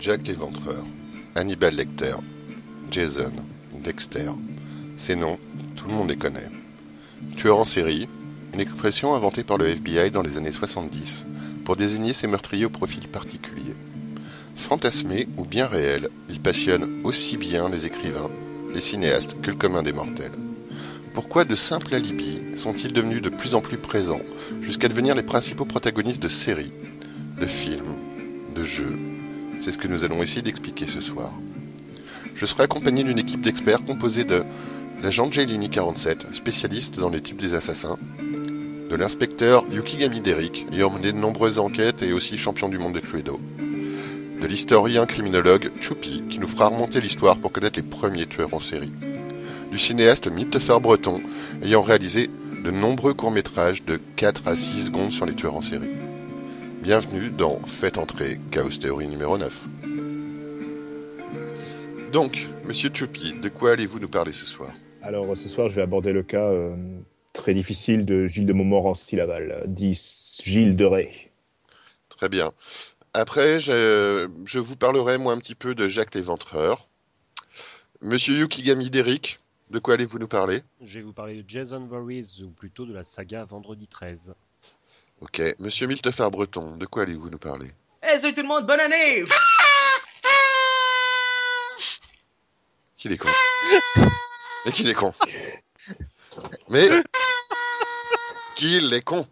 Jack l'éventreur, Hannibal Lecter, Jason, Dexter. Ces noms, tout le monde les connaît. Tueur en série, une expression inventée par le FBI dans les années 70 pour désigner ces meurtriers au profil particulier. Fantasmés ou bien réels, ils passionnent aussi bien les écrivains, les cinéastes que le commun des mortels. Pourquoi de simples alibis sont-ils devenus de plus en plus présents jusqu'à devenir les principaux protagonistes de séries, de films, de jeux C'est ce que nous allons essayer d'expliquer ce soir. Je serai accompagné d'une équipe d'experts composée de l'agent Jailini 47, spécialiste dans les types des assassins, de l'inspecteur Yukigami Derrick, ayant mené de nombreuses enquêtes et aussi champion du monde de Cluedo, de l'historien criminologue Choupi, qui nous fera remonter l'histoire pour connaître les premiers tueurs en série, du cinéaste Mittefer Breton, ayant réalisé de nombreux courts-métrages de 4 à 6 secondes sur les tueurs en série. Bienvenue dans Faites entrer Chaos Théorie numéro 9. Donc, monsieur Choupi, de quoi allez-vous nous parler ce soir? Alors, ce soir, je vais aborder le cas euh, très difficile de Gilles de Montmorency-Laval, dit Gilles de Ray. Très bien. Après, je, je, vous parlerai, moi, un petit peu de Jacques l'Éventreur. Monsieur Yukigami Derrick, de quoi allez-vous nous parler? Je vais vous parler de Jason Voorhees, ou plutôt de la saga Vendredi 13. Ok. Monsieur Miltefer Breton, de quoi allez-vous nous parler? Eh, hey, salut tout le monde, bonne année Qu'il est con. Mais qu'il est con. Mais qu'il est con.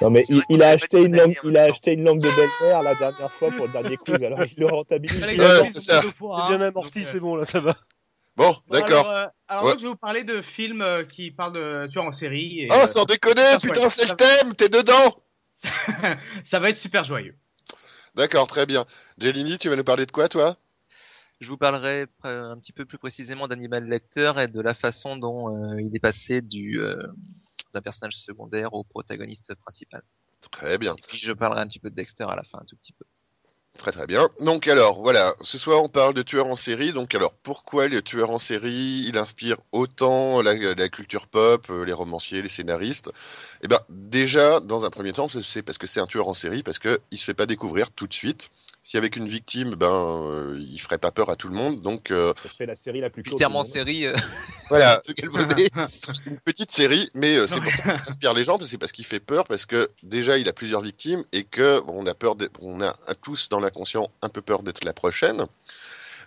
Non mais il, il, a acheté une langue, il a acheté une langue de belle-mère la dernière fois pour le dernier quiz, alors il le rentabilise. Ouais, c'est. C'est bien amorti, c'est bon là, ça va. Bon, d'accord. Alors, euh, alors Ouais. je vais vous parler de films euh, qui parlent de tueurs en série. Et, Oh, euh, sans déconner, putain, c'est le thème, t'es dedans ça va être super joyeux. D'accord, très bien. Jelini, tu vas nous parler de quoi, toi? Je vous parlerai pr- un petit peu plus précisément d'Animal Lecter et de la façon dont euh, il est passé du euh, d'un personnage secondaire au protagoniste principal. Très bien, Et puis je parlerai un petit peu de Dexter à la fin, un tout petit peu. Très très bien. Donc alors, voilà, ce soir on parle de tueurs en série. Donc alors, pourquoi le tueur en série, il inspire autant la, la culture pop, euh, les romanciers, les scénaristes? Eh ben, déjà, dans un premier temps, c'est parce que c'est un tueur en série, parce que il se fait pas découvrir tout de suite. Si avec une victime, ben, euh, il ferait pas peur à tout le monde. Donc euh, Ça serait la série la plus courte. série, euh, voilà, une petite série, mais euh, c'est pour ça qu'il inspire les gens, parce que c'est parce qu'il fait peur, parce que déjà il a plusieurs victimes et que bon, on a peur, on a tous dans l'inconscient un peu peur d'être la prochaine.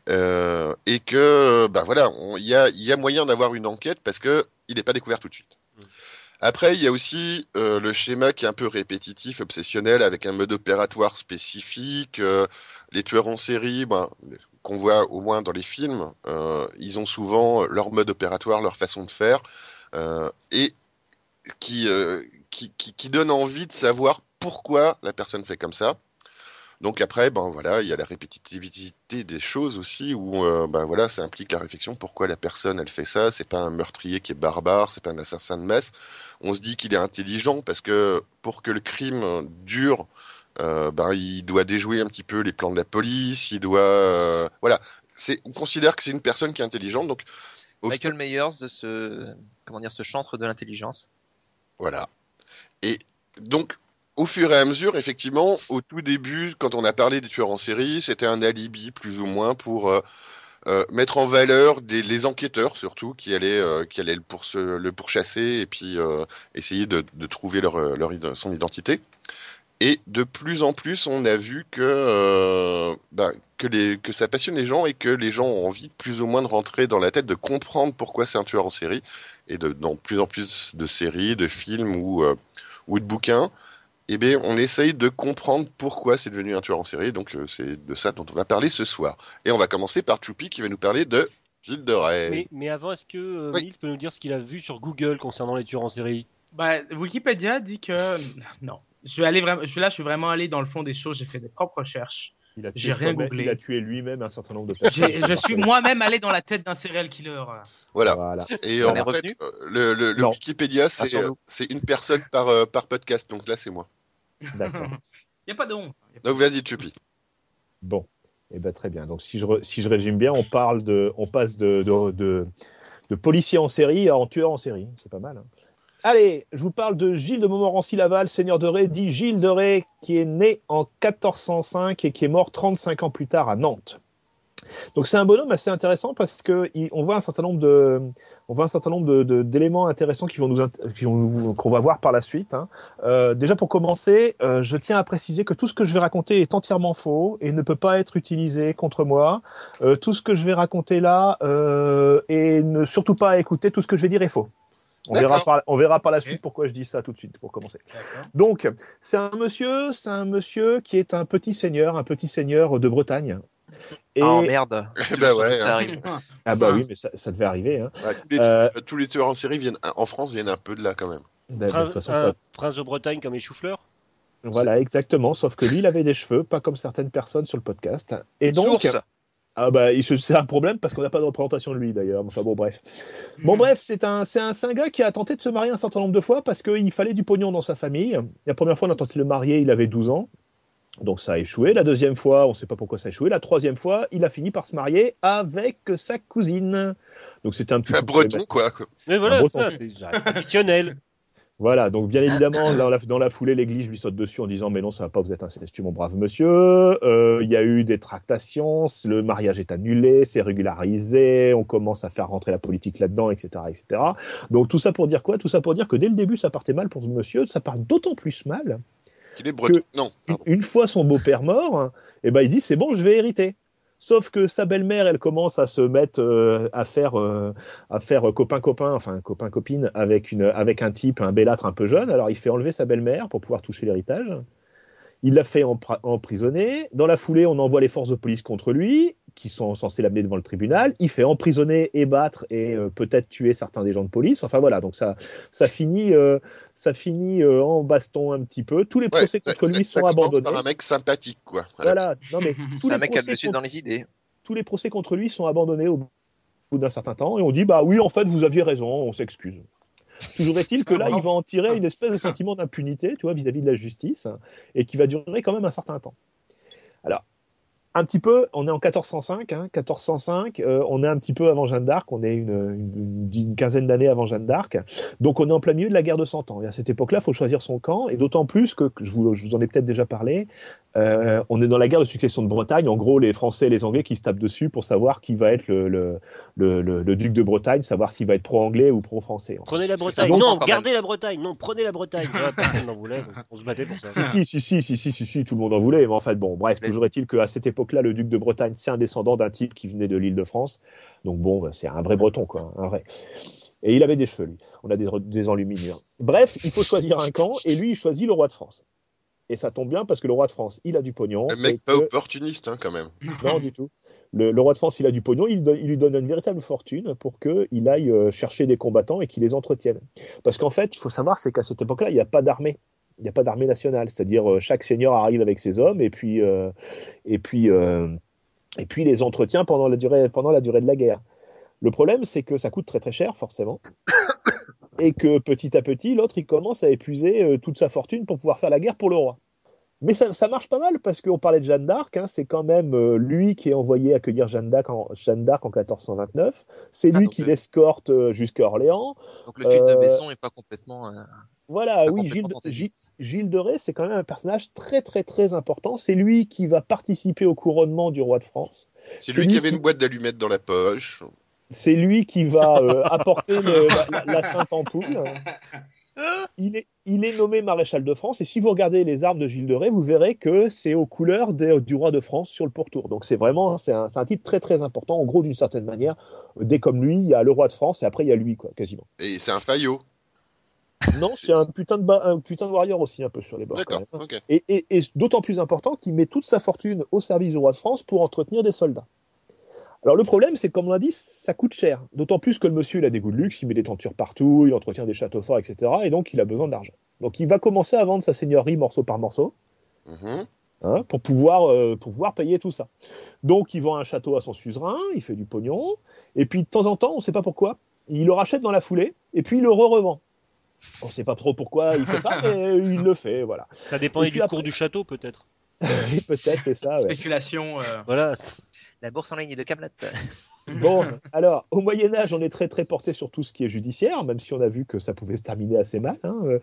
Euh, et que ben voilà, on- il y a, il y a moyen d'avoir une enquête parce que il n'est pas découvert tout de suite. Mm. Après, il y a aussi euh, le schéma qui est un peu répétitif, obsessionnel, avec un mode opératoire spécifique. euh, les tueurs en série, ben, qu'on voit au moins dans les films, euh, ils ont souvent leur mode opératoire, leur façon de faire, euh, et qui, euh, qui, qui, qui donne envie de savoir pourquoi la personne fait comme ça. Donc après, ben voilà, il y a la répétitivité des choses aussi, où euh, ben voilà, ça implique la réflexion pourquoi la personne elle fait ça? C'est pas un meurtrier qui est barbare, c'est pas un assassin de masse. On se dit qu'il est intelligent parce que pour que le crime dure, euh, ben il doit déjouer un petit peu les plans de la police, il doit, euh, voilà. C'est, on considère que c'est une personne qui est intelligente, donc Michael Myers de ce comment dire ce chantre de l'intelligence. Voilà. Et donc, au fur et à mesure, effectivement, au tout début, quand on a parlé des tueurs en série, c'était un alibi plus ou moins pour euh, euh, mettre en valeur les enquêteurs surtout qui allaient, euh, qui allaient le, le pourchasser et puis essayer de, trouver leur, son identité. Et de plus en plus, on a vu que, ben, que, ça passionne les gens et que les gens ont envie plus ou moins de rentrer dans la tête, de comprendre pourquoi c'est un tueur en série et de, dans plus en plus de séries, de films ou, ou de bouquins, eh bien, on essaye de comprendre pourquoi c'est devenu un tueur en série. Donc, euh, c'est de ça dont on va parler ce soir. Et on va commencer par Choupi qui va nous parler de Gilles de Rais. Mais, mais avant, est-ce que euh, Oui. Milt peut nous dire ce qu'il a vu sur Google concernant les tueurs en série? Bah, Wikipédia dit que non. Je vais aller vraiment, je, là, je suis vraiment allé dans le fond des choses. J'ai fait des propres recherches. Il a tué J'ai rien googlé. Il a tué lui-même un certain nombre de personnes. Je suis moi-même allé dans la tête d'un serial killer. Voilà. Voilà. Et On en fait, euh, le, le, le Non. Wikipédia, c'est euh, une personne par, euh, par podcast. Donc là, c'est moi. D'accord. Y a pas de honte. Pas Donc vas-y, Choupi. Bon, eh ben, très bien. Donc si je, re- si je résume bien, on parle de, on passe de, de, de, de policier en série à en tueur en série. C'est pas mal. hein. Allez, je vous parle de Gilles de Montmorency-Laval, seigneur de Ré, dit Gilles de Ré, qui est né en 1405 et qui est mort 35 ans plus tard à Nantes. Donc c'est un bonhomme assez intéressant parce que il- on voit un certain nombre de, on voit un certain nombre de- de- d'éléments intéressants qui vont nous, qui vont qu'on va voir par la suite. hein. Euh, déjà pour commencer, euh, je tiens à préciser que tout ce que je vais raconter est entièrement faux et ne peut pas être utilisé contre moi. Euh, tout ce que je vais raconter là et ne surtout pas à écouter, tout ce que je vais dire est faux. On verra, par, on verra par la suite pourquoi je dis ça tout de suite pour commencer. Donc, c'est un monsieur, c'est un monsieur qui est un petit seigneur, un petit seigneur de Bretagne. Et Oh merde. Bah ouais, Ça hein. arrive. ah bah oui, mais ça, ça devait arriver. Hein. Ouais, tous, les, Euh, tous les tueurs en série viennent en France viennent un peu de là quand même. De, de toute Prince, façon, un prince de Bretagne comme les choux-fleurs voilà, exactement. Sauf que lui, il avait des cheveux, pas comme certaines personnes sur le podcast. Et donc, Source. ah bah, c'est un problème parce qu'on n'a pas de représentation de lui d'ailleurs. Enfin bon, bref. Bon, bref, c'est un, c'est un, c'est un gars qui a tenté de se marier un certain nombre de fois parce qu'il fallait du pognon dans sa famille. La première fois, on a tenté de le marier, il avait 12 ans. Donc ça a échoué. La deuxième fois, on ne sait pas pourquoi ça a échoué. La troisième fois, il a fini par se marier avec sa cousine. Donc c'était un petit Un peu breton quoi. quoi. Mais voilà, c'est traditionnel. Voilà, donc bien évidemment, dans la, dans la foulée, l'église lui saute dessus en disant Mais non, ça va pas, vous êtes incestueux, mon brave monsieur. Euh, Il y a eu des tractations, le mariage est annulé, c'est régularisé, on commence à faire rentrer la politique là-dedans, etc., etc. Donc tout ça pour dire quoi? Tout ça pour dire que dès le début, ça partait mal pour ce monsieur, ça part d'autant plus mal. Il est breton. Non, Une, pardon. une fois son beau-père mort, eh ben, il dit C'est bon, je vais hériter. Sauf que sa belle-mère, elle commence à se mettre euh, à faire euh, à faire copain copain, enfin copain copine avec une avec un type, un bellâtre un peu jeune. Alors il fait enlever sa belle-mère pour pouvoir toucher l'héritage. Il l'a fait empr- emprisonner. Dans la foulée, on envoie les forces de police contre lui, qui sont censées l'amener devant le tribunal. Il fait emprisonner et battre et euh, peut-être tuer certains des gens de police. Enfin voilà, donc ça ça finit euh, ça finit euh, en baston un petit peu. Tous les Ouais, procès ça, contre lui ça- sont commence abandonnés. par un mec sympathique quoi. Voilà, non mais tous C'est un les, mec qui a dessus contre, dans les idées. tous les procès contre lui sont abandonnés au bout d'un certain temps et on dit bah oui en fait vous aviez raison, on s'excuse. Toujours est-il que là il va en tirer une espèce de sentiment d'impunité, tu vois, vis-à-vis de la justice hein, et qui va durer quand même un certain temps. Alors un petit peu, on est en 1405, hein, 1405, euh, on est un petit peu avant Jeanne d'Arc, on est une, quinzaine d'années avant Jeanne d'Arc, donc on est en plein milieu de la guerre de Cent Ans. Et à cette époque-là, il faut choisir son camp, et d'autant plus que, que je, vous, je vous en ai peut-être déjà parlé, euh, on est dans la guerre de succession de Bretagne. En gros, les Français et les Anglais qui se tapent dessus pour savoir qui va être le, le, le, le- le duc de Bretagne, savoir s'il va être pro-anglais ou pro-français. Prenez la Bretagne. non, même. gardez la Bretagne. Non, prenez la Bretagne. Personne n'en voulait. On se battait pour ça. Si, si, si, si, si, si, si, si, tout le monde en voulait. Mais en fait, bon, bref, Mais- toujours est-il qu'à cette époque-là, le duc de Bretagne, c'est un descendant d'un type qui venait de l'île de France. Donc bon, bah, c'est un vrai breton, quoi, un vrai. Et il avait des cheveux, lui. On a des, des enluminures. Bref, il faut choisir un camp, et lui, il choisit le roi de France. Et ça tombe bien parce que le roi de France, il a du pognon. Un mec et pas que- opportuniste hein, quand même. Non, du tout. Le, le roi de France, il a du pognon, il lui donne une véritable fortune pour qu'il aille euh, chercher des combattants et qu'il les entretienne. Parce qu'en fait, il faut savoir, c'est qu'à cette époque-là, il n'y a pas d'armée. Il n'y a pas d'armée nationale. C'est-à-dire, euh, chaque seigneur arrive avec ses hommes et puis, euh, et puis, euh, et puis les entretient pendant la, durée, pendant la durée de la guerre. Le problème, c'est que ça coûte très très cher, forcément. Et que petit à petit, l'autre, il commence à épuiser toute sa fortune pour pouvoir faire la guerre pour le roi. Mais ça, ça marche pas mal parce qu'on parlait de Jeanne d'Arc, hein, c'est quand même euh, lui qui est envoyé accueillir Jeanne d'Arc en, Jeanne d'Arc en 1429. C'est Ah, lui qui l'escorte jusqu'à Orléans. Donc le fils de Euh, Besson est pas complètement. euh, Voilà, oui, Gilles, Gilles, fantaisiste. Gilles de Ré, c'est quand même un personnage très très très important. C'est lui qui va participer au couronnement du roi de France. C'est lui lui qui avait qui- une boîte d'allumettes dans la poche. C'est lui qui va euh, apporter le- la, Sainte Ampoule. Il est, il est nommé maréchal de France et si vous regardez les armes de Gilles de Ré, vous verrez que c'est aux couleurs du roi de France sur le pourtour. Donc c'est vraiment c'est un, un type très très important. En gros, d'une certaine manière, dès comme lui, il y a le roi de France et après il y a lui quoi, quasiment. Et c'est un faillot. Non, c'est un putain de ba- un putain de warrior aussi un peu sur les bords. quand D'accord, même. ok. Et, et- et d'autant plus important qu'il met toute sa fortune au service du roi de France pour entretenir des soldats. Alors le problème, c'est que comme on l'a dit, ça coûte cher. D'autant plus que le monsieur, il a des goûts de luxe, il met des tentures partout, il entretient des châteaux forts, etc. Et donc il a besoin d'argent. Donc il va commencer à vendre sa seigneurie morceau par morceau Mhm. hein, pour, pouvoir, euh, pour pouvoir payer tout ça. Donc il vend un château à son suzerain, il fait du pognon, et puis de temps en temps, on ne sait pas pourquoi, il le rachète dans la foulée, et puis il le re-revend. On ne sait pas trop pourquoi il fait ça, mais il le fait, voilà. Ça dépendait du après- cours du château, peut-être. Peut-être c'est ça. ouais. Spéculation. euh, Voilà. La bourse en ligne de Camelot. Bon, alors, au Moyen-Âge, on est très très porté sur tout ce qui est judiciaire, même si on a vu que ça pouvait se terminer assez mal. hein, euh,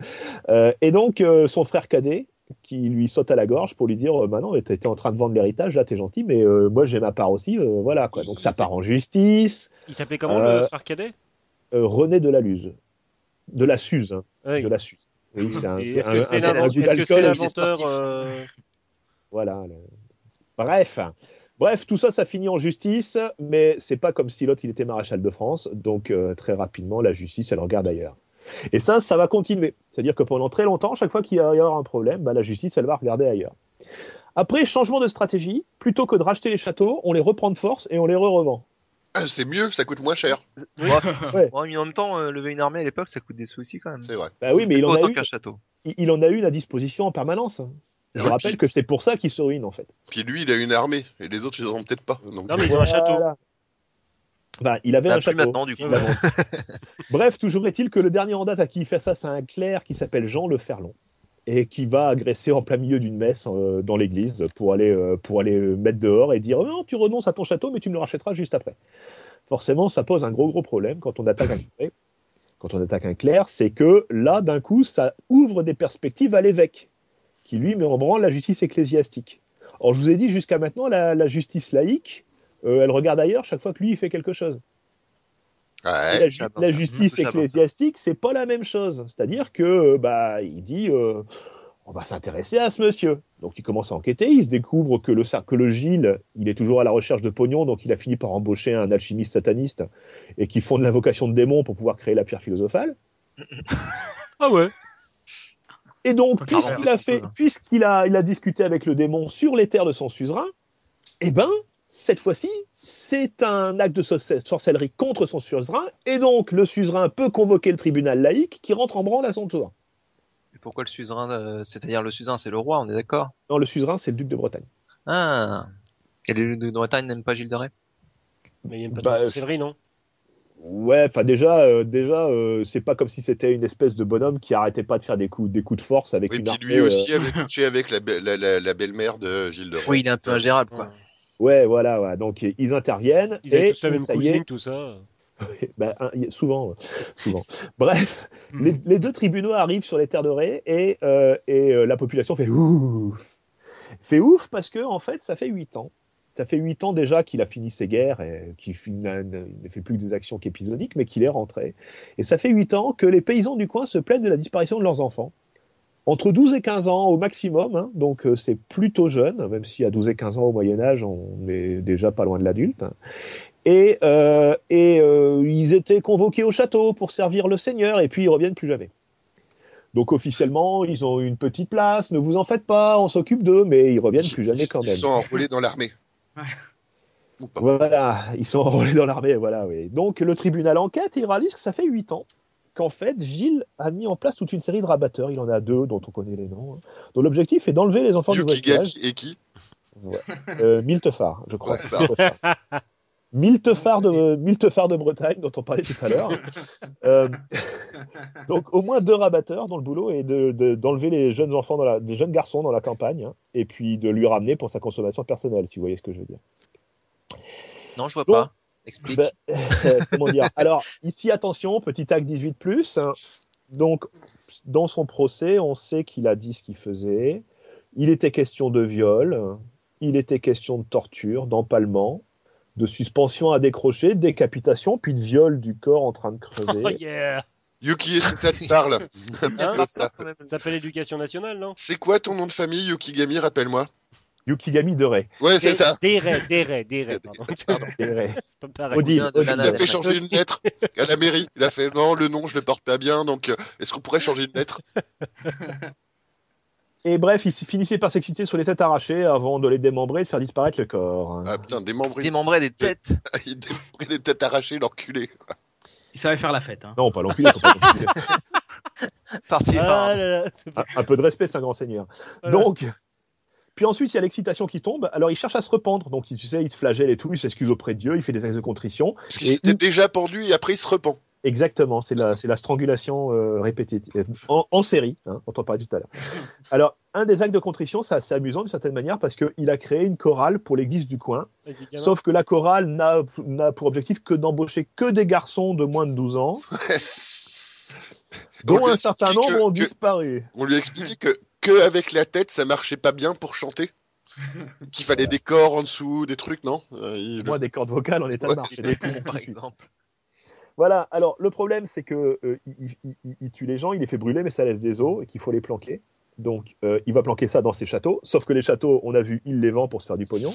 euh, et donc, euh, son frère cadet, qui lui saute à la gorge pour lui dire Bah non, t'étais en train de vendre l'héritage, là t'es gentil, mais euh, moi j'ai ma part aussi, euh, voilà quoi. Donc ça part en justice. Il s'appelait comment Euh, le frère cadet? Euh, René de la Luz. De la Suze, hein, Ouais. de la Suze. Oui, c'est un, Est-ce que c'est l'inventeur euh, Voilà. le- Bref. Bref, tout ça, ça finit en justice, mais c'est pas comme si l'autre il était maréchal de France, donc euh, très rapidement la justice elle regarde ailleurs. Et ça, ça va continuer. C'est-à-dire que pendant très longtemps, chaque fois qu'il y avoir un problème, bah, la justice elle va regarder ailleurs. Après, changement de stratégie, plutôt que de racheter les châteaux, on les reprend de force et on les re-revend. Ah, c'est mieux, ça coûte moins cher. Ouais. Ouais. Ouais, mais en même temps, euh, lever une armée à l'époque, ça coûte des soucis quand même. C'est vrai. Bah oui, mais il en, a eu, château. il il en a une à disposition en permanence. Je Ouais, rappelle puis- que c'est pour ça qu'il se ruine en fait. Puis lui, il a une armée, et les autres, ils en ont peut-être pas. Donc, Non, mais il a un château. Enfin, il avait Bah, un château. maintenant, du coup. Bref, toujours est-il que le dernier en date à qui il fait ça, c'est un clerc qui s'appelle Jean Le Ferlon et qui va agresser en plein milieu d'une messe euh, dans l'église pour aller euh, pour aller le mettre dehors et dire non, tu renonces à ton château, mais tu me le rachèteras juste après. Forcément, ça pose un gros gros problème quand on attaque un clerc. Quand on attaque un clerc, c'est que là, d'un coup, ça ouvre des perspectives à l'évêque, qui lui met en branle la justice ecclésiastique. Or, je vous ai dit jusqu'à maintenant, la, la justice laïque, euh, elle regarde ailleurs chaque fois que lui il fait quelque chose. Ouais. la, ju- justice ecclésiastique, c'est pas la même chose. C'est-à-dire que euh, bah il dit euh, on va s'intéresser à ce monsieur. Donc il commence à enquêter, il se découvre que le que le Gilles, il est toujours à la recherche de pognon, donc il a fini par embaucher un alchimiste sataniste et qui font de l'invocation de démons pour pouvoir créer la pierre philosophale. Ah ouais. Et donc, puisqu'il a fait, puisqu'il a, il a discuté avec le démon sur les terres de son suzerain, eh ben, cette fois-ci, c'est un acte de sorce- sorcellerie contre son suzerain, et donc le suzerain peut convoquer le tribunal laïque qui rentre en branle à son tour. Et pourquoi le suzerain euh, C'est-à-dire le suzerain, c'est le roi, on est d'accord? Non, le suzerain, c'est le duc de Bretagne. Ah Et les de Bretagne? N'aiment pas Gilles de Ré Mais il a pas Bah, de sorcellerie, non? Ouais, enfin déjà, euh, déjà, euh, c'est pas comme si c'était une espèce de bonhomme qui arrêtait pas de faire des coups, des coups de force avec Oui, une puis armée, lui euh, aussi avait couché avec la, be- la, la- la belle-mère de Gilles de Ré. Oui, il est un peu ingérable, quoi. Ouais, voilà, ouais. donc ils interviennent Ils et tous la même ça y est, cousine, tout ça. bah, souvent, souvent. Bref, Hmm. les, les deux tribunaux arrivent sur les terres de Ré et, euh, et euh, la population fait ouf. Fait ouf parce que en fait, ça fait huit ans. Ça fait huit ans déjà qu'il a fini ses guerres et qu'il ne fait plus que des actions qu'épisodiques, mais qu'il est rentré. Et ça fait huit ans que les paysans du coin se plaignent de la disparition de leurs enfants. Entre 12 et 15 ans au maximum, hein, donc euh, c'est plutôt jeune, même si à 12 et 15 ans au Moyen Âge, on est déjà pas loin de l'adulte. Et, euh, et euh, ils étaient convoqués au château pour servir le seigneur, et puis ils reviennent plus jamais. Donc officiellement, ils ont une petite place, ne vous en faites pas, on s'occupe d'eux, mais ils reviennent plus jamais quand Ils même. sont enrôlés dans l'armée. Voilà, ils sont enrôlés dans l'armée, voilà, oui. Donc le tribunal enquête et il réalise que ça fait huit ans qu'en fait Gilles a mis en place toute une série de rabatteurs, il en a deux dont on connaît les noms, hein, dont l'objectif est d'enlever les enfants du Yuki voisinage. Et qui? Ouais. Euh, Miltefard, je crois. Ouais, bah. Miltefard de, Miltefard de Bretagne, dont on parlait tout à l'heure. Euh, donc au moins deux rabatteurs dont le boulot est de- de- d'enlever les jeunes enfants, dans la, les jeunes garçons dans la campagne, hein, et puis de lui ramener pour sa consommation personnelle, si vous voyez ce que je veux dire. Non, je vois Donc, pas. Explique. Ben, comment dire? Alors, ici, attention, petit acte 18. hein. Donc, dans son procès, on sait qu'il a dit ce qu'il faisait. Il était question de viol, il était question de torture, d'empalement, de suspension à décrocher, de décapitation, puis de viol du corps en train de creuser. Oh yeah Yuki, est-ce que ça te parle? Un petit Hein peu de ça. S'appelle l'éducation nationale, non? C'est quoi ton nom de famille, Yukigami Rappelle-moi. Yukigami de Ré. Ouais, c'est ça. Des raies, des raies, des pareil. Odile. Il a fait changer une lettre à la mairie. Il a fait non, le nom, je le porte pas bien, donc euh, est-ce qu'on pourrait changer une lettre? Et bref, il finissait par s'exciter sur les têtes arrachées avant de les démembrer et de faire disparaître le corps. Ah putain, démembré. Démembrer des têtes. Il pris des têtes arrachées, l'enculé. Il savait faire la fête. Hein. Non, pas l'enculé. Parti. Ah un, un peu de respect, c'est un grand seigneur. Voilà. Donc, puis ensuite, il y a l'excitation qui tombe. Alors, il cherche à se rependre. Donc, tu sais, il se flagelle et tout. Il s'excuse auprès de Dieu. Il fait des actes de contrition. Parce qu'il s'était déjà pendu et après il se repent. Exactement, c'est la, strangulation euh, répétitive, en, en série, hein, dont on parlait tout à l'heure. Alors, un des actes de contrition, c'est amusant d'une certaine manière parce qu'il a créé une chorale pour l'église du coin. Sauf que la chorale n'a, pour objectif que d'embaucher que des garçons de moins de 12 ans, On dont un certain nombre ont que- disparu. On lui a expliqué que, que avec la tête, ça marchait pas bien pour chanter. Qu'il fallait des corps en dessous, des trucs, non? Euh, le Moi, des cordes vocales en état de marche. des poumons par exemple. Voilà, alors le problème c'est que euh, il, il- il- il tue les gens, il les fait brûler, mais ça laisse des os et qu'il faut les planquer. Donc euh, il va planquer ça dans ses châteaux, sauf que les châteaux, on a vu, il les vend pour se faire du pognon.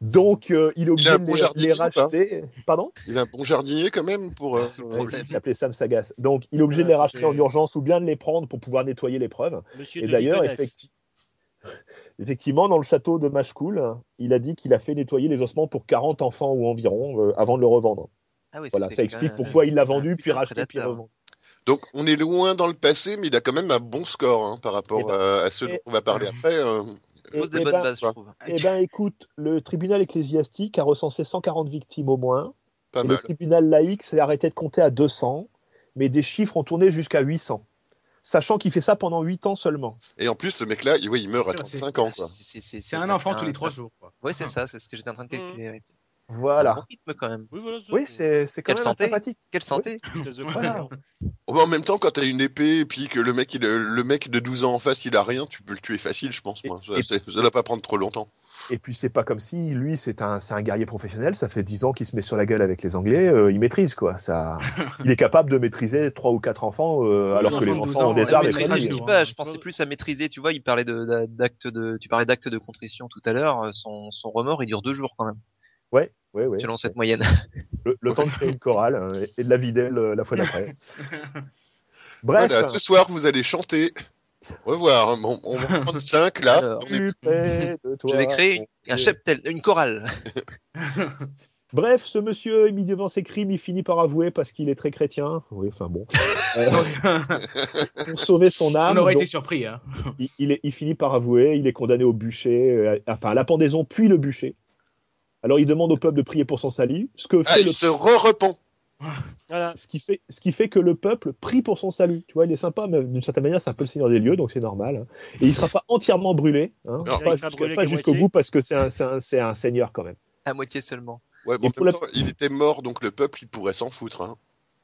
Donc euh, il est obligé Il a un de bon les, racheter. Pardon? Il a un bon jardinier quand même pour. euh. Il s'appelait Sam Sagas. Donc il est obligé de les racheter en urgence ou bien de les prendre pour pouvoir nettoyer les preuves. Monsieur Et d'ailleurs, effectivement, dans le château de Machecoul, il a dit qu'il a fait nettoyer les ossements pour 40 enfants ou environ euh, avant de le revendre. Ah oui, Voilà, ça explique pourquoi il l'a vendu, puis racheté, puis revendu. Donc on est loin dans le passé, mais il a quand même un bon score hein, par rapport Eh ben, à ce dont et- on va parler après. Pose des et bonnes ben- bases, je trouve. Eh ben, écoute, le tribunal ecclésiastique a recensé 140 victimes au moins. Pas et le mal. tribunal laïque s'est arrêté de compter à 200, mais des chiffres ont tourné jusqu'à 800. Sachant qu'il fait ça pendant 8 ans seulement. Et en plus, ce mec-là, il, ouais, il meurt à Ouais, c'est- 35 ans. C'est- un enfant tous les trois ça- jours. Quoi. Ouais, c'est ça, c'est ce que j'étais en train de calculer. ouais. Un bon Voilà. rythme quand même. Oui, voilà, Oui, c'est c'est quand Quelle même santé. sympathique. Quelle santé Voilà. en même temps, quand t'as une épée et puis que le mec, il, le mec de 12 ans en face, il a rien, tu peux le tuer facile, je pense. Moi. Ça, Et- ça doit pas prendre trop longtemps. Et puis c'est pas comme si lui c'est un, c'est un guerrier professionnel, ça fait 10 ans qu'il se met sur la gueule avec les Anglais, euh, il maîtrise quoi. Ça, il est capable de maîtriser trois ou quatre enfants euh, alors que les enfant de 12 enfants ont des armes et je dis hein. pas, je pensais plus à maîtriser, tu vois, il parlait de- d'actes de, tu parlais d'actes de contrition tout à l'heure, euh, son, son remords, il dure deux jours quand même, Ouais, ouais, ouais. selon cette moyenne. Le, le temps de créer une chorale hein, et de la vider le- la fois d'après. Bref, Voilà, ce soir, vous allez chanter. Au revoir. hein. Bon, on va en prendre 5 là. Alors, On est- plus près de toi. je vais créer une- un cheptel, une chorale. Bref, ce monsieur est mis devant ses crimes, il finit par avouer parce qu'il est très chrétien. Oui, enfin bon. Euh, pour sauver son On âme, aurait donc, été surpris. Hein. il, il est- il finit par avouer, il est condamné au bûcher, euh, enfin à la pendaison puis le bûcher. Alors il demande au peuple de prier pour son salut, ce que Ah, fait il le se re-repent. Voilà. ce qui fait ce qui fait que le peuple prie pour son salut. Tu vois, il est sympa, mais d'une certaine manière, c'est un peu le seigneur des lieux, donc c'est normal. hein. Et il sera pas entièrement brûlé, hein, Non. pas jusqu'au bout parce que c'est un, c'est un, c'est un seigneur quand même. À moitié seulement. Ouais, bon, Et en pour même la- temps, il était mort, donc le peuple, il pourrait s'en foutre. Hein.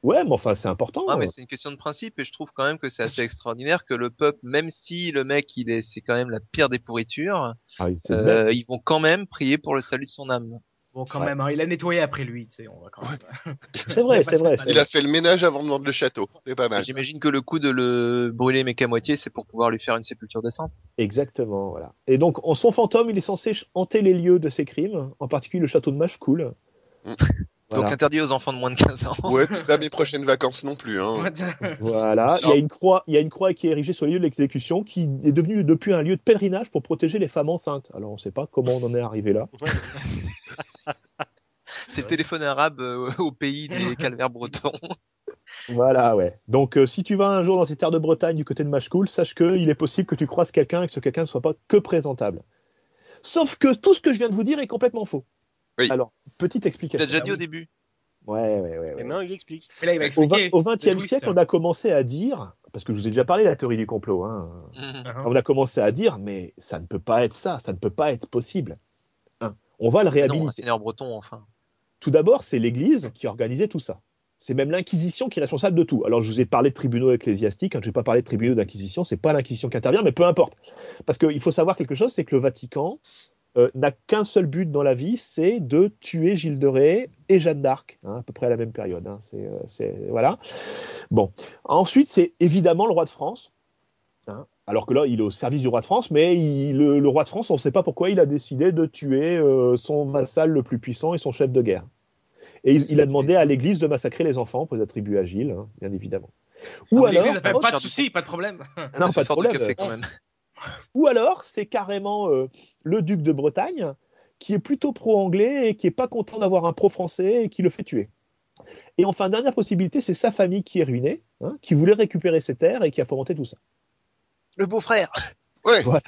Ouais, mais enfin c'est important. Ah, mais c'est une question de principe et je trouve quand même que c'est assez extraordinaire que le peuple, même si le mec il est, c'est quand même la pire des pourritures, Ah, euh, ils vont quand même prier pour le salut de son âme. Bon, quand Ouais. même, hein, il a nettoyé après lui. Tu sais, on va quand même... c'est vrai, c'est vrai. Il a fait le ménage avant de vendre le château. C'est pas mal. J'imagine que le coup de le brûler mais qu'à moitié, c'est pour pouvoir lui faire une sépulture décente. Exactement, voilà. Et donc, en son fantôme, il est censé hanter les lieux de ses crimes, en particulier le château de Machecoul. Voilà. Donc interdit aux enfants de moins de 15 ans. Ouais, puis pas mes prochaines vacances non plus. Hein. Voilà. Il y a une croix, il y a une croix qui est érigée sur le lieu de l'exécution, qui est devenue depuis un lieu de pèlerinage pour protéger les femmes enceintes. Alors, on ne sait pas comment on en est arrivé là. Ouais. C'est le téléphone arabe euh, au pays des calvaires bretons. Voilà, ouais. Donc, euh, si tu vas un jour dans ces terres de Bretagne du côté de Machecoul, sache qu'il est possible que tu croises quelqu'un et que ce quelqu'un ne soit pas que présentable. Sauf que tout ce que je viens de vous dire est complètement faux. Oui. Alors, petite Tu explication. l'as déjà dit oui. au début. Ouais, ouais, ouais. ouais. Et maintenant, il explique. Là, il va Au, vingt- expliquer. au XXe siècle, on a commencé à dire, parce que je vous ai déjà parlé de la théorie du complot, hein, Mhm. Uh-huh. on a commencé à dire, mais ça ne peut pas être ça, ça ne peut pas être possible. Hein. On va le Non, un réhabiliter. seigneur breton, enfin. Tout d'abord, c'est l'Église qui organisait tout ça. C'est même l'Inquisition qui est responsable de tout. Alors, je vous ai parlé de tribunaux ecclésiastiques, hein, je ne vais pas parler de tribunaux d'Inquisition, c'est pas l'Inquisition qui intervient, mais peu importe. Parce qu'il faut savoir quelque chose, c'est que le Vatican euh, n'a qu'un seul but dans la vie, c'est de tuer Gilles de Ré et Jeanne d'Arc, hein, à peu près à la même période. hein. C'est, euh, c'est- voilà. Bon. Ensuite, c'est évidemment le roi de France. hein. Alors que là, il est au service du roi de France, mais il- le, le roi de France, on ne sait pas pourquoi il a décidé de tuer euh, son vassal le plus puissant et son chef de guerre. Et il, il a demandé à l'Église de massacrer les enfants pour les attribuer à Gilles, hein, bien évidemment. Ou Ah, alors, pas de soucis, pas de problème. non, pas de problème. café quand même. Ou alors, c'est carrément euh, le duc de Bretagne qui est plutôt pro-anglais et qui est pas content d'avoir un pro-français et qui le fait tuer. Et enfin, dernière possibilité, c'est sa famille qui est ruinée, hein, qui voulait récupérer ses terres et qui a fomenté tout ça. Le beau-frère. Ouais, Voilà.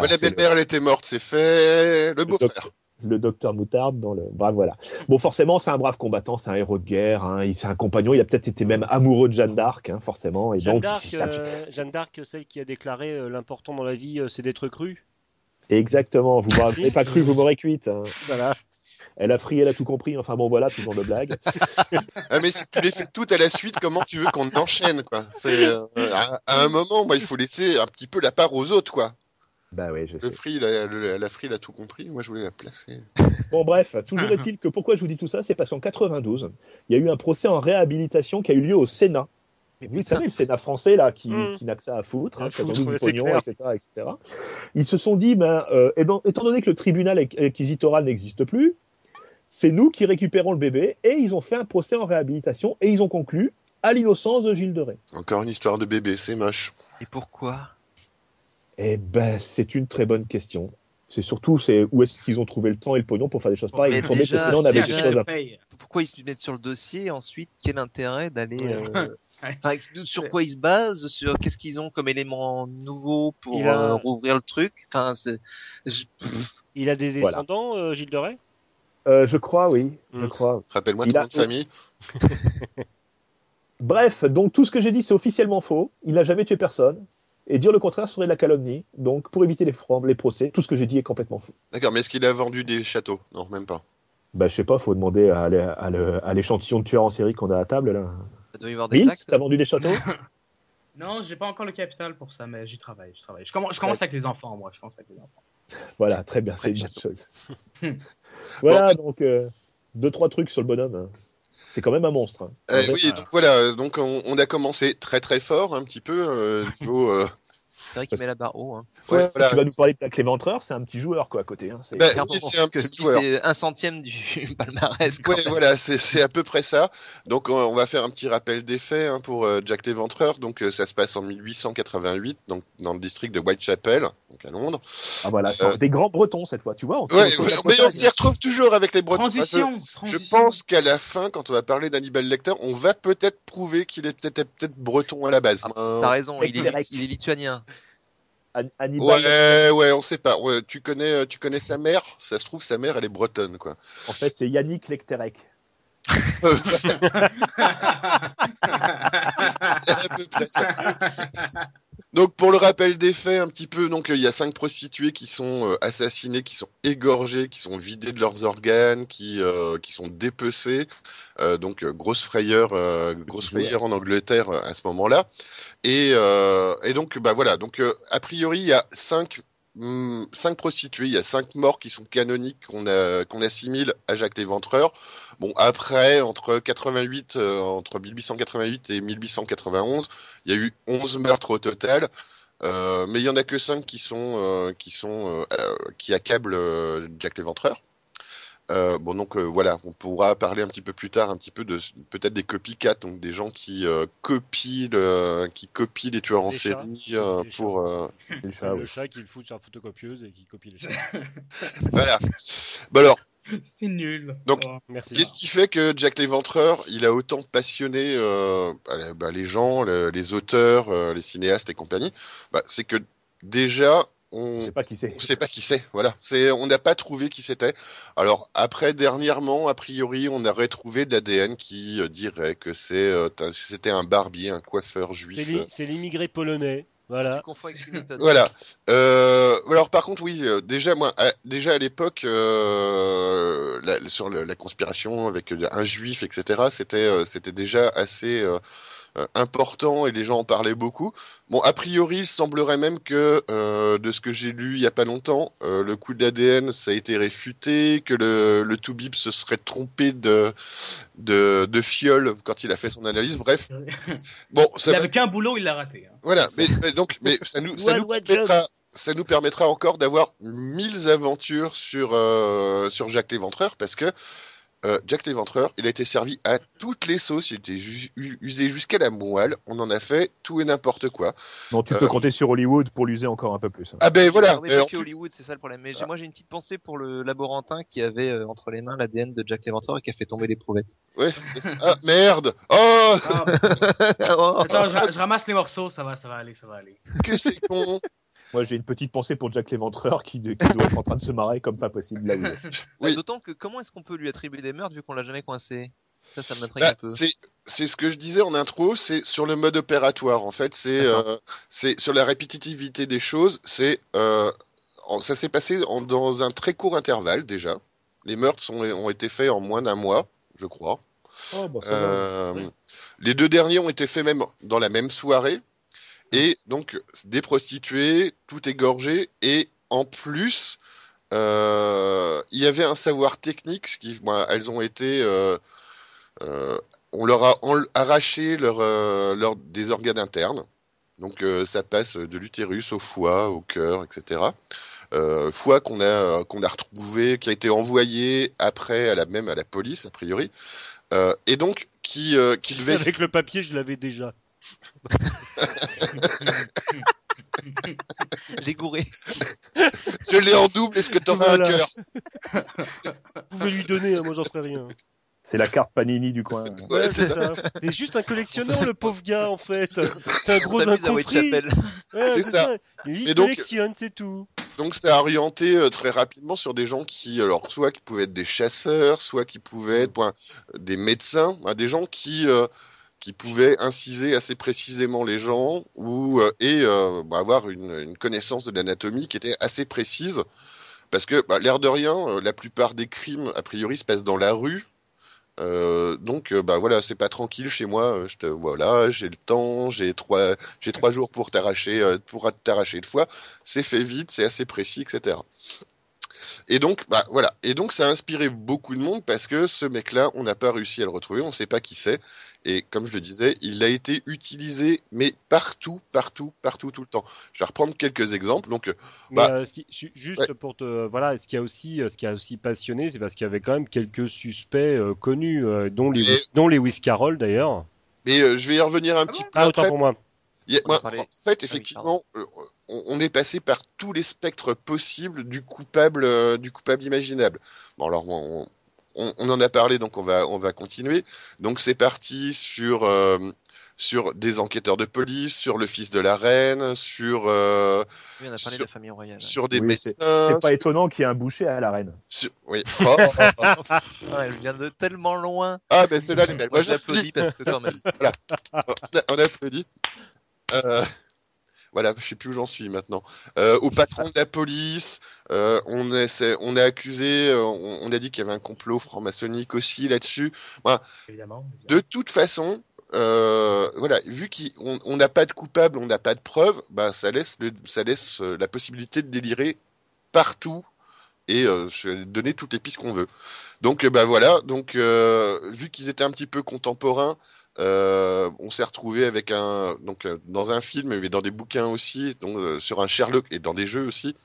La le- belle-mère, elle était morte, c'est fait. Le beau-frère. Le docteur Moutarde dans le. Bref, voilà. Bon, forcément, c'est un brave combattant, c'est un héros de guerre, hein, il- c'est un compagnon. Il a peut-être été même amoureux de Jeanne d'Arc, hein, forcément. Et Jeanne donc, d'Arc, c'est ça qui- euh, Jeanne d'Arc, celle qui a déclaré euh, l'important dans la vie, euh, c'est d'être cru. Exactement. Vous m'aurez pas cru, vous m'aurez cuite. hein. Voilà. Elle a frié, elle a tout compris. Enfin bon, voilà, toujours de blague. Ah, mais si tu les fais toutes à la suite, comment tu veux qu'on enchaîne, quoi? C'est euh, à, à un moment, moi, il faut laisser un petit peu la part aux autres, quoi. Bah oui, je Le sais. free, la, la free, il a tout compris. Moi, je voulais la placer. Bon, bref, toujours est-il que pourquoi je vous dis tout ça, c'est parce qu'en 92, il y a eu un procès en réhabilitation qui a eu lieu au Sénat. Vous savez, le Sénat français, là, qui, Mm. qui n'a que ça à foutre, hein, qui a du pognon, etc., etc. Ils se sont dit, ben, euh, eh ben, étant donné que le tribunal acquisitoral n'existe plus, c'est nous qui récupérons le bébé, et ils ont fait un procès en réhabilitation, et ils ont conclu à l'innocence de Gilles de Rais. Encore une histoire de bébé, c'est moche. Et pourquoi? Eh ben, c'est une très bonne question. C'est surtout, c'est où est-ce qu'ils ont trouvé le temps et le pognon pour faire des choses pareilles. Il que déjà, sinon, on avait c'est des choses à. Pourquoi ils se mettent sur le dossier et ensuite quel intérêt d'aller euh, enfin, sur quoi ils se basent sur qu'est-ce qu'ils ont comme élément nouveau pour a- euh, rouvrir le truc? Enfin je- Il a des Voilà. descendants, euh, Gilles de Rais? Euh, je crois, oui, je Mm. crois. Rappelle-moi ton a- nom de famille. Bref, donc tout ce que j'ai dit, c'est officiellement faux. Il n'a jamais tué personne. Et dire le contraire serait de la calomnie. Donc, pour éviter les, les procès, tout ce que j'ai dit est complètement faux. D'accord, mais est-ce qu'il a vendu des châteaux? Non, même pas. Bah, je sais pas, faut demander à, l'échantillon de tueurs en série qu'on a à table, là. ça doit y avoir des t'as vendu des châteaux? Non, j'ai pas encore le capital pour ça, mais j'y travaille, je travaille. Je commence, je commence avec les enfants, moi, je commence avec les enfants. Voilà, très bien, c'est une bonne chose. voilà, donc, euh, deux, trois trucs sur le bonhomme. hein. C'est quand même un monstre. hein. Euh, En vrai, oui, donc voilà, donc on, on a commencé très très fort un petit peu euh, niveau. C'est vrai qu'il met la barre haut hein. ouais, Ouais, voilà. Tu vas nous parler de la Cléventreur, c'est un petit joueur, quoi, à côté. hein. C'est- Bah, c'est un petit joueur. centième du palmarès Ouais, voilà, c'est à peu près ça. Donc on, on va faire un petit rappel des faits hein, pour euh, Jack l'Éventreur. Donc euh, ça se passe en 1888, donc dans le district de Whitechapel, donc à Londres. Ah, voilà, c'est Euh, des grands bretons, cette fois, tu vois. on Ouais, mais on s'y retrouve toujours avec les Bretons. Transition, Je transition. pense qu'à la fin, quand on va parler d'Hannibal Lecter, on va peut-être prouver qu'il est peut-être peut-être breton à la base. Ah, T'as raison, il est, Direct. il est lituanien. An- Hannibal, Ouais, ouais, on sait pas. Ouais, tu connais, euh, tu connais sa mère? Ça se trouve, sa mère, elle est bretonne, quoi. en fait, c'est Yannick Lecterec. C'est à peu près ça. Donc pour le rappel des faits, un petit peu, donc euh, il y a cinq prostituées qui sont euh, assassinées, qui sont égorgées, qui sont vidées de leurs organes, qui euh, qui sont dépecées. Euh, donc euh, grosse frayeur, euh, grosse frayeur en Angleterre euh, à ce moment-là. Et euh, et donc bah voilà, donc euh, a priori il y a cinq cinq prostituées, il y a cinq morts qui sont canoniques qu'on qu'on assimile à Jacques l'Éventreur. Bon après entre 88 euh, entre 1888 et 1891, il y a eu 11 meurtres au total. Euh, mais il y en a que 5 qui sont euh, qui sont euh, qui accablent Jack l'Éventreur. Euh, bon donc euh, voilà, on pourra parler un petit peu plus tard un petit peu de peut-être des copycats, donc des gens qui euh, copient le, qui copient les tueurs en chats. série euh, chats. pour euh, C'est le chat, oui. qui le fout sur la photocopieuse et qui copie les chats. voilà. Bah alors C'était nul. Donc, Oh. Merci. Qu'est-ce qui fait que Jack l'Éventreur, il a autant passionné euh, bah, bah, les gens, le- les auteurs, euh, les cinéastes et compagnie? Bah, C'est que déjà, On sais pas qui c'est. on sait pas qui c'est. Voilà, c'est on n'a pas trouvé qui c'était. Alors après, dernièrement, a priori, on aurait trouvé de l'ADN qui euh, dirait que c'est euh, c'était un barbier, un coiffeur juif. c'est l'immigré polonais. Voilà. Voilà. Euh, alors par contre, oui, euh, déjà moi, à, déjà à l'époque, euh, sur le- la conspiration avec un juif, etc., c'était euh, c'était déjà assez important et les gens en parlaient beaucoup. Bon, a priori, il semblerait même que euh, de ce que j'ai lu il y a pas longtemps, euh, le coup d'ADN ça a été réfuté, que le le Toubib se serait trompé de de de fiole quand il a fait son analyse. Bref, bon, ça Il va- avait qu'un boulot, il l'a raté. hein. voilà, mais, mais donc, mais ça nous, ça nous permettra, ça nous permettra encore d'avoir mille aventures sur euh, sur Jacques l'Éventreur parce que euh, Jack l'Éventreur, il a été servi à toutes les sauces, il a été usé jusqu'à la moelle. On en a fait tout et n'importe quoi. Non, tu Euh, peux compter sur Hollywood pour l'user encore un peu plus. hein. Ah ben voilà. mais euh, que Hollywood, c'est ça le problème. Mais j'ai- moi j'ai une petite pensée pour le laborantin qui avait euh, entre les mains l'ADN de Jack l'Éventreur et qui a fait tomber l'éprouvette. ouais. Ah merde. Oh, Ah, Oh. attends, je, je ramasse les morceaux, ça va, ça va aller, ça va aller. que c'est con. Moi, j'ai une petite pensée pour Jack l'Éventreur qui, qui doit être en train de se marrer comme pas possible là. où- Oui. D'autant que comment est-ce qu'on peut lui attribuer des meurtres vu qu'on l'a jamais coincé? Ça, ça m'intrigue Bah, un peu. c'est c'est ce que je disais en intro, c'est sur le mode opératoire. En fait, c'est euh, c'est sur la répétitivité des choses. C'est euh, en- ça s'est passé en- dans un très court intervalle déjà. Les meurtres sont, ont été faits en moins d'un mois, je crois. Oh, bah. Euh, Les deux derniers ont été faits même dans la même soirée. Et donc, des prostituées, tout égorgé. Et en plus, euh, il y avait un savoir technique. Ce qui, elles ont été. euh, euh, on leur a arraché leur, leur- des organes internes. Donc, ça passe de l'utérus au foie, au cœur, etc. Euh, foie qu'on a qu'on a retrouvé, qui a été envoyé après à la même à la police a priori, Euh, et donc qui euh, qui devait Avec le papier, je l'avais déjà. J'ai gouré. je l'ai en double. Est-ce que t'auras Voilà. un cœur? Vous pouvez lui donner, hein, moi j'en sais rien. C'est la carte Panini du coin. Ouais, Ouais, c'est c'est ça. C'est juste un collectionneur, le pauvre gars, en fait. C'est un gros incompris. Ouais, C'est ça. Il Et donc- collectionne, c'est tout. Donc ça a orienté euh, très rapidement sur des gens qui, alors soit qui pouvaient être des chasseurs, soit qui pouvaient être point, des médecins, hein, des gens qui euh, qui pouvaient inciser assez précisément les gens ou euh, et euh, bah, avoir une, connaissance de l'anatomie qui était assez précise parce que bah, l'air de rien, euh, la plupart des crimes a priori se passent dans la rue. Donc bah voilà c'est pas tranquille chez moi je te voilà j'ai le temps j'ai trois j'ai trois jours pour t'arracher pour t'arracher le foie c'est fait vite, c'est assez précis, etc. Et donc, bah voilà. Et donc, ça a inspiré beaucoup de monde parce que ce mec-là, on n'a pas réussi à le retrouver, on ne sait pas qui c'est. Et comme je le disais, il a été utilisé, mais partout, partout, partout, tout le temps. Je vais reprendre quelques exemples. Donc, euh, Mais Bah, euh, ce qui- ju- juste pour te voilà, ce qui a aussi euh, ce qui a aussi passionné, c'est parce qu'il y avait quand même quelques suspects euh, connus, euh, dont les Et- dont Lewis Carroll d'ailleurs. mais euh, je vais y revenir un petit peu Ah autant après. pour moi. Il y a- On a moi, parlé- en fait, effectivement, euh, on, on est passé par tous les spectres possibles du coupable, euh, du coupable imaginable. Bon, alors on, on- on en a parlé, donc on va, on va continuer. Donc c'est parti sur euh, sur des enquêteurs de police, sur le fils de la reine, sur euh, Oui, on a parlé Sur- de la famille royale. sur des Oui, c'est- médecins. C'est pas étonnant qu'il y ait un boucher à l'arène. sur- oui. Oh, Ah, elle vient de tellement loin. ah ben celle-là, elle est belle. Moi, j'applaudis parce que quand même. on applaudit. Euh, voilà, je sais plus où j'en suis maintenant. Euh, au patron de la police, euh, on, on a accusé, on, on a dit qu'il y avait un complot franc-maçonnique aussi là-dessus. Évidemment. De toute façon, euh, voilà, vu qu'on on n'a pas de coupable, on n'a pas de preuve, bah ça laisse, le, ça laisse la possibilité de délirer partout et euh, donner toutes les pistes qu'on veut. Donc bah voilà, donc euh, vu qu'ils étaient un petit peu contemporains, euh, on s'est retrouvé avec un donc euh, dans un film mais dans des bouquins aussi, donc euh, sur un Sherlock et dans des jeux aussi,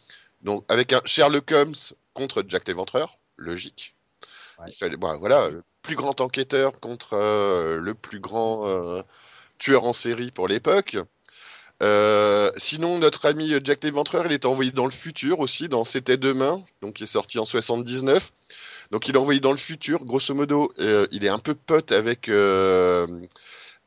donc avec un Sherlock Holmes contre Jack l'Éventreur, logique. Ouais. Il fallait, bon, voilà, le plus grand enquêteur contre euh, le plus grand tueur en série pour l'époque. Sinon, notre ami Jack l'Éventreur, il est envoyé dans le futur aussi, dans C'était demain, donc qui est sorti en 79. Donc il est envoyé dans le futur, grosso modo, euh, il est un peu pote avec euh,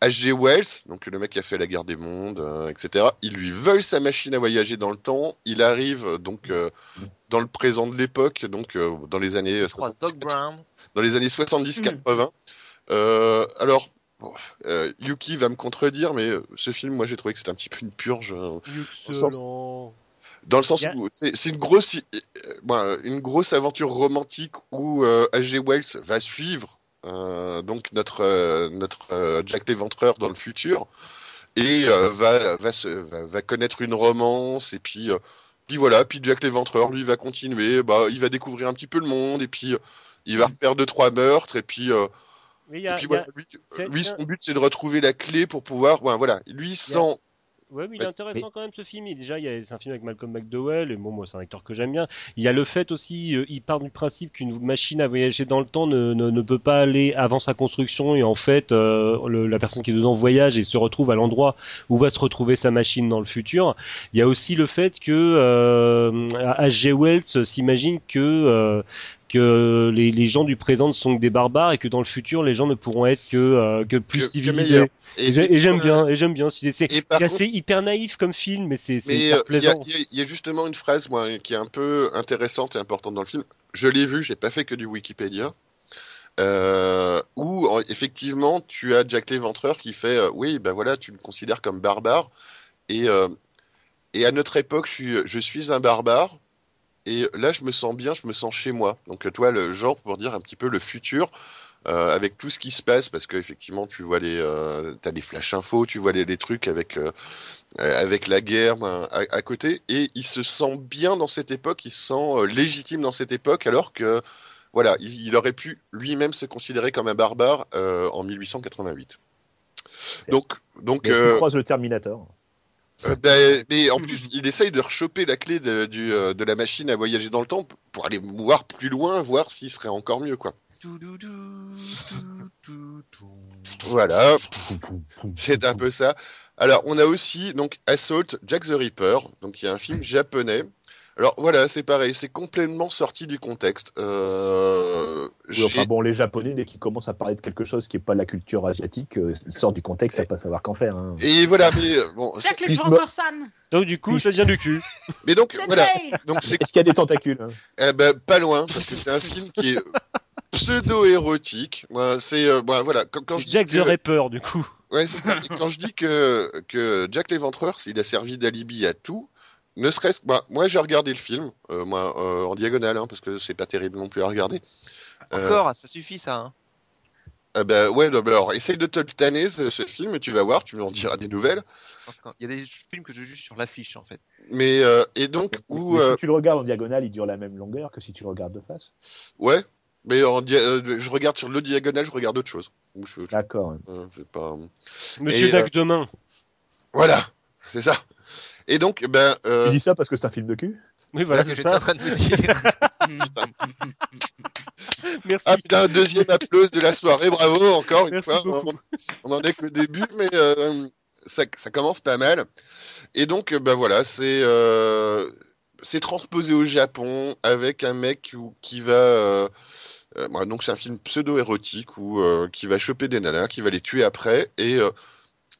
H.G. Wells, donc le mec qui a fait la guerre des mondes, euh, etc. Il lui vole sa machine à voyager dans le temps. Il arrive euh, donc euh, dans le présent de l'époque, donc euh, dans les années Je crois 70, Doc Brown. dans les années 70-80. Euh, alors, bon, euh, Yuki va me contredire, mais euh, ce film, moi, j'ai trouvé que c'était un petit peu une purge. euh. Dans le sens Yeah. où c'est une grosse, euh, bon, une grosse aventure romantique où euh, H.G. Wells va suivre euh, donc notre euh, notre euh, Jack l'Éventreur dans le futur et euh, va va, se, va va connaître une romance et puis euh, puis voilà puis Jack l'Éventreur lui va continuer bah il va découvrir un petit peu le monde et puis euh, il va refaire deux trois meurtres et puis euh, et a- voilà lui, son but c'est de retrouver la clé pour pouvoir ouais, voilà lui sans Ouais, mais il est intéressant quand même ce film. Il- Déjà, il y a, c'est un film avec Malcolm McDowell, et bon, moi, c'est un acteur que j'aime bien. Il y a le fait aussi, euh, il part du principe qu'une machine à voyager dans le temps ne, ne, ne peut pas aller avant sa construction, et en fait, euh, le- la personne qui est dedans voyage et se retrouve à l'endroit où va se retrouver sa machine dans le futur. Il y a aussi le fait que euh, H.G. Wells s'imagine que euh, que les, les gens du présent ne sont que des barbares et que dans le futur les gens ne pourront être que euh, que plus Que- civilisés. Et j'ai- et j'aime bien, et j'aime bien. C'est assez hyper naïf comme film, mais c'est hyper euh, il y, plaisant. il y a- il y a justement une phrase moi, qui est un peu intéressante et importante dans le film. Je l'ai vu, j'ai pas fait que du Wikipédia. Euh, où en- effectivement tu as Jack l'Éventreur qui fait euh, oui ben voilà tu me considères comme barbare et euh, et à notre époque je suis je suis un barbare et là je me sens bien je me sens chez moi. Donc euh, toi le genre pour dire un petit peu le futur euh, avec tout ce qui se passe parce que effectivement tu vois les euh, t'as des flash infos tu vois les, des trucs avec euh, avec la guerre ben, à, à côté. Et il se sent bien dans cette époque il se sent légitime dans cette époque alors que voilà il, il aurait pu lui-même se considérer comme un barbare en 1888 donc donc croises le Terminator. Euh, ben, mais en plus, il essaye de rechoper la clé de, du, euh, de la machine à voyager dans le temps pour aller voir plus loin, voir s'il serait encore mieux, quoi. Voilà, c'est un peu ça. Alors, on a aussi donc Assault, Jack the Ripper, donc il y a un film japonais. Alors voilà, c'est pareil, c'est complètement sorti du contexte. Euh, Oui, enfin bon, les Japonais, dès qu'ils commencent à parler de quelque chose qui n'est pas de la culture asiatique, euh, sort du contexte, ça pas savoir qu'en faire. hein. Et voilà, mais euh, bon, c'est- je me- l'Éventreur-san Donc du coup, ça vient du cul. mais donc voilà, donc c'est Est-ce qu'il y a des tentacules hein? Eh ben, pas loin, parce que c'est un film qui est pseudo-érotique. Moi, c'est, euh, bon, voilà, quand, quand je dis Jack que- the Rapper, du coup. Ouais, c'est ça. Et quand je dis que, que Jack l'Éventreur, il a servi d'alibi à tout, ne serait-ce que, bah, moi, j'ai regardé le film, euh, moi, euh, en diagonale, hein, parce que c'est pas terrible non plus à regarder. Euh, Encore, ça suffit ça. Hein. ah ben, ouais, non, mais alors, essaye de te le tanner, ce, ce film, et tu vas voir, tu m'en diras des nouvelles. Parce qu'il y a des films que je juge sur l'affiche en fait. Mais, euh, et donc, où, Mais euh, Si tu le regardes en diagonale, il dure la même longueur que si tu le regardes de face. ouais, mais en dia- je regarde sur le diagonale, je regarde autre chose. D'accord. je vais pas... Monsieur Dac demain. Voilà, c'est ça. Et donc, ben, euh, Tu dis ça parce que c'est un film de cul Oui, voilà, que j'étais en train de me dire. Merci. ah putain, deuxième applause de la soirée, bravo encore une Merci fois. On, on en est que le début, mais euh, ça, ça commence pas mal. Et donc, ben voilà, c'est euh, c'est transposé au Japon avec un mec où- qui va. euh, euh, donc c'est un film pseudo-érotique où euh, qui va choper des nanas, qui va les tuer après. Et, euh,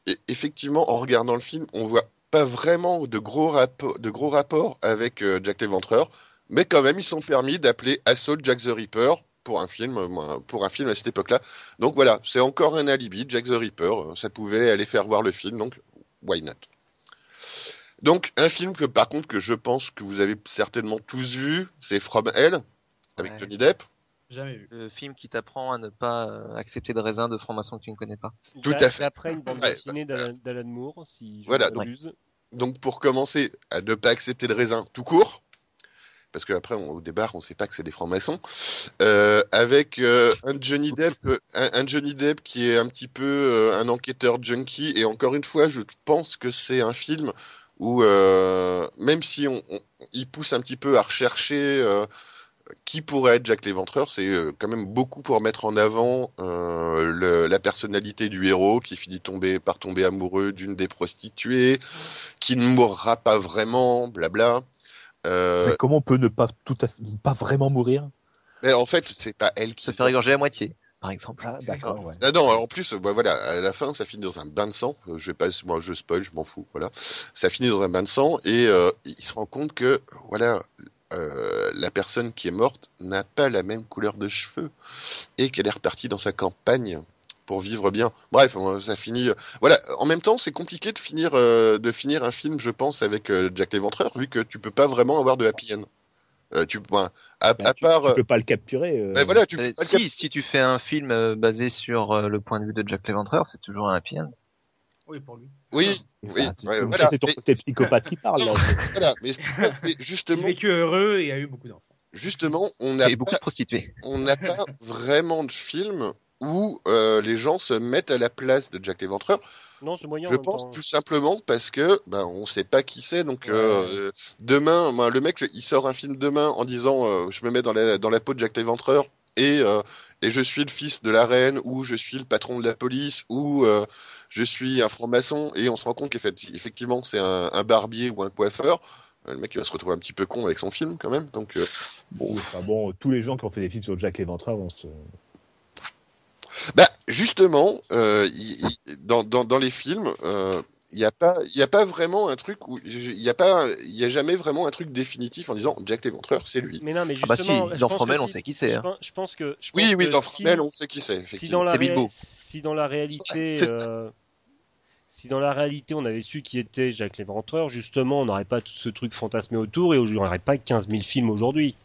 et effectivement, en regardant le film, on voit pas vraiment de gros, de gros rapports avec euh, Jack l'Éventreur, mais quand même, ils sont permis d'appeler Assault Jack the Ripper pour un film, euh, pour un film à cette époque-là. Donc voilà, c'est encore un alibi, Jack the Ripper. euh, Ça pouvait aller faire voir le film, donc why not? Donc un film que par contre que je pense que vous avez certainement tous vu, c'est From Hell avec Ouais. Johnny Depp. Jamais vu. Le film qui t'apprend à ne pas euh, accepter de raisin de franc-maçon que tu ne connais pas. Tout J'a- à fait. Après une bande Ouais, dessinée d'Alan d'Alan Moore, si je Voilà, donc- pour commencer, à ne pas accepter de raisin tout court, parce qu'après au départ on ne sait pas que c'est des francs-maçons, euh, avec euh, un Johnny Depp, un, un Johnny Depp qui est un petit peu euh, un enquêteur junkie, et encore une fois je pense que c'est un film où euh, même si on, on- il pousse un petit peu à rechercher euh, qui pourrait être Jack l'Éventreur, c'est euh, quand même beaucoup pour mettre en avant euh, le- la personnalité du héros qui finit tomber, par tomber amoureux d'une des prostituées, qui ne mourra pas vraiment, blabla. Euh, Mais comment on peut ne pas tout à fait, pas vraiment mourir? Mais en fait, c'est pas elle qui. Se faire égorger à moitié, par exemple. Ah, d'accord, ouais. Ah non, alors en plus, bah voilà, à la fin, ça finit dans un bain de sang. Euh, Je vais pas, moi, je spoil, je m'en fous, voilà. Ça finit dans un bain de sang et euh, il se rend compte que, voilà, euh, la personne qui est morte n'a pas la même couleur de cheveux et qu'elle est repartie dans sa campagne pour vivre bien. Bref, euh, ça finit. Voilà. En même temps, c'est compliqué de finir, euh, de finir un film, je pense, avec euh, Jack l'Éventreur, vu que tu peux pas vraiment avoir de happy end. Euh, tu, ben, à, à tu, part. tu peux pas le capturer. euh, ben voilà, tu Euh, peux si, si tu fais un film euh, basé sur euh, le point de vue de Jack l'Éventreur, c'est toujours un happy end. Oui, pour lui. Oui, ouais, ça, voilà. c'est ton côté psychopathe qui parle. Là. voilà. Mais c'est Il a justement, vécu heureux et a eu beaucoup d'enfants. justement, on n'a Et beaucoup pas, de prostituées. on n'a pas vraiment de film où euh, les gens se mettent à la place de Jack l'Éventreur. Non, c'est moyen. en Je pense temps. tout simplement parce que ben on sait pas qui c'est. Donc Ouais. euh, demain, ben, le mec il sort un film demain en disant euh, je me mets dans la dans la peau de Jack l'Éventreur et euh, et je suis le fils de la reine ou je suis le patron de la police ou euh, je suis un franc-maçon et on se rend compte qu'effectivement c'est un, un barbier ou un coiffeur. Euh, Le mec il va se retrouver un petit peu con avec son film quand même. Donc euh, enfin bon, tous les gens qui ont fait des films sur Jack l'Éventreur, on se... Bah, justement, euh, il- il- dans, dans, dans les films, euh, il n'y a pas, il y a pas vraiment un truc où, il y a pas, il y a jamais vraiment un truc définitif en disant Jack l'Éventreur, c'est lui. Mais non, mais Ah bah si, justement, je dans Fromel, on sait qui c'est. Je hein. pense, je pense que. je Oui, pense oui, que dans si- Fromel, on sait qui c'est, si dans effectivement. la Bilbo. si dans la réalité euh, si dans la réalité on avait su qui était Jacques Léventreur justement on n'aurait pas tout ce truc fantasmé autour et on n'aurait pas 15 000 films aujourd'hui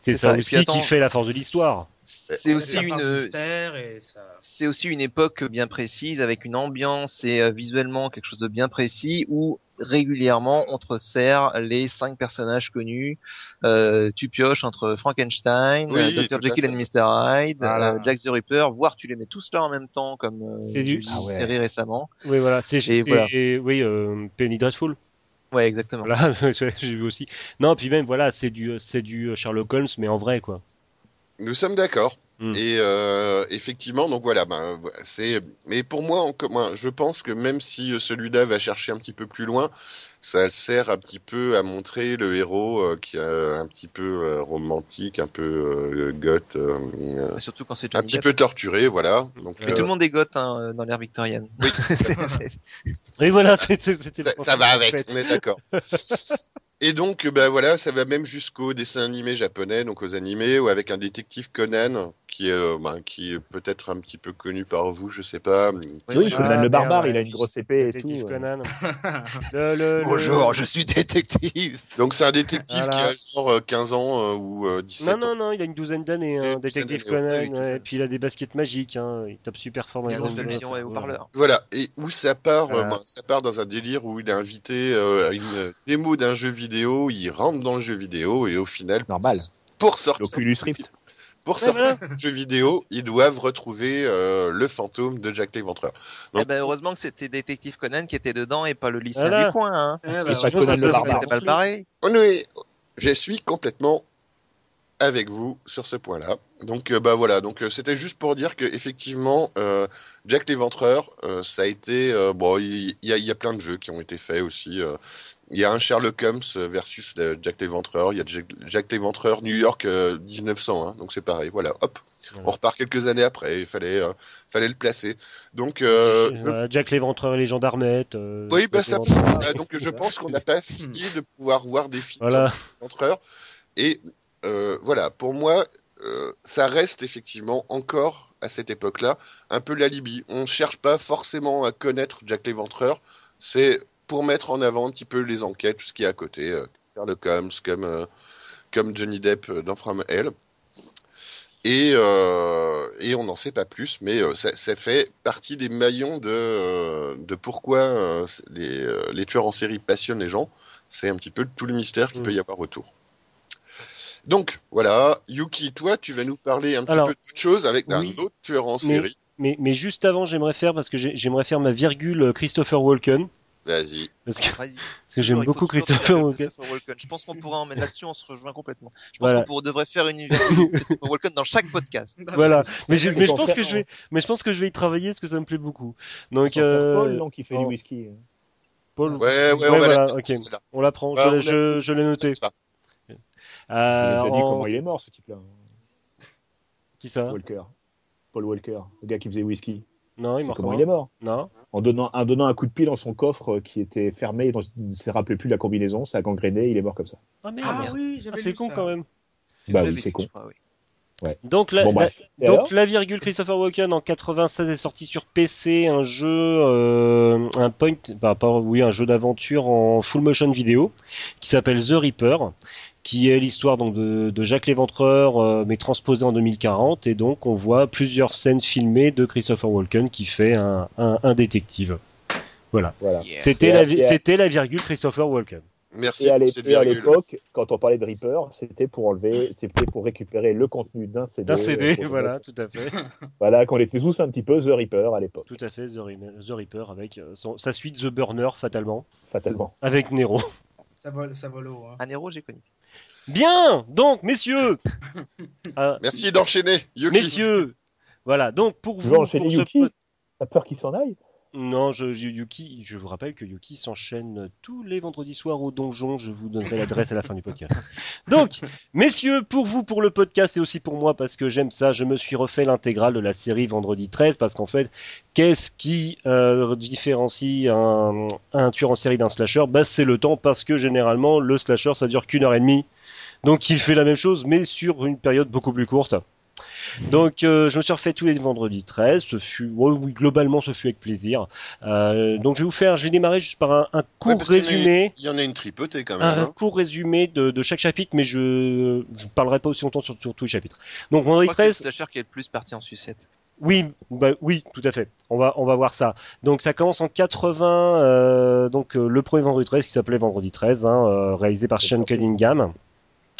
c'est C'est ça, ça, et aussi qui fait la force de l'histoire C'est aussi une, et ça- c'est aussi une époque bien précise avec une ambiance et euh, visuellement quelque chose de bien précis où régulièrement on te resserre les cinq personnages connus. Euh, tu pioches entre Frankenstein, Oui, euh, Dr Jekyll and Mr Hyde, Voilà. euh, Jack the Ripper, voire tu les mets tous là en même temps comme euh, Ah une ouais. série récemment. oui voilà c'est Et c'est- voilà. oui euh, Penny Dreadful Ouais, exactement. voilà j'ai vu aussi non puis même voilà c'est du c'est du Sherlock Holmes mais en vrai quoi Nous sommes d'accord. Hmm. Et euh, effectivement, donc voilà, ben, voilà, c'est. Mais pour moi, en commun, je pense que même si euh, celui-là va chercher un petit peu plus loin, ça sert un petit peu à montrer le héros euh, qui est un petit peu euh, romantique, un peu euh, goth, euh, euh, Surtout quand c'est un petit peu torturé, voilà. Donc Mais euh, tout le monde est goth hein, euh, dans l'ère victorienne. Oui. Voilà c'était ça, va avec, fait. on est d'accord. Et donc, euh, ben voilà, ça va même jusqu'au dessin animé japonais, donc aux animés, ou avec un détective Conan, qui est, euh, ben, qui est peut-être un petit peu connu par vous, je sais pas. Oui, oui, Conan Ah, le barbare, il a une grosse épée et tout. Détective euh. Conan le, le- le- Bonjour, je suis détective. Donc c'est un détective Voilà. qui a genre euh, 15 ans euh, ou euh, 17 Non, ans. non, non, il a une douzaine d'années, hein, Détective Conan, ouais, ouais, et puis il a des baskets magiques, hein, il tape super fort dans Les et haut-parleur. Voilà, et où ça part, Voilà. ben, ça part dans un délire où il est invité euh, à une démo d'un jeu vidéo, il rentre dans le jeu vidéo et au final, Normal. pour sortir, L'Oculus Rift. Pour Ouais, sortir voilà. du jeu vidéo, ils doivent retrouver euh, le fantôme de Jack l'Éventreur. Eh Donc- ben, heureusement que c'était Détective Conan qui était dedans et pas le lycéen Voilà. du coin. Hein. Bah, pas Conan le barbare. Oh, oui, je suis complètement avec vous sur ce point-là. Donc euh, bah voilà, donc euh, c'était juste pour dire que effectivement euh, Jack l'Éventreur, euh, ça a été euh, bon, il il y, a, il y a plein de jeux qui ont été faits aussi. Euh. Il y a un Sherlock Holmes versus euh, Jack l'Éventreur. Il y a Jack, Jack l'Éventreur New York euh, 1901. Donc c'est pareil. Voilà, hop. Voilà. On repart quelques années après. Il fallait, euh, fallait le placer. Donc euh, je- Jack l'Éventreur et les gendarmettes. euh, oui, bah ça, donc je pense qu'on n'a pas fini de pouvoir voir des films Voilà, l'Éventreur. Et euh, voilà, pour moi, euh, ça reste effectivement encore à cette époque-là un peu l'alibi. On ne cherche pas forcément à connaître Jack l'Éventreur. C'est pour mettre en avant un petit peu les enquêtes, tout ce qui est à côté, euh, Sherlock Holmes, comme, euh, comme Johnny Depp euh, dans From Hell. Et, et on n'en sait pas plus, mais ça, ça fait partie des maillons de, de pourquoi les, les tueurs en série passionnent les gens. C'est un petit peu tout le mystère qu'il Mm. peut y avoir autour. Donc voilà, Yuki, toi, tu vas nous parler un petit Alors, peu d'autre chose avec un oui, autre tueur en mais- série. mais, mais juste avant, j'aimerais faire, parce que j'ai- j'aimerais faire ma virgule Christopher Walken. Vas-y. Parce que, parce que j'aime beaucoup Christopher Walken. Je pense qu'on pourrait en mettre là-dessus, on se rejoint complètement. Je pense Voilà. qu'on devrait faire une virgule Christopher Walken dans chaque podcast. Voilà. Mais, je- mais je pense que je vais, mais je pense que je vais y travailler parce que ça me plaît beaucoup. Donc, euh, Paul, non, qui fait du whisky. Paul, Ouais, ouais, on voilà, la ok. on l'apprend. Ouais, je, on la- je, l'ai noté. Euh, déjà dit en- comment il est mort, ce type-là. Qui ça? Walker. Paul Walker, le gars qui faisait whisky. Non, il C'est meurt comment il est mort. Non. En donnant, en donnant un coup de pied dans son coffre euh, qui était fermé, dont il ne se rappelait plus la combinaison, ça a gangréné, il est mort comme ça. Ah merde. Ah merde. oui, Ah, j'avais c'est lu con ça. quand même. Bah oui, c'est con. crois, oui. Donc la, Bon, la- bref. Et donc alors la virgule Christopher Walken en 96 est sorti sur PC, un jeu, euh, un point, bah, pas- oui, un jeu d'aventure en full motion vidéo qui s'appelle The Reaper, qui est l'histoire donc de, de Jacques l'Éventreur, euh, mais transposé en 2040, et donc on voit plusieurs scènes filmées de Christopher Walken qui fait un, un, un détective. Voilà. Voilà. Yeah. C'était la, c'était la virgule Christopher Walken. Merci Et à l'époque, quand on parlait de Reaper, c'était pour enlever, c'était pour récupérer le contenu d'un CD. D'un CD, euh, voilà, mettre- tout à fait. Voilà, qu'on était tous un petit peu The Reaper à l'époque, Tout à fait, The, Re- The Reaper avec euh, son- sa suite The Burner, fatalement, fatalement. avec Nero. Ça vole, ça vole haut. Hein. Un héros, j'ai connu. Bien Donc, messieurs Ah, Merci d'enchaîner, Yuki. Messieurs Voilà, donc pour Tu vous... veux enchaîner pour Yuki T'as peur qu'il s'en aille? Non, je, je- Yuki, je vous rappelle que Yuki s'enchaîne tous les vendredis soirs au donjon. Je vous donnerai l'adresse à la fin du podcast. Donc, messieurs, pour vous, pour le podcast et aussi pour moi, parce que j'aime ça, je me suis refait l'intégrale de la série Vendredi 13, parce qu'en fait, qu'est-ce qui euh, différencie un, un tueur en série d'un slasher? Bah, c'est le temps, parce que généralement, le slasher, ça dure qu'une heure et demie. Donc, il fait la même chose, mais sur une période beaucoup plus courte. Donc euh, je me suis refait tous les vendredis 13, ce fut ouais, oui globalement ce fut avec plaisir. Euh, donc je vais vous faire, je vais démarrer juste par un, un court Ouais, résumé, Il y en a une tripotée quand même. un hein. court résumé de, de chaque chapitre, mais je je parlerai pas aussi longtemps sur, sur tous les chapitres. Donc Je vendredi crois que c'est le 13, qui est le plus parti en sucette. oui, bah, oui, tout à fait. On va, on va voir ça. Donc ça commence en 80, euh, donc euh, le premier vendredi 13 qui s'appelait Vendredi 13, hein, euh, réalisé par Sean. Cunningham.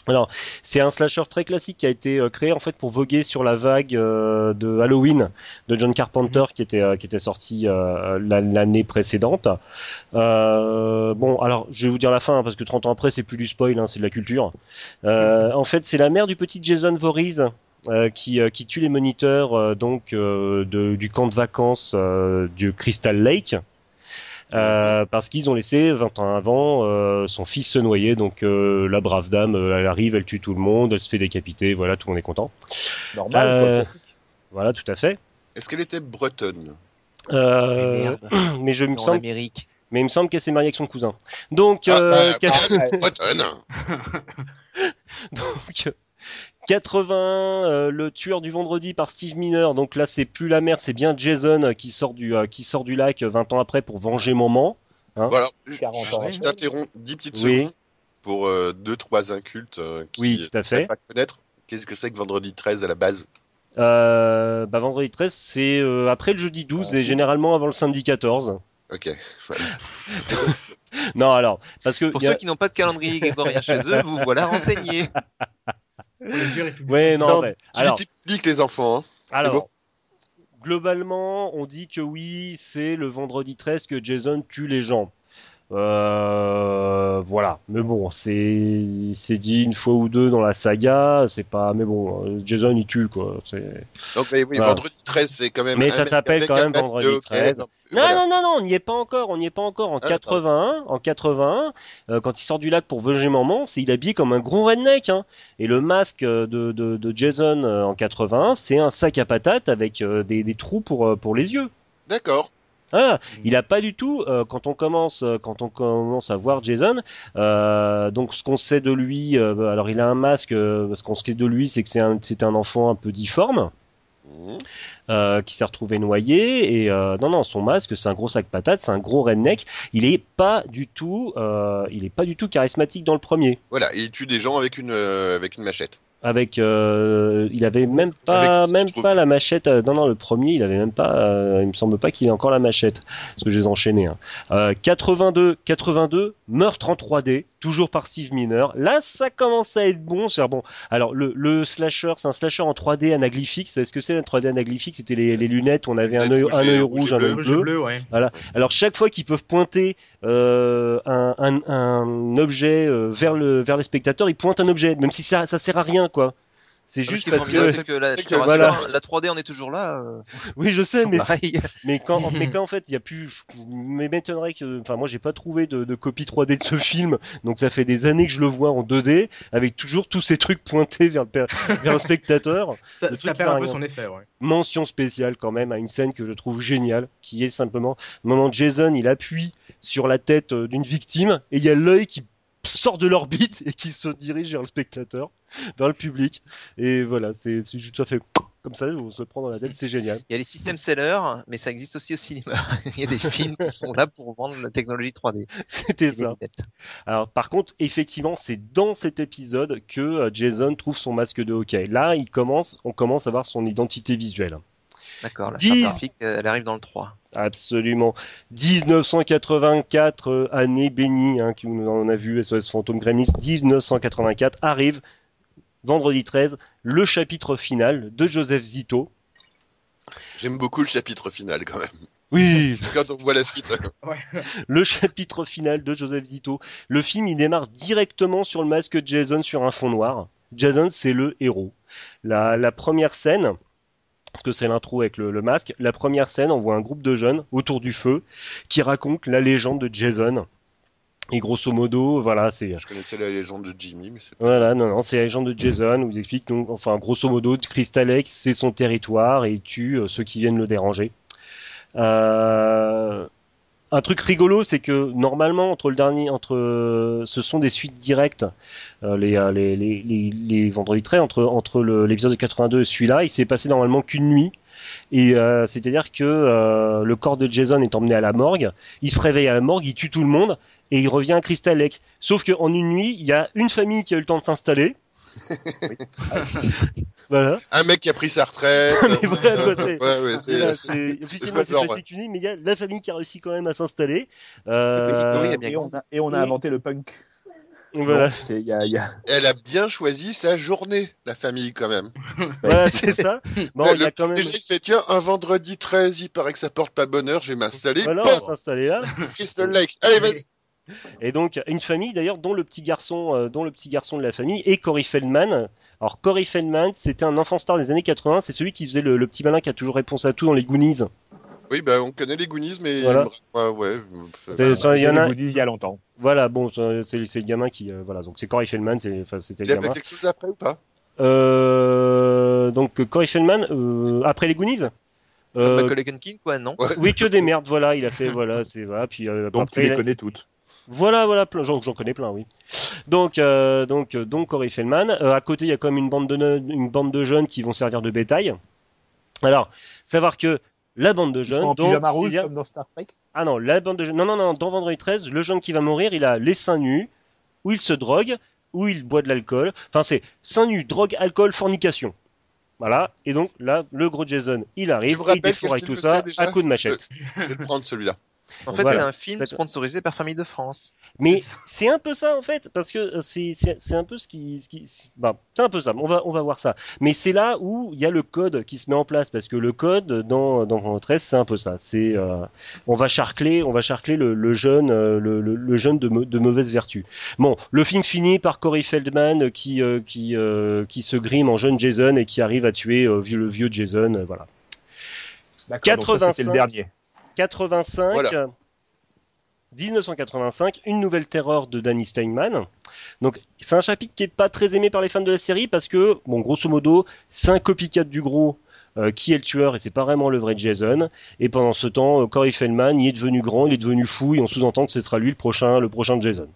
Alors, c'est un slasher très classique qui a été euh, créé en fait pour voguer sur la vague euh, de Halloween de John Carpenter qui était euh, qui était sorti la- l'année précédente. Euh, bon, alors je vais vous dire la fin hein, parce que 30 ans après c'est plus du spoil, hein, c'est de la culture. Euh, en fait, c'est la mère du petit Jason Voorhees euh, qui, euh, qui tue les moniteurs euh, donc de- du camp de vacances du Crystal Lake. Euh, parce qu'ils ont laissé 20 ans avant euh, son fils se noyer, donc euh, la brave dame, elle arrive, elle tue tout le monde, elle se fait décapiter, voilà, tout le monde est content. Normal, Euh, quoi. Voilà, tout à fait. Est-ce qu'elle était bretonne? Euh, Mais merde, mais je me en semble, Amérique. mais il me semble qu'elle s'est mariée avec son cousin. Donc, Ah, euh, bah, bretonne donc 80, euh, le tueur du vendredi par Steve Miner. Donc là, c'est plus la mère, c'est bien Jason qui sort du euh, qui sort du lac euh, 20 ans après pour venger maman. Voilà, 40 juste, ans. je t'interromps 10 petites Oui. secondes pour euh, deux, trois incultes euh, qui Oui, tout à ne fait. pas connaître. Qu'est-ce que c'est que vendredi 13 à la base? Euh, bah, vendredi 13, c'est euh, après le jeudi 12 et généralement avant le samedi 14. Ok, voilà. Non, alors, parce que Pour a- ceux qui n'ont pas de calendrier grégorien chez eux, vous voilà renseignés. Ouais, non, Non, ouais. Tu Alors, public les enfants. Hein. alors, bon globalement, on dit que oui, c'est le vendredi 13 que Jason tue les gens. Euh, voilà. Mais bon, c'est c'est dit une fois ou deux dans la saga. C'est pas. Mais bon, Jason il tue quoi. C'est. Donc, mais oui, Voilà. vendredi 13, c'est quand même. Mais un ça s'appelle quand même vendredi hockey. 13. Non, Non, voilà. non, non, non, on n'y est pas encore, on n'y est pas encore. En Ah, 81, en 81, euh, quand il sort du lac pour venger maman, c'est il est habillé comme un gros redneck. Hein. Et le masque euh, de, de, de Jason en 81, c'est un sac à patates avec euh, des, des trous pour, pour les yeux. D'accord. Ah, il a pas du tout euh, quand on commence euh, quand on commence à voir Jason. euh, donc ce qu'on sait de lui, euh, alors il a un masque. euh, ce qu'on sait de lui, c'est que c'est un c'est un enfant un peu difforme euh, qui s'est retrouvé noyé et euh, non non son masque c'est un gros sac patate c'est un gros redneck il est pas du tout euh, il est pas du tout charismatique dans le premier Voilà, il tue des gens avec une, euh, avec une machette. Avec euh, il avait même pas Avec- même pas la machette euh, non non le premier il avait même pas euh, il me semble pas qu'il ait encore la machette parce que je les ai enchaînés hein. Euh, 82 82 meurtre en 3D toujours par Steve Miner. Là ça commence à être bon. C'est bon alors le, le slasher c'est un slasher en 3D anaglyphique. Est-ce que c'est la 3D anaglyphique? C'était les, les lunettes. Où on avait un œil un rouge un œil bleu. bleu, ouais. alors chaque fois qu'ils peuvent pointer euh, un, un, un objet euh, vers le vers les spectateurs, ils pointent un objet, même si ça ça sert à rien quoi. C'est Ce juste parce que c'est que la, c'est je que te rassure, voilà. hein, la 3D on est toujours là. euh, oui je sais mais quand mais quand en fait il y a plus je- mais m'étonnerait que enfin moi j'ai pas trouvé de, de copie 3D de ce film donc ça fait des années que je le vois en 2D avec toujours tous ces trucs pointés vers le per- vers le spectateur. Ça, Le ça truc perd un peu rien. son effet, ouais. mention spéciale quand même à une scène que je trouve géniale, qui est simplement le moment où Jason il appuie sur la tête euh, d'une victime et il y a l'œil qui sort de l'orbite et qui se dirige vers le spectateur, vers le public. Et voilà, c'est juste ça fait comme ça, on se prend dans la tête, c'est génial. Il y a les systèmes sellers, mais ça existe aussi au cinéma. Il y a des films qui sont là pour vendre la technologie 3D. C'était ça. Alors par contre, effectivement, c'est dans cet épisode que euh, Jason trouve son masque de hockey. Là, il commence, on commence à voir son identité visuelle. D'accord, la Dix. charte graphique, euh, elle arrive dans le 3. Absolument. 1984, euh, année bénie, hein, qui on en a vu SOS Fantôme Gremlins. 1984 arrive, vendredi 13, le chapitre final de Joseph Zito. J'aime beaucoup le chapitre final quand même. Oui, Quand on voit la suite. Ouais. le chapitre final de Joseph Zito. Le film, il démarre directement sur le masque de Jason sur un fond noir. Jason, c'est le héros. La, la première scène, parce que c'est l'intro avec le, le masque. La première scène, on voit un groupe de jeunes autour du feu qui racontent la légende de Jason. Et grosso modo, voilà, c'est Je connaissais la légende de Jimmy, mais c'est pas. voilà, non, non, c'est la légende de Jason où il explique donc, enfin, grosso modo, Crystal Lake, c'est son territoire et il tue euh, ceux qui viennent le déranger. Euh, un truc rigolo, c'est que normalement entre le dernier, entre, euh, ce sont des suites directes, euh, les, euh, les, les, les, les vendredis 13 entre entre l'épisode de 82 et celui-là, il s'est passé normalement qu'une nuit. Et c'est-à-dire que le corps de Jason est emmené à la morgue, il se réveille à la morgue, il tue tout le monde et il revient à Crystal Lake. Sauf qu'en une nuit, il y a une famille qui a eu le temps de s'installer. voilà. Un mec qui a pris sa retraite. Mais voilà, ouais, ouais, c'est. Officiellement, c'est genre, ouais. mais il y a la famille qui a réussi quand même à s'installer. Euh, Et on a, et on a Oui. inventé le punk. voilà, Non, c'est- il y a- il y a- Elle a bien choisi sa journée, la famille, quand même. voilà c'est ça. Bon, il y le a quand même. fait tiens, un vendredi 13, il paraît que ça porte pas bonheur, je vais m'installer. Voilà, on va s'installer là. Crystal Lake. Allez, vas-y. Et donc une famille d'ailleurs dont le petit garçon, euh, dont le petit garçon de la famille est Corey Feldman. Alors Corey Feldman, c'était un enfant star des années 80. C'est celui qui faisait le, le petit malin qui a toujours réponse à tout dans les Goonies. Oui, bah, on connaît les Goonies, mais. Voilà. Ouais, ouais. C'est- ça, il y en les a. goodies il y a longtemps. Voilà, bon, c'est c'est le gamin qui, euh, voilà, donc c'est Corey Feldman, c'est, enfin, c'était Il le a fait gamin. quelque chose après ou pas? Euh, donc Corey Feldman, euh, après les Goonies? Euh, Culkin, quoi, non? Ouais. oui, que des merdes, voilà, il a fait, voilà, c'est, voilà, puis euh, Donc après, tu les connais toutes. Voilà, voilà, plein, j'en, j'en connais plein, oui. Donc, euh, donc, euh, donc Corey Feldman. Euh, à côté, il y a quand même une bande de ne- une bande de jeunes qui vont servir de bétail. Alors, savoir que la bande de Ils sont jeunes, en donc, pyjama s'il rouge comme dans Star Trek. ah non, la bande de jeunes, non, non, non, dans Vendredi 13, le jeune qui va mourir, il a les seins nus, où il se drogue, où il boit de l'alcool. Enfin, c'est seins nus, drogue, alcool, fornication. Voilà. Et donc, là, le gros Jason, il arrive, il défouraille tout ça à coup de machette. Je vais le prendre celui-là. En fait, Voilà. c'est un film sponsorisé par Famille de France. Mais C'est un peu ça en fait, parce que euh, c'est un peu ce qui, ce qui c'est- c'est un peu ça. On va on va voir ça. Mais c'est là où il y a le code qui se met en place, parce que le code dans dans Vendredi 13 c'est un peu ça. C'est euh, on va charcler on va charcler le, le jeune euh, le, le, le jeune de, de mauvaise vertu. Bon, le film finit par Corey Feldman qui euh, qui euh, qui se grime en jeune Jason et qui arrive à tuer euh, le vieux Jason. voilà. D'accord. Donc ça, c'était 85. le dernier. 85, Voilà. 1985, une nouvelle terreur de Danny Steinman. Donc c'est un chapitre qui est pas très aimé par les fans de la série parce que, bon, grosso modo, c'est un copycat du gros euh, qui est le tueur et c'est pas vraiment le vrai Jason. Et pendant ce temps, euh, Corey Feldman, il est devenu grand, il est devenu fou et on sous-entend que ce sera lui le prochain, le prochain Jason.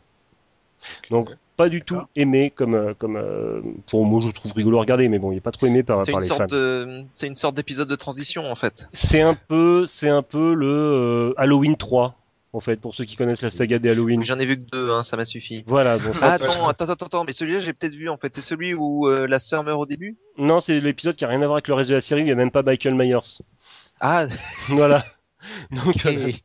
Donc pas du tout aimé comme euh, comme euh, pour moi je trouve rigolo à regarder mais bon il est pas trop aimé par, par une les fans. sorte de, c'est une sorte d'épisode de transition en fait. C'est un peu, c'est un peu le euh, Halloween 3, en fait, pour ceux qui connaissent la saga des Halloween. J'en ai vu que deux, hein, ça m'a suffi. Voilà, bon, Ah, attends, attends, attends, attends, mais celui-là j'ai peut-être vu en fait. C'est celui où euh, la sœur meurt au début? non, c'est l'épisode qui a rien à voir avec le reste de la série, il y a même pas Michael Myers. Ah, Voilà. Donc, ok.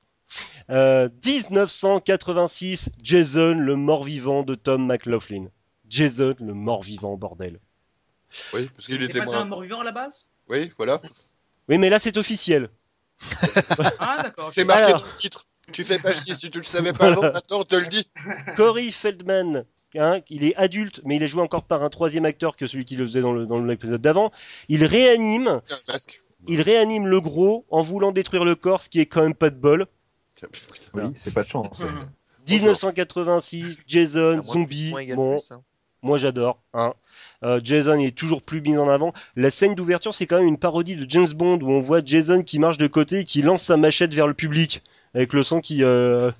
Euh, euh, 1986, Jason, le mort-vivant de Tom McLaughlin. Jason, le mort-vivant, bordel. Oui, parce qu'il était pas un mort-vivant à la base? Oui, voilà. Oui, mais là, c'est officiel. Ah, d'accord. C'est marqué Alors. dans le titre. Tu fais pas chier si tu le savais pas avant, maintenant on te le dit. Corey Feldman, hein, il est adulte, mais il est joué encore par un troisième acteur que celui qui le faisait dans l'épisode d'avant. Il réanime, il réanime le gros en voulant détruire le corps, ce qui est quand même pas de bol. Oui, c'est pas de chance. Mhm. 1986, Jason, moins- zombie, bon, plus, hein. moi j'adore. Hein. Euh, Jason est toujours plus mis en avant. La scène d'ouverture, c'est quand même une parodie de James Bond où on voit Jason qui marche de côté et qui lance sa machette vers le public avec le son qui euh,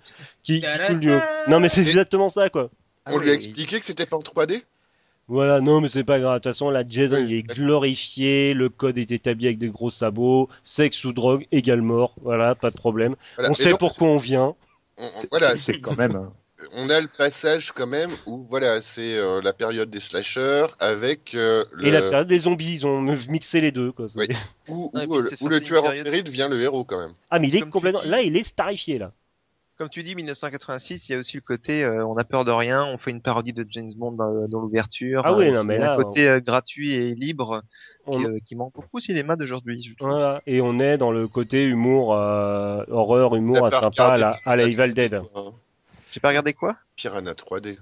qui, qui coule du haut. Non mais c'est exactement ça quoi. Ah On lui a expliqué que c'était pas en 3D Voilà, non mais c'est pas grave. De toute façon, là, Jason, Oui, il est glorifié, le code est établi avec des gros sabots, sexe ou drogue égale mort, voilà, pas de problème. Voilà. on Et sait donc, pourquoi on vient. on- voilà, c'est quand même. hein. on a le passage quand même où voilà, c'est euh, la période des slashers avec euh, le Et la période des zombies, ils ont mixé les deux, quoi. c'est- Oui. où, Ah, euh, où le tueur en série devient le héros quand même. Ah, mais il est Comme complètement, là, il est starifié, là. Comme tu dis, 1986, il y a aussi le côté, euh, on a peur de rien, on fait une parodie de James Bond dans, dans l'ouverture. Ah oui, Euh, non, mais là, un côté euh, gratuit et libre On- qui, euh, qui manque beaucoup au cinéma d'aujourd'hui. Voilà. Et on est dans le côté humour, euh, horreur, humour pas sympa à la, à la Piranha Evil 3D, Dead. hein J'ai pas regardé quoi? Piranha 3D.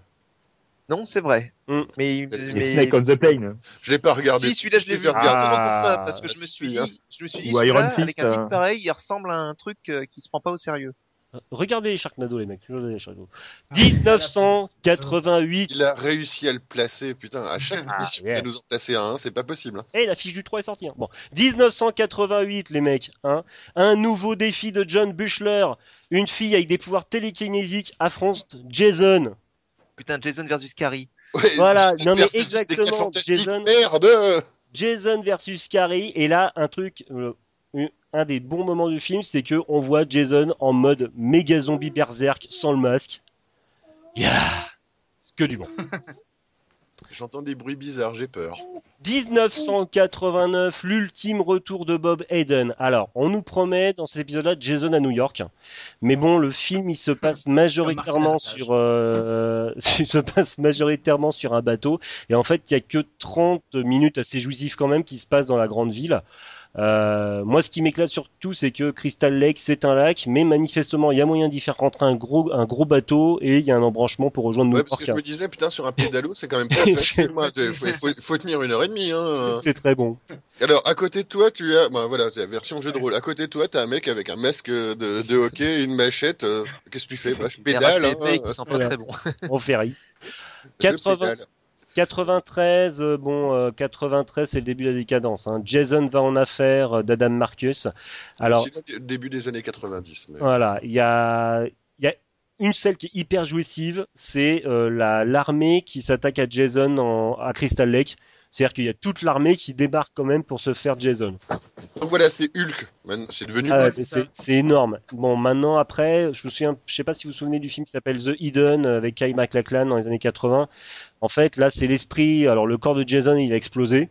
Non, c'est vrai. Mm. Mais, mais- Snake on the Plane. Je l'ai pas regardé. Si, celui-là, je l'ai Je vu. l'ai regardé. Justement pour ça, Ah, parce que je me suis dit, je me suis dit, Ou Iron avec Fist, un titre euh. pareil, il ressemble à un truc euh, qui se prend pas au sérieux. Regardez les Sharknado, les mecs. Regardez les Sharknado. Ah, 1988. Il a réussi à le placer, putain. À chaque Ah, émission, yeah. il nous en placer un, c'est pas possible. hein. Eh, la fiche du 3 est sortie. hein. Bon, 1988, les mecs. Hein. Un nouveau défi de John Bushler. Une fille avec des pouvoirs télékinésiques affronte Jason. Putain, Jason versus Carrie. Ouais, Voilà, non, mais exactement, Jason- Merde Jason versus Carrie. Et là, un truc, euh, un- des bons moments du film, c'est que on voit Jason en mode méga zombie berserk sans le masque. Yeah C'est que du bon. J'entends des bruits bizarres, j'ai peur. 1989, l'ultime retour de Bob Hayden. Alors, on nous promet dans cet épisode-là Jason à New York, mais bon, le film il se passe majoritairement sur, euh, il se passe majoritairement sur un bateau, et en fait, il y a que 30 minutes assez jouissives quand même qui se passent dans la grande ville. Euh, moi, ce qui m'éclate surtout, c'est que Crystal Lake, c'est un lac, mais manifestement, il y a moyen d'y faire rentrer un gros, un gros bateau, et il y a un embranchement pour rejoindre New Ouais, parce que je me disais, putain, sur un pédalo, c'est quand même pas facile, moi. Il faut, faut, faut tenir une heure et demie, hein. C'est très bon. Alors, à côté de toi, tu as, bah, voilà, la version jeu de rôle. À côté de toi, t'as un mec avec un masque de, de hockey et une machette. euh, Qu'est-ce que tu fais? Bah, je pédale, hein. Sent pas très bon. On ferry. Je 80, pédale. 93, euh, bon, euh, 93, c'est le début de la décadence. Hein. Jason va en affaire euh, d'Adam Marcus. Alors, le début des années 90. mais- voilà, il y a, y a une scène qui est hyper jouissive, c'est euh, la l'armée qui s'attaque à Jason en, à Crystal Lake. C'est-à-dire qu'il y a toute l'armée qui débarque quand même pour se faire Jason. Donc voilà, c'est Hulk. C'est devenu Ah c'est énorme. Bon, maintenant après, je me souviens, je sais pas si vous vous souvenez du film qui s'appelle The Hidden euh, avec Kyle MacLachlan dans les années 80. En fait, là, c'est l'esprit. Alors, le corps de Jason, il a explosé.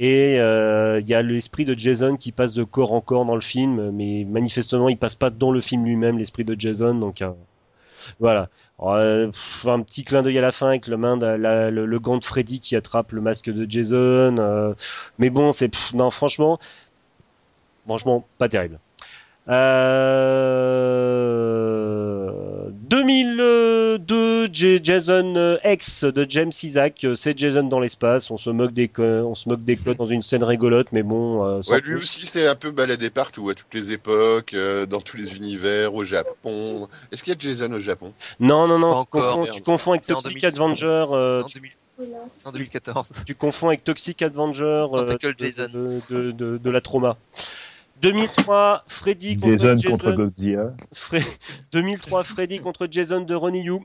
Et euh, il y a l'esprit de Jason qui passe de corps en corps dans le film, mais manifestement, il passe pas dans le film lui-même, l'esprit de Jason. Donc euh, voilà. Un petit clin d'œil à la fin avec le main, de, la- le, le gant de Freddy qui attrape le masque de Jason. euh, mais bon, c'est non, franchement, franchement, pas terrible. Euh... 2002, J- Jason euh, X de James Isaac, euh, c'est Jason dans l'espace. On se moque des on se moque des codes dans une scène rigolote, mais bon. euh, Ouais, lui plus. aussi, c'est un peu baladé partout, à toutes les époques, euh, dans tous les univers, au Japon. Est-ce qu'il y a Jason au Japon? Non, non, non. Pas tu, encore, confonds, merde. tu confonds avec Toxic 2000. Avenger. euh, C'est en 2000 c'est en 2014. tu confonds avec Toxic Avenger euh, Tentacle de, Jason. de, de, de- de la trauma. 2003, Freddy contre Jason Jason. contre Godzilla. Fre- 2003, Freddy contre Jason de Ronnie Yu.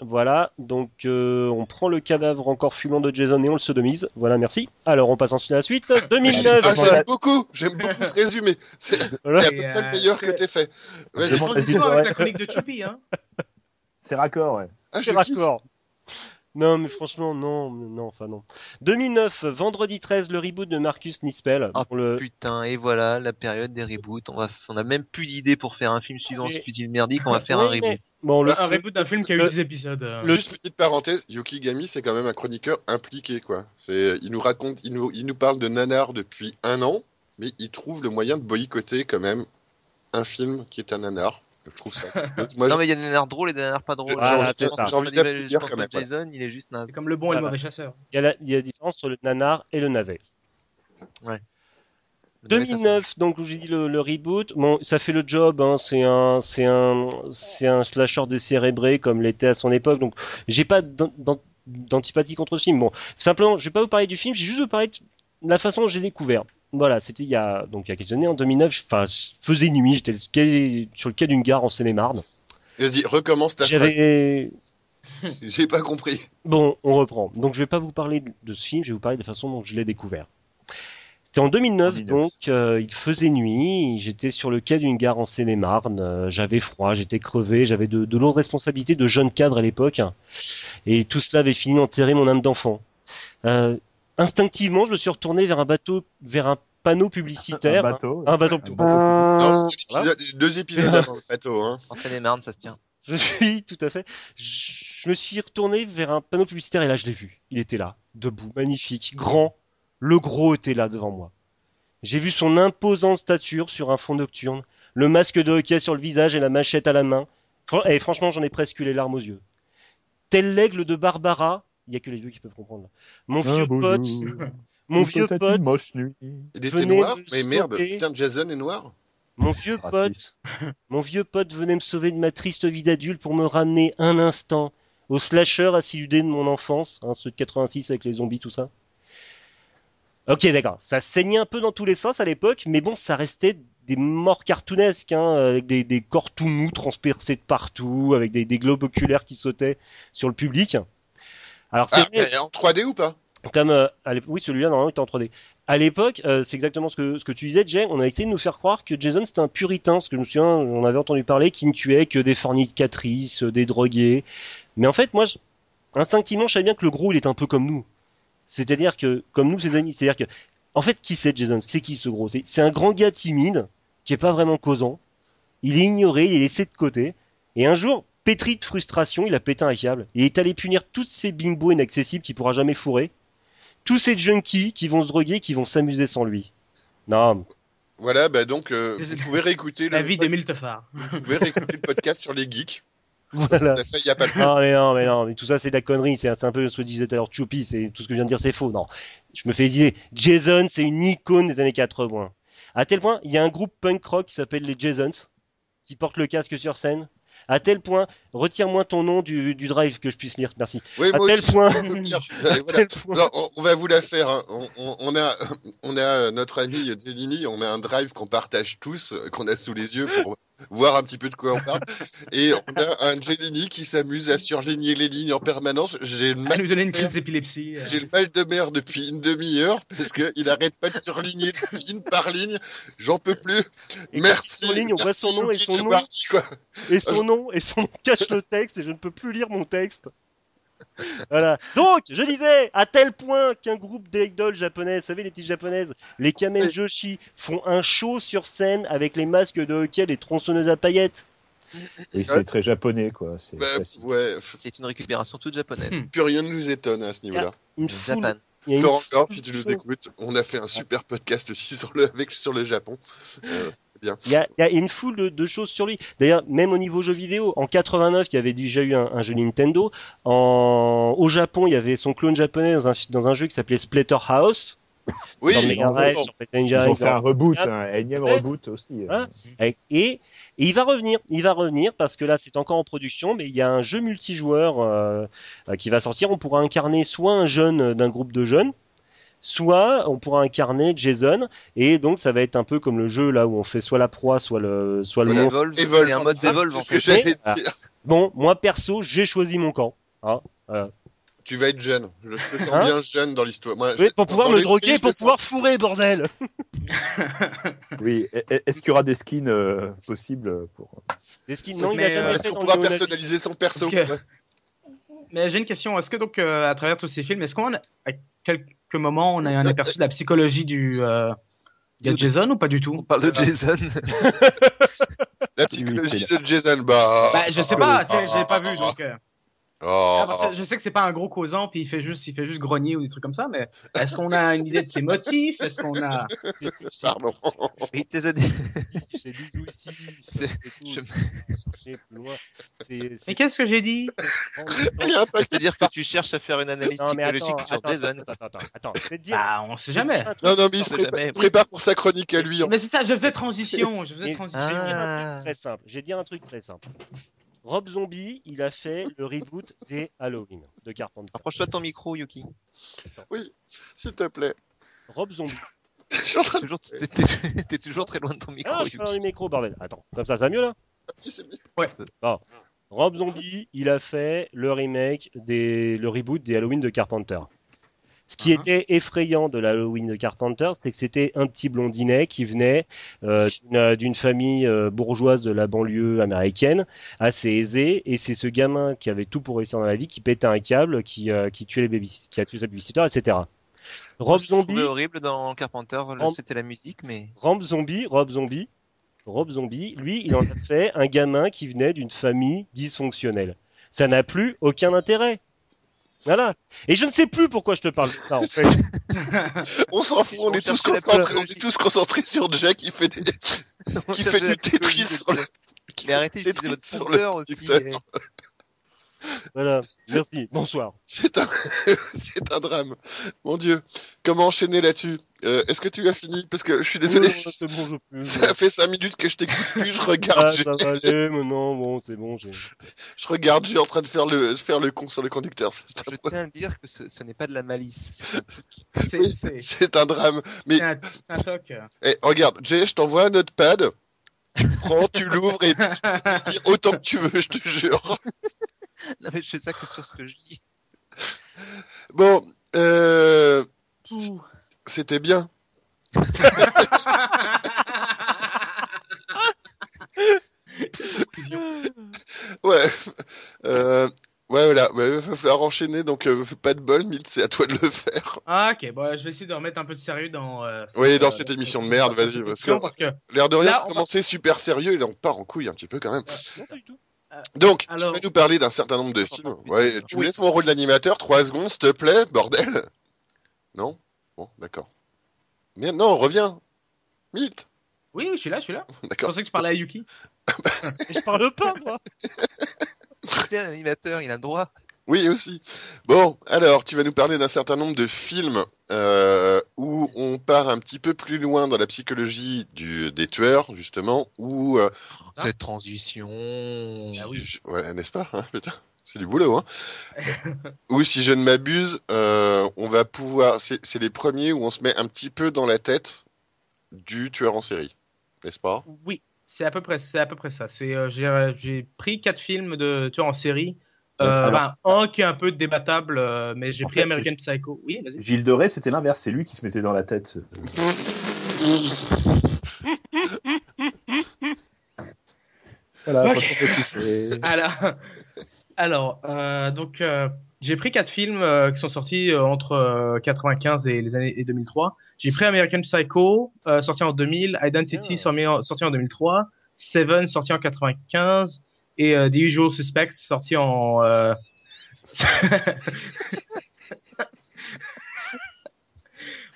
Voilà, donc euh, on prend le cadavre encore fumant de Jason et on le sodomise. Voilà, merci. Alors on passe ensuite à la suite. 2009. Ah, j'aime beaucoup, j'aime beaucoup ce résumé. C'est Voilà. à peu près le meilleur que t'aies fait. Vas-y. Demande- Transition Ouais. avec la chronique de Choupi, hein. C'est raccord, ouais. Ah, C'est kiffe. Non, mais franchement, non, non, enfin non. 2009, vendredi 13, le reboot de Marcus Nispel. Ah, pour le... Putain, et voilà, la période des reboots. On va, on a même plus d'idées pour faire un film suivant C'est- ce fut-il merdique, on va faire Oui, un reboot. mais- Bon, le... Un reboot d'un film qui a eu le- 10 épisodes. euh. Le- Juste petite parenthèse, Yuki Gami, c'est quand même un chroniqueur impliqué, quoi. C'est, il nous raconte, il nous, il nous parle de nanar depuis un an, mais il trouve le moyen de boycotter quand même un film qui est un nanar. Je trouve ça. Moi, Non mais il y a des nanars drôles et des nanars pas drôles. Ça. j'ai envie d'applaudir quand même. Jason, il est juste naze. C'est comme le bon et le mauvais chasseur. il, y a la, il y a la différence entre le nanar et le navet. Le chasseur. 2009, donc où j'ai dit le, le reboot, bon, ça fait le job. Hein, c'est un, c'est un, c'est un slasher décérébré comme l'était à son époque. Donc, j'ai pas d'an- d'an- d'antipathie contre ce film. Bon, simplement, je vais pas vous parler du film. J'ai juste vous parler de la façon dont j'ai découvert. Voilà, c'était il y a donc il y a quelques années, en 2009. Enfin, je faisais nuit. J'étais sur le quai- d'une gare en Seine-et-Marne. Vas-y, recommence ta phrase. J'avais J'ai pas compris. Bon, on reprend. Donc je vais pas vous parler de- ce film, je vais vous parler de la façon dont je l'ai découvert. C'était en 2009, 2009. donc euh, il faisait nuit, j'étais sur le quai d'une gare en Seine-et-Marne, euh, j'avais froid, j'étais crevé, j'avais de, de lourdes responsabilités de jeune cadre à l'époque, et tout cela avait fini d'enterrer mon âme d'enfant. Euh, instinctivement, je me suis retourné vers un bateau, vers un panneau Un publicitaire. bateau. Un bateau. Un bateau. Non, deux épisodes avant le bateau, hein. En Seine-et-Marne, ça se tient. Je suis tout à fait. Je me suis retourné vers un panneau publicitaire et là je l'ai vu. Il était là, debout, magnifique, grand. Le gros était là devant moi. J'ai vu son imposante stature sur un fond nocturne, le masque de hockey sur le visage et la machette à la main. Et franchement, j'en ai presque eu les larmes aux yeux. tel l'aigle de Barbara. Il y a que les vieux qui peuvent comprendre. là. Mon Un vieux pote, mon vieux pote, une moche nuit. Il était noir, mais merde, putain, Jason est noir. mon vieux pote, Raciste. mon vieux pote venait me sauver de ma triste vie d'adulte pour me ramener un instant au slasher acidulé de mon enfance, hein, ceux de 86 avec les zombies, tout ça. Ok, d'accord. Ça saignait un peu dans tous les sens à l'époque, mais bon, ça restait des morts cartoonesques, hein, avec des, des corps tout mous transpercés de partout, avec des, des globes oculaires qui sautaient sur le public. Alors c'est Ah, en 3D ou pas? Comme euh, oui celui-là normalement il était en 3D. À l'époque, euh, c'est exactement ce que ce que tu disais, Jay. On a essayé de nous faire croire que Jason c'était un puritain, parce que je me souviens, on avait entendu parler qu'il ne tuait que des fornicatrices, euh, des drogués. Mais en fait, moi, je- instinctivement, je savais bien que le gros, il est un peu comme nous. C'est-à-dire que, comme nous, ses amis, c'est-à-dire que, en fait, qui c'est Jason? C'est qui ce gros? C'est c'est un grand gars timide, qui est pas vraiment causant. Il est ignoré, il est laissé de côté. Et un jour, pétri de frustration, il a pété un câble. Et il est allé punir tous ces bimbos inaccessibles qu'il pourra jamais fourrer. Tous ces junkies qui vont se droguer, qui vont s'amuser sans lui. Non, Voilà, bah donc, euh, vous pouvez réécouter La le, vie de Miltefar. vous pouvez réécouter le podcast sur les geeks. voilà. Il y a pas longtemps. Non mais non mais non mais tout ça c'est de la connerie c'est un peu ce que disait tout à l'heure Choupi c'est tout ce que je viens de dire c'est faux non je me fais idée Jason c'est une icône des années 80 à tel point il y a un groupe punk rock qui s'appelle les Jasons qui porte le casque sur scène à tel point retire-moi ton nom du, du drive que je puisse lire merci Oui, à tel aussi, point voilà. tel Alors, on, on va vous la faire. hein. On, on- on a, on a notre ami Jelini, on a un drive qu'on partage tous, euh, qu'on a sous les yeux pour voir un petit peu de quoi on parle. Et on a un Jelini qui s'amuse à surligner les lignes en permanence. J'ai À mal, nous donner une crise d'épilepsie. euh. j'ai le mal de mer depuis une demi-heure parce qu'il arrête pas de surligner ligne par ligne. J'en peux plus. Et Merci. ligne, on voit son nom et son nom. Quoi. et son nom et son nom cache le texte et je ne peux plus lire mon texte voilà. Donc, je disais, à tel point qu'un groupe d'idoles japonaises, vous savez, les petites japonaises, les Kamen Joshi, font un show sur scène avec les masques de hockey, les tronçonneuses à paillettes. Et c'est très japonais, quoi. C'est Bah, ouais, C'est une récupération toute japonaise. Plus rien ne nous étonne à ce niveau-là. Une Le foule, Japan. Il y a Florent si tu nous écoutes, on a fait un super podcast aussi sur le, avec, sur le Japon. Euh, c'est bien. Il y a, il y a une foule de, de choses sur lui. D'ailleurs, même au niveau jeux vidéo, en 89, il y avait déjà eu un, un jeu Nintendo. En, au Japon, il y avait son clone japonais dans un, dans un jeu qui s'appelait Splatterhouse. Oui, Ils ont fait un reboot, Ah, un énième reboot aussi. euh. Hein Et, et il va revenir, il va revenir parce que là c'est encore en production, mais il y a un jeu multijoueur euh, euh, qui va sortir. On pourra incarner soit un jeune euh, d'un groupe de jeunes, soit on pourra incarner Jason, et donc ça va être un peu comme le jeu là où on fait soit la proie, soit le, soit le monstre. C'est un mode C'est ce que Ah. dire. Bon, moi perso, j'ai choisi mon camp. Hein, voilà. Tu vas être jeune. Je te sens Hein bien jeune dans l'histoire. Moi, Oui, pour pouvoir dans me droguer, pour sens. pouvoir fourrer, bordel. Oui. E- e- Est-ce qu'il y aura des skins euh, possibles pour Est-ce qu'il non, il Mais, a jamais euh, Est-ce qu'on pourra personnaliser son perso? Que- Mais j'ai une question. Est-ce que donc, euh, à travers tous ces films, est-ce qu'on, a- à quelques moments, on a un aperçu de la psychologie du euh, de Jason ou pas du On tout parle de Jason. La psychologie de Jason, bah. Bah, je sais pas. J'ai pas vu donc. Oh. ah, parce que je sais que c'est pas un gros causant, puis il fait juste, il fait juste grogner ou des trucs comme ça. Mais est-ce qu'on a une idée de ses motifs? Est-ce qu'on a Pardon. Dit. C'est ici. Mais qu'est-ce que j'ai dit? C'est-à-dire que tu cherches à faire une analyse Non, mais attends, psychologique sur attends, Jason. attends, attends, attends. Bah, on sait jamais. Non, non, mais il se prépare, jamais. il se prépare pour sa chronique à lui. en Mais c'est ça. Je faisais transition. Je faisais transition. Ah. très simple. Je vais dire un truc très simple. Rob Zombie, il a fait le reboot des Halloween de Carpenter. Approche-toi de ton micro, Yuki. S'il te plaît. Rob Zombie. De. Toujours, t'es, t'es- t'es toujours très loin de ton micro, Ah, je suis dans Yuki. le micro, bordel. Attends, comme ça, ça va mieux là c'est mieux. Rob Zombie, il a fait le remake des, le reboot des Halloween de Carpenter. Ce qui Mhm. était effrayant de l'Halloween de Carpenter, c'est que c'était un petit blondinet qui venait euh, d'une- d'une famille euh, bourgeoise de la banlieue américaine, assez aisée, et c'est ce gamin qui avait tout pour réussir dans la vie, qui pétait un câble, qui, euh, qui tuait les baby, qui a tué sa babysitter, etc. Rob je Zombie, horrible dans Carpenter, c'était la musique, mais Rob Zombie, Rob Zombie, Rob Zombie, lui, il en a fait un gamin qui venait d'une famille dysfonctionnelle. Ça n'a plus aucun intérêt. Voilà. Et je ne sais plus pourquoi je te parle de ça, en fait. On s'en fout, on On est tous concentrés, on est tous concentrés sur Jack qui fait des, qui fait du Tetris sur le, Mais arrêtez fait d'utiliser votre sur le aussi. Voilà, merci, bonsoir. C'est un, c'est un drame. Mon Dieu, comment enchaîner là-dessus? Euh, Est-ce que tu as fini? Parce que je suis désolé. Ouais, bon, je. Ça fait cinq minutes que je t'écoute plus. Je regarde, Ah, ça va aller, mais non, bon, c'est bon, j'ai... je regarde, j'ai en train de faire le faire le con sur le conducteur. Je tiens à dire que ce, ce n'est pas de la malice. c'est un tic. C'est Oui. c'est- c'est un drame. Mais c'est un, toc. eh, regarde, Jay, je t'envoie un notepad. Tu prends, tu l'ouvres et tu fais autant que tu veux, je te jure. Non mais je fais ça que sur ce que je dis. Bon, euh, c'était bien. Ouais. Euh, ouais, voilà. Ouais, il va falloir enchaîner, donc euh, pas de bol, Milt, c'est à toi de le faire. Ah, ok, bon, je vais essayer de remettre un peu de sérieux dans. euh, Oui, dans euh, cette émission de merde, vas-y, parce que- parce que L'air de rien, Là, on va- commencer super sérieux, et là on part en couille un petit peu quand même. Non, pas du tout. Donc, Alors- tu vas nous parler d'un certain nombre de films. Ouais, tu me laisses mon rôle d'animateur, trois secondes, s'il te plaît, bordel. Non? Bon, d'accord. Mais non, reviens. Milt. Oui, oui, je suis là, je suis là. Je D'accord. pensais que je parlais à Yuki. Mais je parle pas, moi. C'est un animateur, il a le droit. Oui, aussi. Bon, alors, tu vas nous parler d'un certain nombre de films euh, où on part un petit peu plus loin dans la psychologie du, des tueurs, justement, où... euh. Cette transition. Ah oui. Ouais, n'est-ce pas hein, Putain, c'est du boulot, hein Ou si je ne m'abuse, euh, on va pouvoir... C'est les premiers où on se met un petit peu dans la tête du tueur en série, n'est-ce pas? Oui, c'est à peu près, c'est à peu près ça. C'est, j'ai, j'ai pris quatre films de tueurs en série. Euh, Alors- ben, un qui est un peu débattable, euh, mais j'ai pris fait, American Psycho. Oui, vas-y. Gilles de Rais, c'était l'inverse, c'est lui qui se mettait dans la tête. Voilà. Alors, alors euh, donc j'ai pris quatre films qui sont sortis entre euh, 95 et les années et 2003. J'ai pris American Psycho sorti en 2000, Identity Ah. sorti en, sorti en 2003, Seven sorti en 95 et euh, The Usual Suspects sorti en euh...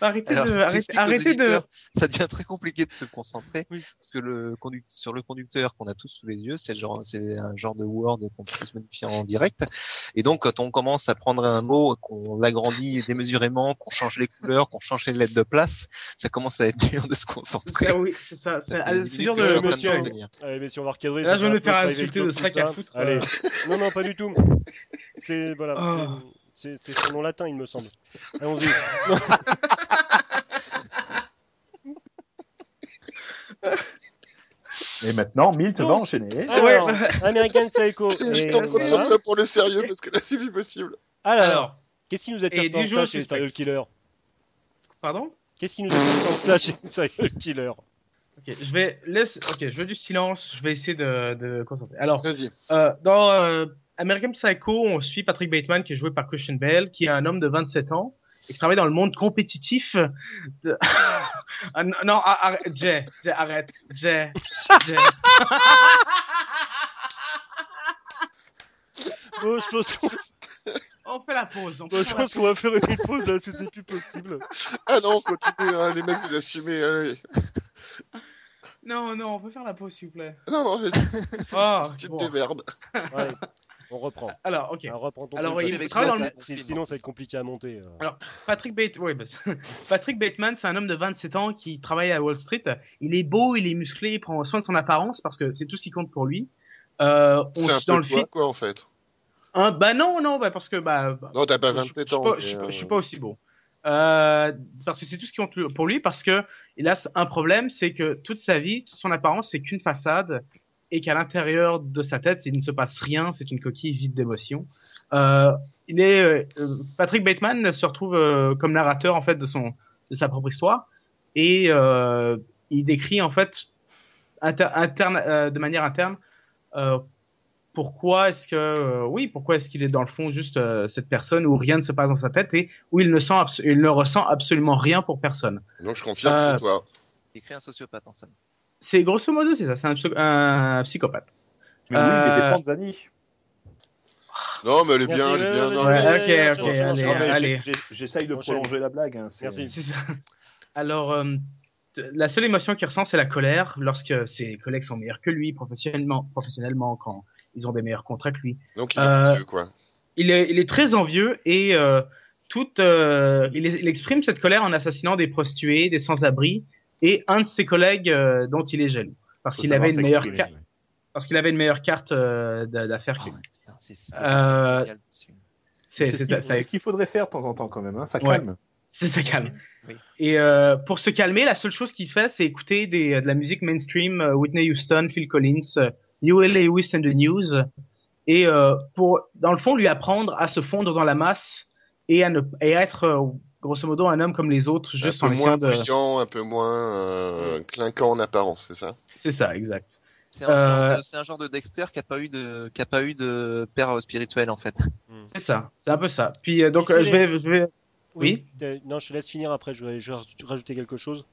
Arrêtez Alors, de, arrêtez, arrêtez de. Ça devient très compliqué de se concentrer Oui. parce que le sur le conducteur qu'on a tous sous les yeux, c'est genre c'est un genre de Word qu'on peut se modifier en direct. Et donc quand on commence à prendre un mot, qu'on l'agrandit démesurément, qu'on change les couleurs, qu'on change les lettres de place, ça commence à être dur de se concentrer. Ça, oui, c'est ça. C'est ah, dur de. train monsieur. venir. Allez, mais si on va recadrer... Là, je vais me faire insulter de sac à foutre, Allez. euh. Non, non, pas du tout. C'est, voilà, Oh. C'est, c'est son nom latin, il me semble. Allons-y. Et maintenant, Milt va enchaîner. Alors, Ouais. American Psycho. Je t'en sur toi pour le sérieux, parce que là, c'est plus possible. Alors, qu'est-ce qui nous attire Et tant que ça jours chez. Serial Killer pardon? Qu'est-ce qui nous attire tant que ça chez Serial Killer Ok, je vais laisse. Ok, je veux du silence. Je vais essayer de, de concentrer. Alors, Vas-y. euh, dans euh, American Psycho, on suit Patrick Bateman qui est joué par Christian Bale, qui est un homme de 27 ans et qui travaille dans le monde compétitif. De... Ah, non, ah, arrête, Jay, Jay, arrête, Jay, Jay. Bon, je pense qu'on, On fait la pause. On fait je la pense qu'on va faire une pause là, si c'est plus possible. Ah non, continue, hein, les mecs, vous assumez. Allez. Non, non, on peut faire la pause, s'il vous plaît. Non, non, vas-y, Oh, tu te bon. démerdes. Allez, on reprend. Alors, ok. Alors, reprends ton Alors, truc, il travaille dans le- Sinon, ça va être compliqué à monter. euh. Patrick, Bate... ouais, bah, Patrick Bateman, c'est un homme de 27 ans qui travaille à Wall Street. Il est beau, il est musclé, il prend soin de son apparence parce que c'est tout ce qui compte pour lui. Euh, on C'est un dans peu le toi, film. quoi, en fait. Hein, bah non, non, bah parce que bah. bah, Non, t'as pas je- 27 je, ans. Je, suis pas, euh, je suis pas aussi beau. Euh, parce que c'est tout ce qui compte pour lui parce que il a un problème, c'est que toute sa vie, toute son apparence, c'est qu'une façade et qu'à l'intérieur de sa tête, il ne se passe rien, c'est une coquille vide d'émotions. Euh, il est euh, Patrick Bateman se retrouve euh, comme narrateur en fait de son de sa propre histoire et euh, il décrit en fait inter- interne euh, de manière interne euh, pourquoi est-ce que euh, oui pourquoi est-ce qu'il est dans le fond juste euh, cette personne où rien ne se passe dans sa tête et où il ne sent il ne ressent absolument rien pour personne Donc, je confirme, Euh, c'est toi. Écrit un sociopathe en somme. C'est grosso modo c'est ça c'est un, psy- un psychopathe Mais oui, il Euh, était Panzani. Non, mais elle est bien, elle est bien. non, ouais, mais- ok, ok, allez, allez. J'essaye de prolonger la blague. hein, c'est- Merci. c'est ça alors euh, la seule émotion qu'il ressent, c'est la colère lorsque ses collègues sont meilleurs que lui professionnellement, professionnellement quand ils ont des meilleurs contrats que lui. Donc il est Euh, envieux, quoi. Il est, il est très envieux et euh, tout, euh, il, il exprime cette colère en assassinant des prostituées, des sans-abri et un de ses collègues euh, dont il est jaloux parce qu'il avait une meilleure carte, ouais. parce qu'il avait une meilleure carte euh, d'a- d'affaires que lui. c'est Euh, ce film. C'est C'est ce c'est- qu'il ça c'est ce qu'il faudrait faire de temps en temps quand même, hein, ça Ouais. calme. C'est ça calme. Oui. Et euh, pour se calmer, la seule chose qu'il fait, c'est écouter des, de la musique mainstream, euh, Whitney Houston, Phil Collins, euh, Huey Lewis and the News, et euh, pour, dans le fond, lui apprendre à se fondre dans la masse et à, ne, et à être, euh, grosso modo, un homme comme les autres, juste un en peu essayant moins de... brillant, un peu moins euh, clinquant en apparence, c'est ça? C'est ça, exact. C'est un, Euh, genre de- c'est un genre de Dexter qui a pas eu de, qui a pas eu de père euh, spirituel en fait. C'est ça, c'est un peu ça. Puis euh, donc, euh, je vais, je vais, oui. Non, je te laisse finir après. Je vais, je vais rajouter quelque chose.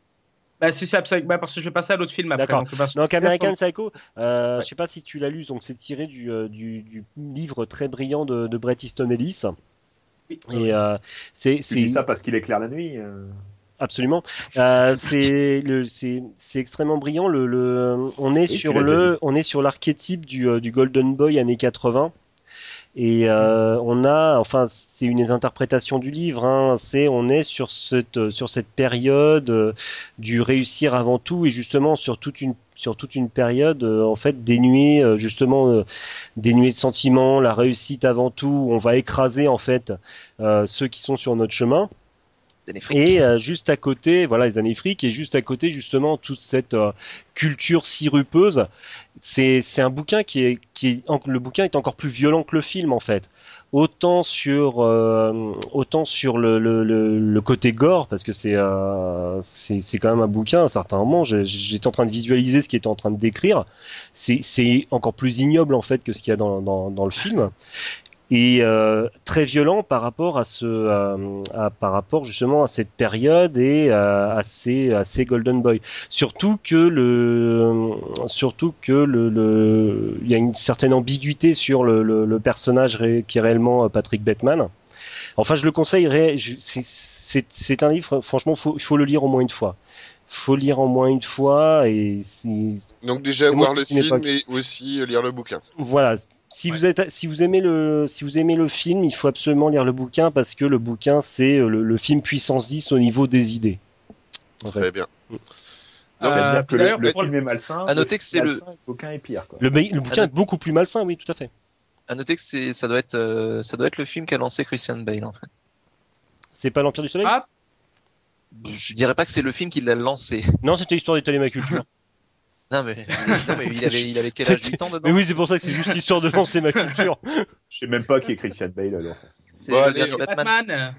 Bah, si c'est absolument, bah, parce que je vais passer à l'autre film après. D'accord. Donc, bah, Donc American Psycho, euh, Ouais. je sais pas si tu l'as lu, donc c'est tiré du, du, du livre très brillant de, de Bret Easton Ellis. Oui. Et euh, c'est Tu dis c'est ça parce qu'il éclaire la nuit. euh. absolument, euh, c'est le c'est c'est extrêmement brillant. Le, le on est sur le on est sur l'archétype du, euh, du Golden Boy années 80. Et euh, on a, enfin, c'est une des interprétations du livre. Hein, c'est, on est sur cette sur cette période euh, du réussir avant tout et justement sur toute une sur toute une période euh, en fait dénuée euh, justement euh, dénuée de sentiments, la réussite avant tout. On va écraser en fait euh, ceux qui sont sur notre chemin. Et euh, juste à côté, voilà les années fric, et juste à côté justement toute cette euh, culture sirupeuse. C'est c'est un bouquin qui est qui est le bouquin est encore plus violent que le film en fait. Autant sur euh, autant sur le, le, le, côté gore parce que c'est c'est c'est quand même un bouquin. À un certain moment, j'étais en train de visualiser ce qu'il était en train de décrire. C'est c'est encore plus ignoble en fait que ce qu'il y a dans dans, dans le film et euh, très violent par rapport à ce euh, à, par rapport justement à cette période et euh, à ces à ces Golden Boy surtout que le surtout que le, le il y a une certaine ambiguïté sur le, le, le personnage ré- qui est réellement euh, Patrick Bateman enfin je le conseille c'est c'est c'est un livre franchement faut il faut le lire au moins une fois faut lire au moins une fois et Donc déjà voir le film et aussi lire le bouquin. voilà. Si vous êtes, si vous aimez le, si vous aimez le film, il faut absolument lire le bouquin parce que le bouquin c'est euh, le, le film puissance 10 au niveau des idées. En fait. Très bien. Euh, C'est-à-dire que puis le, le film est malsain. À le noter que film c'est est le- bouquin est pire. Quoi. Le, bouquin est beaucoup plus malsain, oui, tout à fait. À noter que c'est, ça doit être, euh, ça doit être le film qu'a lancé Christian Bale en fait. C'est pas l'Empire du Soleil? Ah, Je dirais pas que c'est le film qui l'a lancé. Non, c'était histoire d'étaler ma culture. Non mais, non, mais il avait, il avait quel âge C'était- 8 ans dedans Mais oui, c'est pour ça que c'est juste histoire de lancer ma culture. Je sais même pas qui est Christian Bale alors. C'est Bon, Batman. Batman.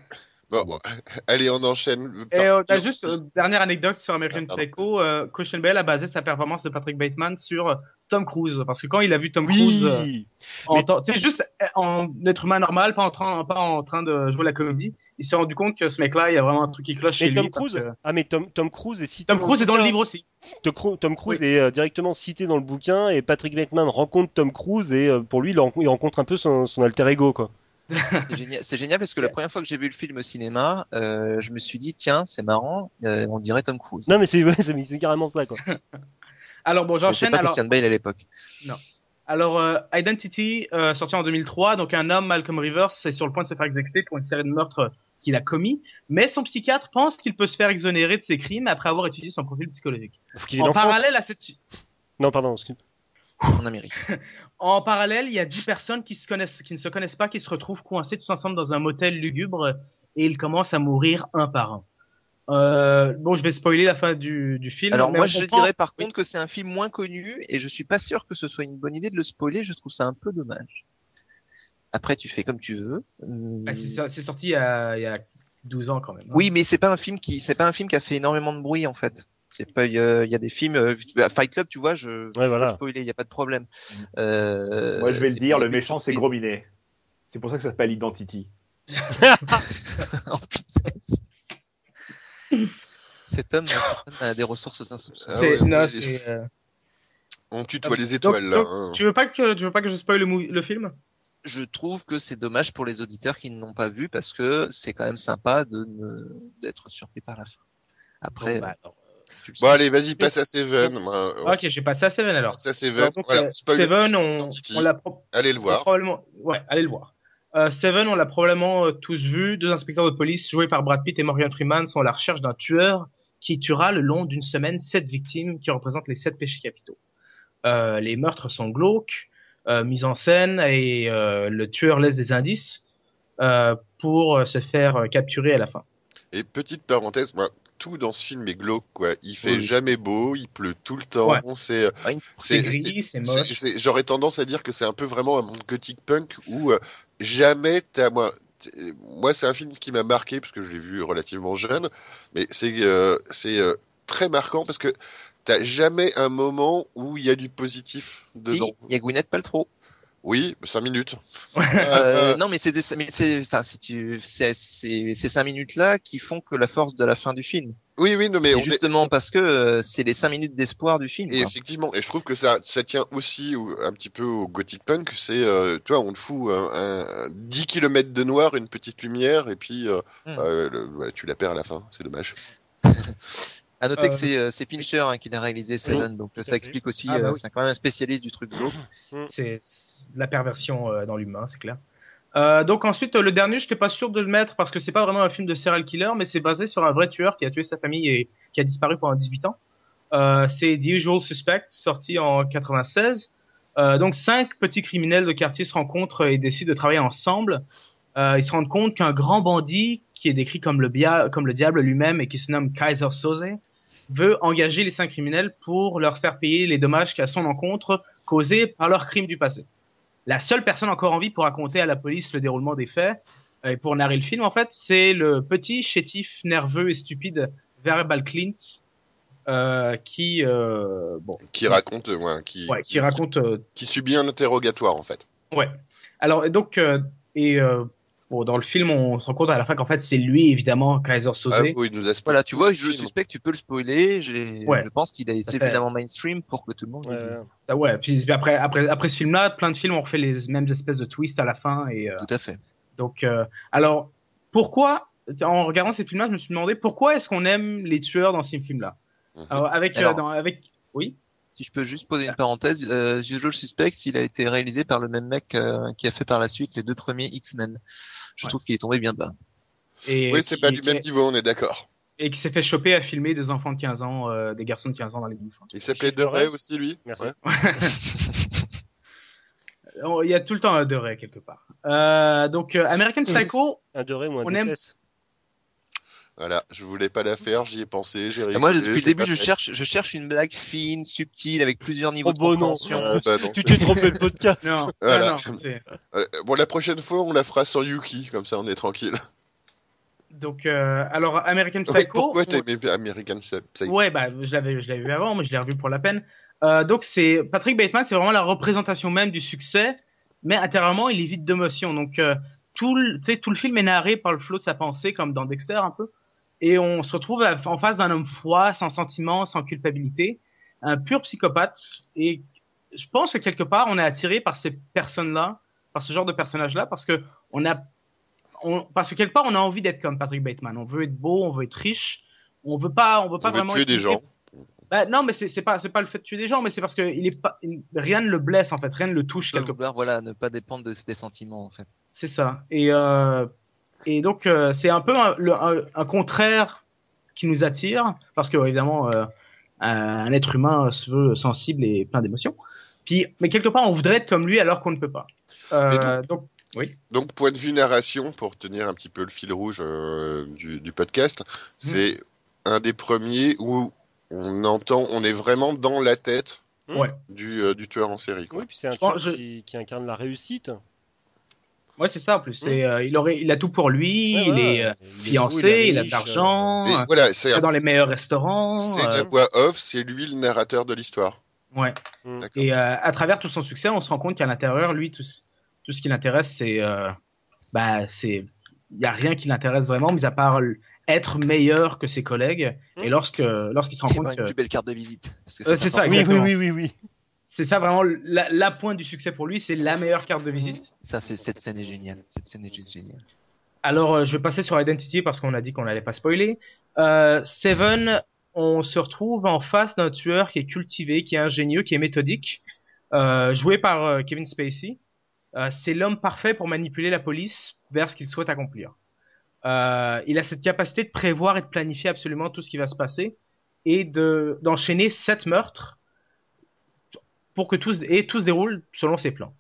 Bon, bon. Allez, on enchaîne. Et euh, Partir. juste euh, dernière anecdote sur American Ah. Psycho, euh, Christian Bale a basé sa performance de Patrick Bateman sur euh, Tom Cruise parce que quand il a vu Tom Cruise euh, Oui. en Mais- temps- tu sais juste euh, en être humain normal, pas en train pas en train de jouer la comédie, il s'est rendu compte que ce mec-là, il y a vraiment un truc qui cloche chez Mais Tom lui. parce Cruise, que- ah mais Tom, Tom Cruise est cité. Tom Cruise est dans le livre aussi. Tom Cru- Tom Cruise est euh, directement cité dans le bouquin et Patrick Bateman rencontre Tom Cruise et euh, pour lui il, rencontre- il rencontre un peu son, son alter ego quoi. C'est génial, génial parce que la première fois que j'ai vu le film au cinéma, euh, je me suis dit tiens c'est marrant, euh, on dirait Tom Cruise. Non mais c'est ouais, carrément ça quoi. Alors bon, J'enchaîne Alors, Christian Bale à l'époque. alors euh, Identity euh, sorti en 2003, donc un homme Malcolm Rivers est sur le point de se faire exécuter pour une série de meurtres qu'il a commis, mais son psychiatre pense qu'il peut se faire exonérer de ses crimes après avoir étudié son profil psychologique. En France. parallèle à cette Non pardon. excuse- En Amérique. En parallèle, il y a dix personnes qui se connaissent, qui ne se connaissent pas, qui se retrouvent coincées tous ensemble dans un motel lugubre et ils commencent à mourir un par un. Euh, bon, je vais spoiler la fin du, du film. Alors moi je comprend- dirais par contre que c'est un film moins connu et je suis pas sûr que ce soit une bonne idée de le spoiler, je trouve ça un peu dommage. Après tu fais comme tu veux. Bah, c'est sorti il y, a, il y a 12 ans quand même. hein. Oui, mais c'est pas un film qui, c'est pas un film qui a fait énormément de bruit en fait. C'est pas, il y, a il y a des films, euh, Fight Club, tu vois, je, voilà. le spoiler, il y a pas de problème. Euh, Moi je vais le dire, le méchant c'est. Gros Minet. C'est pour ça que ça s'appelle Identity. Oh. Cet homme, a des ressources insoupçonnées. Ah C'est, ouais, ouais, euh, On tutoie les donc- étoiles, là. donc, hein. Tu veux pas que, tu veux pas que je spoil le, film? Je trouve que c'est dommage pour les auditeurs qui ne l'ont pas vu parce que c'est quand même sympa de ne- d'être surpris par la fin. Après, Bon, bah, Bon, allez, vas-y, passe à Seven. Moi. Ok, j'ai passé à Seven alors. Passe à Seven. Alors, donc, Voilà, euh, Seven, on, l'a pro- Allez le voir. probablement, ouais, allez le voir. Euh, Seven, on l'a probablement euh, tous vu. Deux inspecteurs de police joués par Brad Pitt et Morgan Freeman sont à la recherche d'un tueur qui tuera le long d'une semaine sept victimes qui représentent les sept péchés capitaux. Euh, les meurtres sont glauques, euh, mis en scène et le tueur laisse des indices pour se faire capturer à la fin. Et petite parenthèse, moi, tout dans ce film est glauque, quoi. Il fait Oui. jamais beau, il pleut tout le temps. Ouais. C'est, J'aurais tendance à dire que c'est un peu vraiment un monde gothic punk où euh, jamais t'as moi. t'es- Moi, c'est un film qui m'a marqué parce que je l'ai vu relativement jeune, mais c'est euh, c'est euh, très marquant parce que t'as jamais un moment où il y a du positif Si, dedans. il y a Gwyneth Paltrow. Oui, cinq minutes. Euh, non, mais c'est des, mais c'est, enfin, si tu, c'est, c'est, ces cinq minutes-là qui font que la force de la fin du film. Oui, oui, non, mais C'est on est- justement parce que euh, c'est les cinq minutes d'espoir du film. Et quoi. effectivement, et je trouve que ça, ça tient aussi au- un petit peu au gothic punk. C'est, euh, tu vois, on te fout un, un 10 km de noir, une petite lumière, et puis euh, Hmm. euh, le- ouais, tu la perds à la fin. C'est dommage. À noter Euh, que c'est, euh, c'est Fincher hein, qui l'a réalisé Seven, donc ça explique aussi. Ah, bah euh, oui. C'est quand même un spécialiste du truc glauque. C'est c'est de la perversion euh, dans l'humain, c'est clair. Euh, donc ensuite, euh, le dernier, je n'étais pas sûr de le mettre parce que c'est pas vraiment un film de serial killer, mais c'est basé sur un vrai tueur qui a tué sa famille et qui a disparu pendant 18 ans. Euh, c'est The Usual Suspect, sorti en 96. Euh, donc cinq petits criminels de quartier se rencontrent et décident de travailler ensemble. Euh, ils se rendent compte qu'un grand bandit, qui est décrit comme le, bia- comme le diable lui-même et qui se nomme Kaiser Soze, veut engager les cinq criminels pour leur faire payer les dommages qu'à son encontre causés par leurs crimes du passé. La seule personne encore en vie pour raconter à la police le déroulement des faits euh, et pour narrer le film, en fait, c'est le petit chétif nerveux et stupide Verbal Clint euh, qui, euh, bon, Qui raconte, euh, ouais, qui, ouais, qui raconte euh, qui subit un interrogatoire en fait. Ouais. Alors donc euh, et euh, bon, dans le film on se rend compte à la fin qu'en fait c'est lui évidemment Kaiser Soze. Ah, oui, il nous a spoilé Voilà, tu vois, je film. suspecte, tu peux le spoiler. J'ai, Ouais. je pense qu'il a été fait- suffisamment mainstream pour que tout le monde. Ouais. Ça ouais. Puis puis après après après ce film-là, plein de films ont refait les mêmes espèces de twists à la fin et euh, Tout à fait. donc euh, alors pourquoi en regardant ces films-là, je me suis demandé pourquoi est-ce qu'on aime les tueurs dans ces films-là? Mhm. Alors avec euh, dans, avec oui? Si je peux juste poser une parenthèse, euh, Usual Suspect, il a été réalisé par le même mec euh, qui a fait par la suite les deux premiers X-Men. Je Ouais. trouve qu'il est tombé bien bas. Et Oui, c'est pas du même niveau, on est d'accord. et qui s'est fait choper à filmer des enfants de 15 ans, euh, des garçons de 15 ans dans les douches. Il s'appelait de rêve. aussi, lui. Merci. Ouais. Oh, Il y a tout le temps un de Ray quelque part. Euh, donc euh, American Psycho, Un de Ré ou un On aime-. Voilà, je voulais pas la faire, j'y ai pensé, j'ai rigolé. Moi, depuis le début, je fait. cherche, je cherche une blague fine, subtile, avec plusieurs niveaux Oh, de bon, non. compréhension. Ah, bah non, Tu t'es trompé de podcast. non, Voilà. non, non, Euh, bon, la prochaine fois, on la fera sans Yuki, comme ça on est tranquille. donc euh, alors American Oui, Psycho. pourquoi t'as aimé American Psycho Ouais, bah je l'avais, je l'avais vu avant, mais je l'ai revu pour la peine. Euh, donc c'est Patrick Bateman, c'est vraiment la représentation même du succès, mais intérieurement il est vide d'émotion. Donc euh, tout, le, tu sais, tout le film est narré par le flot de sa pensée, comme dans Dexter un peu, et on se retrouve en face d'un homme froid, sans sentiment, sans culpabilité, un pur psychopathe. Et je pense que quelque part on est attiré par ces personnes-là, par ce genre de personnages-là, parce que on a, on, parce que quelque part on a envie d'être comme Patrick Bateman. On veut être beau, on veut être riche. On veut pas, on veut pas On veut vraiment tuer être des gens. bah, non, mais c'est c'est pas c'est pas le fait de tuer des gens, mais c'est parce que il est pas il- rien ne le blesse en fait, rien ne le touche Quelque part. voilà, ne pas dépendre de, des sentiments, en fait. C'est ça. Et euh, et donc euh, c'est un peu un, le- un, un contraire qui nous attire parce que évidemment euh, un, être humain se veut sensible et plein d'émotions. Puis mais quelque part on voudrait être comme lui alors qu'on ne peut pas. Euh, donc Donc, point de vue narration, pour tenir un petit peu le fil rouge euh, du, du podcast, c'est un des premiers où on entend, on est vraiment dans la tête Ouais. du, euh, du tueur en série. Quoi. Oui, puis c'est un tueur je- qui, qui incarne la réussite. Ouais c'est ça en plus. C'est euh, il aurait il a tout pour lui, Ouais, il voilà. est euh, Il est fiancé, est il a de l'argent, euh, voilà, c'est il va dans les meilleurs restaurants. c'est euh, la voix off, c'est lui le narrateur de l'histoire. ouais. Mm. D'accord. Et euh, à travers tout son succès, on se rend compte qu'à l'intérieur, lui, tout, ce- tout ce qui l'intéresse, c'est, euh, bah, c'est, il y a rien qui l'intéresse vraiment, mis à part être meilleur que ses collègues. Hmm. Et lorsque, lorsqu'il se rend compte une que plus belle carte de visite. Euh, c'est ça, important. Oui, oui, exactement. oui, oui, oui. C'est ça vraiment la, la pointe du succès pour lui, c'est la meilleure carte de visite. Ça, c'est, cette scène est géniale. Cette scène est juste géniale. Alors, euh, je vais passer sur Identity parce qu'on a dit qu'on n'allait pas spoiler. Euh, Seven, on se retrouve en face d'un tueur qui est cultivé, qui est ingénieux, qui est méthodique, euh, joué par euh, Kevin Spacey. Euh, c'est l'homme parfait pour manipuler la police vers ce qu'il souhaite accomplir. Euh, il a cette capacité de prévoir et de planifier absolument tout ce qui va se passer et de d'enchaîner sept meurtres pour que tous et tout se déroule selon ses plans.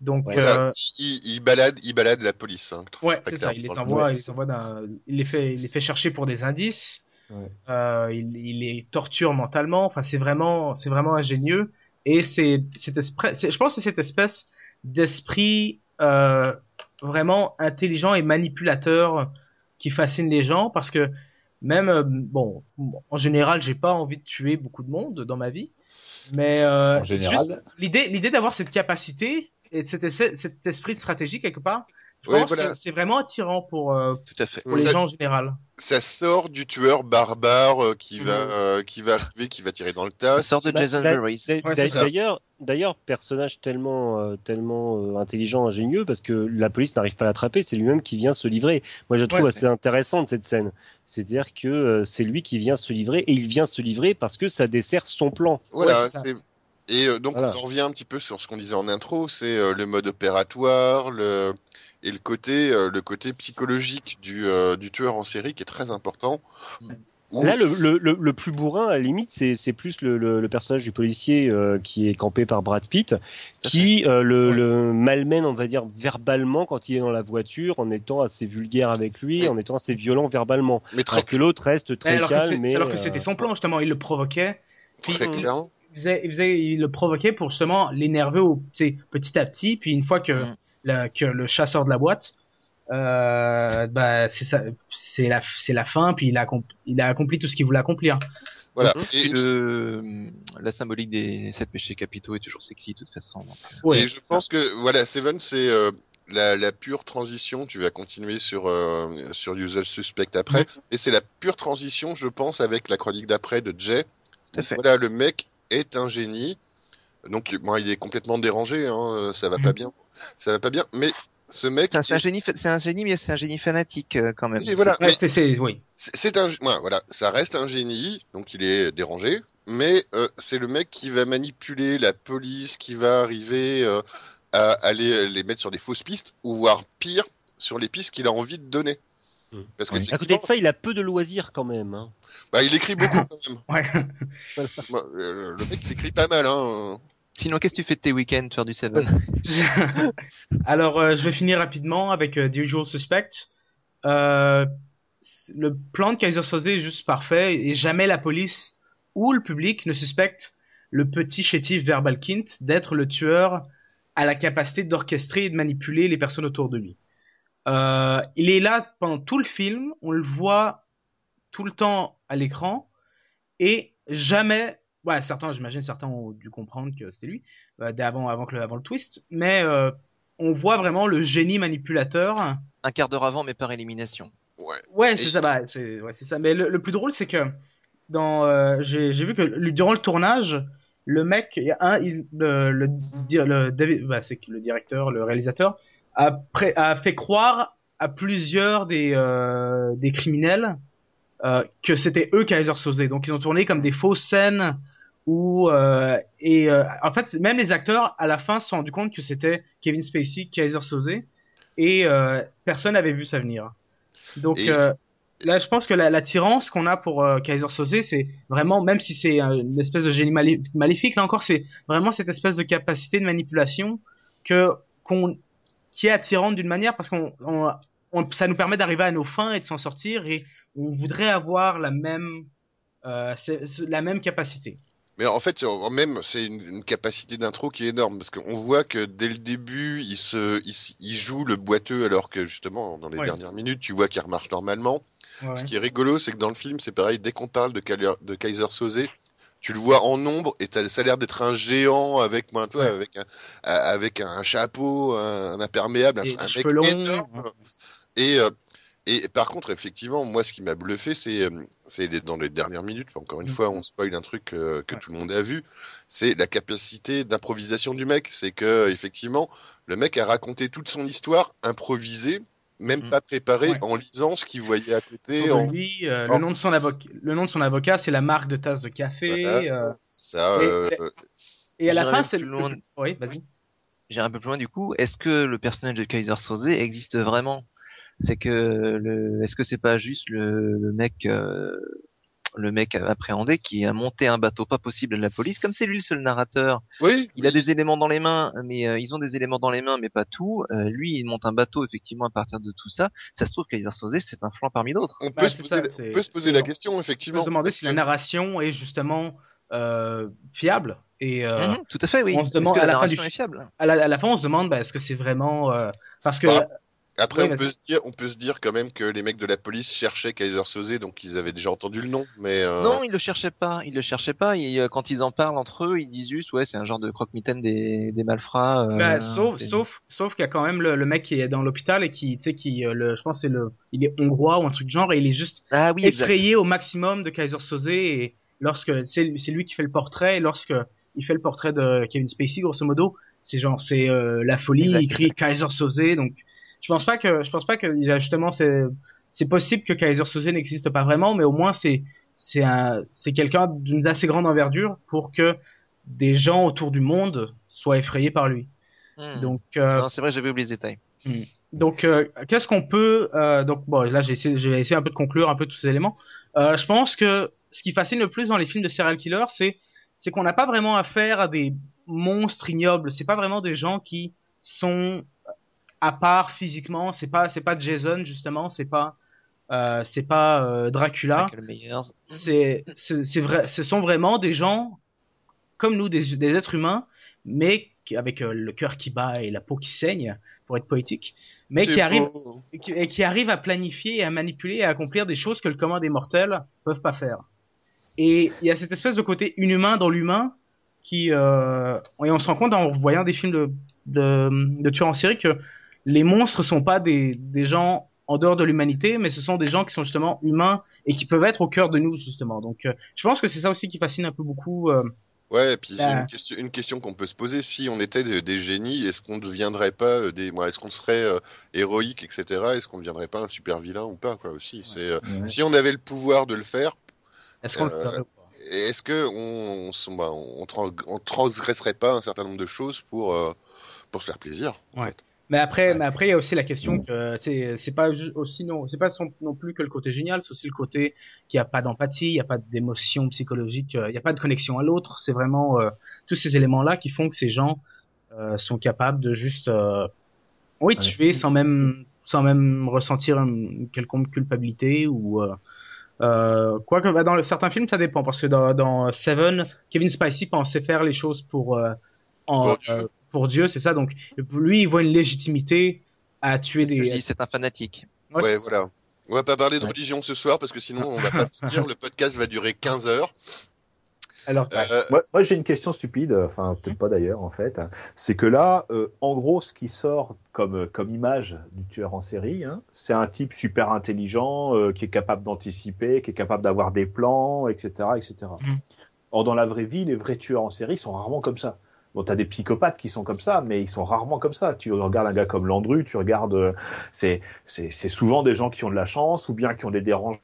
Donc euh, il, il balade, il balade la police. hein, Ouais, c'est ça. Il les envoie, il les envoie d'un, il les fait, il les fait chercher pour des indices. Ouais. Euh, il, il les torture mentalement. Enfin, c'est vraiment, c'est vraiment ingénieux. Et c'est cette espèce, je pense que c'est cette espèce d'esprit euh, vraiment intelligent et manipulateur qui fascine les gens parce que même euh, bon, en général, j'ai pas envie de tuer beaucoup de monde dans ma vie, mais euh, l'idée, l'idée d'avoir cette capacité et cet, essai- cet esprit de stratégie quelque part, je Ouais, pense voilà. que c'est vraiment attirant pour euh, Tout à fait. pour les Ça- gens en général. Ça sort du tueur barbare euh, qui va, Mhm. euh, qui va arriver, qui va tirer dans le Ça tas. sort de Bah, Jason d'a- Voorhees. ça. D'ailleurs, d'ailleurs, personnage tellement, euh, tellement euh, intelligent, ingénieux, parce que la police n'arrive pas à l'attraper, c'est lui-même qui vient se livrer. Moi, je trouve Ouais. assez intéressante cette scène. C'est-à-dire que euh, c'est lui qui vient se livrer, et il vient se livrer parce que ça dessert son plan. Voilà, Ouais, c'est ça. c'est- Et euh, donc Voilà. on en revient un petit peu sur ce qu'on disait en intro, c'est euh, le mode opératoire, le et le côté euh, le côté psychologique du euh, du tueur en série qui est très important. Là, le, le, le, le plus bourrin, à la limite, c'est c'est plus le, le, le personnage du policier euh, qui est campé par Brad Pitt, qui euh, le, Ouais. le malmène, on va dire, verbalement quand il est dans la voiture, en étant assez vulgaire avec lui, en étant assez violent verbalement. mais très Alors que l'autre reste très alors que calme. mais, alors que euh, c'était son plan justement, il le provoquait. très Puis, clair. Il faisait, il faisait, il le provoquait pour justement l'énerver petit à petit. Puis une fois que, Mm. la- que le chasseur de la boîte, euh, bah c'est ça, c'est la, c'est la fin. Puis il a, il a accompli tout ce qu'il voulait accomplir. Voilà. Et Et, le, la symbolique des sept péchés capitaux est toujours sexy de toute façon. donc, euh, Ouais. et je pense que voilà, Seven c'est euh, la, la pure transition. Tu vas continuer sur euh, sur Usual Suspect après, Mm. et c'est la pure transition, je pense, avec la chronique d'après de Jay. Voilà, le mec est un génie. Donc, bon, il est complètement dérangé, hein, ça va pas Mhm. bien. Ça va pas bien, mais ce mec, C'est un- génie, fa- c'est un génie, mais c'est un génie fanatique euh, quand même. Voilà. C'est, oui. un, ouais, voilà, ça reste un génie, donc il est dérangé, mais euh, c'est le mec qui va manipuler la police, qui va arriver euh, à aller les mettre sur des fausses pistes, ou voire pire, sur les pistes qu'il a envie de donner. Mhm. Parce que Oui. À côté de ça, il a peu de loisirs quand même. Hein. bah, il écrit beaucoup quand même. Ouais. Euh, le mec, il écrit pas mal. Hein. Sinon, qu'est-ce que tu fais de tes week-ends, faire du Seven Alors, euh, je vais finir rapidement avec euh, The Usual Suspect. Euh, le plan de Kaiser Soze est juste parfait et jamais la police ou le public ne suspecte le petit chétif Verbal Kint d'être le tueur à la capacité d'orchestrer et de manipuler les personnes autour de lui. Euh, il est là pendant tout le film, on le voit tout le temps à l'écran et jamais, ouais, certains, j'imagine certains ont dû comprendre que c'était lui euh, avant, avant que le, avant le twist, mais euh, on voit vraiment le génie manipulateur. Un quart d'heure avant, mais par élimination. Ouais. Ouais, c'est ça, bah, c'est, ouais, c'est ça. Mais le, le plus drôle, c'est que dans, euh, j'ai, j'ai vu que le- durant le tournage, le mec, il y a un, il- le, le, le David- bah, c'est le directeur, le réalisateur, a, pré- a fait croire à plusieurs des, euh, des criminels euh, que c'était eux Kaiser Soze. Donc ils ont tourné comme des fausses scènes où euh, et euh, en fait même les acteurs à la fin se sont rendus compte que c'était Kevin Spacey, Kaiser Soze et euh, personne n'avait vu ça venir. Donc Et- euh, là je pense que la- l'attirance qu'on a pour euh, Kaiser Soze c'est vraiment même si c'est une espèce de génie malé- maléfique là encore c'est vraiment cette espèce de capacité de manipulation que qu'on qui est attirante d'une manière parce qu'on on- on- ça nous permet d'arriver à nos fins et de s'en sortir et on voudrait avoir la même euh, la même capacité. Mais en fait, même, c'est une, une capacité d'intro qui est énorme, parce qu'on voit que dès le début, il, se, il, joue le boiteux, alors que justement, dans les Ouais. dernières minutes, tu vois qu'il remarche normalement. Ouais, Ce qui est rigolo, c'est que dans le film, c'est pareil, dès qu'on parle de, Kaiser- de Kaiser Soze, tu le vois en ombre et ça a l'air d'être un géant avec, moi, toi, Ouais. avec, un, avec un chapeau, un, imperméable, un, Et un mec énorme. Et, euh, et par contre, effectivement, moi, ce qui m'a bluffé, c'est euh, c'est dans les dernières minutes, encore une Mm. fois, on spoil un truc euh, que Ouais. tout le monde a vu, c'est la capacité d'improvisation du mec. C'est que, effectivement, le mec a raconté toute son histoire improvisée même Mm. pas préparé Ouais. en lisant ce qu'il voyait à côté. Donc, En... lui, euh, en- le nom de son avocat, le nom de son avocat, c'est la marque de tasse de café. Voilà. euh, Ça, euh, et à la fin, c'est le. loin. Oui, vas-y. J'irai un peu plus loin du coup. Est-ce que le personnage de Kaiser Soze existe vraiment? C'est que le, est-ce que c'est pas juste le, le mec, euh, le mec appréhendé qui a monté un bateau pas possible à la police, comme c'est lui le seul narrateur. Oui, Il a des éléments dans les mains, mais euh, ils ont des éléments dans les mains, mais pas tout. Euh, lui, il monte un bateau effectivement à partir de tout ça. Ça se trouve Kaiser Soze, c'est un flanc parmi d'autres. on Bah, peut se poser, ça, la- c'est- on peut se poser c'est la genre- question, On peut effectivement. se demander si la narration est justement euh, fiable. Et euh, Mhm, tout à fait, oui. on se Est-ce demande que à la la fin narration du- est fiable? à, la, à la fin, on se demande bah, est-ce que c'est vraiment euh, parce que Bah, Après, on peut se dire, on peut se dire quand même que les mecs de la police cherchaient Kaiser Soze, donc ils avaient déjà entendu le nom. Mais euh, Non, ils le cherchaient pas. Ils le cherchaient pas. Et, euh, quand ils en parlent entre eux, ils disent juste, ouais, c'est un genre de croque-mitaine des, des malfrats. euh, bah, sauf sauf sauf qu'il y a quand même le, le mec qui est dans l'hôpital et qui tu sais qui euh, le je pense que c'est le il est hongrois ou un truc de genre et il est juste Ah oui, exact. effrayé au maximum de Kaiser Soze et lorsque c'est c'est lui qui fait le portrait et lorsque il fait le portrait de Kevin Spacey grosso modo c'est genre c'est euh, la folie Exact, il crie Kaiser Soze donc je pense pas que je pense pas que justement c'est c'est possible que Kaiser Soze n'existe pas vraiment mais au moins c'est c'est un c'est quelqu'un d'une assez grande envergure pour que des gens autour du monde soient effrayés par lui Hmm. donc euh, Non, c'est vrai, j'avais oublié ce détail. donc, euh, qu'est-ce qu'on peut euh, donc bon là j'ai essayé j'ai essayé un peu de conclure un peu tous ces éléments. Euh, je pense que ce qui fascine le plus dans les films de serial killer, c'est c'est qu'on n'a pas vraiment affaire à des monstres ignobles. C'est pas vraiment des gens qui sont à part physiquement. C'est pas c'est pas Jason justement. C'est pas euh, c'est pas euh, Dracula c'est vrai ce sont vraiment des gens comme nous des, des êtres humains mais avec euh, le cœur qui bat et la peau qui saigne pour être poétique mais qui arrivent qui, et qui arrivent à planifier et à manipuler et à accomplir des choses que le commun des mortels peuvent pas faire et il y a cette espèce de côté inhumain dans l'humain qui euh, et on se rend compte en voyant des films de de, de tueurs en série que les monstres sont pas des des gens en dehors de l'humanité, mais ce sont des gens qui sont justement humains et qui peuvent être au cœur de nous justement. Donc, euh, je pense que c'est ça aussi qui fascine un peu beaucoup. euh, Ouais, et puis c'est une question, une question qu'on peut se poser. Si on était de- des génies, est-ce qu'on ne deviendrait pas euh, des, moi, est-ce qu'on serait euh, héroïque, etc. Est-ce qu'on ne deviendrait pas un super vilain ou pas, quoi, aussi? C'est, Ouais. si on avait le pouvoir de le faire, Est-ce qu'on le ferait est-ce que on, on, se- bah, on, tran- on transgresserait pas un certain nombre de choses pour, pour se faire plaisir, en Ouais. fait? Mais après, mais après, il y a aussi la question que tu sais, c'est pas aussi non, c'est pas son- non plus que le côté génial, c'est aussi le côté qu'il n'y a pas d'empathie, il n'y a pas d'émotion psychologique, euh, il n'y a pas de connexion à l'autre. C'est vraiment euh, tous ces éléments-là qui font que ces gens euh, sont capables de juste, euh, oui, Ouais. tuer sans même, sans même ressentir une quelconque culpabilité ou euh, euh, quoique bah, dans le- certains films ça dépend parce que dans, dans Seven, Kevin Spacey pensait faire les choses pour euh, en, euh, pour Dieu, c'est ça. Donc lui, il voit une légitimité à tuer que je des. dis, c'est un fanatique. Ouais, Ouais, voilà. On va pas parler de Ouais. religion ce soir parce que sinon on va pas finir. Le podcast va durer 15 heures. Alors, Euh, Moi, moi, j'ai une question stupide, enfin peut-être pas d'ailleurs en fait. C'est que là, euh, en gros, ce qui sort comme comme image du tueur en série, hein, c'est un type super intelligent euh, qui est capable d'anticiper, qui est capable d'avoir des plans, etc., etc. Mhm. Or dans la vraie vie, les vrais tueurs en série sont rarement comme ça. Bon, t'as des psychopathes qui sont comme ça, mais ils sont rarement comme ça. Tu regardes un gars comme Landru, tu regardes, euh, c'est c'est c'est souvent des gens qui ont de la chance ou bien qui ont des dérangements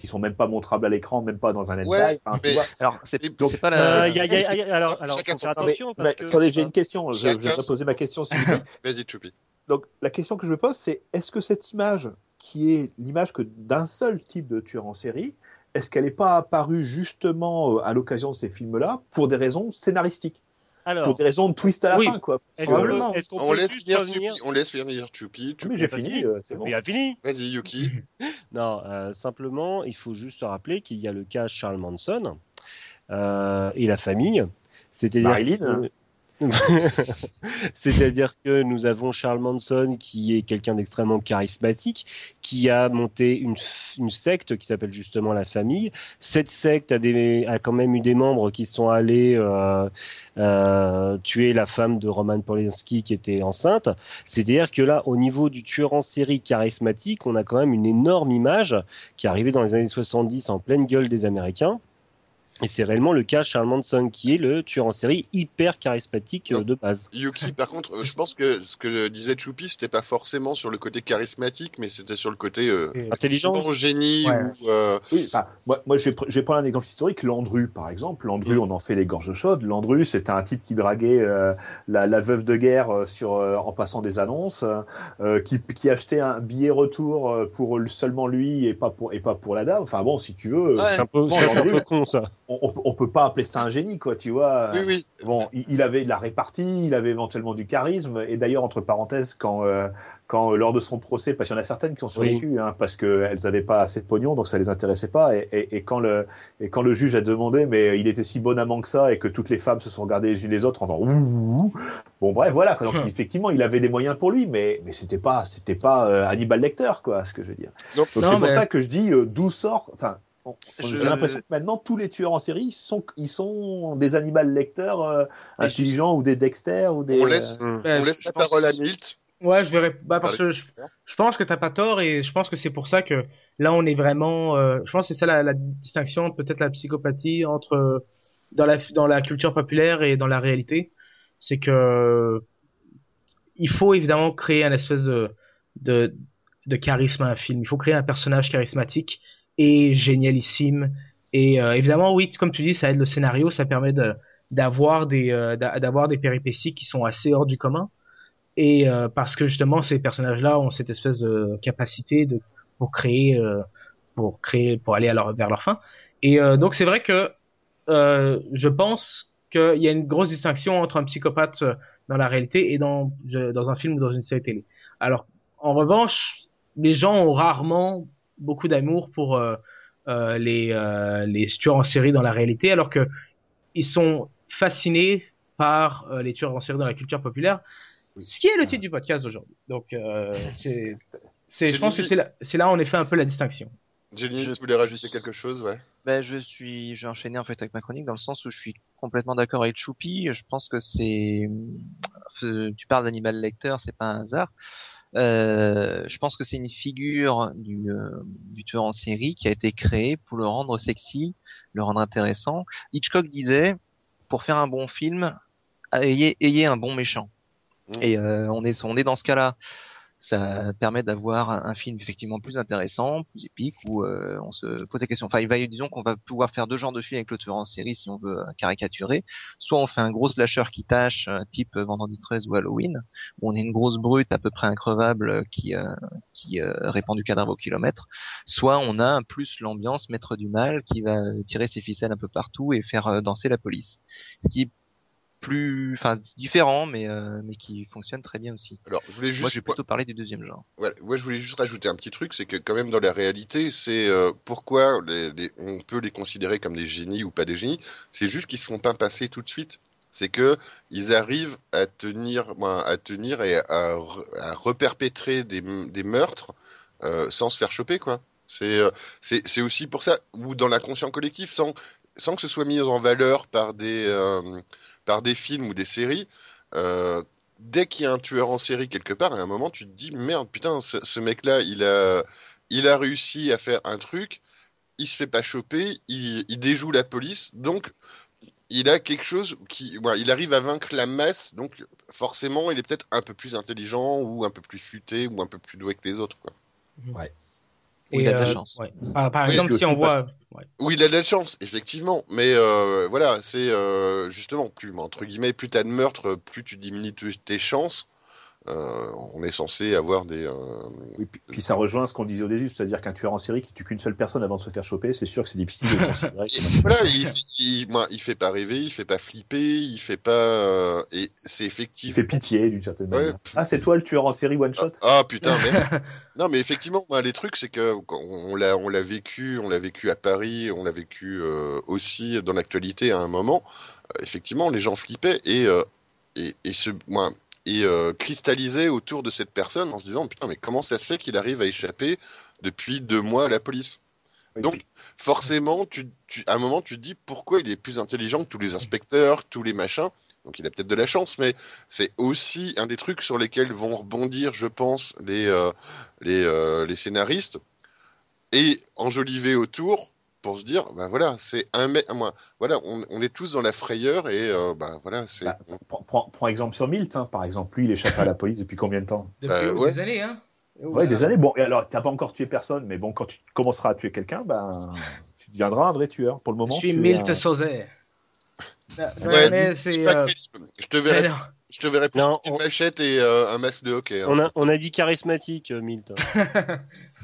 qui sont même pas montrables à l'écran, même pas dans un Ouais, tu vois, Alors, c'est Donc, c'est pas Euh, la. y a- y a- y a- alors, alors, Chacun faut faire son- attention mais, parce mais que attendez, j'ai euh, une question. Je, vais poser ma question. Vas-y, Choupi. Donc, la question que je me pose, c'est est-ce que cette image, qui est l'image que d'un seul type de tueur en série, est-ce qu'elle n'est pas apparue justement euh, à l'occasion de ces films-là pour des raisons scénaristiques, alors, pour des raisons de twist à la Oui. fin, quoi est-ce qu'on On laisse finir revenir Choupi. On laisse finir Choupi. Tu- Oui, j'ai fini, euh, c'est bon. Il a fini. Vas-y, Yuki. Non, euh, simplement, il faut juste se rappeler qu'il y a le cas Charles Manson euh, et la famille. C'est-à-dire Marilyn. C'est-à-dire que nous avons Charles Manson qui est quelqu'un d'extrêmement charismatique, qui a monté une, secte qui s'appelle justement la famille. Cette secte a quand même eu des membres qui sont allés euh, euh, tuer la femme de Roman Polanski qui était enceinte. C'est-à-dire que là, au niveau du tueur en série charismatique, on a quand même une énorme image qui est arrivée dans les années 70 en pleine gueule des Américains. Et c'est réellement le cas Charles Manson qui est le tueur en série hyper charismatique euh, Non. de base. Yuki, par contre, euh, je pense que ce que disait Choupi, c'était pas forcément sur le côté charismatique, mais c'était sur le côté euh, Intelligent. bon génie Ouais. ou euh, Oui, enfin, moi, moi je, vais, je vais prendre un exemple historique. Landru, par exemple. Landru, on en fait les gorges chaudes. Landru, c'était un type qui draguait euh, la, la veuve de guerre euh, sur, euh, en passant des annonces, euh, qui, qui achetait un billet retour pour seulement lui et pas pour, et pas pour la dame. Enfin bon, si tu veux, Ouais. C'est un peu, Bon, un peu con ça. On, peut pas appeler ça un génie, quoi, tu vois. oui, oui. Bon, il, il avait de la répartie, il avait éventuellement du charisme, et d'ailleurs, entre parenthèses, quand, euh, quand euh, lors de son procès, parce qu'il y en a certaines qui ont survécu, hein, parce qu'elles n'avaient pas assez de pognon, donc ça les intéressait pas, et, et, et quand le, et quand le juge a demandé, mais il était si bon amant que ça, et que toutes les femmes se sont regardées les unes les autres en disant, ouh, ouh, ouh. bon bref, voilà, quoi. donc effectivement, il avait des moyens pour lui, mais, mais c'était pas, c'était pas euh, Hannibal Lecter, quoi, ce que je veux dire. Donc, c'est pour ça que je dis, euh, d'où sort, enfin, on- Je- j'ai l'impression que maintenant tous les tueurs en série sont, ils sont des Hannibal Lecter euh, intelligents ou des Dexter ou des. on laisse, euh, Ouais, on laisse je la pense- parole à Milt. Ouais, je verrais. Bah parce que je, je pense que t'as pas tort et je pense que c'est pour ça que là on est vraiment. euh, je pense que c'est ça la, la distinction peut-être la psychopathie entre dans la dans la culture populaire et dans la réalité, c'est que il faut évidemment créer un espèce de, de de charisme à un film. Il faut créer un personnage charismatique et génialissime. Et euh, évidemment, oui, comme tu dis, ça aide le scénario, ça permet d'avoir des euh, d'a- d'avoir des péripéties qui sont assez hors du commun. Et euh, parce que justement ces personnages-là ont cette espèce de capacité de pour créer euh, pour créer pour aller à vers leur fin. Et euh, donc c'est vrai que euh, je pense qu'il y a une grosse distinction entre un psychopathe dans la réalité et dans dans un film ou dans une série télé. Alors en revanche les gens ont rarement beaucoup d'amour pour euh, euh, les euh, les tueurs en série dans la réalité alors que ils sont fascinés par euh, les tueurs en série dans la culture populaire ce qui est le titre du podcast d'aujourd'hui. Donc, euh, c'est, c'est, je pense que c'est là, c'est là en effet un peu la distinction. Jenny, Je- tu voulais rajouter quelque chose, ouais? Ben, je suis, j'ai enchaîné en fait avec ma chronique dans le sens où je suis complètement d'accord avec Choupi. Je pense que c'est, tu parles d'Animal Lecter, c'est pas un hasard. Euh, je pense que c'est une figure du, euh, du tueur en série qui a été créée pour le rendre sexy, le rendre intéressant. Hitchcock disait, pour faire un bon film, ayez, ayez un bon méchant. Mm. Et euh, on est, on est dans ce cas-là. Ça permet d'avoir un film effectivement plus intéressant, plus épique, où euh, on se pose la question. Enfin, il va, disons qu'on va pouvoir faire deux genres de films avec le tueur en série si on veut euh, caricaturer. Soit on fait un gros slasher qui tâche, euh, type euh, Vendredi 13 ou Halloween, où on est une grosse brute à peu près increvable qui euh, qui euh, répand du cadavre au kilomètre. Soit on a plus l'ambiance maître du mal qui va tirer ses ficelles un peu partout et faire danser la police. Ce qui plus, enfin différent, mais euh, mais qui fonctionne très bien aussi. Alors, je voulais Moi, je vais plutôt parler du deuxième genre. voilà, moi, je voulais juste rajouter un petit truc, c'est que quand même dans la réalité, c'est euh, pourquoi les, les- on peut les considérer comme des génies ou pas des génies. C'est juste qu'ils se font pas passer tout de suite. C'est que ils arrivent à tenir, à tenir et à, re- à reperpétrer des, des meurtres euh, sans se faire choper, quoi. C'est c'est c'est aussi pour ça ou dans l'inconscient collectif sans sans que ce soit mis en valeur par des euh, par des films ou des séries. Euh, dès qu'il y a un tueur en série quelque part, à un moment, tu te dis merde, putain, ce, ce mec-là, il a, il a réussi à faire un truc, il se fait pas choper, il, déjoue la police, donc il a quelque chose qui, il arrive à vaincre la masse, donc forcément, il est peut-être un peu plus intelligent ou un peu plus futé ou un peu plus doué que les autres, quoi. Ou il a de la euh, chance. ouais. Par, par Oui, exemple, si on voit, ouais. Oui, il a de la chance, effectivement. Mais euh, voilà, c'est euh, justement plus entre guillemets, plus t'as de meurtres, plus tu diminues tes chances. Euh, on est censé avoir des. euh, Oui, puis, puis ça rejoint ce qu'on disait au début, c'est-à-dire qu'un tueur en série qui tue qu'une seule personne avant de se faire choper, c'est sûr que c'est difficile de considérer. voilà, il, il, moi, il fait pas rêver, il fait pas flipper, il fait pas. euh, et c'est Il effectivement. fait pitié d'une certaine Ouais. manière. Ah, c'est toi le tueur en série one shot? Ah putain, mais non, mais effectivement, les trucs, c'est que on l'a, on l'a vécu, on l'a vécu à Paris, on l'a vécu aussi dans l'actualité à un moment. Effectivement, les gens flippaient et et, et se, moi, et euh, cristallisaient autour de cette personne en se disant putain, mais comment ça se fait qu'il arrive à échapper depuis deux mois à la police? Donc, forcément, tu, tu, à un moment, tu te dis pourquoi il est plus intelligent que tous les inspecteurs, tous les machins. Donc, il a peut-être de la chance, mais c'est aussi un des trucs sur lesquels vont rebondir, je pense, les, euh, les, euh, les scénaristes. Et enjoliver autour pour se dire, ben voilà, c'est un mec, moi, voilà, on, on est tous dans la frayeur et euh, ben voilà, c'est. Bah, prends, prends- prends exemple sur Milt, hein, par exemple. Lui, il échappe à la police depuis combien de temps? Depuis Bah, ouais. des années, hein. Ouais, des années. Bon, et alors, t'as pas encore tué personne, mais bon, quand tu commenceras à tuer quelqu'un, ben, tu deviendras un vrai tueur. Pour le moment, Je suis Milt Ouais, mais c'est euh. Je te verrai, mais non. je te verrai plus Non, une on- machette et euh, un masque de hockey. hein. On a, on a dit charismatique, euh, Milt.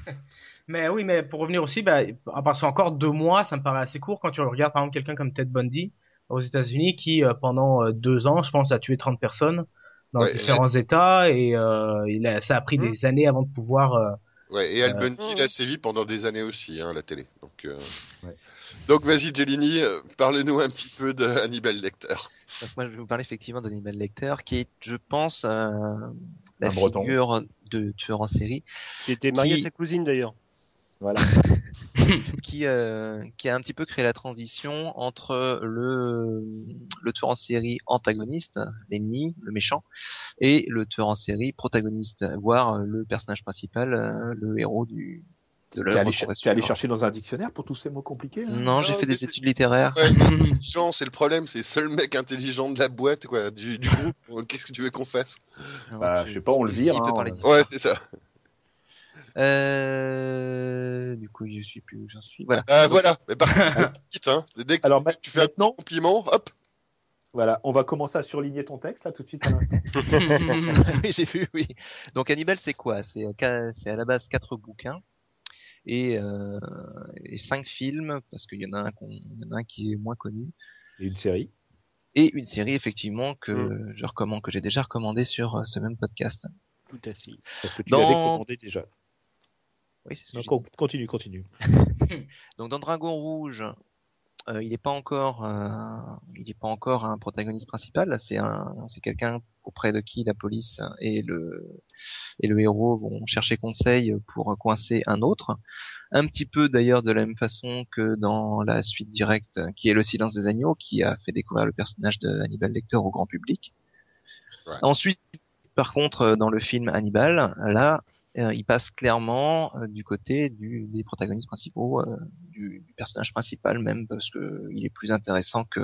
Mais oui, mais pour revenir aussi, bah, parce qu'encore deux mois, ça me paraît assez court quand tu regardes par exemple quelqu'un comme Ted Bundy aux États-Unis qui, euh, pendant euh, deux ans, je pense, a tué 30 personnes dans Ouais, différents États et euh, il a, ça a pris Mhm. des années avant de pouvoir. euh, Ouais, et Al Euh, Bundy, il a sévi pendant des années aussi, hein, à la télé. Donc, euh, Ouais. donc vas-y, Jelini, parle-nous un petit peu de Hannibal Lecter. Donc moi, je vais vous parler effectivement d'Hannibal Lecter, qui est, je pense, euh, la Un Breton. figure de tueur en série Qui était marié Qui- à sa cousine d'ailleurs. Voilà. qui euh, qui a un petit peu créé la transition entre le le tueur en série antagoniste, l'ennemi, le méchant, et le tueur en série protagoniste, voire le personnage principal, euh, le héros du de Tu es l'œuvre allé, es allé chercher dans un dictionnaire pour tous ces mots compliqués hein Non, j'ai fait des études littéraires. Ouais, c'est le problème, c'est le seul mec intelligent de la boîte, quoi, du, du groupe. Qu'est-ce que tu veux qu'on fasse? Bah, je sais pas, on le vire, hein. Ouais, c'est ça. Euh, du coup, je suis plus où j'en suis. Voilà. Ah, voilà. Mais par contre, hein. Dès que Alors tu fais un maintenant, compliment, hop. voilà, on va commencer à surligner ton texte là tout de suite à l'instant. oui, j'ai vu, oui. Donc Hannibal, c'est quoi? C'est euh, c'est à la base quatre bouquins et, euh, et cinq films parce qu'il y en a un qu'on- il y en a un qui est moins connu Et une série. et une série effectivement que Mm. je recommande, que j'ai déjà recommandé sur euh, ce même podcast. Tout à fait. Parce que tu Dans- l'avais commandé déjà. Oui, c'est ce que con- continue, continue. Donc dans Dragon Rouge, euh, il n'est pas encore, euh, il est pas encore un protagoniste principal. Là, c'est un, c'est quelqu'un auprès de qui la police et le et le héros vont chercher conseil pour coincer un autre. Un petit peu d'ailleurs de la même façon que dans la suite directe, qui est Le Silence des agneaux, qui a fait découvrir le personnage de Hannibal Lecter au grand public. Ensuite, par contre, dans le film Hannibal, là, il passe clairement euh, du côté du, des protagonistes principaux, euh, du, du personnage principal même, parce que il est plus intéressant que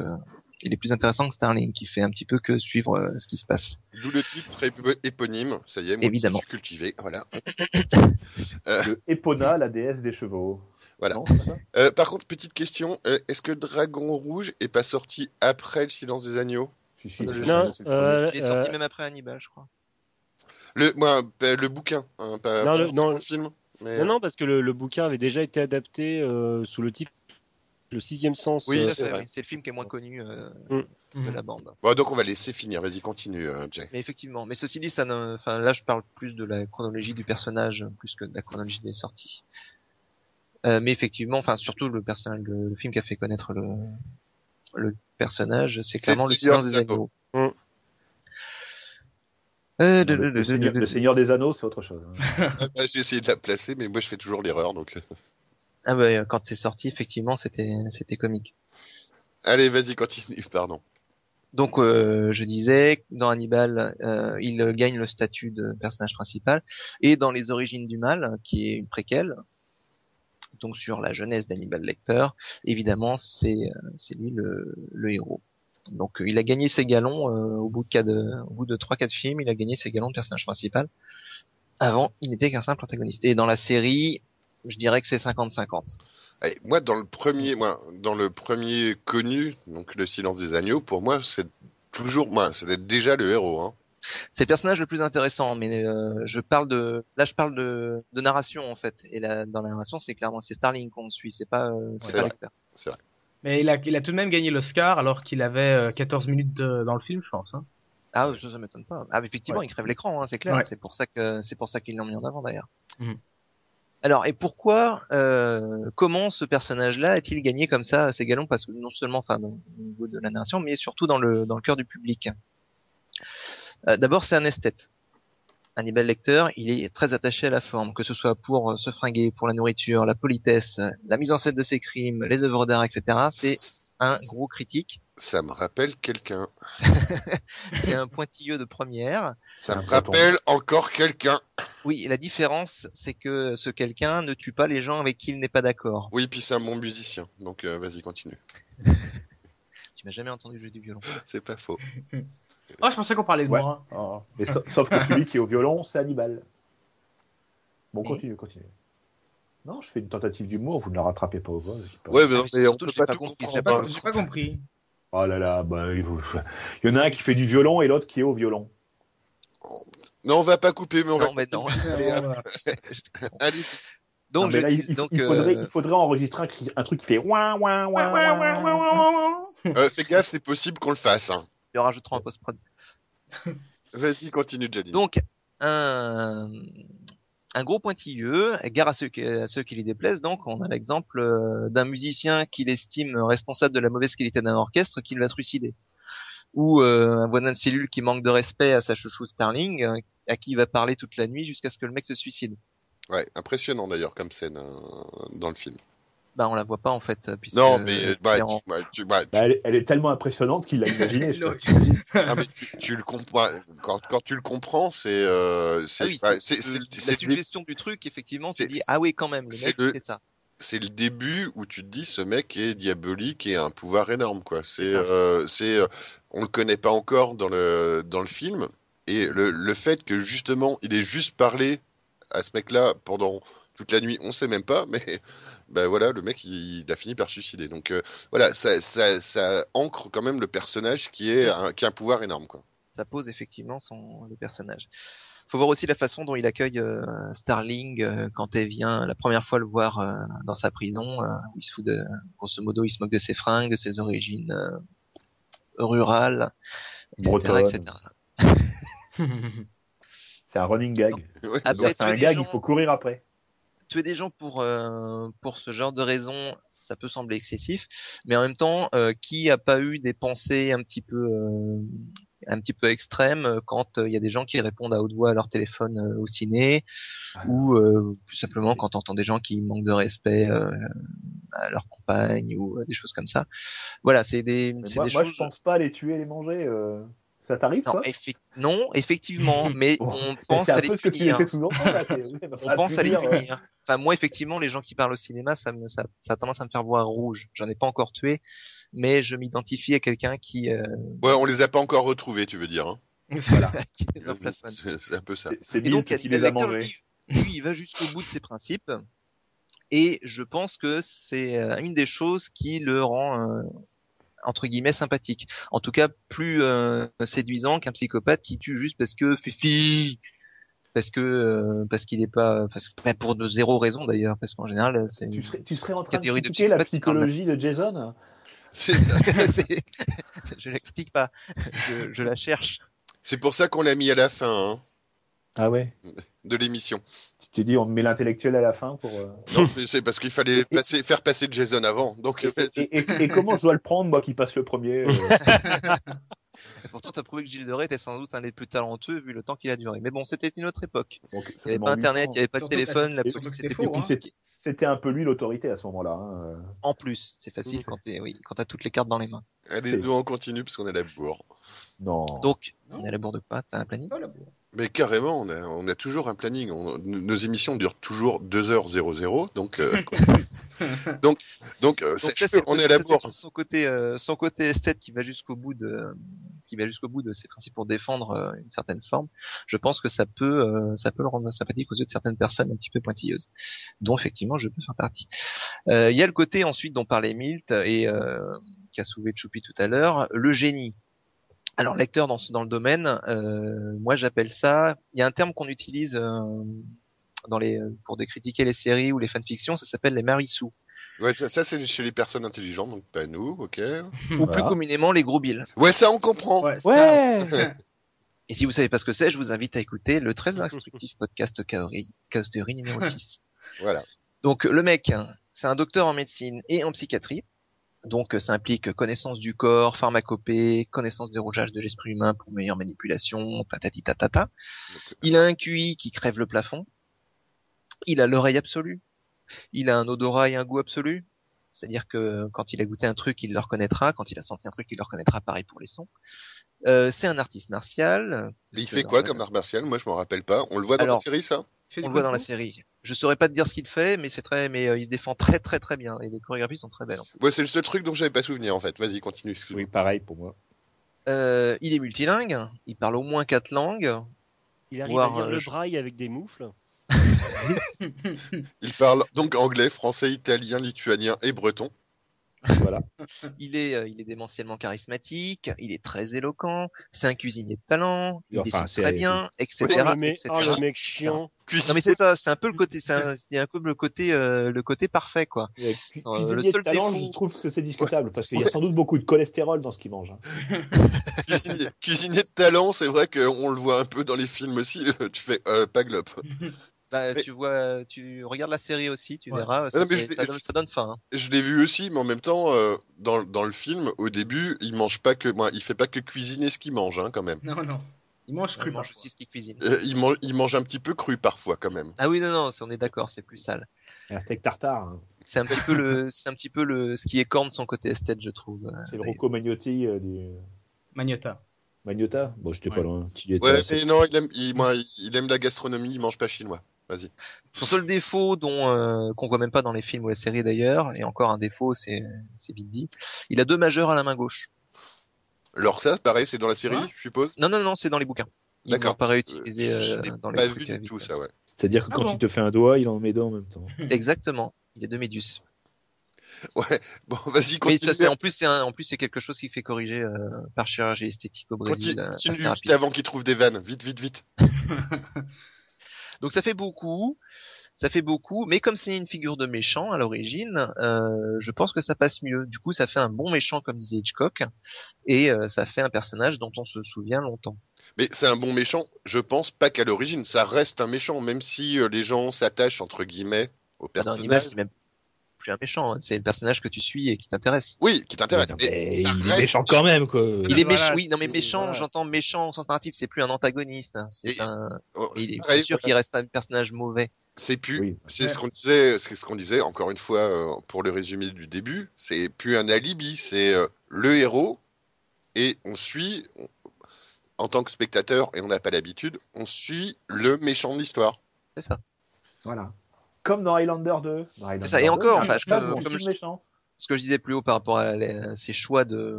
il est plus intéressant que Starling, qui fait un petit peu que suivre euh, ce qui se passe. D'où le titre ép- éponyme. Ça y est, moi Évidemment. aussi, je suis cultivé. Voilà. Le Epona, la déesse des chevaux. Voilà. Non, Euh, par contre, petite question. euh, Est-ce que Dragon Rouge est pas sorti après Le Silence des Agneaux? Si, si, Non, euh, Il est sorti euh, même après Hannibal, je crois. Le, moi, bah, le bouquin, hein, pas, Non, pas le- forcément non, le film. Mais... Non, non, parce que le, le bouquin avait déjà été adapté euh, sous le titre Le sixième sens. Oui, euh, c'est le film qui est moins connu euh, Mm. de la bande. Bon, donc on va laisser finir. Vas-y, continue, Jay. Mais effectivement, mais ceci dit, ça ne, enfin là, je parle plus de la chronologie du personnage plus que de la chronologie des sorties. Euh, mais effectivement, enfin surtout le personnage, le, le film qui a fait connaître le, le personnage, c'est clairement le silence des Anneaux. agneaux. Euh, le, le Seigneur, le Seigneur des Anneaux, c'est autre chose. J'ai essayé de la placer, mais moi je fais toujours l'erreur. Donc, euh. Ah bah, quand c'est sorti, effectivement, c'était c'était comique. allez, vas-y, continue. Pardon. Donc, euh, je disais, dans Hannibal, euh, il gagne le statut de personnage principal, et dans Les Origines du Mal, qui est une préquelle, donc sur la jeunesse d'Hannibal Lecter, évidemment, c'est euh, c'est lui le, le héros. Donc, il a gagné ses galons euh, au bout de quatre, au bout de trois quatre films, il a gagné ses galons de personnage principal. Avant, il n'était qu'un simple antagoniste. Et dans la série, je dirais que c'est 50-50. Allez, moi, dans le premier, moi, dans le premier connu, donc Le Silence des Agneaux, pour moi, c'est toujours, moi, c'est déjà le héros. Hein. C'est le personnage le plus intéressant, mais euh, je parle de, là je parle de, de narration en fait, et là, dans la narration c'est clairement c'est Starling qu'on suit, c'est pas, euh, c'est pas vrai. C'est vrai. Mais il a, il a tout de même gagné l'Oscar alors qu'il avait euh, 14 minutes de- dans le film, je pense. Hein. Ah ça, ça m'étonne pas. Ah mais effectivement Ouais. il crève l'écran, hein, c'est clair, Ouais. c'est pour ça que c'est pour ça qu'ils l'ont mis en avant d'ailleurs. Mhm. Alors et pourquoi, euh, comment ce personnage-là a-t-il gagné comme ça ses galons? Parce que non seulement enfin au niveau de la narration, mais surtout dans le dans le cœur du public. Euh, D'abord c'est un esthète. Hannibal Lecter, il est très attaché à la forme, que ce soit pour euh, se fringuer, pour la nourriture, la politesse, la mise en scène de ses crimes, les œuvres d'art, etc. C'est un gros critique. Ça me rappelle quelqu'un. C'est un pointilleux de première. Ça Un me breton. rappelle encore quelqu'un. Oui, la différence, c'est que ce quelqu'un ne tue pas les gens avec qui il n'est pas d'accord. Oui, puis c'est un bon musicien. Donc euh, vas-y, continue. Tu m'as jamais entendu jouer du violon. C'est pas faux. Oh, je pensais qu'on parlait de Ouais. moi. Oh. Mais sa- sauf que celui qui est au violon, c'est Hannibal. Bon, Et continue, continue. Non, je fais une tentative d'humour, vous ne la rattrapez pas au vol. pas- Ouais, mais, non, mais on peut pas pas tout compris, J'ai pas, pas compris. Oh là là, bah, il faut- il y en a un qui fait du violon et l'autre qui est au violon. Non, on va pas couper, mais on Non, va. mais non. Allez, allez. Donc, Non, mais je là, dis, il, donc, il faudrait, euh, il faudrait enregistrer un, truc qui fait ouin, ouin, ouin, ouin, ouin. Euh, fais gaffe, c'est possible qu'on le fasse. Hein. Le rajouterai en post-prod. Vas-y, continue, Jaline. Donc, un, un gros pointilleux, gare à ceux, qui, à ceux qui lui déplaisent. Donc, on a l'exemple euh, d'un musicien qu'il estime responsable de la mauvaise qualité d'un orchestre qui va trucider. Ou euh, un voisin de cellule qui manque de respect à sa chouchou Starling, à qui il va parler toute la nuit jusqu'à ce que le mec se suicide. Ouais, impressionnant d'ailleurs comme scène euh, dans le film. Bah, on la voit pas en fait. Puisque Non, mais c'est bah, en- tu, bah, tu- bah, tu- Bah, elle, elle est tellement impressionnante qu'il l'a imaginé. je Non, pas si- ah, mais tu, tu le comprends quand, quand tu le comprends, c'est euh, c'est Ah oui, bah, la suggestion du truc, effectivement, c'est- tu dis ah oui quand même, le c'est mec le- il fait ça. c'est le début où tu te dis ce mec est diabolique et a un pouvoir énorme quoi. C'est C'est ça. euh, c'est euh, on le connaît pas encore dans le dans le film et le, le fait que justement il ait juste parlé à ce mec-là pendant toute la nuit, on sait même pas, mais ben voilà, le mec il, il a fini par suicider. Donc euh, voilà, ça, ça, ça ancre quand même le personnage qui est un, qui a un pouvoir énorme quoi. ça pose effectivement son le personnage. Faut voir aussi la façon dont il accueille euh, Starling euh, quand elle vient la première fois le voir euh, dans sa prison. euh, où il se fout de, grosso modo, il se moque de ses fringues, de ses origines euh, rurales, etc., Bretonne. etc. C'est un running gag. Ouais, Après, C'est-à-dire, C'est un tuer des gag, gens- il faut courir après. Tuer des gens pour euh, pour ce genre de raison, ça peut sembler excessif, mais en même temps, euh, qui a pas eu des pensées un petit peu euh, un petit peu extrêmes quand euh, il y a des gens qui répondent à haute voix à leur téléphone euh, au ciné, ou euh, plus simplement quand on entend des gens qui manquent de respect euh, à leur compagne ou euh, des choses comme ça. Voilà, c'est des, Moi, des moi, choses. je pense pas à les tuer et les manger. Euh. Ça t'arrive, Non, non, effectivement, mais Bon, on Mais pense C'est à un les peu ce que tu punir. là, t'es- oui, On pense à les punir, euh, punir. Enfin, moi, effectivement, les gens qui parlent au cinéma, ça, me, ça, ça a tendance à me faire voir rouge. J'en ai pas encore tué, mais je m'identifie à quelqu'un qui, euh, Ouais, on les a pas encore retrouvés, tu veux dire. Hein Voilà. les emplafonne. c'est c'est un peu ça. c'est- C'est Et donc, qui les a mangés. Lui, lui, il va jusqu'au bout de ses principes. Et je pense que c'est euh, une des choses qui le rend, euh, entre guillemets, sympathique. En tout cas, plus euh, séduisant qu'un psychopathe qui tue juste parce que fifi, parce que euh, parce qu'il est pas, parce que pas pour de zéro raison d'ailleurs, parce qu'en général, c'est Tu serais, tu serais en train de Catégorie de critiquer la psychologie de Jason? C'est ça. Je la critique pas, je, je la cherche. C'est pour ça qu'on l'a mis à la fin hein, Ah ouais? De l'émission. Tu t'es dit, on met l'intellectuel à la fin pour. euh, Non, mais c'est parce qu'il fallait passer- faire passer Jason avant. Donc, euh, Et, et- et comment je dois le prendre, moi qui passe le premier euh, Et pourtant, t'as prouvé que Gilles de Rais était sans doute un des plus talentueux vu le temps qu'il a duré. Mais bon, c'était une autre époque. donc, Il n'y avait pas internet, il n'y avait pas de téléphone, la c'était hein. c'était- un peu lui l'autorité à ce moment-là. hein, euh. En plus, c'est facile Oui. quand t'es, oui, t'as toutes les cartes dans les mains. allez-y, on continue parce qu'on a la bourre. Non. Donc, Non. on est à la bourre de quoi T'as un planning. Mais carrément, on a, on a toujours un planning. On- nos émissions durent toujours 2h00. Donc, euh, donc, donc, euh, Donc ça, c'est- on est à la bourre. Son côté, euh, son côté esthète qui va jusqu'au bout de, qui va jusqu'au bout de ses principes pour défendre euh, une certaine forme. Je pense que ça peut, euh, ça peut le rendre sympathique aux yeux de certaines personnes un petit peu pointilleuses, dont effectivement je peux faire partie. Euh, Il y a le côté ensuite dont parlait Milt et euh, qui a soulevé Choupi tout à l'heure, le génie. Alors lecteur dans, ce- dans le domaine, euh, moi j'appelle ça. Il y a un terme qu'on utilise euh, dans les pour décritiquer les séries ou les fanfictions, ça s'appelle les marissous. Ouais, ça, ça, c'est chez les personnes intelligentes, donc pas nous, ok. ou plus communément les gros billes. Ouais, ça, on comprend. Ouais, ça- Et si vous savez pas ce que c'est, je vous invite à écouter le très instructif podcast Chaos Chaos Theory numéro 6. Voilà. Donc le mec, c'est un docteur en médecine et en psychiatrie. Donc ça implique connaissance du corps, pharmacopée, connaissance des rougeages de l'esprit humain pour meilleure manipulation, tatati tatata. Il a un QI qui crève le plafond. Il a l'oreille absolue. Il a un odorat et un goût absolu. c'est-à-dire que quand il a goûté un truc, il le reconnaîtra, quand il a senti un truc, il le reconnaîtra, pareil pour les sons. Euh, c'est un artiste martial. Mais il fait quoi comme art martial? Moi, je m'en rappelle pas. On le voit dans Alors, la série, ça? Fait On du le voit dans la série. Je saurais pas te dire ce qu'il fait, mais c'est très, mais euh, il se défend très très très bien et les chorégraphies sont très belles. en. Ouais, c'est le seul truc dont j'avais pas souvenir, en fait. Vas-y, continue. Oui, pareil pour moi. Euh, il est multilingue, il parle au moins quatre langues. Il arrive à lire euh, le braille avec des moufles. Il parle donc anglais, français, italien, lituanien et breton. Voilà. Il est, euh, il est démentiellement charismatique, il est très éloquent, c'est un cuisinier de talent, il Enfin, dessine c'est- très bien, etc., oh, le mec, etc. oh, le mec chiant. Non mais c'est ça, c'est un peu le côté, c'est un, un peu le côté, euh, le côté parfait quoi. Cu- Euh, le cuisinier seul de talent, défaut- je trouve que c'est discutable parce qu'il y a sans doute beaucoup de cholestérol dans ce qu'il mange. hein. Cuisinier, cuisinier de talent, c'est vrai qu'on le voit un peu dans les films aussi. tu fais euh, pas glop. Bah, Mais- tu vois, tu regardes la série aussi, tu Ouais. verras, ça, non, mais fait- je- ça donne, ça donne faim. hein. Je l'ai vu aussi, mais en même temps, euh, dans, dans le film, au début, il mange pas que, moi, il fait pas que cuisiner ce qu'il mange, hein, quand même. Non, non. Il mange cru mange parfois. aussi ce qu'il cuisine. Euh, il, mange, il mange un petit peu cru parfois, quand même. Ah oui non non, on est d'accord, c'est plus sale. Un steak tartare, hein. C'est un petit peu le, c'est un petit peu le, ce qui écorne son côté esthète, je trouve. Euh, c'est le mais- Rocco Magnotti euh, du Magnota. Magnota. Bon, j'étais pas Ouais. loin. Tu assez. mais non, il aime, il, moi, il, il aime la gastronomie, il mange pas chinois. Vas-y. Son seul défaut, dont euh, qu'on voit même pas dans les films ou les séries d'ailleurs, et encore un défaut, c'est c'est vite dit. Il a deux majeurs à la main gauche. Alors ça, pareil, c'est dans la série, Hein je suppose? Non non non, c'est dans les bouquins. D'accord. pas réutilisé euh, dans les pas trucs vu du tout vite. ça, ouais. C'est-à-dire que Ah quand bon il te fait un doigt, il en met deux en même temps. Exactement. Il y a deux médus. Ouais. Bon, vas-y, Mais continue. ça, c'est en plus c'est en plus c'est quelque chose qui fait corriger euh, par chirurgie esthétique au Brésil. euh, continue assez juste avant qu'il trouve des vannes. Vite, vite, vite. Donc ça fait beaucoup, ça fait beaucoup, mais comme c'est une figure de méchant à l'origine, euh, je pense que ça passe mieux. Du coup, ça fait un bon méchant comme disait Hitchcock, et euh, ça fait un personnage dont on se souvient longtemps. Mais c'est un bon méchant, je pense pas qu'à l'origine, ça reste un méchant, même si euh, les gens s'attachent entre guillemets au Dans personnage. Plus un méchant, hein. c'est le personnage que tu suis et qui t'intéresse. Oui, qui t'intéresse. Non, mais mais ça il est méchant quand même, quoi. Il est Voilà, méchant, oui, non mais méchant, voilà. j'entends méchant au sens narratif, c'est plus un antagoniste, hein. c'est un, Oh, il est sûr qu'il reste un personnage mauvais. C'est plus, Oui. c'est Ouais. ce qu'on disait, c'est ce qu'on disait encore une fois euh, pour le résumé du début. C'est plus un alibi, c'est euh, le héros et on suit on- en tant que spectateur et on n'a pas l'habitude, on suit le méchant de l'histoire. C'est ça. Voilà. Comme dans Highlander 2. Dans Highlander ça, et 2, encore, il y a enfin, ça, je- comme je- ce que je disais plus haut par rapport à, les- à ces choix de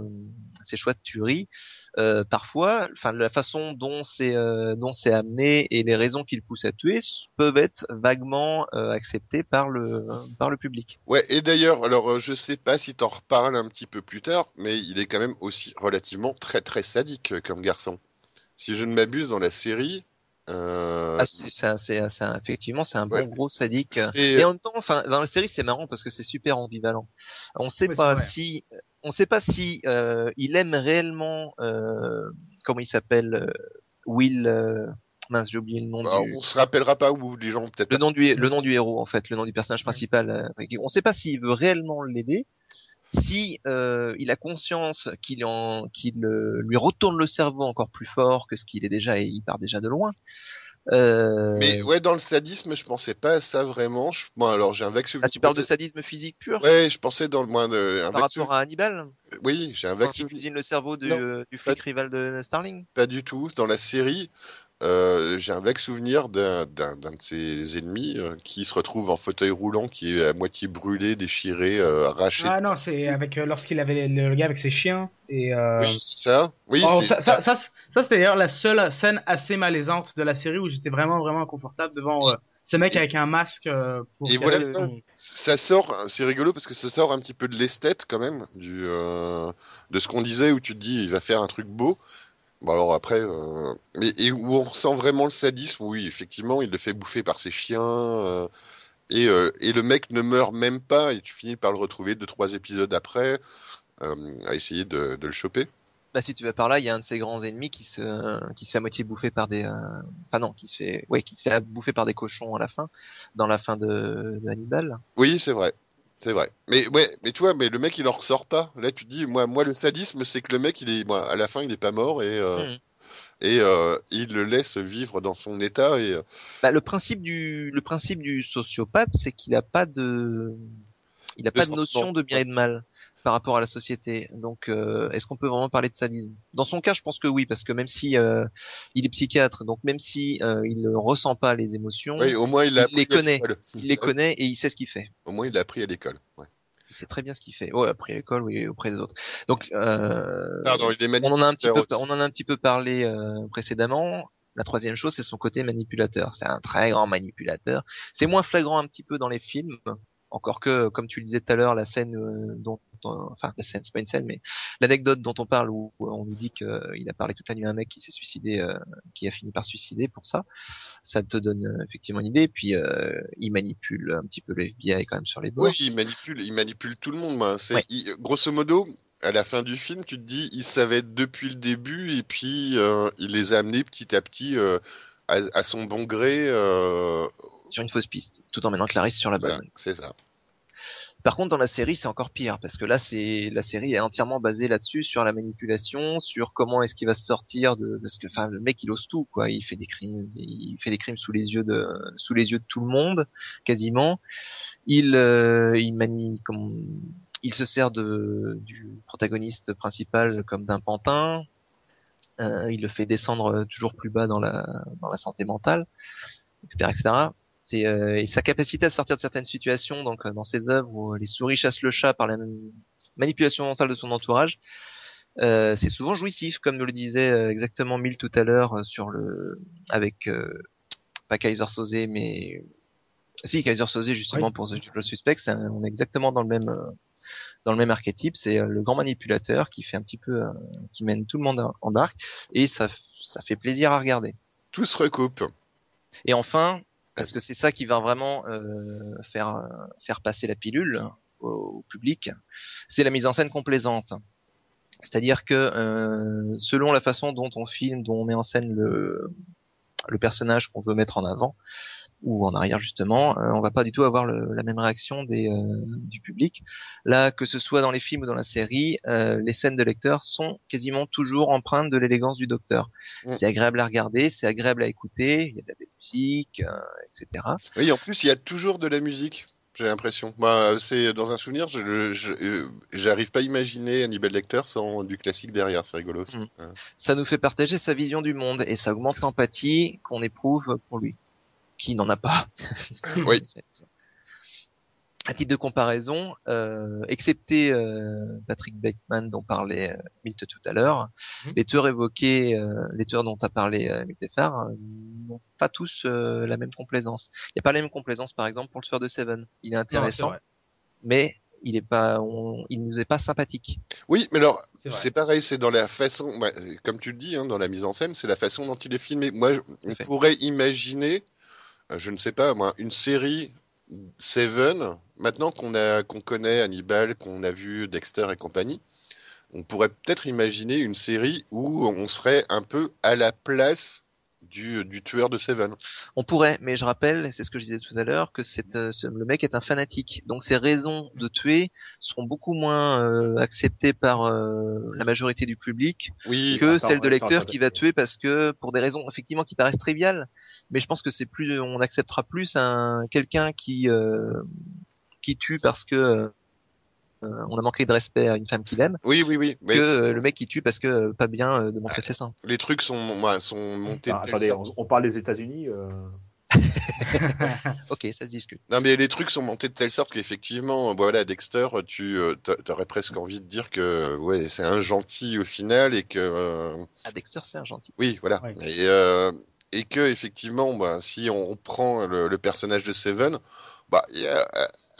ces choix de tuerie, euh, parfois, enfin la façon dont c'est euh, dont c'est amené et les raisons qui le poussent à tuer peuvent être vaguement euh, acceptées par le par le public. Ouais, et d'ailleurs, alors euh, je sais pas si t'en reparles un petit peu plus tard, mais il est quand même aussi relativement très très sadique euh, comme garçon. Si je ne m'abuse dans la série, euh, Ah, c'est effectivement c'est un bon Ouais. gros sadique. euh, Et en même temps, enfin dans la série c'est marrant parce que c'est super ambivalent. On sait Oui, pas si on sait pas si euh, il aime réellement euh, comment il s'appelle euh, Will euh, mince j'ai oublié le nom bah, du on se rappellera pas où les gens peut-être le nom du le nom du héros en fait le nom du personnage principal euh, on ne sait pas s'il veut réellement l'aider si euh, il a conscience qu'il en qu'il euh, lui retourne le cerveau encore plus fort que ce qu'il est déjà et il part déjà de loin euh... Mais ouais, dans le sadisme, je pensais pas à ça vraiment. Je- Moi, alors j'ai un vague souvenir. ah, tu parles de sadisme physique pur? Ouais, je pensais dans le moins de. Un par rapport à Hannibal? Oui, j'ai un vague souvenir. cuisine le cerveau du, Non. du flic rival de Starling? Pas du tout. Dans la série, euh, j'ai un vague souvenir d'un de ses ennemis euh, qui se retrouve en fauteuil roulant, qui est à moitié brûlé, déchiré, euh, arraché. Ah non, c'est avec lorsqu'il avait le, le gars avec ses chiens et. Oui, c'est ça. Oui, Oh, c'est ça, ça, ça, c'est- ça, c'était d'ailleurs la seule scène assez malaisante de la série où j'étais vraiment vraiment inconfortable devant ce mec avec un masque. euh, pour Et voilà, son- ça sort, c'est rigolo parce que ça sort un petit peu de l'esthète quand même, du, euh, de ce qu'on disait où tu te dis il va faire un truc beau. Bon alors après, euh, mais et où on ressent vraiment le sadisme, oui effectivement il le fait bouffer par ses chiens euh, et, euh, et le mec ne meurt même pas et tu finis par le retrouver deux trois épisodes après à essayer de, de le choper. Bah si tu vas par là, il y a un de ses grands ennemis qui se qui se fait à moitié bouffer par des, enfin non, qui se fait, ouais, qui se fait bouffer par des cochons à la fin, dans la fin de, de Hannibal. Oui c'est vrai. C'est vrai. Mais ouais, mais tu vois, mais le mec il en ressort pas. Là tu te dis, moi, moi le sadisme c'est que le mec il est, moi, à la fin il est pas mort et euh, Mhm. et euh, il le laisse vivre dans son état et euh, Bah, le principe du le principe du sociopathe, c'est qu'il a pas de Il n'a Le pas de notion de bien et de mal par rapport à la société. Donc, euh, est-ce qu'on peut vraiment parler de sadisme? Dans son cas, je pense que oui, parce que même si euh, il est psychiatre, donc même si euh, il ne ressent pas les émotions, Oui, au moins il les connaît. il les connaît et il sait ce qu'il fait. Au moins il l'a appris à l'école. Ouais. Il sait très bien ce qu'il fait. Ouais, après l'école, oui, auprès des autres. Donc, Pardon, il est on en a un petit peu, manipulateur on en a un petit peu parlé précédemment. La troisième chose, c'est son côté manipulateur. C'est un très grand manipulateur. C'est moins flagrant un petit peu dans les films. Encore que, comme tu le disais tout à l'heure, la scène euh, dont, dont- enfin la scène, c'est pas une scène, mais l'anecdote dont on parle où où on nous dit qu'il a parlé toute la nuit à un mec qui s'est suicidé, euh, qui a fini par se suicider pour ça, ça te donne euh, effectivement une idée. Puis euh, il manipule un petit peu le FBI quand même sur les bords. Oui, il manipule, il manipule tout le monde. C'est Ouais. grosso modo à la fin du film, tu te dis, il savait depuis le début et puis euh, il les a amenés petit à petit euh, à, à son bon gré. euh, sur une fausse piste, tout en menant Clarisse sur la bonne. voilà, c'est ça. Par contre, dans la série, c'est encore pire parce que là, c'est la série est entièrement basée là-dessus, sur la manipulation, sur comment est-ce qu'il va se sortir de parce que, enfin, le mec, il ose tout, quoi. Il fait des crimes, il fait des crimes sous les yeux de sous les yeux de tout le monde, quasiment. Il euh, il manie comme il se sert de du protagoniste principal comme d'un pantin. Euh, il le fait descendre toujours plus bas dans la dans la santé mentale, etc., etc. C'est euh, et sa capacité à sortir de certaines situations, donc euh, dans ses œuvres où les souris chassent le chat par la manipulation mentale de son entourage, euh, c'est souvent jouissif, comme nous le disait euh, exactement Mille tout à l'heure euh, sur le avec euh, pas Kaiser Soze, mais si Kaiser Soze justement Oui. pour The Usual Suspect, c'est un- on est exactement dans le même euh, dans le même archétype, c'est euh, le grand manipulateur qui fait un petit peu euh, qui mène tout le monde en barque et ça ça fait plaisir à regarder. Tout se recoupe. Et enfin, parce que c'est ça qui va vraiment euh, faire faire passer la pilule au, au public, c'est la mise en scène complaisante. C'est-à-dire que euh, selon la façon dont on filme, dont on met en scène le le personnage qu'on veut mettre en avant ou en arrière justement, euh, on va pas du tout avoir le- la même réaction des, euh, du public. Là, que ce soit dans les films ou dans la série, euh, les scènes de lecteurs sont quasiment toujours empreintes de l'élégance du docteur. Mm. C'est agréable à regarder, c'est agréable à écouter, il y a de la belle musique, euh, etc. Oui, en plus il y a toujours de la musique. J'ai l'impression. C'est dans un souvenir, je j'arrive pas à imaginer Hannibal Lecter sans du classique derrière. C'est rigolo. ça. Mm. Ouais. Ça nous fait partager sa vision du monde et ça augmente l'empathie qu'on éprouve pour lui, qui n'en a pas. Oui. À titre de comparaison, euh, excepté euh, Patrick Bateman dont parlait euh, Milt tout à l'heure, Mhm. les tueurs évoqués, euh, les tueurs dont a parlé euh, Miltefar, euh, n'ont pas tous euh, la même complaisance. Il n'y a pas la même complaisance, par exemple, pour le tueur de Seven. Il est Non, intéressant, mais il est pas, on- il nous est pas sympathique. Oui, mais alors C'est pareil, c'est dans la façon, bah, comme tu le dis, hein, dans la mise en scène, c'est la façon dont il est filmé. Moi, je- on fait. pourrait imaginer, euh, je ne sais pas, moi, une série Seven, maintenant qu'on connaît Hannibal, qu'on a vu Dexter et compagnie, on pourrait peut-être imaginer une série où on serait un peu à la place du, du tueur de Seven. On pourrait, mais je rappelle, et c'est ce que je disais tout à l'heure, que c'est, euh, le mec est un fanatique. Donc ses raisons de tuer seront beaucoup moins euh, acceptées par euh, la majorité du public Oui, que attends, celle de lecteur qui va tuer parce que pour des raisons effectivement qui paraissent triviales. Mais je pense que c'est plus, on acceptera plus un quelqu'un qui euh, qui tue parce que euh, on a manqué de respect à une femme qu'il aime oui, oui, oui. Mais que euh, le mec qui tue parce que euh, pas bien euh, de montrer ses seins. les trucs sont, montés Enfin, de telle attendez, sorte- on, on parle des États-Unis. euh, Ok, ça se discute. Non, mais les trucs sont montés de telle sorte qu'effectivement, voilà, Dexter, tu t'aurais presque envie de dire que ouais, c'est un gentil au final et que euh, Ah Dexter c'est un gentil. oui, voilà, Ouais. et, euh, et que effectivement, bah, si on, on prend le, le personnage de Seven, bah, il y a-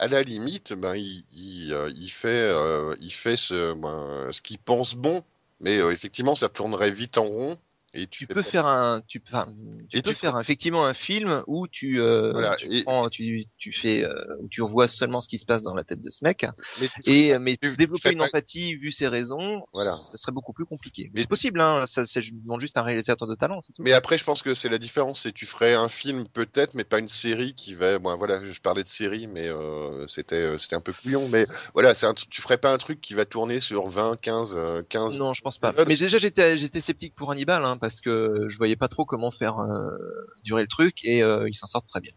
à- la limite, ben il, il, euh, il fait, euh, il fait ce, ben, ce qu'il pense bon, mais euh, effectivement, ça tournerait vite en rond. Et tu, peux pas- faire un tu, enfin, tu Et peux tu faire effectivement un film où tu euh, Voilà, tu, et- prends- tu tu fais euh, où tu revois seulement ce qui se passe dans la tête de ce mec mais et ferais- mais développer une pas- empathie vu ses raisons Voilà. ce serait beaucoup plus compliqué Mais- c'est possible hein ça c'est je demande juste un réalisateur de talent tout Mais après, je pense que c'est la différence, c'est tu ferais un film peut-être, mais pas une série qui va. Bon, voilà, je parlais de série, mais euh, c'était euh, c'était un peu couillon. Mais voilà, c'est un tu ferais pas un truc qui va tourner sur 20, 15, euh, 15. non je pense pas épisodes. mais déjà j'étais j'étais sceptique pour Hannibal hein, parce que je voyais pas trop comment faire euh, durer le truc et euh, il s'en sort très bien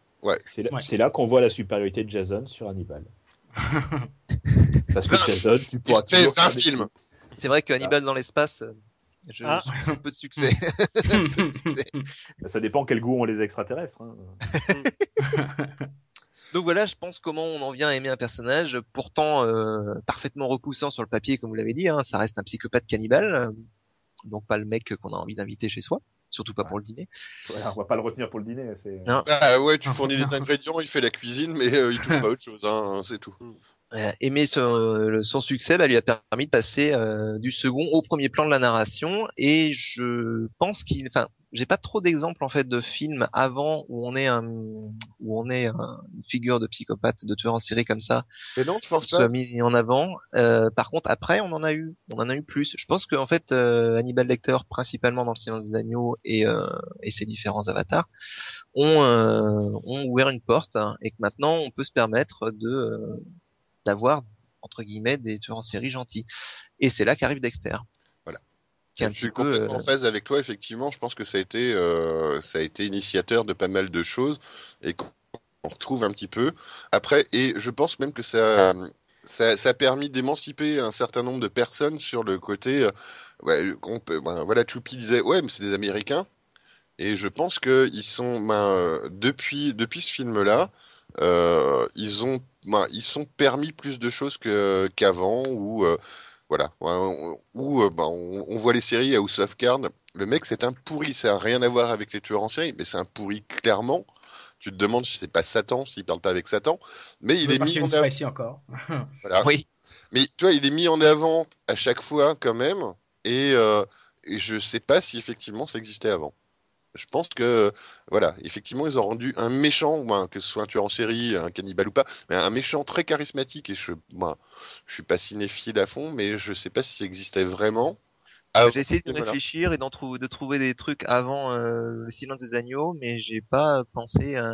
C'est là, Ouais. c'est là qu'on voit la supériorité de Jason sur Hannibal. Parce que Jason, tu pourras fait toujours 20 faire des- films. C'est vrai que Hannibal dans l'espace, euh, je Ah. un peu de succès. Un peu de succès. Ça dépend quel goût ont les extraterrestres. hein. Donc voilà, je pense comment on en vient à aimer un personnage, pourtant euh, parfaitement repoussant sur le papier, comme vous l'avez dit. Hein, ça reste un psychopathe cannibale, euh, donc pas le mec qu'on a envie d'inviter chez soi, surtout pas pour le dîner. Voilà, on va pas le retenir pour le dîner. Bah ouais, tu fournis les ingrédients, il fait la cuisine, mais euh, il touche pas autre chose, hein, c'est tout. Euh, aimer son, le- son succès bah, lui a permis de passer euh, du second au premier plan de la narration. Et je pense qu'il enfin j'ai pas trop d'exemples en fait de films avant où on est un où on est un- une figure de psychopathe de tueur en série comme ça Mais non, je pense qui pas. soit mis en avant. Euh, par contre après on en a eu. On en a eu plus. Je pense que en fait euh, Hannibal Lecter principalement dans le silence des agneaux et euh, et ses différents avatars ont euh, ont ouvert une porte hein, et que maintenant on peut se permettre de euh, d'avoir entre guillemets des tueurs en série gentils. Et c'est là qu'arrive Dexter. Voilà. Qui est un je suis peu, complètement euh, en phase avec toi, effectivement. Je pense que ça a été, euh, ça a été initiateur de pas mal de choses et qu'on on retrouve un petit peu. Après, et je pense même que ça, ça, ça a permis d'émanciper un certain nombre de personnes sur le côté. euh, ouais, qu'on peut- ben, voilà, Choupi disait, ouais, mais c'est des Américains. Et je pense que ils sont, ben, euh, depuis, depuis ce film-là, euh, ils ont, ben, ils sont permis plus de choses que qu'avant ou euh, voilà, où euh, ben, on, on voit les séries House of Cards. Le mec, c'est un pourri. Ça n'a rien à voir avec les tueurs en série, mais c'est un pourri clairement. Tu te demandes si c'est pas Satan, s'il parle pas avec Satan, mais il est mis en avant. ici encore. Voilà. Oui. Mais tu vois, il est mis en avant à chaque fois quand même, et, euh, et je sais pas si effectivement ça existait avant. Je pense que voilà, effectivement, ils ont rendu un méchant, ou un- que ce soit un tueur en série, un cannibale ou pas, mais un méchant très charismatique. Et je, moi, je suis pas cinéphile à fond, mais je sais pas si ça existait vraiment. avant J'ai essayé de réfléchir et trouver, de trouver des trucs avant euh, le silence des agneaux, mais j'ai pas pensé à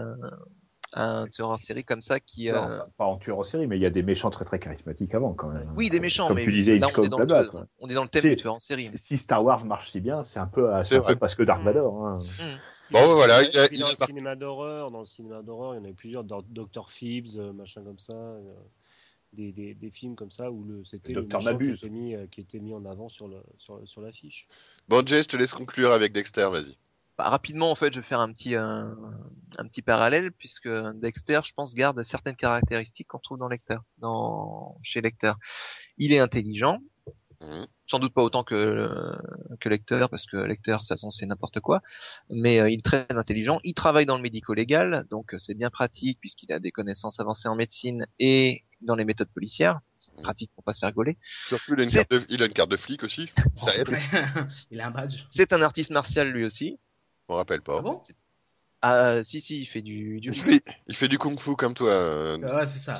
un tueur en série comme ça qui. Non, euh, pas- pas en tueur en série, mais il y a des méchants très très charismatiques avant quand même. Oui, des méchants, Comme mais tu disais, là, on est, Hitchcock dans le, on est dans le thème Si. du tueur en série. Si si Star Wars marche si bien, c'est un peu, c'est C'est un peu vrai. parce que Dark Mm. Vador. hein. Bon, ouais, voilà, il y a- Puis il y dans a le cinéma d'horreur, dans le cinéma d'horreur, il y en avait plusieurs, Dr-. Phibbs, euh, machin comme ça, euh, des, des, des films comme ça où le c'était le Dr. qui était mis qui était mis en avant sur le sur, sur l'affiche. Bon, Jay, je te laisse conclure avec Dexter, vas-y. Bah, rapidement, en fait, je vais faire un petit un, un petit parallèle puisque Dexter, je pense, garde certaines caractéristiques qu'on trouve dans Lecter, dans chez Lecter. Il est intelligent, Mhm. sans doute pas autant que que Lecter parce que Lecter de toute façon c'est n'importe quoi, mais euh, il est très intelligent. Il travaille dans le médico-légal, donc euh, c'est bien pratique puisqu'il a des connaissances avancées en médecine et dans les méthodes policières. C'est Mhm. pratique pour pas se faire gauler. Surtout, il a une, carte de, il a une carte de flic aussi. Ça aide. Ouais. Il a un badge. C'est un artiste martial lui aussi. Je me rappelle pas. Ah bon? Ah si si, il fait du, du il, fait, il fait du kung-fu comme toi. euh, Ouais, c'est ça.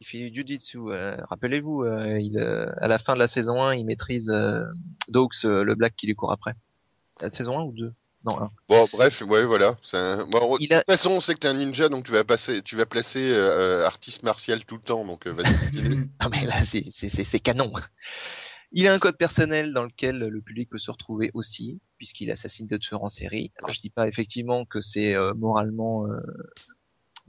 Il fait du jujitsu. euh, Rappelez-vous, euh, il, euh, à la fin de la saison 1, il maîtrise euh, euh, le black qui lui court après. La saison 1 ou 2 Non, 1. Bon, bref, ouais, voilà. c'est Un... Bon, Il De toute façon, on sait que t'es un ninja, donc tu vas passer, tu vas placer euh, artiste martial tout le temps, donc euh, vas-y. continue. Non mais là, c'est- c'est c'est- c'est canon. Il a un code personnel dans lequel le public peut se retrouver aussi, puisqu'il assassine de tueurs en série. Alors je dis pas effectivement que c'est euh, moralement, euh,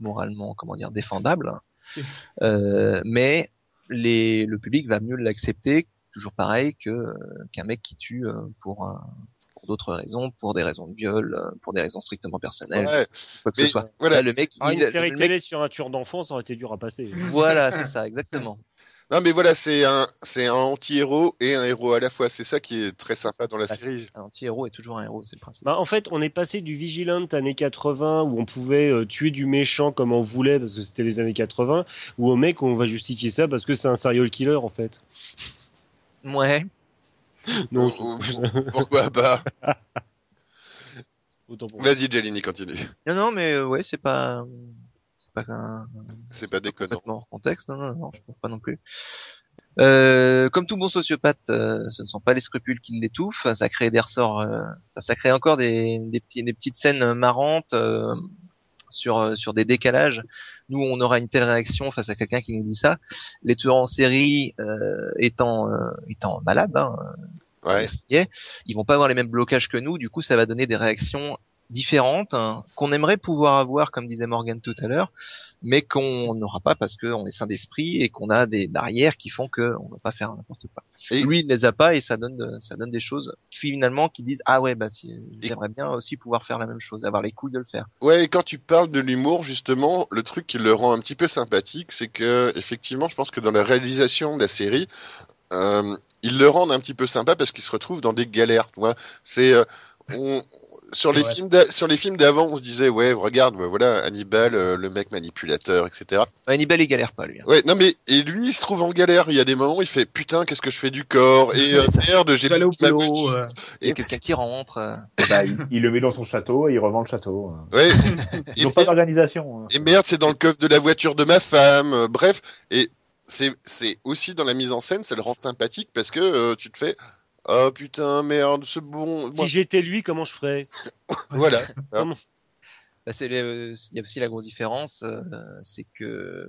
moralement, comment dire, défendable, Oui. euh, mais les, le public va mieux l'accepter, toujours pareil que euh, qu'un mec qui tue euh, pour un- pour d'autres raisons, pour des raisons de viol, euh, pour des raisons strictement personnelles, Ouais, quoi que mais ce soit. voilà, Là, le mec, Ah, il, une série le mec- télé sur un tueur d'enfant, ça aurait été dur à passer. voilà, c'est ça, exactement. Non, mais voilà, c'est un, c'est un anti-héros et un héros à la fois. C'est ça qui est très sympa dans la Ah, série. Un anti-héros est toujours un héros, c'est le principe. Bah, en fait, on est passé du Vigilant années 80 où on pouvait euh, tuer du méchant comme on voulait parce que c'était les années 80, ou au mec on va justifier ça parce que c'est un serial killer en fait. Ouais. Non, Oh, oh, Pourquoi pas? Vas-y, Jelini, continue. Non, non, mais euh, ouais, c'est pas, c'est pas un, C'est pas déconnant. complètement hors contexte. Non, non, non, je trouve pas non plus. Euh, comme tout bon sociopathe, euh, ce ne sont pas les scrupules qui l'étouffent. Ça crée des ressorts, euh, ça, ça crée encore des, des, petits, des petites scènes marrantes euh, sur euh, sur des décalages. Nous, on aura une telle réaction face à quelqu'un qui nous dit ça. Les tueurs en série euh, étant euh, étant malades, hein, Ouais. ils vont pas avoir les mêmes blocages que nous. Du coup, ça va donner des réactions différentes hein, qu'on aimerait pouvoir avoir, comme disait Morgan tout à l'heure, mais qu'on n'aura pas parce qu'on est sain d'esprit et qu'on a des barrières qui font qu'on va pas faire n'importe quoi. Et- lui, il ne les a pas et ça donne de- ça donne des choses finalement qui disent ah ouais bah si, j'aimerais bien aussi pouvoir faire la même chose, avoir les couilles de le faire. Ouais, et quand tu parles de l'humour, justement, le truc qui le rend un petit peu sympathique, c'est que, effectivement, je pense que dans la réalisation de la série, euh, ils le rendent un petit peu sympa parce qu'ils se retrouvent dans des galères. Tu vois, c'est euh, on- sur les Ouais. films sur les films d'avant, on se disait ouais, regarde, bah, voilà, Hannibal, euh, le mec manipulateur, etc. Hannibal il galère pas lui. hein. Ouais, non mais et lui, il se trouve en galère. Il y a des moments, où il fait putain, qu'est-ce que je fais du corps? Et euh, merde, j'ai ma boulot, euh. Il y a quelqu'un qui rentre. euh, Bah, il, il le met dans son château et il revend le château. Ouais. Ils Et n'ont pas d'organisation. hein. Et merde, c'est dans le coffre de la voiture de ma femme. bref, et c'est c'est aussi dans la mise en scène, ça le rend sympathique parce que euh, tu te fais oh putain merde, c'est bon. Moi, Si j'étais lui, comment je ferais voilà. Bah, c'est le- il y a aussi la grosse différence, euh, c'est que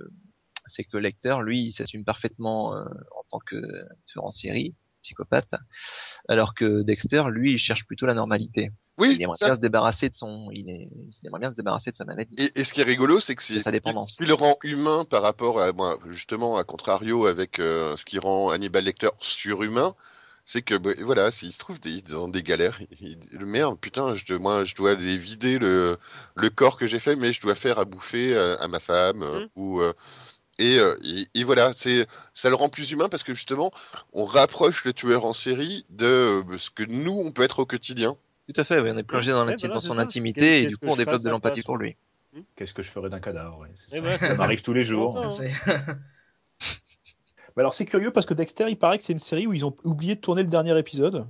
c'est que Lecter, lui, il s'assume parfaitement euh, en tant que tueur en série, psychopathe, alors que Dexter, lui, il cherche plutôt la normalité. Oui, il aimerait ça. bien se débarrasser de son, il, est, il aimerait bien se débarrasser de sa maladie. Et, et ce qui est rigolo, c'est que c'est ce dépendance. qui le rend humain par rapport à moi, justement, à contrario avec euh, ce qui rend Hannibal Lecter surhumain. C'est que bah, voilà, s'il se trouve des, dans des galères, il, merde, putain, je, dois- moi je dois aller vider le, le corps que j'ai fait, mais je dois faire à bouffer à, à ma femme euh, Mhm. ou euh, et, euh, et, et voilà, c'est ça le rend plus humain parce que justement, on rapproche le tueur en série de euh, ce que nous on peut être au quotidien. Tout à fait, oui, on est plongé dans, Ouais, l'inti- voilà, dans c'est son ça. intimité et du coup on développe de l'empathie pour lui. Qu'est-ce que je ferais d'un cadavre ouais, ça. voilà, Ça m'arrive tous les jours. ça, hein. C'est- Mais alors c'est curieux parce que Dexter, il paraît que c'est une série où ils ont oublié de tourner le dernier épisode.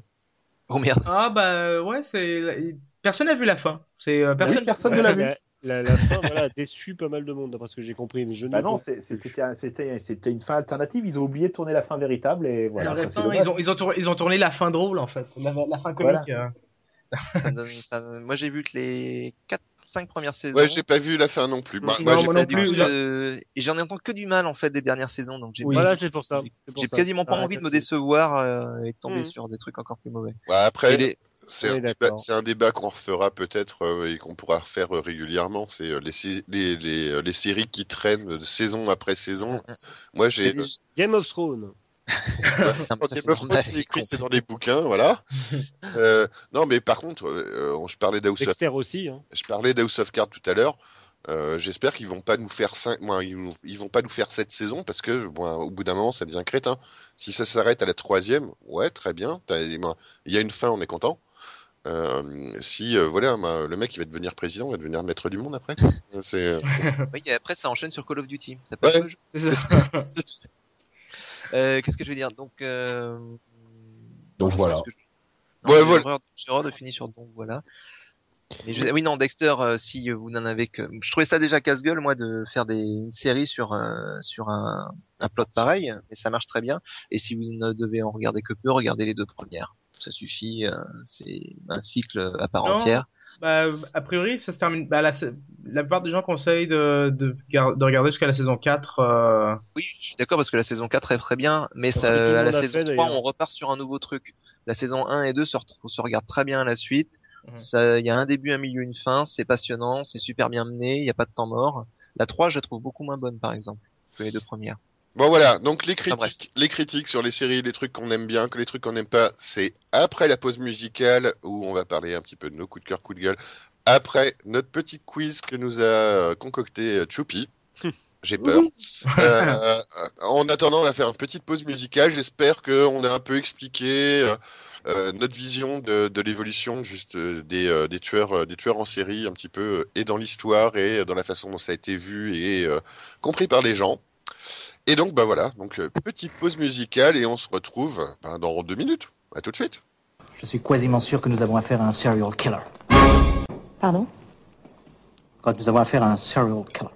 Oh merde. Ah bah ouais, c'est personne n'a vu la fin. C'est euh, personne. Oui, personne ne l'a vu. La, fin, voilà, a déçu pas mal de monde, d'après ce que j'ai compris. Mais je Bah non, c'était un- c'était c'était une fin alternative. Ils ont oublié de tourner la fin véritable et voilà. Fin, ils ont ils ont tourné, ils ont tourné la fin drôle en fait, la, la fin comique. euh. Ça me donne- ça- moi j'ai vu que les 4 5 premières saisons. Ouais, j'ai pas vu la fin non plus. Bah, Non, moi, j'ai moi non plus. Et j'en entends que du mal en fait des dernières saisons, donc j'ai Oui. Voilà, c'est pour ça. j'ai quasiment pas envie de me décevoir euh, et de tomber Mhm. sur des trucs encore plus mauvais. Ouais, après, les- c'est un, débat- qu'on refera peut-être euh, et qu'on pourra refaire euh, régulièrement. C'est euh, les, sé- les, les, euh, les séries qui traînent saison après saison. Moi, Il y a j'ai Game of Thrones. C'est Game of normal, Thrones, c'est écrit, c'est dans des bouquins, voilà. Euh, non, mais par contre, euh, euh, je parlais d'House of, Dexter aussi. Hein. je parlais d'House of Cards tout à l'heure. Euh, J'espère qu'ils vont pas nous faire cinq, moi, ils, vont- ils vont pas nous faire cette saison parce que, bon, au bout d'un moment, ça devient crétin. Si ça s'arrête à la troisième, ouais, très bien. ben, Il y a une fin, on est content. Euh, si, euh, voilà, ben, le mec, il va devenir président, il va devenir maître du monde après. C'est, euh, Oui, et après ça enchaîne sur Call of Duty. Ouais. C'est ça. Euh, Qu'est-ce que je veux dire? Donc, euh... Donc voilà. je- Non, Ouais, voilà. J'ai de finir sur donc voilà. Mais je- Oui non Dexter, euh, si vous n'en avez que, je trouvais ça déjà casse-gueule moi de faire des une série sur euh, sur un, un plot pareil, mais ça marche très bien. Et si vous ne devez en regarder que peu, regardez les deux premières. Ça suffit, euh, c'est un cycle à part Non. entière. Bah, a priori, ça se termine. Bah, la, la plupart des gens conseillent de, de, de regarder jusqu'à la saison 4. Euh... Oui, je suis d'accord parce que la saison 4 est très bien, mais ça, à la saison fait, 3, d'ailleurs. on repart sur un nouveau truc. La saison 1 et 2 se, se regardent très bien à la suite. Ça, il y a un début, un milieu, une fin, c'est passionnant, c'est super bien mené, il n'y a pas de temps mort. La 3, je la trouve beaucoup moins bonne, par exemple, que les deux premières. Bon voilà, donc les critiques, les critiques sur les séries, les trucs qu'on aime bien, que les trucs qu'on n'aime pas, c'est après la pause musicale où on va parler un petit peu de nos coups de cœur, coups de gueule. Après notre petit quiz que nous a euh, concocté euh, Choupi. J'ai peur. Euh, en attendant, on va faire une petite pause musicale. J'espère qu'on a un peu expliqué euh, notre vision de, de l'évolution juste des, euh, des tueurs, des tueurs en série un petit peu et dans l'histoire et dans la façon dont ça a été vu et euh, compris par les gens. Et donc, bah voilà, donc euh, petite pause musicale et on se retrouve bah, dans deux minutes. À tout de suite. Je suis quasiment sûr que nous avons affaire à un serial killer. Pardon? Quand nous avons affaire à un serial killer.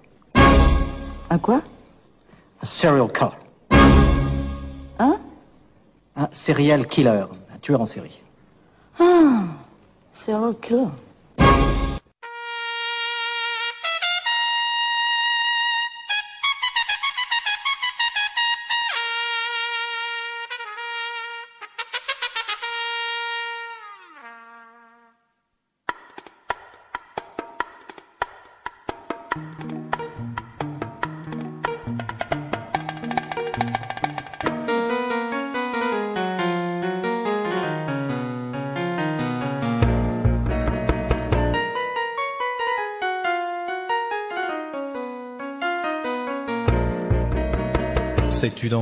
Un quoi? Un serial killer. Hein Un serial killer. Un tueur en série. Ah Serial killer.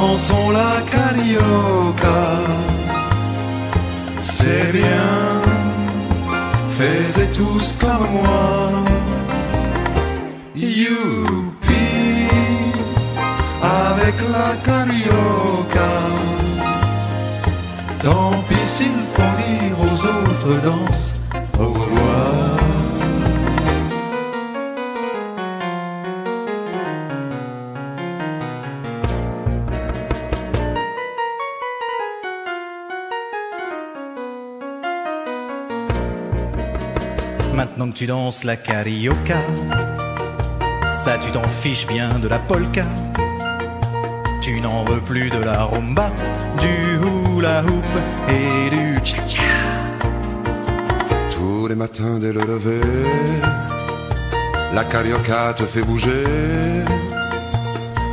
dansons la carioca. C'est bien, faites tous comme moi. Youpi, avec la carioca. Tant pis s'il faut dire aux autres danses tu danses la carioca, ça tu t'en fiches bien de la polka. Tu n'en veux plus de la rumba, du hula hoop et du cha-cha. Tous les matins dès le lever, la carioca te fait bouger.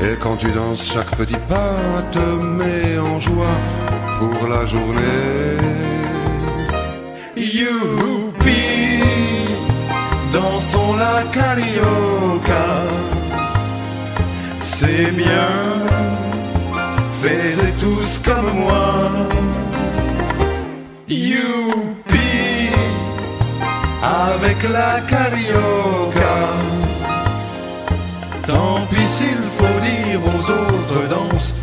Et quand tu danses, chaque petit pas te met en joie pour la journée. La carioca. C'est bien, faites tous comme moi. Youpi, avec la carioca. Tant pis s'il faut dire aux autres danses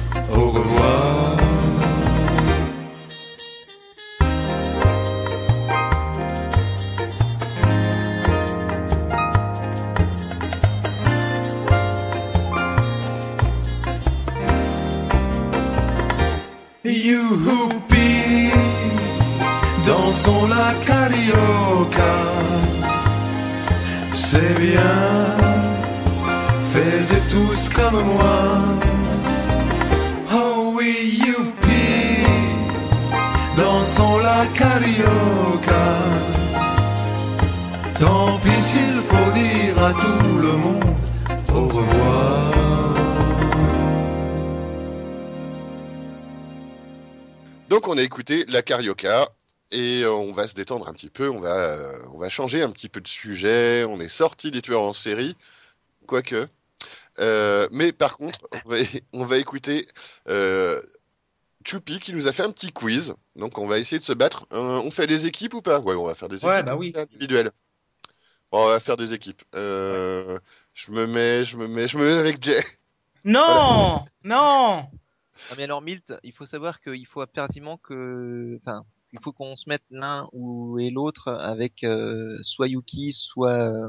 on a écouté la carioca et euh, on va se détendre un petit peu, on va, euh, on va changer un petit peu de sujet, on est sorti des tueurs en série, quoique. Euh, mais par contre, on va, on va écouter euh, Choupi qui nous a fait un petit quiz, donc on va essayer de se battre. Euh, on fait des équipes ou pas? Ouais, on va faire des équipes Ouais, bah oui. individuelles. Bon, on va faire des équipes. Euh, Je me mets, je me mets, je me mets avec Jay. Non, non. Ah, mais alors Milt, il faut savoir qu'il faut impérativement que, enfin, il faut qu'on se mette l'un ou et l'autre avec euh, soit Yuki, soit euh,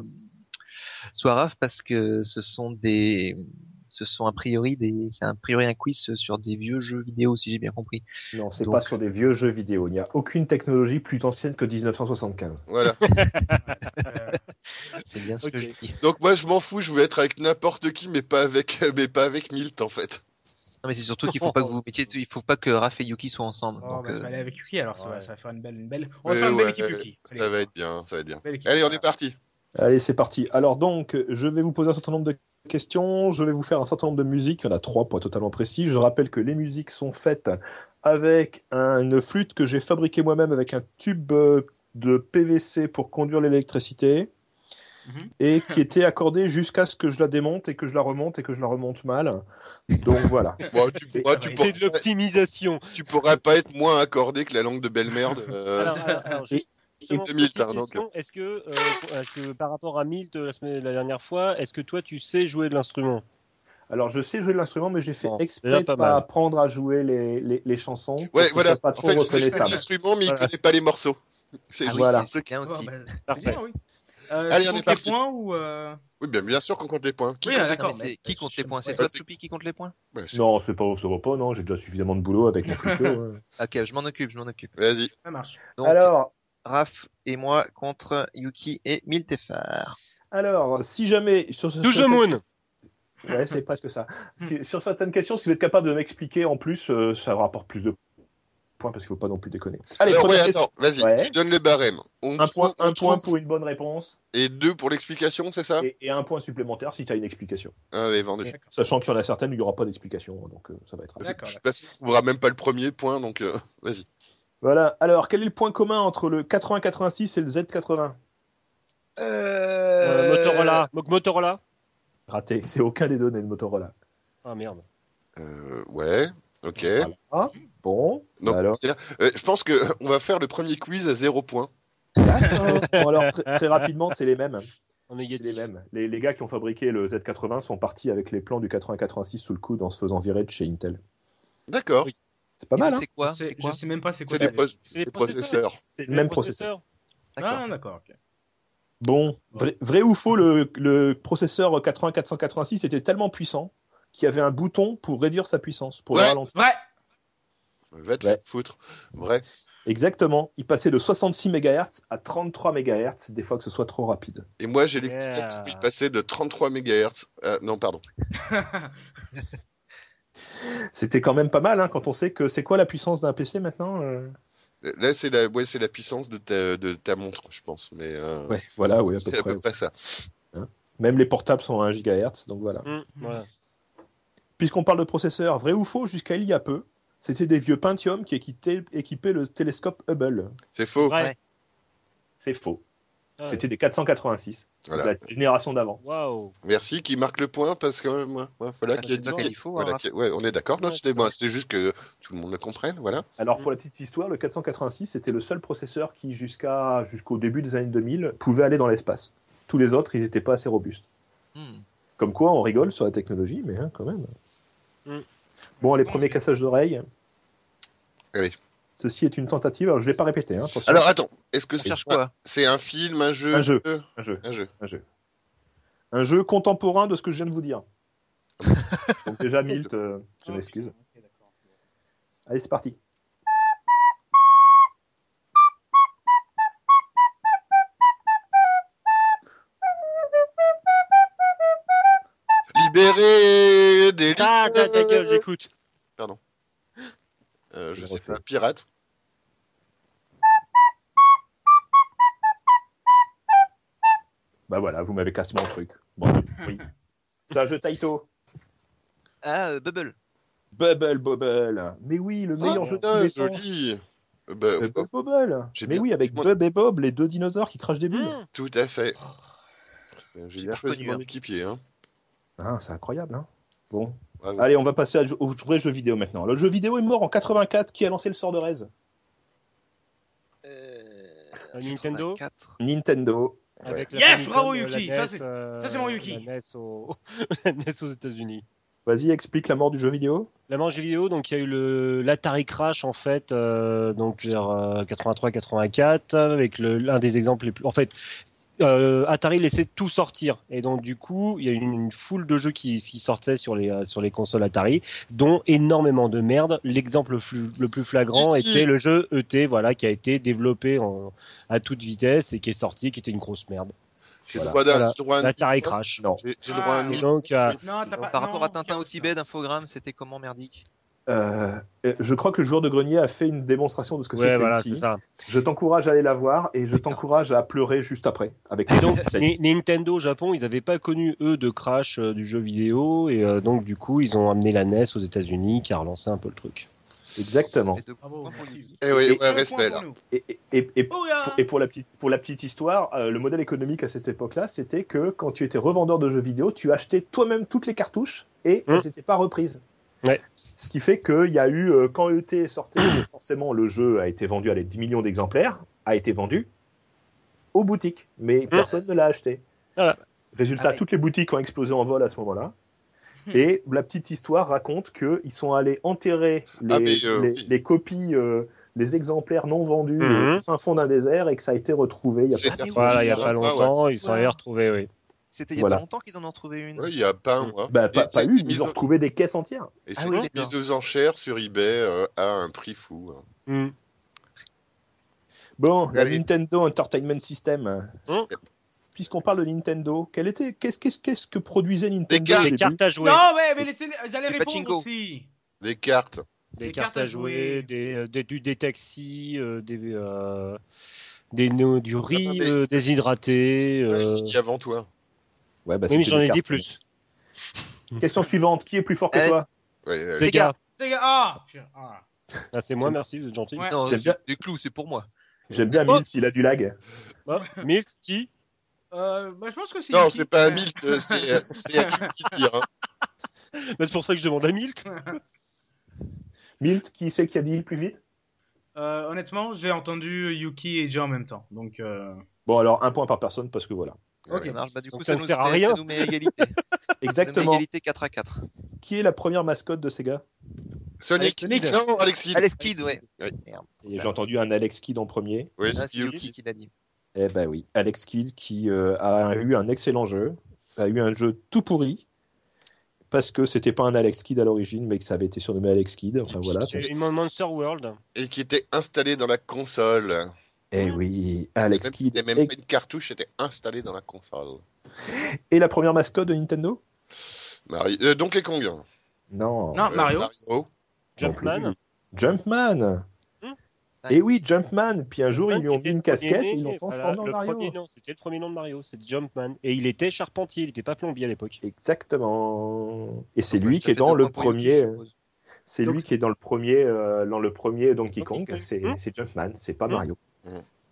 soit Raph, parce que ce sont des, ce sont a priori des, c'est a priori un quiz sur des vieux jeux vidéo, si j'ai bien compris. Non, c'est Donc- pas sur des vieux jeux vidéo. Il n'y a aucune technologie plus ancienne que 1975. Voilà. C'est bien ce que je dis. Donc moi je m'en fous, je veux être avec n'importe qui, mais pas avec, mais pas avec Milt en fait. Non, mais c'est surtout qu'il faut pas que vous mettiez, il faut pas que Raph et Yuki soient ensemble. Oh, donc, bah, euh, ça va aller avec Yuki alors, ça, va, ça faire une belle, une belle. On va faire une belle ouais, équipe Yuki. Ça Allez, va être bien, ça va être bien. Allez, on est parti. Allez, c'est parti. Alors donc, je vais vous poser un certain nombre de questions. Je vais vous faire un certain nombre de musiques. Il y en a trois pour être totalement précis. Je rappelle que les musiques sont faites avec un- une flûte que j'ai fabriquée moi-même avec un tube euh, de PVC pour conduire l'électricité Mhm. et qui était accordée jusqu'à ce que je la démonte et que je la remonte et que je la remonte mal. Donc voilà. Bon, tu, pourras- tu, C'est pourras, C'est de l'optimisation. tu pourras pas être moins accordé que la langue de belle-mère de, euh, Alors, alors, alors, Et- hein, Est-ce que, euh, est-ce que par rapport à Milt la, semaine, la dernière fois, est-ce que toi tu sais jouer de l'instrument? Alors je sais jouer de l'instrument, mais j'ai fait Bon, exprès de pas apprendre à jouer les, les, les chansons. Ouais, voilà. Pas En trop fait, je sais jouer de l'instrument, mais il Voilà. connaît pas les morceaux. C'est ah Voilà. Parfait. bien, oui. Euh, Allez, on est les parti. points ou euh... Oui, bien, bien sûr qu'on compte les points. Qui Oui, compte les d'accord. Non, mais qui compte les points? C'est Ouais, toi, Choupi, qui compte les points? Ouais, c'est- Non, c'est pas, ça va pas, non, j'ai déjà suffisamment de boulot avec futur. ouais. Ok, je m'en occupe, je m'en occupe. Vas-y. Ça marche. Donc, Alors, Raph et moi contre Yuki et Miltefar. alors, si jamais sur ce- moon. Ouais, c'est presque ça. Sur certaines questions, si vous êtes capable de m'expliquer en plus, euh, ça rapporte plus de points parce qu'il faut pas non plus déconner. Allez, Alors, ouais, attends, vas-y, Ouais. tu donnes le barème. On Un point, un point pour une bonne réponse Et deux pour l'explication, c'est ça? Et, et un point supplémentaire si tu as une explication. Allez, vendu. Sachant qu'il y en a certaines où il n'y aura pas d'explication, donc euh, ça va être. D'accord. De toute façon, on trouvera même pas le premier point, donc euh, vas-y. Voilà. Alors, quel est le point commun entre le 8086 et le Z80 Euh, Motorola. Donc Motorola. Raté. C'est aucun des données de Motorola. Ah merde. Euh, ouais, ok. Voilà. Bon. Bah alors. euh, je pense que on va faire le premier quiz à zéro point. D'accord. Bon, alors, très, très rapidement, c'est les mêmes. On est C'est les mêmes. Les, les gars qui ont fabriqué le Z80 sont partis avec les plans du 8086 sous le coude en se faisant virer de chez Intel. D'accord. Oui. C'est pas Et mal, hein C'est quoi Je sais- C'est quoi Je sais même pas c'est quoi. C'est des, processeurs. C'est le même processeur. D'accord. Ah, d'accord. ok. Bon, vrai, vrai ou faux, le, le processeur 80486 était tellement puissant qu'il y avait un bouton pour réduire sa puissance, pour le Ouais. ralentir. Ouais. Va te Ouais. foutre. Vrai. Exactement. Il passait de 66 MHz à 33 MHz, des fois que ce soit trop rapide. Et moi, j'ai l'explication. Yeah. Il passait de 33 MHz. euh, non, pardon. C'était quand même pas mal hein, quand on sait que c'est quoi la puissance d'un PC maintenant euh? Là, c'est la, ouais, c'est la puissance de ta, de ta montre, je pense. Mais euh, Ouais, voilà, oui, à peu c'est à peu près ça. Même les portables sont à 1 GHz, donc voilà. Hum, voilà. Puisqu'on parle de processeurs, vrai ou faux, jusqu'à il y a peu, c'était des vieux Pentium qui équipaient, équipaient le télescope Hubble. C'est faux. Ouais. C'est faux. Ouais. C'était des 486. C'est Voilà. la génération d'avant. Waouh. Merci qui marque le point parce que euh, moi, moi, voilà qui a c'est dit. toi qui- qu'il faut, voilà, hein, qui- ouais, on est d'accord. Ouais, c'était bon, juste que tout le monde le comprenne. Voilà. Alors pour la petite histoire, le 486 c'était le seul processeur qui jusqu'à jusqu'au début des années 2000 pouvait aller dans l'espace. Tous les autres, ils n'étaient pas assez robustes. Hmm. Comme quoi, on rigole sur la technologie, mais hein, quand même. Mm. Bon, les premiers cassages d'oreilles. Allez. Ceci est une tentative. Alors je l'ai pas répété. Hein. Alors attends, est-ce que c'est cherche quoi? C'est un film, un jeu Un jeu. un jeu, Un jeu. un jeu, un jeu contemporain de ce que je viens de vous dire. Donc déjà Milt, euh, je m'excuse. Allez, c'est parti. Libéré des Ah, ta, gueule, j'écoute. Euh, je sais pas, pirate. Bah voilà, vous m'avez cassé mon truc. Bon, oui. C'est un jeu Taito. Ah, euh, Bubble. Bubble Bobble. Mais oui, le meilleur Ah, jeu de tous les temps. joli. Euh, bah, Bubble Mais bien oui, avec. Bub et Bob, les deux dinosaures qui crachent des bulles. Hum. tout à fait. J'ai bien choisi mon hein. équipier. Hein. Ah, c'est incroyable, hein. Bon. Allez, on va passer au vrai jeu vidéo maintenant. Le jeu vidéo est mort en 84. Qui a lancé le sort de Rez? Euh, Euh, Nintendo 84. Nintendo. Avec Yes, bravo, Yuki, la ça, NES, c'est- euh, ça, c'est mon Yuki. La NES, au... la NES aux États-Unis. Vas-y, explique la mort du jeu vidéo. La manche vidéo, donc il y a eu le l'Atari Crash en fait, euh, donc vers 83-84, avec l'un des exemples les plus. En fait, euh, Atari laissait tout sortir, et donc du coup, il y a eu une, une foule de jeux qui, qui sortaient sur les euh, sur les consoles Atari, dont énormément de merde. L'exemple le, plus- flagrant était le jeu ET, voilà, qui a été développé en, à toute vitesse et qui est sorti, qui était une grosse merde. J'ai Voilà. Voilà. droit L'Atari Crash. Non. J'ai j'ai le droit à un Et mille. donc, euh, Non, t'as pas. Par rapport à Tintin au Tibet d'infogramme, c'était comment merdique? Euh, je crois que le joueur de grenier a fait une démonstration de ce que ouais, voilà, c'est ça. Je t'encourage à aller la voir et je t'encourage à pleurer juste après. Avec donc, Nintendo au Japon, ils n'avaient pas connu eux de crash euh, du jeu vidéo et euh, donc du coup, ils ont amené la NES aux États-Unis qui a relancé un peu le truc. Exactement. Et. Eh oui, ouais, Un respect point là. pour nous. Et, et- et- et Oh, pour, et pour la petite, pour la petite histoire, euh, le modèle économique à cette époque-là, c'était que quand tu étais revendeur de jeux vidéo, tu achetais toi-même toutes les cartouches et Mmh. elles n'étaient pas reprises. Ouais. Ce qui fait qu'il y a eu, euh, quand ET sortait, forcément le jeu a été vendu à les 10 millions d'exemplaires, a été vendu aux boutiques, mais personne ne l'a acheté. Voilà. Résultat, Ah oui. toutes les boutiques ont explosé en vol à ce moment-là. Et la petite histoire raconte qu'ils sont allés enterrer les, Ah, euh, les- oui. les copies euh, les exemplaires non vendus Mhm. au fin fond d'un désert et que ça a été retrouvé il y a pas Ah, Voilà, il y a pas longtemps, ouais. ils sont allés retrouver, oui. C'était il y a Voilà. pas longtemps qu'ils en ont trouvé une. Ouais, il y a pas un mois. Bah, pas, pas mis ils ont retrouvé des caisses entières. Et Ah c'est oui, mis d'accord. aux enchères sur eBay euh, à un prix fou. hein. Hmm. Bon, la. Nintendo Entertainment System. Hum. Puisqu'on parle de Nintendo, quel était, qu'est-ce, qu'est-ce, qu'est-ce que produisait Nintendo Des cartes. Des à jouer. Non, mais, mais laissez, j'allais répondre pachinko. aussi. Des cartes. Des Des cartes à jouer, des, euh, des, du- des taxis, euh, des, euh, des, no- du riz Ah, euh, déshydraté. Ouais, euh, avant toi Ouais, bah, Oui, mais j'en ai dit plus. Question suivante, qui est plus fort que Euh, toi Ouais, ouais. Sega. C'est ah, ah. Ah, c'est moi, merci, vous êtes gentil. Ouais. Non, J'aime c'est bien. des clous, c'est pour moi. J'aime bien Oh. Milt, il a du lag. Ah, Milk, qui? Euh, bah, je pense que c'est. Non, c'est pas. Milt, euh, c'est euh, qui dit. Hein. Bah, C'est pour ça que je demande à Milt. Milt, qui c'est qui a dit le plus vite? Euh, honnêtement, j'ai entendu Yuki et Joe en même temps. Donc, euh... Bon, alors un point par personne parce que voilà. Ok. Ça marche. Bah, du Donc coup, ça ça, ne nous sert à rien. ça nous met à égalité. Ça nous met à Exactement. égalité 4 à 4. Qui est la première mascotte de Sega? Sonic. Sonic. Non, Alex Kidd. Alex Kidd, ouais. Et J'ai entendu un Alex Kidd en premier. Ouais, Ah, c'est Yuki. qui l'a dit. Eh ben oui, Alex Kidd qui euh, a eu un excellent jeu, a eu un jeu tout pourri parce que c'était pas un Alex Kidd à l'origine, mais que ça avait été surnommé Alex Kidd. Enfin voilà. C'est une Monster World. Et qui était installé dans la console. Eh oui, Alex Kidd. c'était même Et, pas une cartouche, c'était installé dans la console. et la première mascotte de Nintendo? Mario... euh, Donkey Kong. Non. Non, Euh, Mario. non Jumpman. Jumpman. Hmm. Et oui, Jumpman. Puis un jour, ils lui ont mis une casquette et ils l'ont voilà, transformé en le Mario. premier nom, C'était le premier nom de Mario, c'est Jumpman. Et il était charpentier, il n'était pas plombier à l'époque. Exactement. Et c'est Donc, lui ouais, qui est dans le premier. C'est Donc- lui qui est dans le premier, euh, dans le premier Donkey Donkey Kong. Kong. C'est c'est Jumpman, c'est pas Hmm. Mario.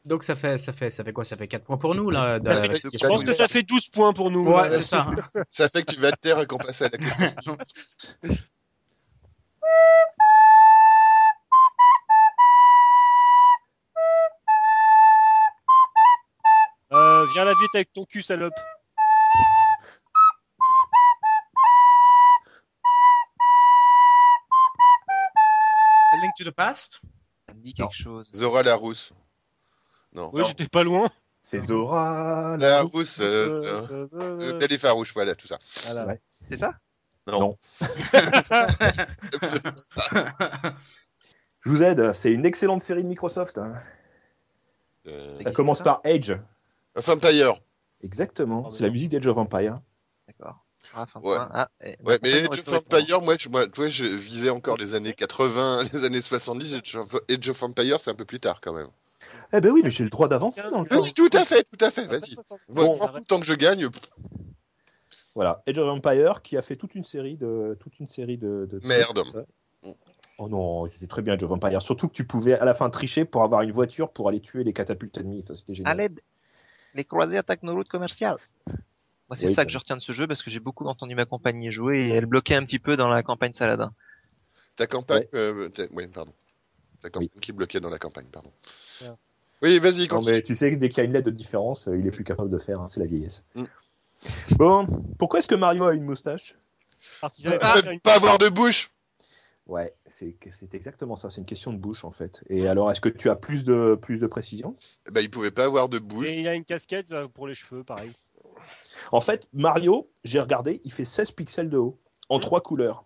Donc, ça fait, ça fait, ça fait quoi? Ça fait 4 points pour nous, là. de- fait- Je pense que ça fait 12 points pour nous. Ouais, là. c'est ça. Ça fait que tu vas te taire et qu'on passe à la question suivante. Euh, viens la vite avec ton cul, salope. A Link to the Past? Ça me dit Non. quelque chose. Zora la rousse. Non. Oui, j'étais pas loin. C'est Zora. La rousse, euh, euh, euh, belle et farouche, voilà, tout ça. Voilà. Ouais. C'est ça? Non. Non. Je vous aide, c'est une excellente série de Microsoft. hein. Euh, Ça commence ça par Edge. Vampire. Exactement, Ah, c'est la musique d'Edge of Empire. D'accord. Ah, Ouais. Ah, Ouais, mais j'aurais of Empire, moi, je, moi, je visais encore les années 80, les années 70. Age of- Age of Empire, c'est un peu plus tard quand même. Eh ben oui, mais j'ai le droit d'avancer dans le temps. Oui, tout à fait, tout à fait, vas-y. Bon. fous, tant que je gagne. Voilà, Edge of Empire qui a fait toute une série de toute une série de, de- Merde. ça. Oh non, c'était très bien Edge of Empire. Surtout que tu pouvais à la fin tricher pour avoir une voiture pour aller tuer les catapultes ennemies. Enfin, c'était À génial. l'aide, les croisés attaquent nos routes commerciales. Moi, c'est Oui, ça bah. que je retiens de ce jeu parce que j'ai beaucoup entendu ma compagnie jouer et elle bloquait un petit peu dans la campagne Saladin. Ta campagne. Ouais. euh, oui, pardon. Ta campagne Oui. qui bloquait dans la campagne, pardon. Ouais. Oui, vas-y, Non, continue. mais tu sais que dès qu'il y a une lettre de différence, euh, il est plus capable de faire. hein, c'est la vieillesse. Mm. Bon, pourquoi est-ce que Mario a une moustache? Parce qu'il Euh, pas fait une- Pas avoir de bouche. Ouais, c'est c'est exactement ça. C'est une question de bouche en fait. Et alors, est-ce que tu as plus de plus de précision? Eh Ben, il pouvait pas avoir de bouche. Et il a une casquette euh, pour les cheveux, pareil. En fait, Mario, j'ai regardé, il fait 16 pixels de haut, en trois couleurs.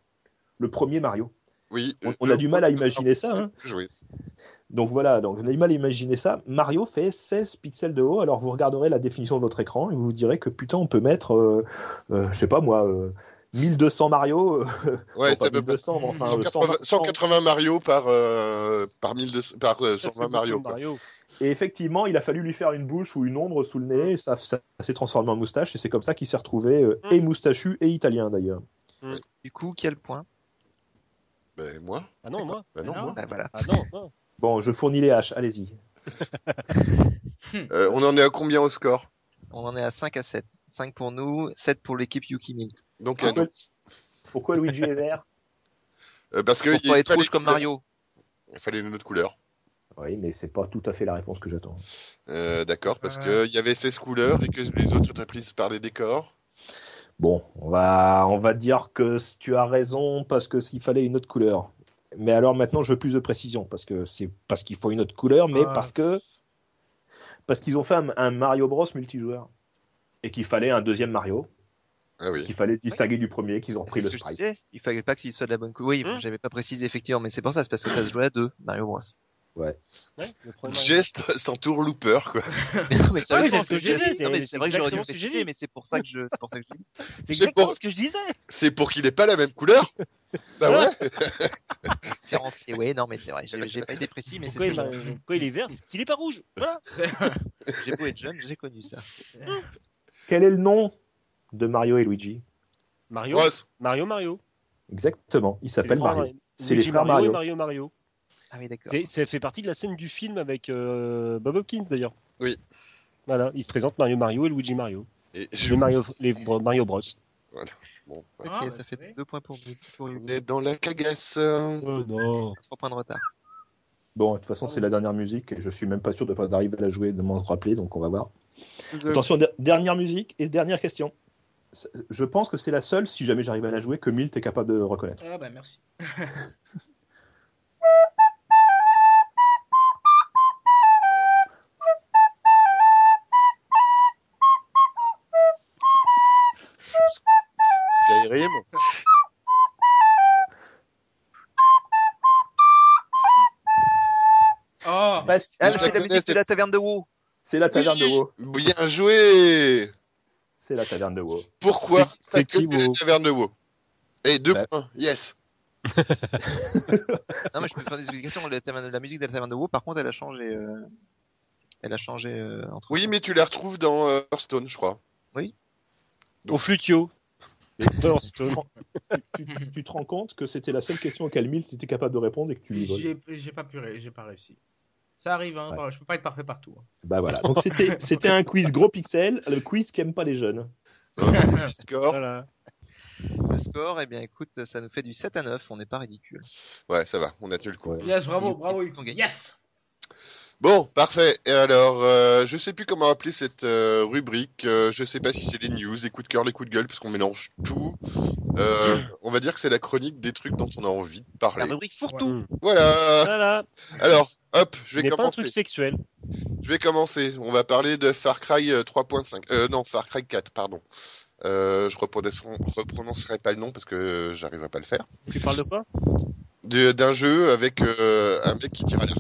Le premier Mario. Oui. On, euh, on a euh, du mal à imaginer ça. hein. Oui. Donc voilà, donc on a du mal à imaginer ça. Mario fait 16 pixels de haut, alors vous regarderez la définition de votre écran et vous vous direz que putain, on peut mettre, euh, euh, je sais pas moi, euh, 1200 Mario. euh, Ouais, ça peut 1200, mais enfin, euh, 180, 120. 180 Mario par, euh, par, 1200 par euh, Ça fait 120 Mario. Et effectivement, il a fallu lui faire une bouche ou une ombre sous le nez, et ça, ça s'est transformé en moustache, et c'est comme ça qu'il s'est retrouvé euh, Mm. et moustachu et italien d'ailleurs. Du coup, quel point? Ben, moi Ah non, moi. Ben non, Non. moi. Bah voilà. Ah non, non. Bon, je fournis les haches, allez-y. Euh, on en est à combien au score? On en est à 5 à 7. 5 pour nous, 7 pour l'équipe Yuki Mint. Donc, Ah, à nous. Pourquoi Luigi est vert? Euh, parce que Pour il pas être fallait rouge comme Mario. Il fallait une autre couleur. Oui, mais c'est pas tout à fait la réponse que j'attends. Euh, D'accord, parce Euh. qu'il y avait 16 couleurs et que les autres étaient prises par les décors. Bon, on va, on va dire que tu as raison parce que s'il fallait une autre couleur. Mais alors maintenant, je veux plus de précision parce que c'est parce qu'il faut une autre couleur, mais Ah. parce que parce qu'ils ont fait un, un Mario Bros multijoueur et qu'il fallait un deuxième Mario, Ah oui. qu'il fallait distinguer du premier, qu'ils ont repris C'est le sprite. il fallait pas qu'il soit de la bonne couleur. Oui, Hum. j'avais pas précisé effectivement, mais c'est pour ça, c'est parce que ça se jouait à deux, Mario Bros. Ouais, le premier Mario. Geste sans tour looper, quoi. non, mais Ah oui, sérieusement, c'est ce que non, mais c'est- c'est vrai que j'aurais dû le mais c'est pour ça que je, c'est pour ça que je dis. C'est exactement ce que je disais. C'est pour qu'il ait pas la même couleur Bah ouais Différencier, ouais, non, mais c'est vrai, j'ai pas été précis, mais c'est ce Pourquoi que il, m'a- pourquoi il est vert c'est qu'il est pas rouge. Voilà. j'ai beau être jeune, j'ai connu ça. Quel est le nom de Mario et Luigi Mario. Mario, Mario. Exactement, il C'est s'appelle Mario. C'est les frères Mario. Mario Mario. Ah oui, d'accord. C'est- Ça fait partie de la scène du film avec euh, Bob Hopkins d'ailleurs. Oui. Voilà, il se présente Mario Mario et Luigi Mario. Et je- Les Mario, les Mario Bros. Bon, Ok, Ah, bah, ça fait oui. deux points pour, pour on est dans la cagasse. Oh non. trois points de retard. Bon, de toute façon, c'est la dernière musique et je suis même pas sûr d'arriver à la jouer, de m'en rappeler, donc on va voir. Attention, der- dernière musique et dernière question. Je pense que c'est la seule, si jamais j'arrive à la jouer, que Milt est capable de reconnaître. Ah bah merci. Oh Parce que- Ah, c'est la musique de la taverne de WoW. C'est la taverne de WoW. Bien joué C'est la taverne de WoW. Pourquoi Parce que c'est la taverne de WoW. Et deux Bah. points, yes. Non, mais je peux faire des explications. La, musique de la taverne de WoW, par contre, elle a changé. euh, Elle a changé euh, entre. Oui, mais tu la retrouves dans euh, Hearthstone, je crois. Au flutio. Tu, tu- tu te rends compte que c'était la seule question auquel Milt était capable de répondre et que tu lui voles. J'ai pas pu, j'ai pas réussi. Ça arrive, hein. Ouais. bah, Je peux pas être parfait partout. hein. Bah voilà. Donc c'était un quiz gros pixel, le quiz qu'aiment pas les jeunes. Le score. Voilà. Le score, eh bien, écoute, ça nous fait du 7 à 9. On n'est pas ridicule. Ouais, ça va, on a tenu le coup. Yes, bravo, bravo. ils ont gagné. Yes. Bon, parfait. Et alors, euh, je sais plus comment appeler cette euh, rubrique. euh, je sais pas si c'est des news, des coups de cœur, des coups de gueule, parce qu'on mélange tout. Euh, on va dire que c'est la chronique des trucs dont on a envie de La parler. rubrique fourre-tout. Mmh. Voilà. Voilà. Alors, hop, je vais n'est pas un commencer. truc sexuel. Je vais commencer. On va parler de Far Cry euh, 3.5. Euh, non, Far Cry 4, pardon. Euh, je reprononcerai, reprononcerai pas le nom parce que euh, j'arriverai pas à le faire. Tu parles de quoi? De- D'un jeu avec euh, un mec qui tire à l'arc.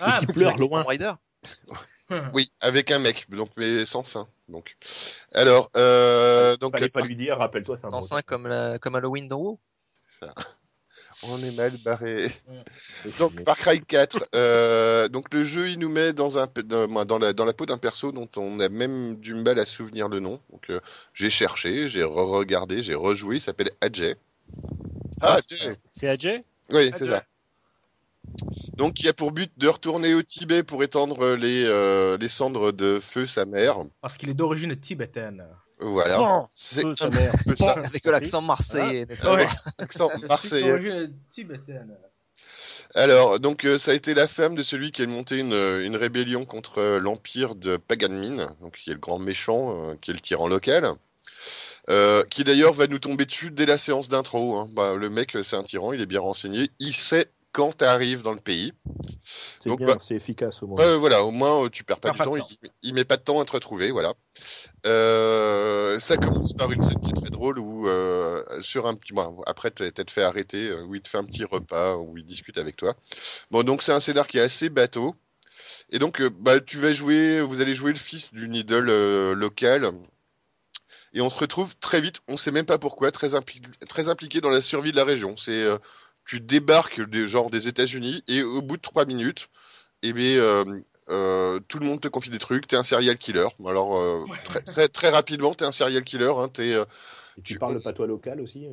Ah, qui pleure loin. Oui, avec un mec, donc mais sans sein. Donc, alors, euh, donc Fallait pas lui dire, rappelle-toi, c'est un breton. 5 comme, la... comme Halloween dans WoW. ça. On est mal barré. Mais- Donc Far Cry 4. euh, donc le jeu, il nous met dans un dans, dans la dans la peau d'un perso dont on a même du mal à se souvenir le nom. Donc euh, j'ai cherché, j'ai re-regardé, j'ai rejoué. Il s'appelle Ajay. Ah, Ajay. C'est Ajay Oui, c'est ça. Donc il a pour but de retourner au Tibet pour étendre les euh, les cendres de feu sa mère. Parce qu'il est d'origine tibétaine. Voilà. Bon, C'est un peu ça. Avec l'accent marseillais, n'est-ce pas? Avec cet accent Je suis marseillais. d'origine tibétaine. Alors, donc, euh, ça a été la femme de celui qui a monté une, une rébellion contre euh, l'empire de Paganmin, donc qui est le grand méchant, euh, qui est le tyran local, euh, qui d'ailleurs va nous tomber dessus dès la séance d'intro. hein. Bah, le mec, euh, c'est un tyran, il est bien renseigné, il sait quand t'arrives dans le pays. C'est Donc, bien, bah- c'est efficace au moins. Voilà, au moins euh, tu perds pas du pas temps, il, il met pas de temps à te retrouver, voilà. Euh, ça commence par une scène qui est très drôle où euh, sur un petit, bon, après tu t'être fait arrêter, où il te fait un petit repas, où il discute avec toi. Bon, donc c'est un scénar qui est assez bateau. Et donc, euh, bah, tu vas jouer, vous allez jouer le fils d'une idole euh, locale. Et on se retrouve très vite, on sait même pas pourquoi, très, impli- très impliqué dans la survie de la région. C'est, euh, tu débarques des genre des États-Unis et au bout de trois minutes, eh bien, euh, tout le monde te confie des trucs. T'es un serial killer. Alors euh, très, très très rapidement, t'es un serial killer. Hein, t'es, euh, Et tu tu- parles le patois local aussi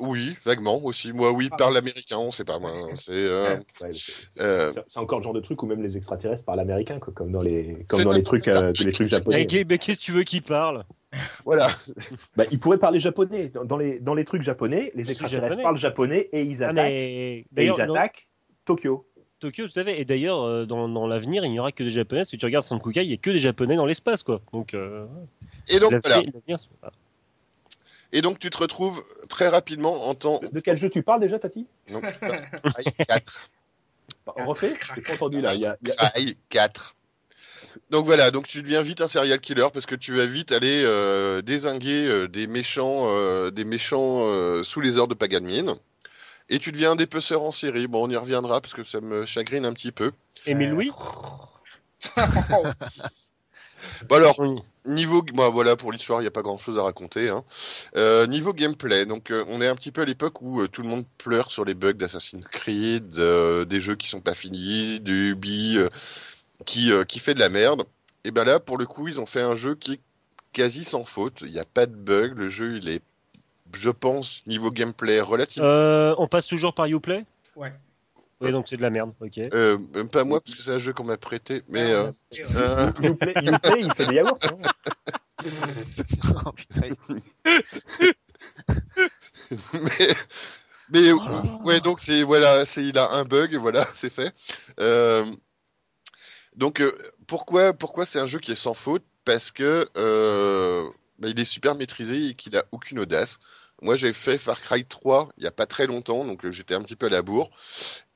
oui, vaguement aussi. Moi, oui, Ah. parle américain, on sait pas. Moi, c'est euh, Ouais, c'est- Euh. encore le genre de truc où même les extraterrestres parlent américain, quoi, comme dans les, comme dans les trucs, euh, les trucs japonais. Mais qu'est-ce que tu veux qu'il parle voilà. Bah, ils pourraient parler japonais. Dans, dans les, dans les trucs japonais, les extraterrestres japonais. parlent japonais et ils Ah, attaquent, mais et ils attaquent Tokyo. Tokyo, tout à fait. Et d'ailleurs, euh, dans, dans l'avenir, il n'y aura que des Japonais. Si tu regardes Sankukai, il n'y a que des Japonais dans l'espace, quoi. Donc, euh, Et donc voilà. Et tu te retrouves très rapidement en temps. De quel jeu tu parles déjà, Tati? Far Cry 4. On refait J'ai pas entendu là. il y a- il y a- Cry 4. Donc voilà, donc tu deviens vite un serial killer parce que tu vas vite aller euh, désinguer euh, des méchants, euh, des méchants euh, sous les ordres de Paganmin. Et tu deviens un dépeceur en série. Bon, on y reviendra parce que ça me chagrine un petit peu. Émile Louis Bon alors, niveau, bah, voilà, pour l'histoire, il n'y a pas grand chose à raconter. Hein. Euh, niveau gameplay, donc euh, on est un petit peu à l'époque où euh, tout le monde pleure sur les bugs d'Assassin's Creed, euh, des jeux qui sont pas finis, du Ubi euh, qui, euh, qui fait de la merde. Et ben là, pour le coup, ils ont fait un jeu qui est quasi sans faute. Il n'y a pas de bug. Le jeu, il est, je pense, niveau gameplay relativement. Euh, on passe toujours par Uplay? Ouais. Oui, donc c'est de la merde, ok. Euh, même pas moi, parce que c'est un jeu qu'on m'a prêté. Mais euh, euh, Youplay, Youplay, il fait des yaourts. hein. Oh, putain. mais, mais ouais, donc c'est voilà, c'est il a un bug, voilà, c'est fait. Euh, donc euh, pourquoi pourquoi c'est un jeu qui est sans faute? Parce que euh, bah, il est super maîtrisé et qu'il a aucune audace. Moi, j'ai fait Far Cry 3 il y a pas très longtemps, donc euh, j'étais un petit peu à la bourre.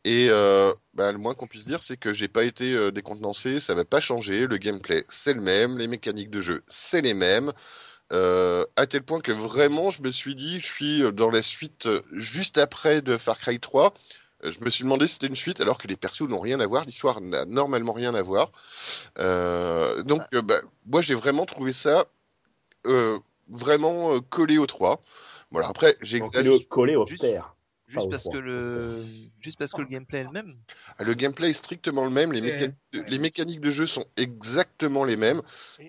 Et euh, bah, le moins qu'on puisse dire, c'est que j'ai pas été euh, décontenancé, ça va pas changer. Le gameplay, c'est le même, les mécaniques de jeu, c'est les mêmes. Euh, à tel point que vraiment, je me suis dit, je suis dans la suite juste après de Far Cry 3. Euh, Je me suis demandé si c'était une suite, alors que les persos n'ont rien à voir, l'histoire n'a normalement rien à voir. Donc, bah, moi, j'ai vraiment trouvé ça vraiment euh, collé au 3. Voilà, après, j'exagère. collé au Juste- terre. Juste au parce que le, juste parce que le gameplay est le même. Ah, Le gameplay est strictement le même, les, mécaniques de, les mécaniques de jeu sont exactement les mêmes.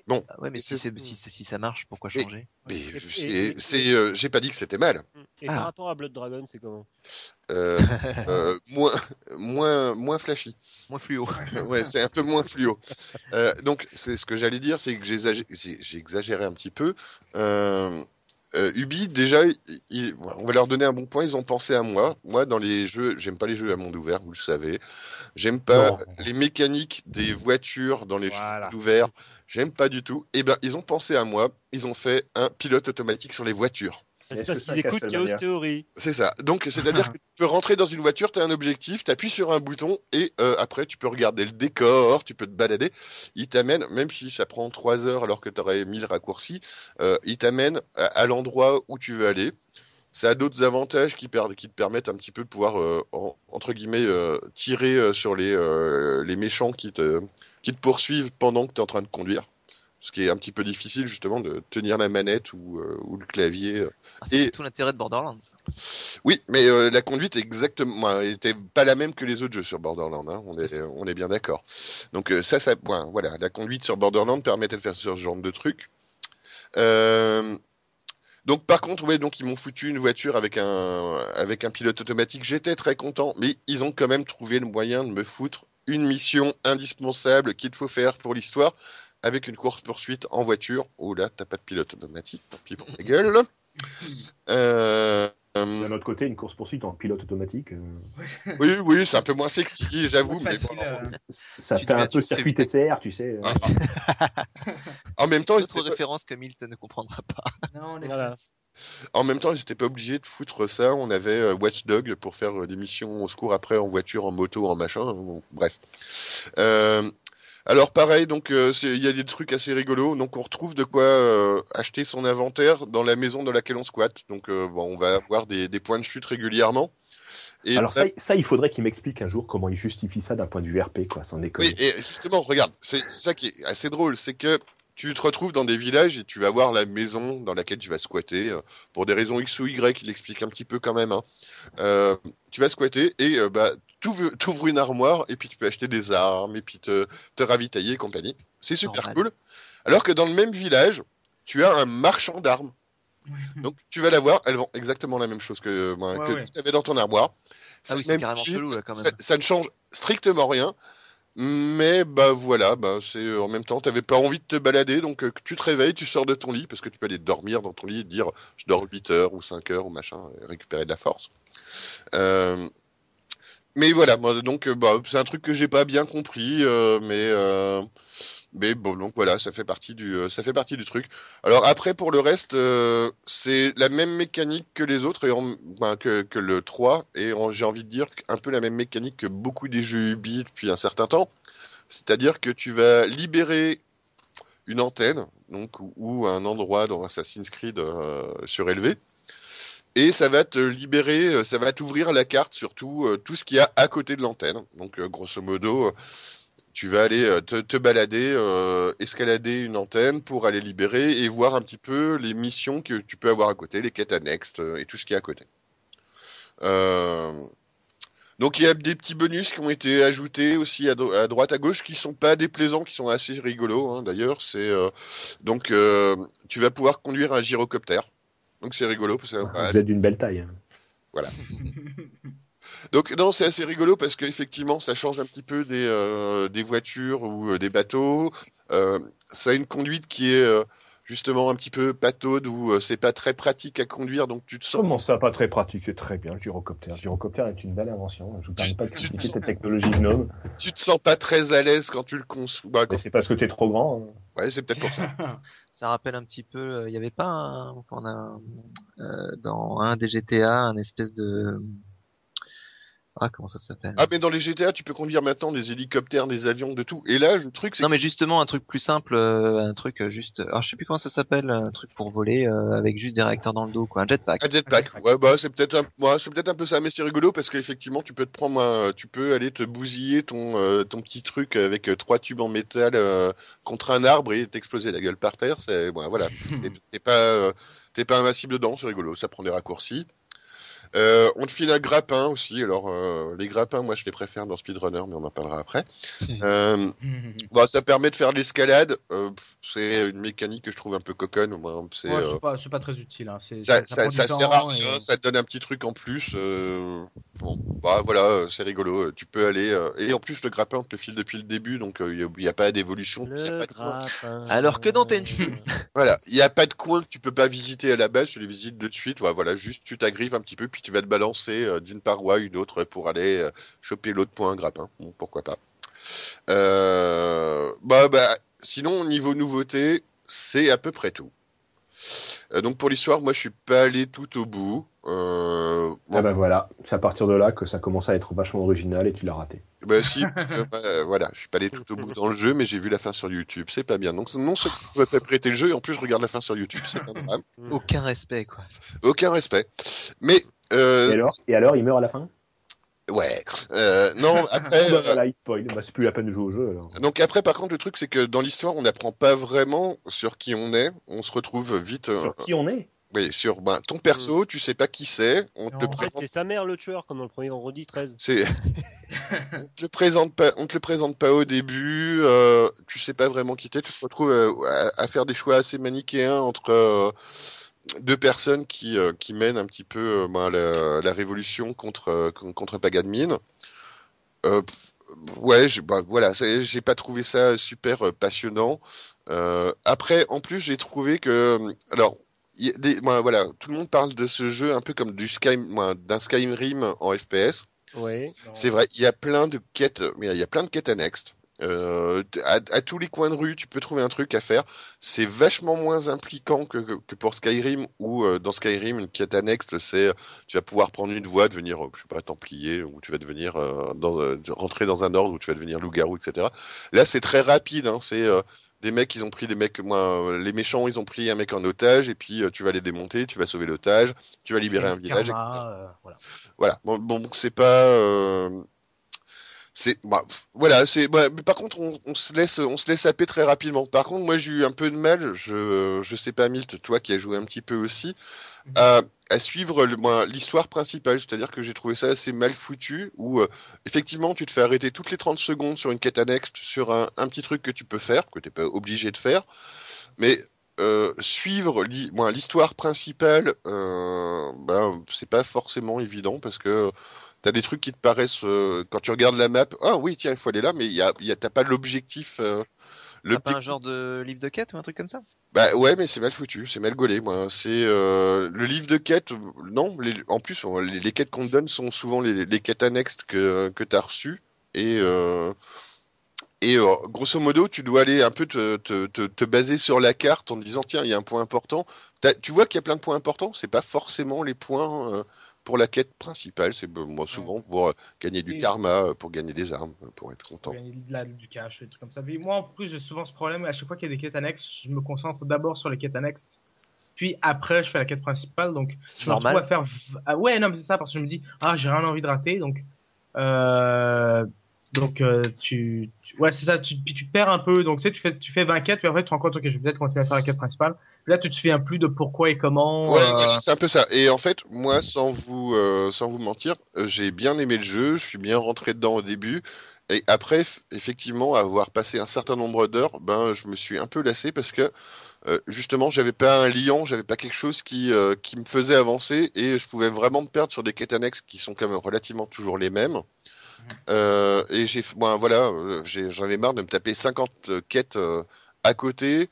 Bon, Ah ouais, mais si, si, si ça marche, pourquoi changer? mais Et- c'est, euh, j'ai pas dit que c'était mal. Et Ah. par rapport à Blood Dragon, c'est comment? Euh, euh, moins, moins, moins flashy. Moins fluo. ouais, c'est un peu moins fluo. Euh, donc, c'est ce que j'allais dire, c'est que j'exagé- j'ai j'ai exagéré un petit peu. Euh, Ubi, déjà, ils- on va leur donner un bon point. Ils ont pensé à moi. Moi, dans les jeux, j'aime pas les jeux à monde ouvert, vous le savez. J'aime pas Non. les mécaniques des voitures dans les Voilà. jeux à monde ouvert. J'aime pas du tout. Et ben, ils ont pensé à moi. Ils ont fait un pilote automatique sur les voitures. Est-ce que Parce c'est un qu'il écoute Castlevania Chaos Theory. C'est ça. Donc, c'est-à-dire que tu peux rentrer dans une voiture, tu as un objectif, tu appuies sur un bouton et euh, après, tu peux regarder le décor, tu peux te balader. Il t'amène, même si ça prend trois heures alors que tu aurais mis le raccourci, euh, il t'amène à, à l'endroit où tu veux aller. Ça a d'autres avantages qui, per- qui te permettent un petit peu de pouvoir, euh, en- entre guillemets, euh, tirer euh, sur les, euh, les méchants qui te, qui te poursuivent pendant que tu es en train de conduire. Ce qui est un petit peu difficile, justement, de tenir la manette ou, euh, ou le clavier. euh, Ah, c'est Et- tout l'intérêt de Borderlands. oui, mais euh, la conduite est exactement, elle était pas la même que les autres jeux sur Borderlands. hein, on est, on est bien d'accord. Donc euh, ça, ça, ouais, voilà, la conduite sur Borderlands permettait de faire ce genre de trucs. Euh, donc par contre, ouais, donc ils m'ont foutu une voiture avec un, avec un pilote automatique. J'étais très content, mais ils ont quand même trouvé le moyen de me foutre une mission indispensable qu'il faut faire pour l'histoire avec une course poursuite en voiture. Oh là, t'as pas de pilote automatique, tant pis pour ta gueule. Euh, euh, D'un autre côté, une course-poursuite en pilote automatique, euh, oui, oui, c'est un peu moins sexy, j'avoue, mais Facile, bon, euh, ça Tu fait un devais- peu tu circuit. TCR, tu sais. euh. en même temps, ils D'autres étaient pas- références que Milton ne comprendra pas. Non, les- Voilà. en même temps, j'étais pas obligé de foutre ça. On avait euh, Watchdog pour faire euh, des missions au secours après en voiture, en moto, en machin. bon, bref. Euh, alors pareil, donc euh, il y a des trucs assez rigolos. Donc on retrouve de quoi euh, acheter son inventaire dans la maison dans laquelle on squatte. Donc euh, bon, on va avoir des, des points de chute régulièrement. Et Alors ça, ça, il faudrait qu'il m'explique un jour comment il justifie ça d'un point de vue RP, quoi, sans déconner. Oui, et justement, regarde, c'est ça qui est assez drôle, c'est que tu te retrouves dans des villages et tu vas voir la maison dans laquelle tu vas squatter, euh, pour des raisons X ou Y, il l'explique un petit peu quand même. hein. Euh, tu vas squatter et euh, bah, t'ouvres une armoire et puis tu peux acheter des armes et puis te, te ravitailler et compagnie. C'est super Normal. cool. Alors que dans le même village, tu as un marchand d'armes. Donc tu vas la voir, elle vend exactement la même chose que, moi, Ouais, que ouais. tu avais dans ton armoire. Ah oui, le c'est même carrément prix, chelou, là, quand ça- même. Ça, ne change strictement rien. Mais bah voilà, bah c'est euh, en même temps, t'avais pas envie de te balader, donc euh, tu te réveilles, tu sors de ton lit parce que tu peux aller dormir dans ton lit et dire je dors 8 heures ou 5 heures ou machin, et récupérer de la force. Euh, mais voilà, donc euh, bah, c'est un truc que j'ai pas bien compris, euh, mais euh, Mais bon, donc voilà, ça fait partie du, ça fait partie du truc. Alors après, pour le reste, c'est la même mécanique que les autres et que, le 3 et j'ai envie de dire un peu la même mécanique que beaucoup des jeux Ubi depuis un certain temps. C'est-à-dire que tu vas libérer une antenne, donc ou, un endroit dans Assassin's Creed surélevé. Et ça va te libérer, euh, ça va t'ouvrir la carte surtout euh, tout ce qu'il y a à côté de l'antenne. Donc euh, grosso modo, tu vas aller te, balader, escalader une antenne pour aller libérer et voir un petit peu les missions que tu peux avoir à côté, les quêtes annexes et tout ce qui est à côté. Donc il y a des petits bonus qui ont été ajoutés aussi à, dro- à droite à gauche qui sont pas déplaisants, qui sont assez rigolos. hein, D'ailleurs, c'est donc tu vas pouvoir conduire un gyrocoptère. Donc c'est rigolo. parce que, Vous êtes d'une belle taille. voilà. Donc non, c'est assez rigolo parce qu'effectivement, ça change un petit peu des, euh, des voitures ou euh, des bateaux. Euh, ça a une conduite qui est euh, justement un petit peu pataude où euh, c'est pas très pratique à conduire, donc tu te sens. Comment ça, pas très pratique? C'est très bien, le gyrocoptère. Le gyrocoptère est une belle invention. Je vous permets pas de critiquer cette technologie gnome, Tu te sens pas très à l'aise quand tu le conçois. Bah, quand- c'est parce que t'es trop grand. hein. Ouais, c'est peut-être pour ça. Ça rappelle un petit peu, euh, il y avait pas un, on a, euh, dans un des GTA un espèce de, ah comment ça s'appelle Ah, mais dans les GTA, tu peux conduire maintenant des hélicoptères, des avions, de tout. Et là, le truc, c'est Non mais justement un truc plus simple, euh, un truc euh, juste, alors je sais plus comment ça s'appelle, un truc pour voler euh, avec juste des réacteurs dans le dos quoi, un jetpack. Un jetpack. Ouais, bah c'est peut-être un, ouais, c'est peut-être un peu ça, mais c'est rigolo parce qu'effectivement, tu peux te prendre, un- tu peux aller te bousiller ton euh, ton petit truc avec trois tubes en métal euh, contre un arbre et t'exploser la gueule par terre. C'est bon, voilà. T'es- pas euh, t'es pas invincible dedans, c'est rigolo. Ça prend des raccourcis. Euh, on te file un grappin aussi. Alors euh, les grappins, moi je les préfère dans Speedrunner, mais on en parlera après. Euh, Bon, ça permet de faire de l'escalade. Euh, c'est une mécanique que je trouve un peu coconne. Moi, c'est Ouais, euh, pas, très utile. Hein. ça, sert à et- rien, ça te donne un petit truc en plus. euh, bon, bah voilà, c'est rigolo. Tu peux aller euh, et en plus le grappin on te le file depuis le début, donc il n'y a, pas d'évolution. a pas. Alors que dans Tenchu. Voilà, il n'y a pas de coin que tu peux pas visiter à la base. Tu les visites de suite. Ouais, voilà, juste tu t'agrives un petit peu, puis tu vas te balancer euh, d'une paroi à une autre pour aller euh, choper l'autre point grappin. Bon, pourquoi pas. Euh, bah, bah, sinon niveau nouveauté, c'est à peu près tout. Euh, donc pour l'histoire, moi je suis pas allé tout au bout. Euh, bon, Ah bah voilà, c'est à partir de là que ça commence à être vachement original et tu l'as raté. Bah si, que, bah, voilà, je suis pas allé tout au bout dans le jeu, mais j'ai vu la fin sur YouTube, c'est pas bien. Donc non seulement je me fais prêter le jeu, et en plus je regarde la fin sur YouTube, c'est un drame. Aucun respect quoi. Aucun respect. Mais euh, Et alors, et alors, il meurt à la fin? Ouais, euh, non après. Bah euh, Voilà, il spoil. Bah, c'est plus la peine de jouer au jeu alors. donc après, par contre, le truc c'est que dans l'histoire, on n'apprend pas vraiment sur qui on est. On se retrouve vite. Sur qui on est? oui, sur ben, ton perso, tu sais pas qui c'est. On te Non. présente. c'était sa mère le tueur, comme dans le premier vendredi 13. C'est. on te le présente pas. On te le présente pas au début. Euh, tu sais pas vraiment qui t'es. Tu te retrouves euh, à, à faire des choix assez manichéens entre euh, deux personnes qui euh, qui mènent un petit peu euh, ben, la, la révolution contre euh, contre Pagadmin. Euh, ouais, bah, voilà, j'ai pas trouvé ça super euh, passionnant. Euh, après, en plus, j'ai trouvé que alors. il y a des- ben, voilà, tout le monde parle de ce jeu un peu comme du Sky, ben, d'un Skyrim en FPS. Ouais. C'est vrai, il y a plein de quêtes, mais il y a plein de quêtes annexes. Euh, à, à tous les coins de rue, tu peux trouver un truc à faire. C'est vachement moins impliquant que, que, que pour Skyrim, où euh, dans Skyrim, une quête annexe, c'est tu vas pouvoir prendre une voie, devenir, euh, je sais pas, templier, ou tu vas devenir euh, dans, euh, rentrer dans un ordre, où tu vas devenir loup-garou, etc. Là, c'est très rapide. Hein, c'est euh, des mecs, ils ont pris des mecs, moi, euh, les méchants, ils ont pris un mec en otage, et puis euh, tu vas les démonter, tu vas sauver l'otage, tu vas libérer un village, etc. Euh, voilà. Voilà. Bon, bon c'est pas. euh, C'est bah, voilà. C'est. bah, mais par contre, on, on se laisse, on se laisse happer très rapidement. Par contre, moi, j'ai eu un peu de mal. Je, je sais pas, Milt, toi qui as joué un petit peu aussi, à, à suivre l'histoire principale. C'est-à-dire que j'ai trouvé ça assez mal foutu. Où euh, effectivement, tu te fais arrêter toutes les 30 secondes sur une quête annexe, sur un, un petit truc que tu peux faire, que t'es pas obligé de faire, mais euh, suivre l'histoire principale, euh, ben, c'est pas forcément évident parce que t'as des trucs qui te paraissent euh, quand tu regardes la map. Ah oui, tiens, il faut aller là, mais y a, y a- t'as pas l'objectif. euh, T'as pas un genre de livre de quête ou un truc comme ça? Bah ouais, mais c'est mal foutu, c'est mal gaulé, moi. C'est euh, le livre de quête. Non, les- en plus, les, les quêtes qu'on te donne sont souvent les, les quêtes annexes que que t'as reçues et euh, et euh, grosso modo, tu dois aller un peu te, te, te, te baser sur la carte en te disant tiens, il y a un point important. T'as- tu vois qu'il y a plein de points importants? C'est pas forcément les points euh, pour la quête principale. C'est euh, moi souvent pour euh, gagner du karma, euh, pour gagner des armes, euh, pour être content. Pour gagner de la- du cash, des trucs comme ça. Mais moi, en plus, j'ai souvent ce problème. À chaque fois qu'il y a des quêtes annexes, je me concentre d'abord sur les quêtes annexes. Puis après, je fais la quête principale. Donc, je me Normal. retrouve à faire. Ah ouais, non, mais c'est ça, parce que je me dis, ah, j'ai rien envie de rater. Donc, euh, donc euh, tu, tu- ouais, c'est ça. Tu, puis tu perds un peu. Donc, tu sais, tu fais, tu fais 20 quêtes, puis après, tu te rends compte, ok, je vais peut-être continuer à faire la quête principale. Là, tu te souviens plus de pourquoi et comment. Ouais, euh, voilà, c'est un peu ça. Et en fait, moi, sans vous, euh, sans vous mentir, j'ai bien aimé le jeu. Je suis bien rentré dedans au début. Et après, effectivement, avoir passé un certain nombre d'heures, ben, je me suis un peu lassé parce que justement, j'avais pas un liant, j'avais pas quelque chose qui, qui me faisait avancer et je pouvais vraiment me perdre sur des quêtes annexes qui sont quand même relativement toujours les mêmes. Euh, et j'ai, bon, voilà, euh, j'en avais marre de me taper 50 quêtes euh, à côté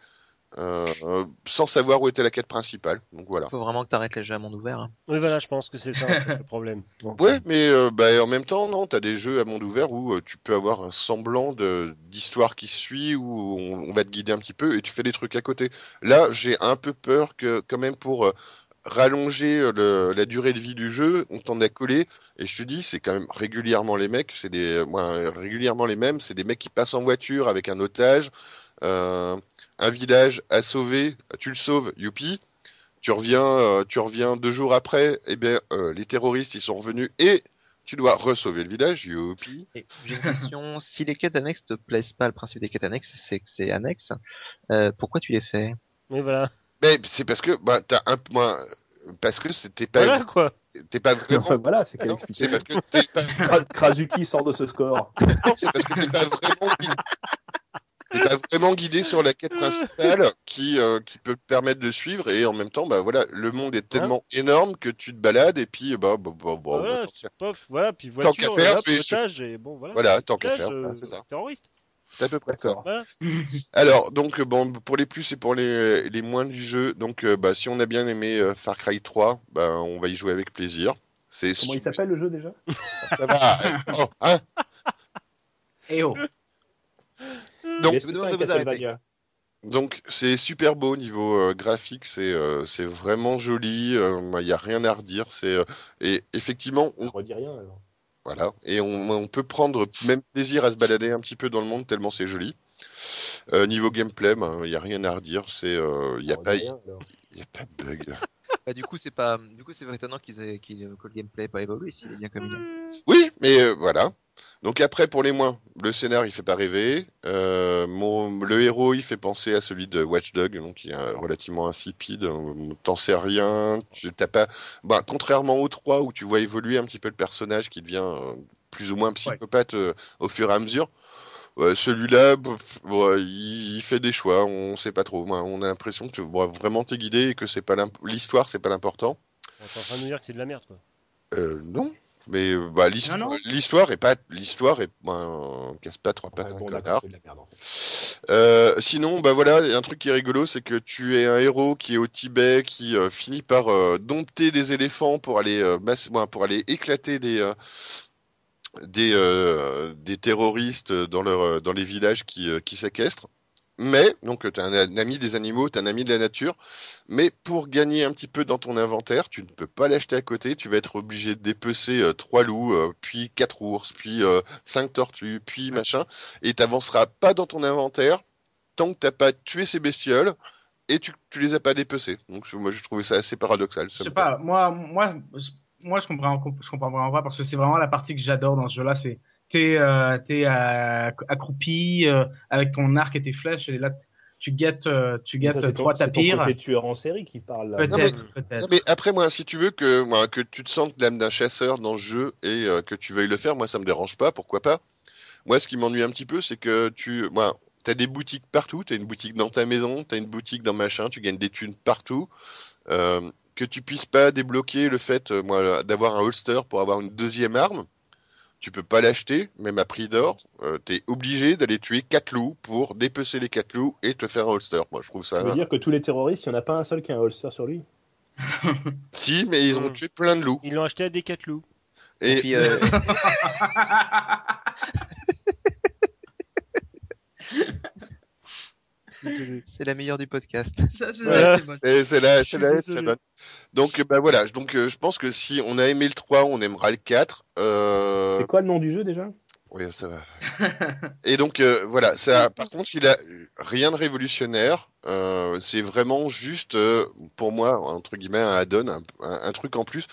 euh, sans savoir où était la quête principale. Donc voilà. Faut vraiment que t'arrêtes les jeux à monde ouvert. hein. Oui, voilà, je pense que c'est ça en fait, le problème. Donc, Ouais, mais euh, bah, en même temps, non, t'as des jeux à monde ouvert où euh, tu peux avoir un semblant de d'histoire qui suit, où on, on va te guider un petit peu et tu fais des trucs à côté. Là, j'ai un peu peur que, quand même, pour euh, rallonger euh, le- la durée de vie du jeu, on t'en a collé. Et je te dis, c'est quand même régulièrement les mecs, c'est des, moi, régulièrement les mêmes, c'est des mecs qui passent en voiture avec un otage, euh, un village à sauver, tu le sauves, youpi. Tu reviens, euh, tu reviens deux jours après, eh bien, euh, les terroristes ils sont revenus et tu dois re-sauver le village, youpi. Et J'ai une question. si les quêtes annexes te plaisent pas, le principe des quêtes annexes, c'est que c'est annexe. euh, pourquoi tu les fais? Oui, voilà. Mais c'est parce que bah, t'as un moi, parce que c'était pas Voilà quoi. t'es pas vraiment voilà, c'est qu'elle explique. c'est parce que t'es pas Kra- Krasuki sort de ce score. non, c'est parce que t'es pas vraiment guidé. T'es pas vraiment guidé sur la quête principale qui, euh, qui peut te permettre de suivre et en même temps bah voilà le monde est tellement énorme que tu te balades et puis bah bah bah, bah, voilà, bah, voilà, Tant qu'à voiture, faire, et bon, voilà. voilà tant qu'à faire euh, c'est ça Terroriste. C'est à peu près ça. Voilà. Alors, donc, euh, bon, pour les plus et pour les, les moins du jeu, donc, euh, bah, si on a bien aimé euh, Far Cry 3, bah, on va y jouer avec plaisir. C'est Comment il s'appelle le jeu déjà? Ça va. euh, oh, hein? Et oh. Donc, vous c'est devez donc, super beau niveau euh, graphique, c'est euh, c'est vraiment joli. Il n'y a rien à redire. C'est euh, et effectivement, on, On redit rien alors. Voilà, et on, on peut prendre même plaisir à se balader un petit peu dans le monde tellement c'est joli. Euh, niveau gameplay, il n'y a rien à redire. C'est, il n'y a pas, rien, y a pas de bug. Bah, du coup, c'est pas, du coup, c'est pas étonnant qu'ils aient, qu'ils- que le gameplay ait pas évolué s'il est bien comme il est. Oui, mais euh, voilà. Donc après, pour les moins, le scénar, il fait pas rêver. Euh, mon, le héros, il fait penser à celui de Watch Dogs, donc il est euh, relativement insipide. T'en sais rien. Tu t'as pas. Bah, contrairement aux trois où tu vois évoluer un petit peu le personnage qui devient euh, plus ou moins psychopathe au fur et à mesure. Celui-là, il, fait des choix, on sait pas trop. On a l'impression que bon, vraiment t'es guidé et que c'est pas l'histoire, c'est pas l'important. Est en train de nous dire que c'est de la merde quoi. Euh, non, mais euh, bah, l'histoire, non. l'histoire est pas, l'histoire est, ben, casse pas trois pattes Ouais, un connard. en fait. Euh, sinon, bah voilà, il y a un truc qui est rigolo, c'est que tu es un héros qui est au Tibet, qui euh, finit par euh, dompter des éléphants pour aller, ouais, pour aller éclater des, des, des terroristes dans, leur, dans les villages qui, qui séquestrent. Mais, donc, tu es un, ami des animaux, tu es un ami de la nature. Mais pour gagner un petit peu dans ton inventaire, tu ne peux pas l'acheter à côté. Tu vas être obligé de dépecer euh, trois loups, euh, puis quatre ours, puis euh, cinq tortues, puis machin. Et tu n'avanceras pas dans ton inventaire tant que tu n'as pas tué ces bestioles et tu, tu les as pas dépecées. Donc, moi, je trouvais ça assez paradoxal. Je sais pas, moi, moi, moi, je comprends, je comprends vraiment pas parce que c'est vraiment la partie que j'adore dans ce jeu-là. C'est t'es, euh, t'es euh, accroupi euh, avec ton arc et tes flèches et là tu guettes, euh, tu guettes c'est trois c'est ton tapirs. côté tueur en série qui parle. Peut-être, mais après, moi, si tu veux que, moi, que tu te sentes l'âme d'un chasseur dans le jeu et euh, que tu veuilles le faire, moi, ça me dérange pas, pourquoi pas. Moi, ce qui m'ennuie un petit peu, c'est que tu, moi, t'as des boutiques partout, t'as une boutique dans ta maison, t'as une boutique dans machin, tu gagnes des thunes partout. Euh, que tu puisses pas débloquer le fait, euh, moi, d'avoir un holster pour avoir une deuxième arme. Tu peux pas l'acheter, même à prix d'or. Euh, T'es obligé d'aller tuer quatre loups pour dépecer les quatre loups et te faire un holster. Moi, je trouve ça. Ça veut dire que tous les terroristes, il n'y en a pas un seul qui a un holster sur lui? Si, mais ils ont Hmm. tué plein de loups. Ils l'ont acheté à Decathlon. Et puis, euh. C'est la meilleure du podcast. Ça, c'est la, c'est suis la, désolé. c'est bonne. Donc, bah voilà. Donc, euh, je pense que si on a aimé le 3, on aimera le 4. Euh... C'est quoi le nom du jeu déjà? Oui, ça va. Et donc, euh, voilà. Ça, par contre, il a rien de révolutionnaire. Euh, c'est vraiment juste, euh, pour moi, entre guillemets, un add-on, un, un- un truc en plus.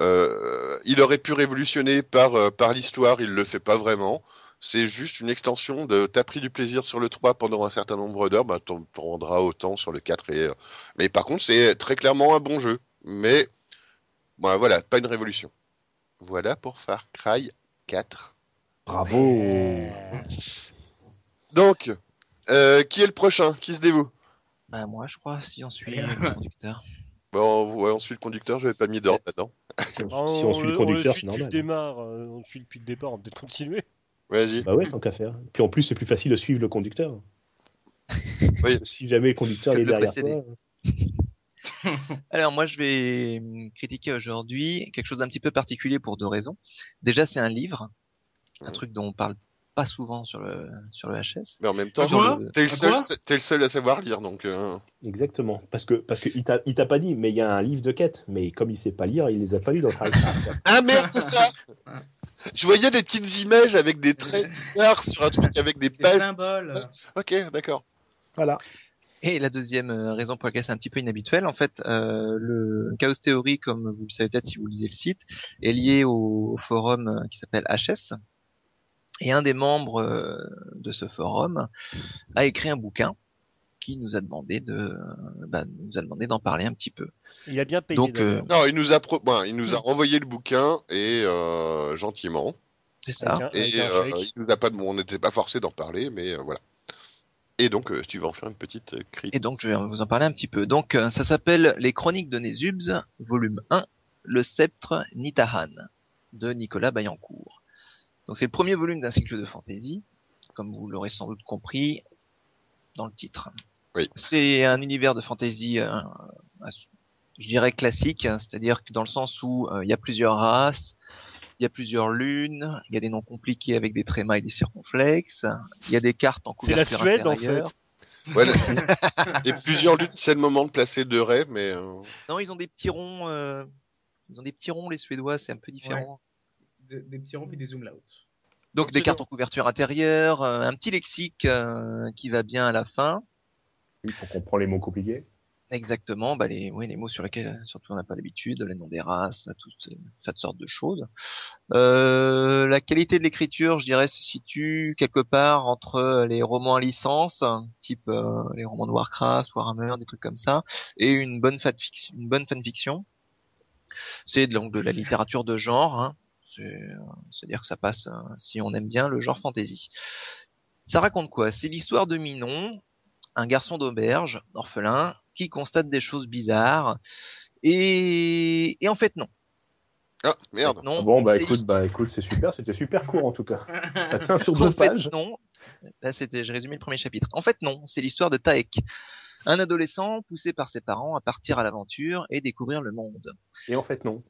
Euh, il aurait pu révolutionner par, euh, par l'histoire, il le fait pas vraiment. C'est juste une extension de t'as pris du plaisir sur le 3 pendant un certain nombre d'heures, bah t'en rendras autant sur le 4 et euh, mais par contre c'est très clairement un bon jeu. Mais bah, voilà, pas une révolution. Voilà pour Far Cry 4. Bravo Donc, euh, qui est le prochain? Qui se dévoue? Bah, moi, je crois, si on suit le conducteur. Bon, ouais, on suit le conducteur, je vais pas mis d'ordre là-dedans. si on, si on suit le conducteur, c'est normal. le démarre, euh, on le suit depuis le départ, on peut-être continuer. Vas-y. Bah ouais, tant qu'à faire. Puis en plus, c'est plus facile de suivre le conducteur. Oui. Si jamais le conducteur est le derrière toi. Alors moi je vais critiquer aujourd'hui quelque chose d'un petit peu particulier pour deux raisons. Déjà c'est un livre, un truc dont on parle pas souvent sur le sur le HS. Mais en même temps, Quoi t'es le seul, t'es le seul à savoir lire, donc. euh, Exactement. Parce que parce que il t'a il t'a pas dit, mais il y a un livre de quêtes. Mais comme il sait pas lire, il les a pas lus dans Far Cry. Ah merde, c'est ça Je voyais des petites images avec des traits bizarres sur un truc avec des Des pages. symboles. Ok, d'accord. Voilà. Et la deuxième euh, raison pour laquelle c'est un petit peu inhabituel, en fait, euh, le Chaos Theory, comme vous le savez peut-être si vous lisez le site, est lié au forum euh, qui s'appelle HS. Et un des membres euh, de ce forum a écrit un bouquin qui nous a demandé de, euh, bah, nous a demandé d'en parler un petit peu. Il a bien payé. Donc, d'ailleurs. Non, il nous a, pro... bon, il nous a renvoyé le bouquin et euh, gentiment. C'est ça. Un- Et euh, il nous a pas, on n'était pas forcé d'en parler, mais euh, voilà. Et donc, euh, tu vas en faire une petite euh, critique. Et donc, je vais vous en parler un petit peu. Donc, euh, ça s'appelle Les Chroniques de Nézubs, volume 1, Le Sceptre Nitahan, de Nicolas Bayancourt. Donc, c'est le premier volume d'un cycle de fantasy, comme vous l'aurez sans doute compris dans le titre. Oui. C'est un univers de fantasy, euh, je dirais classique, hein, c'est-à-dire que dans le sens où euh, il y a plusieurs races, il y a plusieurs lunes, il y a des noms compliqués avec des trémas et des circonflexes, il y a des cartes en C'est la couverture Suède en intérieure. fait. Ouais, le- et plusieurs luttes, c'est le moment de placer deux raies, mais euh, Non, ils ont des petits ronds. euh, Ils ont des petits ronds, les Suédois, c'est un peu différent. Des, des petits ronds puis des zoom out. Donc des cartes en couverture intérieure, euh, un petit lexique euh, qui va bien à la fin. Pour comprendre les mots compliqués. Exactement, bah les, oui, les mots sur lesquels surtout on n'a pas l'habitude, les noms des races, toutes cette sorte de choses. Euh, la qualité de l'écriture, je dirais, se situe quelque part entre les romans à licence, type euh, les romans de Warcraft, Warhammer, des trucs comme ça, et une bonne fanfiction. Une. C'est donc de la littérature de genre, hein. Euh, c'est-à-dire que ça passe euh, si on aime bien le genre fantasy. Ça raconte quoi? C'est l'histoire de Minon, un garçon d'auberge, orphelin, qui constate des choses bizarres. Et, et en fait, non. ah merde. En fait, non. Bon bah écoute, bah écoute, c'est super, c'était super court en tout cas. Ça tient sur En deux fait, pages. non. Là, c'était, j'ai résumé le premier chapitre. En fait, non. C'est l'histoire de Taek. Un adolescent poussé par ses parents à partir à l'aventure et découvrir le monde. Et en fait non.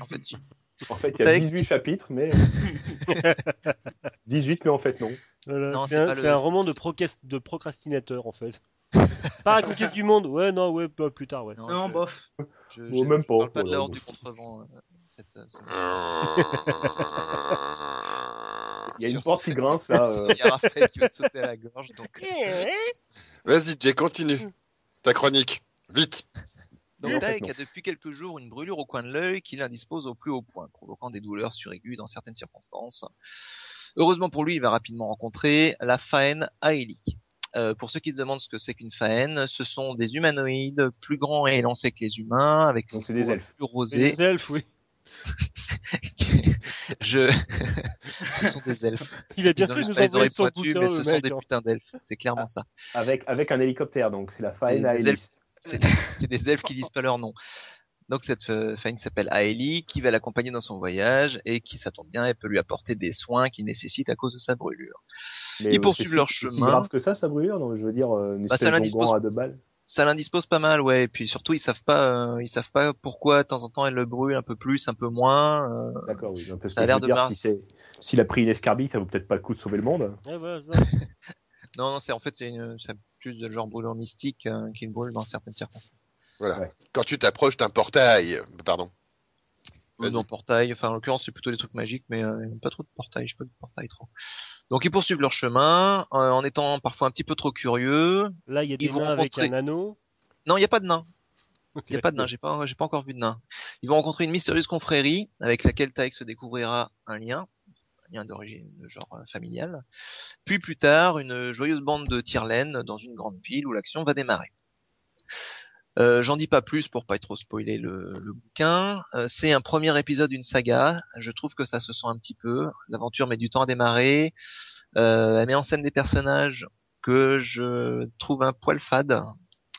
En fait, si. En fait, il y a Avec- 18 chapitres, mais 18, mais en fait non. Voilà, Non, c'est c'est un, pas c'est le- un roman de, procast- de procrastinateur en fait. Pas la conquête du monde, ouais, non, ouais, pas plus tard, ouais. Non, je, bof. je, Ou je- même je pas, parle pas de la horde du contrevent. euh, cette, euh, cette- Il y a une porte qui grince là. euh, Il y a Raphaël qui va te sauter à la gorge, donc. Vas-y, Jay, continue. Ta chronique. Vite. Donc a depuis quelques jours une brûlure au coin de l'œil qui l'indispose au plus haut point, provoquant des douleurs suraiguës dans certaines circonstances. Heureusement pour lui, il va rapidement rencontrer la Faen Aeli. Euh, pour ceux qui se demandent ce que c'est qu'une Faen, ce sont des humanoïdes plus grands et élancés que les humains, avec Donc c'est une des elfes. plus Et rosée. Les elfes, oui. Je, ce sont des elfes. Il a bien Ils ont fait nous les oreilles pointues, mais ce sont des hein. putains d'elfes. C'est clairement ça. Avec, avec un hélicoptère, donc c'est la des Hélice. C'est c'est des elfes qui disent pas leur nom. Donc cette euh, Fain s'appelle Aeli, qui va l'accompagner dans son voyage et qui, ça tombe bien, elle peut lui apporter des soins qu'il nécessite à cause de sa brûlure. Mais, Ils poursuivent c'est leur si- si chemin. grave que ça, sa brûlure Donc je veux dire, euh, une Bah, ça espèce l'indispose- d'onguent à deux balles. Ça l'indispose pas mal, ouais. Et puis surtout, ils savent pas, euh, ils savent pas pourquoi de temps en temps elle le brûle un peu plus, un peu moins. euh, D'accord, oui. Parce Ça a l'air de dire, si c'est s'il a pris une escarbille, ça vaut peut-être pas le coup de sauver le monde. Ouais, voilà, ça. Non, non, c'est en fait, c'est plus de genre brûlure mystique euh, qu'une brûle dans certaines circonstances. Voilà. Ouais. Quand tu t'approches d'un portail, pardon. Dans portail, enfin en l'occurrence c'est plutôt des trucs magiques, mais euh, pas trop de portail, je pas de portail trop. Donc ils poursuivent leur chemin euh, en étant parfois un petit peu trop curieux. Là, il y a des Ils vont nains avec rencontrer- un anneau. Non, il y a pas de nains. Il y a pas de nains, j'ai pas j'ai pas encore vu de nains. Ils vont rencontrer une mystérieuse confrérie avec laquelle Taek se découvrira un lien, un lien d'origine de genre euh, familial. Puis plus tard, une joyeuse bande de tire-laine dans une grande ville où l'action va démarrer. Euh, J'en dis pas plus pour pas trop spoiler le, le bouquin. Euh, c'est un premier épisode d'une saga. Je trouve que ça se sent un petit peu. L'aventure met du temps à démarrer. Euh, elle met en scène des personnages que je trouve un poil fade.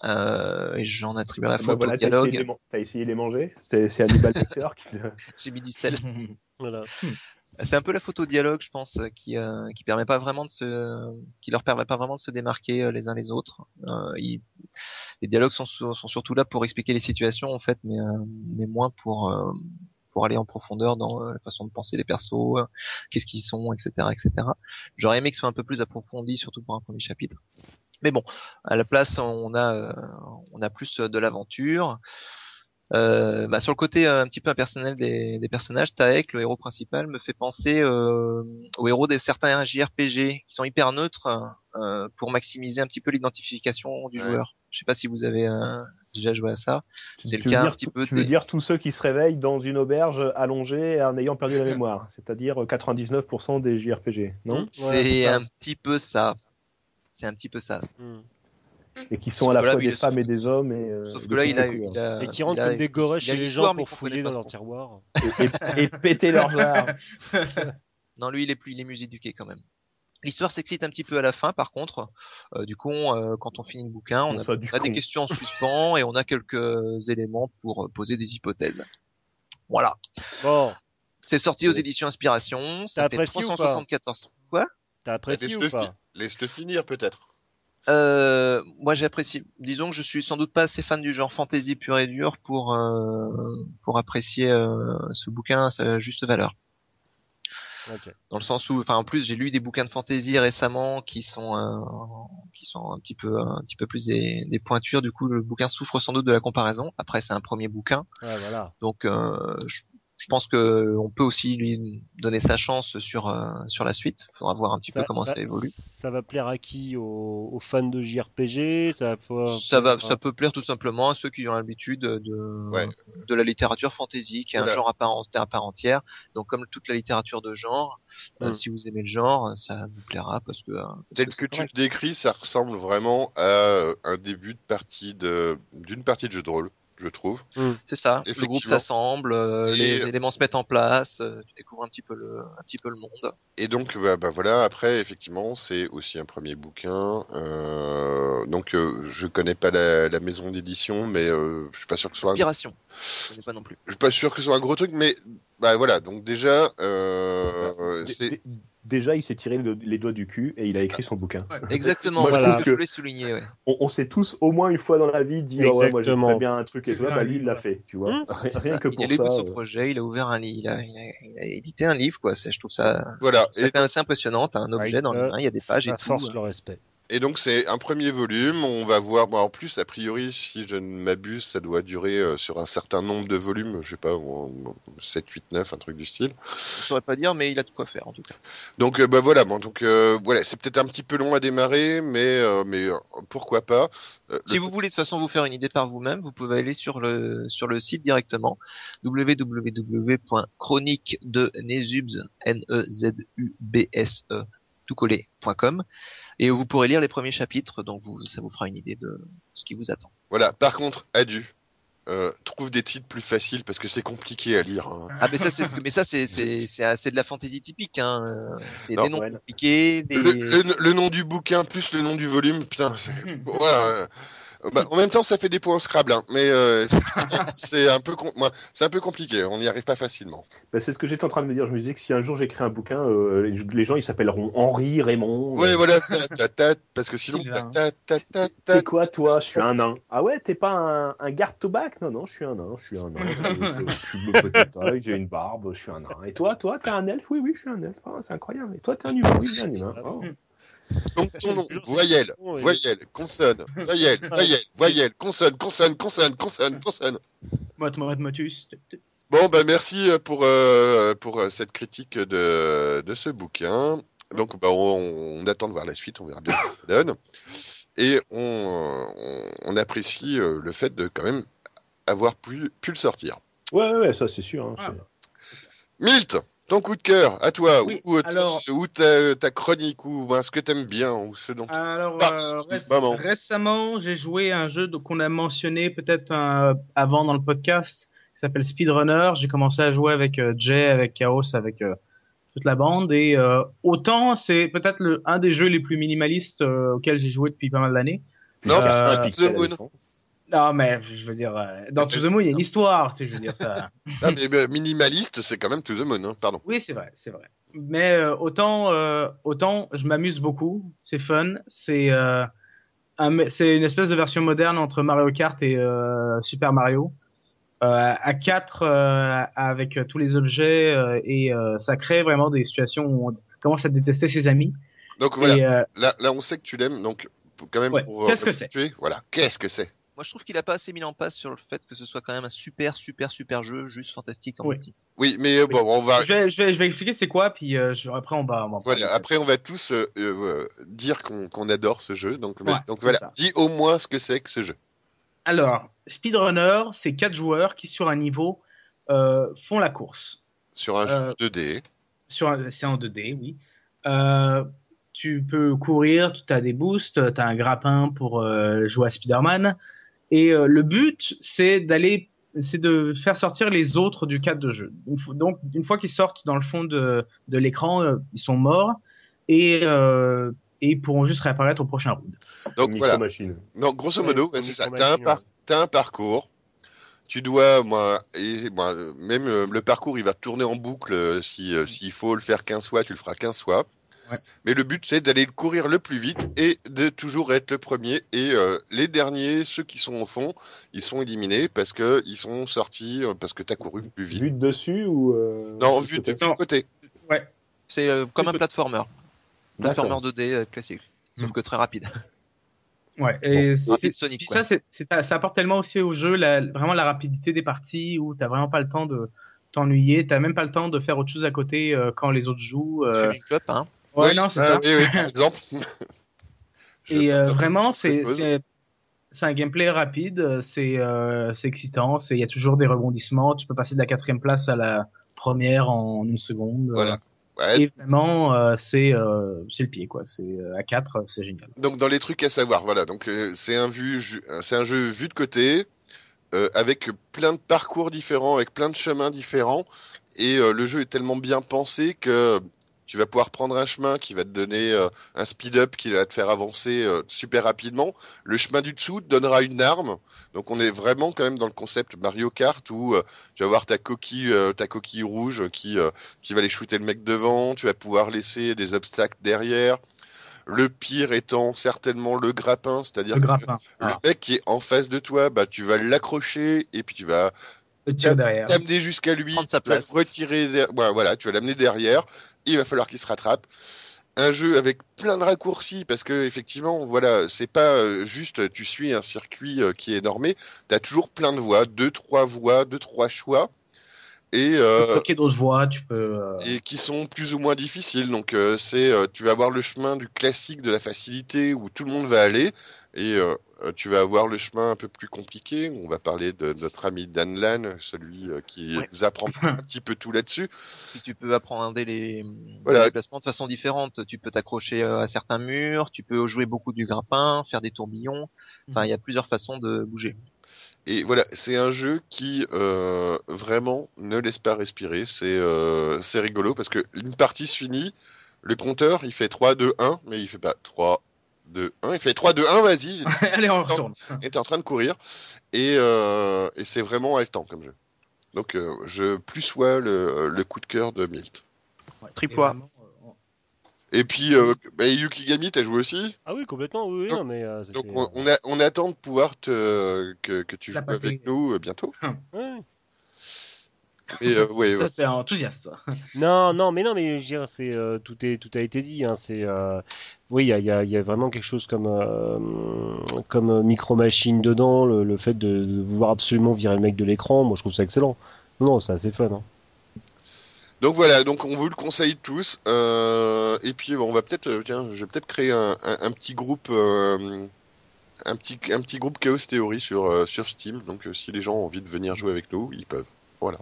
Euh, et j'en attribue à la Bah faute voilà, au t'as essayé, de dialogue. t'as essayé de les manger C'est c'est Hannibal Lecter qui. J'ai mis du sel. Voilà. C'est un peu la photo dialogue, je pense, euh, qui euh, qui permet pas vraiment de se, qui leur permet pas vraiment de se démarquer euh, les uns les autres. Euh, ils- les dialogues sont sont surtout là pour expliquer les situations en fait, mais euh, mais moins pour euh, pour aller en profondeur dans euh, la façon de penser des persos, euh, qu'est-ce qu'ils sont, etc., etc. J'aurais aimé que ce soit un peu plus approfondi, surtout pour un premier chapitre. Mais bon, à la place, on a euh, on a plus de l'aventure. Euh, bah, sur le côté euh, un petit peu impersonnel des, des personnages, Taek, le héros principal, me fait penser euh, au héros des certains JRPG qui sont hyper neutres euh, pour maximiser un petit peu l'identification du Ouais. joueur. Je sais pas si vous avez euh, déjà joué à ça. C'est le cas un dire petit peu Tu veux dire tous ceux qui se réveillent dans une auberge allongée en ayant perdu la mémoire, c'est-à-dire 99% des JRPG, non? C'est un petit peu ça. C'est un petit peu ça. Hmm. Et qui sont Sauf à la là, fois des le- femmes et des hommes. Et, euh, Sauf que là, il a, il a, Et qui rentrent il a- comme des gorées chez les gens mais pour fouiller dans leur trop. tiroir. couleurs. et, et- et péter leur jarre. Non, lui, il est plus, il est mieux éduqué quand même. L'histoire s'excite un petit peu à la fin, par contre. Euh, du coup, euh, quand on finit le bouquin, on a, on des questions en suspens et on a quelques éléments pour poser des hypothèses. Voilà. Bon, C'est sorti aux éditions Inspiration. Ça fait apprécié ou pas? 374. Quoi? T'as apprécié ou pas? laisse-le finir peut-être. Euh, Moi, j'ai apprécié. Disons que je suis sans doute pas assez fan du genre fantasy pur et dur pour euh, pour apprécier euh, ce bouquin à sa juste valeur. Ok. dans le sens où enfin en plus j'ai lu des bouquins de fantasy récemment qui sont euh, qui sont un petit peu un petit peu plus des, des pointures du coup le bouquin souffre sans doute de la comparaison après c'est un premier bouquin Ouais, voilà. donc euh, je, je pense que on peut aussi lui donner sa chance sur euh, sur la suite. Faudra voir un petit peu comment ça, évolue. Ça va plaire à qui? Aux, aux fans de JRPG Ça, va- ça va ça peut plaire tout simplement à ceux qui ont l'habitude de Ouais. de la littérature fantasy qui est Voilà. un genre à part, à part entière. Donc comme toute la littérature de genre euh, Mm. si vous aimez le genre ça vous plaira parce que euh, parce Tel que tu le décris, ça ressemble vraiment à un début de partie de d'une partie de jeu de rôle, je trouve. C'est ça. Le groupe s'assemble, euh, les éléments se mettent en place, euh, tu découvres un petit peu le, un petit peu le monde. Et donc, bah, bah, voilà, après, effectivement, c'est aussi un premier bouquin. Euh, donc, euh, je connais pas la, la maison d'édition, mais euh, je suis pas sûr que ce soit un, Inspiration. Je connais pas non plus. je suis pas sûr que ce soit un gros truc, mais bah voilà. Donc déjà, euh, Dé- c'est Déjà, il s'est tiré le- les doigts du cul et il a écrit son bouquin. Exactement. Moi, je c'est trouve ce que que- je voulais souligner. Ouais. On, on s'est tous au moins une fois dans la vie dit oh ouais, moi j'aimerais bien un truc et tout. C'est Bah lui il l'a fait, tu vois. Hum, Rien, C'est rien ça. que il a pour ça. son projet, il a ouvert un livre, il a, il a, il a édité un livre, quoi. C'est- Je trouve ça, voilà. c'est assez impressionnant. T'as un objet Ouais, dans les ça- mains, il y a des pages et Ça tout. force le respect. Et donc c'est un premier volume. On va voir. Bon, en plus, a priori, si je ne m'abuse, ça doit durer euh, sur un certain nombre de volumes. Je sais pas, 7, 8, 9, un truc du style. Je saurais pas dire, mais il a de quoi faire en tout cas. Donc euh, bah voilà, bon donc euh, voilà, c'est peut-être un petit peu long à démarrer, mais mais pourquoi pas. Si vous voulez de toute façon vous faire une idée par vous-même, vous pouvez aller sur le sur le site directement www.chronique de Nezubs n e e tout collé.com et vous pourrez lire les premiers chapitres donc vous, ça vous fera une idée de ce qui vous attend. Voilà. Par contre, Adu, euh, trouve des titres plus faciles parce que c'est compliqué à lire. hein. Ah mais ça c'est ce que mais ça c'est c'est c'est assez de la fantaisie typique hein. C'est Non, des noms ouais. compliqués, des Le, le- le nom du bouquin plus le nom du volume, putain. c'est- Voilà. euh, bah, en même temps, ça fait des points au Scrabble, hein, mais euh, c'est un peu c'est un peu compliqué. On n'y arrive pas facilement. bah, c'est ce que j'étais en train de me dire. Je me disais que si un jour j'écris un bouquin, euh, les, les gens ils s'appelleront Henri, Raymond. Ouais, euh, voilà, ça, ta, ta, parce que sinon, ta, T'es quoi toi? Je suis un nain. Ah ouais, t'es pas un, un garde tobac Non, non, je suis un nain. Je suis un nain. Je, je- je suis de petite taille, j'ai une barbe, je suis un nain. Et toi, toi, t'es un elfe? Oui, oui, je suis un elfe. Ah, c'est incroyable. Et toi, t'es un humain Oui, je suis un humain. Oh. Donc ton nom, voyelle, voyelle, consonne, voyelle, voyelle, voyelle, consonne, consonne, consonne, consonne, consonne. Mot, mot, motus. Bon, ben merci pour, euh, pour euh, cette critique de, de ce bouquin. Donc, bah, on, on attend de voir la suite, on verra bien ce que ça donne. Et on, on, on apprécie euh, le fait de quand même avoir pu, pu le sortir. Ouais, ouais, ouais, ça c'est sûr. hein, Ah. Euh, Milt, ton coup de cœur, à toi, Oui, ou, ta- alors- ou ta, ta chronique, ou ben, ce que t'aimes bien, ou ce dont Alors, euh, réc- maman. récemment, j'ai joué à un jeu qu'on a mentionné peut-être euh, avant dans le podcast, qui s'appelle Speedrunner. J'ai commencé à jouer avec euh, Jay, avec Chaos, avec euh, toute la bande. Et euh, autant, c'est peut-être un des jeux les plus minimalistes euh, auxquels j'ai joué depuis pas mal d'années. Non, Euh, c'est un pixel pixel à moon. Non, mais je veux dire, euh, dans To the Moon, il y a une histoire, tu sais, je veux dire ça. Ah, mais minimaliste, c'est quand même to the moon, hein, pardon. Oui, c'est vrai, c'est vrai. Mais euh, autant, euh, autant, je m'amuse beaucoup. C'est fun. C'est, euh, un- c'est une espèce de version moderne entre Mario Kart et Super Mario. À quatre euh, avec tous les objets et ça crée vraiment des situations où on commence à détester ses amis. Donc voilà, Et, là, là on sait que tu l'aimes, donc quand même Ouais. pour Qu'est-ce que c'est? Voilà, qu'est-ce que c'est? Moi, je trouve qu'il a pas assez mis en place sur le fait que ce soit quand même un super, super, super jeu, juste fantastique en Oui. multi. Oui, mais euh, bon, on va. je, vais, je, vais, je vais expliquer c'est quoi, puis euh, je- après on va. On. Voilà, après on va tous euh, euh, dire qu'on adore ce jeu. Donc, Ouais, donc c'est voilà, ça. dis au moins ce que c'est que ce jeu. Alors, Speedrunner, c'est quatre joueurs qui sur un niveau euh, font la course. Sur un Euh, jeu 2D. sur un- c'est en 2D, oui. Euh, tu peux courir, tu as des boosts, tu as un grappin pour euh, jouer à Spider-Man. Et euh, le but, c'est d'aller, c'est de faire sortir les autres du cadre de jeu. Donc, une fois qu'ils sortent dans le fond de, de l'écran, euh, ils sont morts et, euh, et ils pourront juste réapparaître au prochain round. Donc voilà. Machine. Donc grosso modo, c'est ouais, une c'est ça. T'as un, par- ouais. t'as un parcours. Tu dois, moi, et moi, euh, même euh, le parcours, il va tourner en boucle. euh, Si euh, s'il faut le faire 15 fois, tu le feras 15 fois. Ouais. Mais le but, c'est d'aller courir le plus vite et de toujours être le premier. Et euh, les derniers, ceux qui sont au fond, ils sont éliminés parce que ils sont sortis euh, parce que t'as couru plus vite. Vue de dessus ou. euh, Non, de vu de, côté de côté. C'est euh, comme un platformer. Platformer D'accord. 2D euh, classique. Sauf Mm. que très rapide. Ouais. Et c'est- Sonic, ça, ça apporte tellement aussi au jeu la, vraiment la rapidité des parties où t'as vraiment pas le temps de t'ennuyer, t'as même pas le temps de faire autre chose à côté euh, quand les autres jouent. euh. Sur une clope, hein. Ouais, Oui, non, c'est ça. Oui, oui, par exemple. Et euh, vraiment, c'est un gameplay rapide, c'est, euh, excitant, il y a toujours des rebondissements, tu peux passer de la quatrième place à la première en une seconde. euh, Voilà. Ouais, Et vraiment, euh, c'est, euh, c'est le pied, quoi. C'est à 4, c'est génial. Donc dans les trucs à savoir, voilà. Donc c'est un vu, un jeu vu de côté, avec plein de parcours différents, avec plein de chemins différents, et le jeu est tellement bien pensé que tu vas pouvoir prendre un chemin qui va te donner euh, un speed-up qui va te faire avancer euh, super rapidement. Le chemin du dessous te donnera une arme. Donc on est vraiment quand même dans le concept Mario Kart où euh, tu vas avoir ta coquille, euh, ta coquille rouge qui euh, qui va aller shooter le mec devant. Tu vas pouvoir laisser des obstacles derrière. Le pire étant certainement le grappin, c'est-à-dire Le que grappin. le Ah, mec qui est en face de toi, bah tu vas l'accrocher et puis tu vas le tir derrière. t'amener jusqu'à lui, Prendre sa tu vas place. le retirer, der- ouais, voilà, tu vas l'amener derrière. Il va falloir qu'il se rattrape. Un jeu avec plein de raccourcis parce que effectivement, voilà, c'est pas euh, juste tu suis un circuit euh, qui est normé. T'as toujours plein de voies, deux trois voies, deux trois choix et Tu peux euh, bloquer d'autres voies, tu peux. euh, et qui sont plus ou moins difficiles. Donc euh, c'est euh, tu vas avoir le chemin du classique de la facilité où tout le monde va aller et tu vas avoir le chemin un peu plus compliqué. où On va parler de notre ami Dan Lan, celui euh, qui Ouais. nous apprend un petit peu tout là-dessus. Tu peux apprendre les, Voilà. les déplacements de façon différente. Tu peux t'accrocher à certains murs, tu peux jouer beaucoup du grappin, faire des tourbillons. Enfin, il y a plusieurs façons de bouger. Et voilà, c'est un jeu qui euh, vraiment ne laisse pas respirer. C'est euh, c'est rigolo parce que une partie se finit, le compteur il fait 3, 2, 1, mais il fait pas 3, 2, 1, il fait 3, 2, 1, vas-y, Allez, on retourne. et t'es en train de courir. Et, euh, et c'est vraiment haletant comme jeu. Donc euh, je plus sois le, le coup de cœur de Milt. Triple Et A. vraiment, euh, Et puis euh, bah, Yukigami, t'as joué aussi Ah oui, complètement, oui, Donc- non, mais euh, Donc c'est- on, on, a, on attend de pouvoir te, que, que tu joues avec nous euh, bientôt. ouais. Mais euh, ouais, Ça, ouais. c'est enthousiaste. Non, non, mais non, mais je veux dire, c'est euh, tout est tout a été dit. Hein, c'est euh, oui, il y a, il y, a, il y a vraiment quelque chose comme euh, comme euh, micro machine dedans. Le, le fait de, de vouloir absolument virer le mec de l'écran, moi je trouve ça excellent. Non, c'est assez fun. Hein. Donc voilà, donc on vous le conseille tous. Euh, et puis bon, on va peut-être, euh, tiens, je vais peut-être créer un, un, un petit groupe, euh, un petit un petit groupe Chaos Theory sur euh, sur Steam. Donc si les gens ont envie de venir jouer avec nous, ils peuvent. Voilà.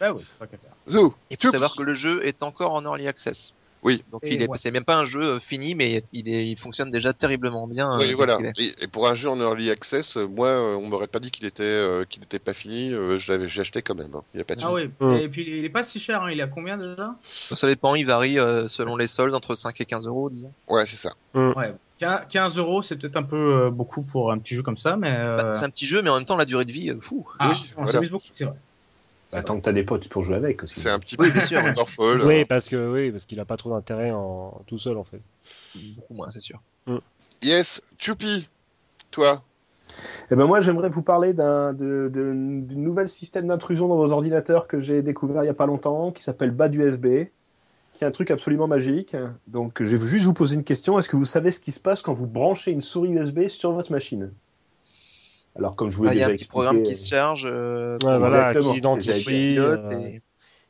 Ah oui, c'est pas qu'à faire. Zo, Il faut savoir que le jeu est encore en early access. Oui. Donc Et il est, ouais. c'est même pas un jeu euh, fini, mais il est, il fonctionne déjà terriblement bien. euh, Oui, voilà. Et, et pour un jeu en early access, euh, moi, on m'aurait pas dit qu'il était euh, qu'il était pas fini. euh, je l'avais, j'ai acheté quand même. hein. Il y a pas de Ah oui, Mm. et puis il est pas si cher, hein. il est à combien déjà? Ça dépend, il varie euh, selon les soldes entre 5 et 15 euros, disons. Ouais, c'est ça. Ouais, 15 euros, c'est peut-être un peu euh, beaucoup pour un petit jeu comme ça, mais euh, Bah, c'est un petit jeu, mais en même temps la durée de vie, euh, fou. ah, oui, on voilà. s'amuse beaucoup, c'est vrai. Bah, tant que t'as des potes pour jouer avec aussi. C'est un petit Oui, peu bien sûr. Morphol. Oui, parce que oui, parce qu'il a pas trop d'intérêt en tout seul en fait. Beaucoup moins, c'est sûr. Yes, Choupi, toi. Eh ben moi, j'aimerais vous parler d'un de, de, d'une nouvelle système d'intrusion dans vos ordinateurs que j'ai découvert il y a pas longtemps, qui s'appelle BAD USB, qui est un truc absolument magique. Donc, je vais juste vous poser une question. Est-ce que vous savez ce qui se passe quand vous branchez une souris USB sur votre machine? Alors, comme je vous l'ai Ah, il y a un petit programme qui se charge. euh, Ouais, voilà, qui identifie, euh, et-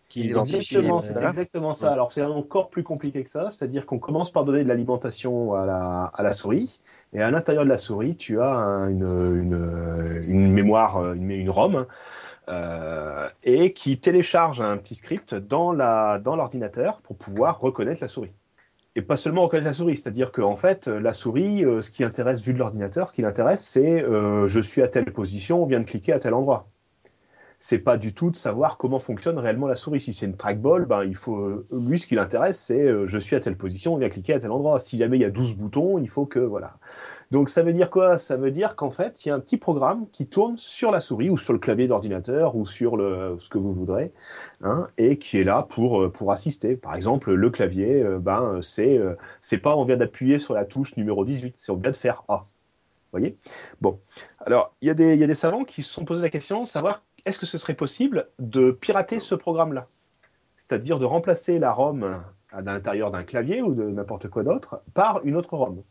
qui il identifie. Exactement, euh, c'est voilà. exactement ça. Alors c'est encore plus compliqué que ça, c'est-à-dire qu'on commence par donner de l'alimentation à la, à la souris, et à l'intérieur de la souris, tu as un- une, une, une mémoire, euh, une, une ROM, euh, et qui télécharge un petit script dans la dans l'ordinateur pour pouvoir reconnaître la souris. Et pas seulement reconnaître la souris, c'est-à-dire qu'en fait, la souris, euh, ce qui intéresse vu de l'ordinateur, ce qui l'intéresse, c'est euh, je suis à telle position, on vient de cliquer à tel endroit c'est pas du tout de savoir comment fonctionne réellement la souris. Si c'est une trackball, ben il faut euh, lui ce qui l'intéresse c'est euh, je suis à telle position, on vient cliquer à tel endroit. Si jamais il y a 12 boutons, il faut que voilà. Donc ça veut dire quoi? Ça veut dire qu'en fait, il y a un petit programme qui tourne sur la souris ou sur le clavier d'ordinateur ou sur le ce que vous voudrez hein, et qui est là pour euh, pour assister. Par exemple, le clavier ben c'est c'est pas on vient d'appuyer sur la touche numéro 18, c'est on vient de faire A. Vous voyez? Bon. Alors, il y a des y a des savants qui se sont posé la question de savoir est-ce que ce serait possible de pirater ce programme-là? C'est-à-dire de remplacer la ROM à l'intérieur d'un clavier ou de n'importe quoi d'autre par une autre ROM?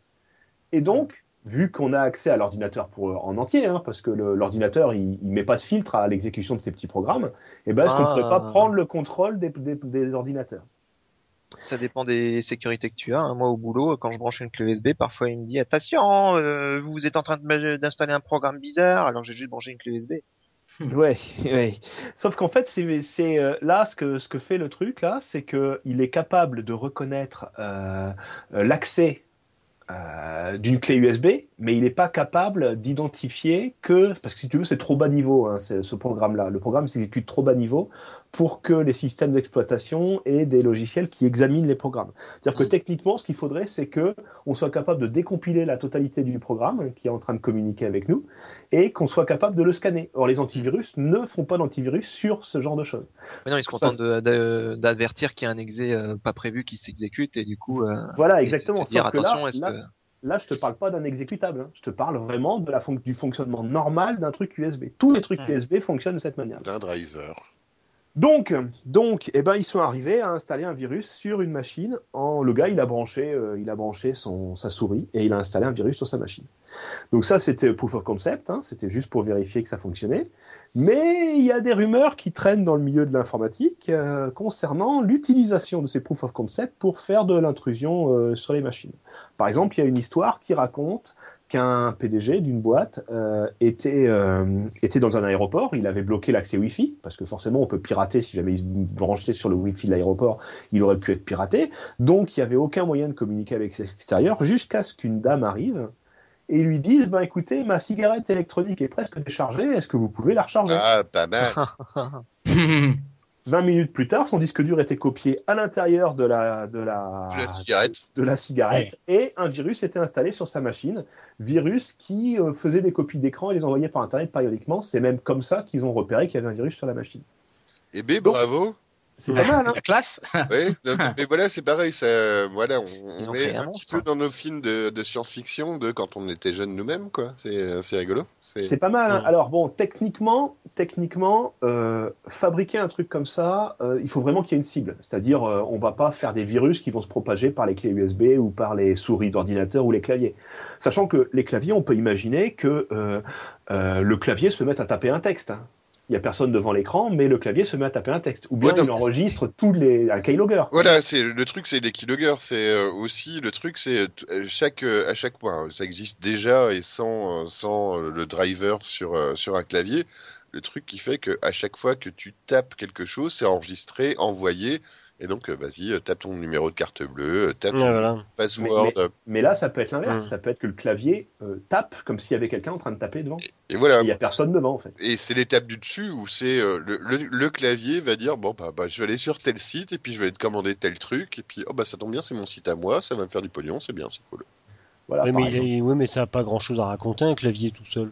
Et donc, vu qu'on a accès à l'ordinateur en entier, hein, parce que l'ordinateur il, il met pas de filtre à l'exécution de ces petits programmes, eh ben, est-ce qu'on Ah. pourrait pas prendre le contrôle des, des- des ordinateurs? Ça dépend des sécurités que tu as. hein. Moi, au boulot, quand je branche une clé USB, parfois il me dit attention, euh, vous êtes en train d'installer un programme bizarre, alors j'ai juste branché une clé USB. Ouais, ouais. Sauf qu'en fait, c'est euh, là ce que ce que fait le truc là, c'est que il est capable de reconnaître euh, euh, l'accès d'une clé USB, mais il n'est pas capable d'identifier que parce que si tu veux, c'est trop bas niveau hein, ce programme-là. Le programme s'exécute trop bas niveau pour que les systèmes d'exploitation aient des logiciels qui examinent les programmes. C'est-à-dire que Mm. techniquement, ce qu'il faudrait, c'est que on soit capable de décompiler la totalité du programme qui est en train de communiquer avec nous et qu'on soit capable de le scanner. Or, les antivirus ne font pas d'antivirus sur ce genre de choses. Mais non, ils se contentent d'avertir qu'il y a un exé euh, pas prévu qui s'exécute et du coup. euh, Voilà, exactement. te dire que attention, là, là, que là, je te parle pas d'un exécutable. hein. Je te parle vraiment de la fonc- du fonctionnement normal d'un truc USB. Tous les trucs Ouais. USB fonctionnent de cette manière. D'un driver. Donc, donc, eh ben, ils sont arrivés à installer un virus sur une machine. Le gars, il a branché, euh, sa souris et il a installé un virus sur sa machine. Donc ça, c'était proof of concept. hein, c'était juste pour vérifier que ça fonctionnait. Mais il y a des rumeurs qui traînent dans le milieu de l'informatique euh, concernant l'utilisation de ces proof of concept pour faire de l'intrusion euh, sur les machines. Par exemple, il y a une histoire qui raconte qu'un PDG d'une boîte euh, était, euh, était dans un aéroport, il avait bloqué l'accès Wi-Fi, parce que forcément on peut pirater, si jamais il se branchait sur le Wi-Fi de l'aéroport, il aurait pu être piraté, donc il n'y avait aucun moyen de communiquer avec l'extérieur, jusqu'à ce qu'une dame arrive et lui dise, ben écoutez, ma cigarette électronique est presque déchargée, est-ce que vous pouvez la recharger? Ah, pas mal. 20 minutes plus tard, son disque dur était copié à l'intérieur de la, de la, De la cigarette. de la cigarette et un virus était installé sur sa machine. Virus qui euh, faisait des copies d'écran et les envoyait par Internet périodiquement. C'est même comme ça qu'ils ont repéré qu'il y avait un virus sur la machine. Eh Donc- bravo. C'est pas mal, hein La classe. Mais voilà, c'est pareil. Ça, voilà, on, on est un petit peu dans nos films de, de science-fiction de quand on était jeunes nous-mêmes, quoi. C'est c'est rigolo. C'est pas mal. hein. Ouais. Alors bon, techniquement, techniquement, euh, fabriquer un truc comme ça, euh, il faut vraiment qu'il y ait une cible. C'est-à-dire, euh, on va pas faire des virus qui vont se propager par les clés USB ou par les souris d'ordinateur ou les claviers. Sachant que les claviers, on peut imaginer que euh, euh, le clavier se mette à taper un texte. hein. Il y a personne devant l'écran, mais le clavier se met à taper un texte. Ou bien Ouais, il enregistre tous les un keylogger. Voilà, c'est le truc, c'est les keyloggers. C'est euh, aussi le truc, c'est euh, chaque euh, à chaque point. Ça existe déjà et sans sans le driver sur sur un clavier. Le truc qui fait que à chaque fois que tu tapes quelque chose, c'est enregistré, envoyé. Et donc, euh, vas-y, euh, tape ton numéro de carte bleue, euh, tape ton voilà. password. Mais- Mais là, ça peut être l'inverse. Mm. Ça peut être que le clavier euh, tape comme s'il y avait quelqu'un en train de taper devant. Et voilà. Il y a personne devant, en fait. Et c'est l'étape du dessus où c'est euh, le, le, le clavier va dire bon bah, bah je vais aller sur tel site et puis je vais te commander tel truc et puis oh bah ça tombe bien c'est mon site à moi ça va me faire du pognon c'est bien c'est cool. Voilà, par mais, ouais, mais ça a pas grand chose à raconter un clavier tout seul.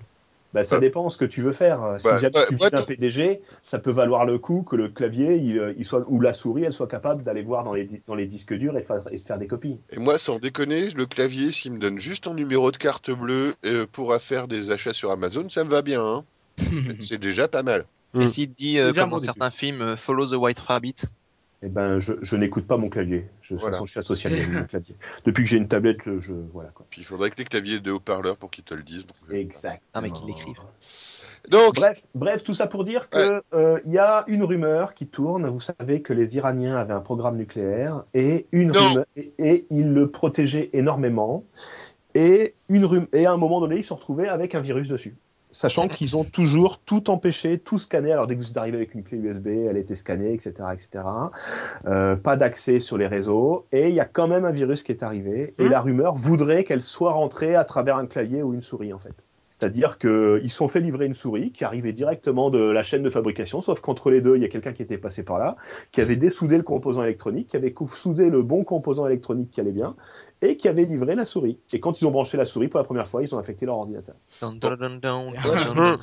Bah, ça Bah. dépend ce que tu veux faire. Si jamais bah, tu vises un PDG, ça peut valoir le coup que le clavier il, euh, il soit, ou la souris elle soit capable d'aller voir dans les, dans les disques durs et et de faire des copies. Et moi sans déconner le clavier s'il me donne juste ton numéro de carte bleue euh, pour faire des achats sur Amazon ça me va bien hein. c'est déjà pas mal. Et s'il te dit, euh, un comme dans certains films, euh, Follow the White Rabbit, Eh ben, je, je n'écoute pas mon clavier. Je, de Voilà. façon, je suis associé avec mon clavier. Depuis que j'ai une tablette, je, je- voilà quoi. Puis il faudrait que les claviers aient des haut-parleurs pour qu'ils te le disent. donc, euh, Exact. Ah, mais qu'ils l'écrivent. Donc Bref, bref, tout ça pour dire que euh, il y a une rumeur qui tourne. Vous savez que les Iraniens avaient un programme nucléaire et une rumeur, et, et ils le protégeaient énormément. Et une et à un moment donné, ils se sont retrouvés avec un virus dessus. Sachant qu'ils ont toujours tout empêché, tout scanné. Alors dès que vous êtes arrivé avec une clé USB, elle était scannée, etc., etc. Euh, pas d'accès sur les réseaux. Et il y a quand même un virus qui est arrivé. Et Hmm. la rumeur voudrait qu'elle soit rentrée à travers un clavier ou une souris, en fait. C'est-à-dire qu'ils se sont fait livrer une souris qui arrivait directement de la chaîne de fabrication, sauf qu'entre les deux, il y a quelqu'un qui était passé par là, qui avait dessoudé le composant électronique, qui avait soudé le bon composant électronique qui allait bien, et qui avait livré la souris. Et quand ils ont branché la souris pour la première fois, ils ont affecté leur ordinateur. Dun, dun, dun, a encore, euh,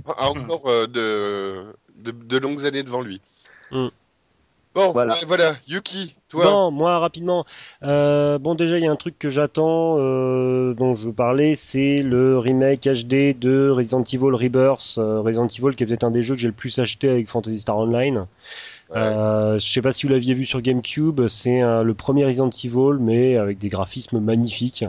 encore euh, de, de, de longues années devant lui. Mm. Bon, Voilà. Yuki, toi. Non, moi rapidement. Euh, bon, déjà, il y a un truc que j'attends, euh, dont je veux parler, c'est le remake HD de Resident Evil Rebirth. Euh, Resident Evil, qui est peut-être un des jeux que j'ai le plus acheté avec Fantasy Star Online. Ouais. Euh, je sais pas si vous l'aviez vu sur GameCube, c'est le premier Resident Evil, mais avec des graphismes magnifiques.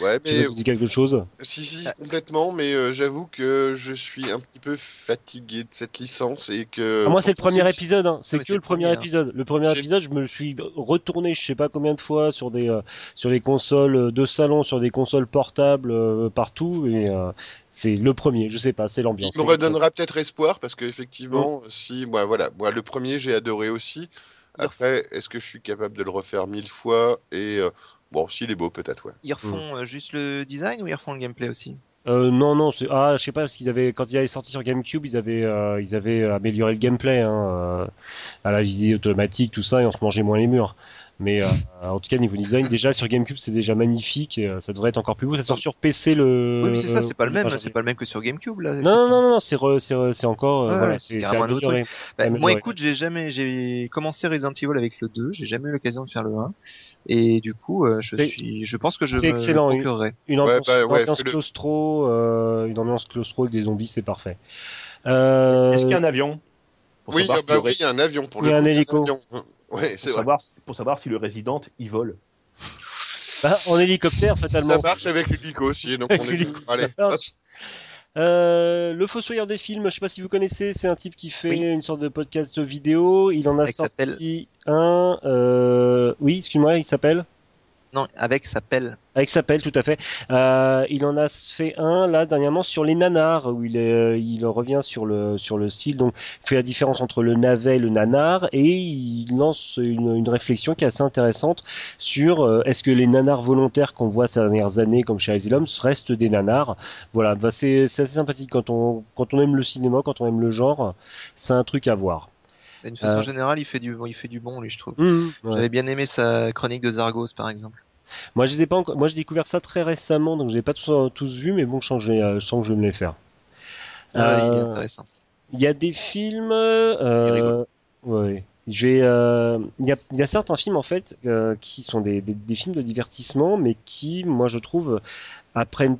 Ouais, mais ça dit quelque chose. si, si, complètement, mais euh, j'avoue que je suis un petit peu fatigué de cette licence et que. Ah, moi, c'est le premier épisode. Hein. C'est que le premier hein. épisode. Le premier épisode, je me suis retourné, je sais pas combien de fois sur des euh, sur des consoles de salon, sur des consoles portables euh, partout, et euh, c'est le premier. Je sais pas, c'est l'ambiance. Il me redonnera peut-être espoir parce qu'effectivement, si, moi, voilà, moi, le premier, j'ai adoré aussi. Après, est-ce que je suis capable de le refaire mille fois Et euh, bon, s'il est beau, peut-être, ouais. Ils refont euh, juste le design ou ils refont le gameplay aussi? Euh, non, non, c'est ah, je sais pas parce qu'ils avaient quand il avait sorti sur GameCube, ils avaient euh, ils avaient amélioré le gameplay hein, euh, à la visée automatique, tout ça, et on se mangeait moins les murs. Mais euh, en tout cas niveau design, déjà sur GameCube c'est déjà magnifique et euh, ça devrait être encore plus beau. Ça sort sur PC le. Oui, mais c'est ça, c'est pas le même, c'est pas le même que sur GameCube là. Non, non, non, non, c'est re- c'est re- c'est encore Ouais, voilà, c'est c'est c'est carrément un autre amélioré. Bah, moi, écoute, j'ai jamais, j'ai commencé Resident Evil avec le 2, j'ai jamais eu l'occasion de faire le 1, et du coup, euh, je suis, je pense que je c'est me excellent, procurerai. Une Ouais, ambiance, bah, ouais, ambiance fais-le. claustro, euh, une ambiance claustro avec des zombies, c'est parfait. Euh, Est-ce qu'il y a un avion pour Oui, savoir, ah si bah oui, il y a un avion pour Il y le a un hélico. Ouais, pour, vrai. savoir, pour savoir si le résident il vole bah, en hélicoptère fatalement. Ça marche avec l'hélico aussi, donc on est. Allez. Euh, le Fossoyeur des films, je sais pas si vous connaissez, c'est un type qui fait Oui. une sorte de podcast vidéo. Il en a sorti un. Euh... Oui, excuse-moi, il s'appelle. Non, avec sa pelle. Avec sa pelle, tout à fait. Euh, il en a fait un là dernièrement sur les nanars où il est, il revient sur le sur le style donc fait la différence entre le navet et le nanar et il lance une, une réflexion qui est assez intéressante sur euh, est-ce que les nanars volontaires qu'on voit ces dernières années comme chez Asylum restent des nanars? Voilà, bah, c'est assez sympathique quand on quand on aime le cinéma, quand on aime le genre, c'est un truc à voir. D'une façon Euh. générale, il fait du, il fait du bon, lui, je trouve. Mmh, ouais. J'avais bien aimé sa chronique de Zargos, par exemple. Moi, je les ai pas encore... Moi, j'ai découvert ça très récemment, donc je l'ai pas tous, tous vu, mais bon, je sens que je vais, euh, je sens que je vais me les faire. Ah il est Euh, intéressant. Il y a des films. Il Euh. Ouais. Euh, y, a, il y a certains films en fait euh, qui sont des, des, des films de divertissement, mais qui, moi, je trouve, apprennent.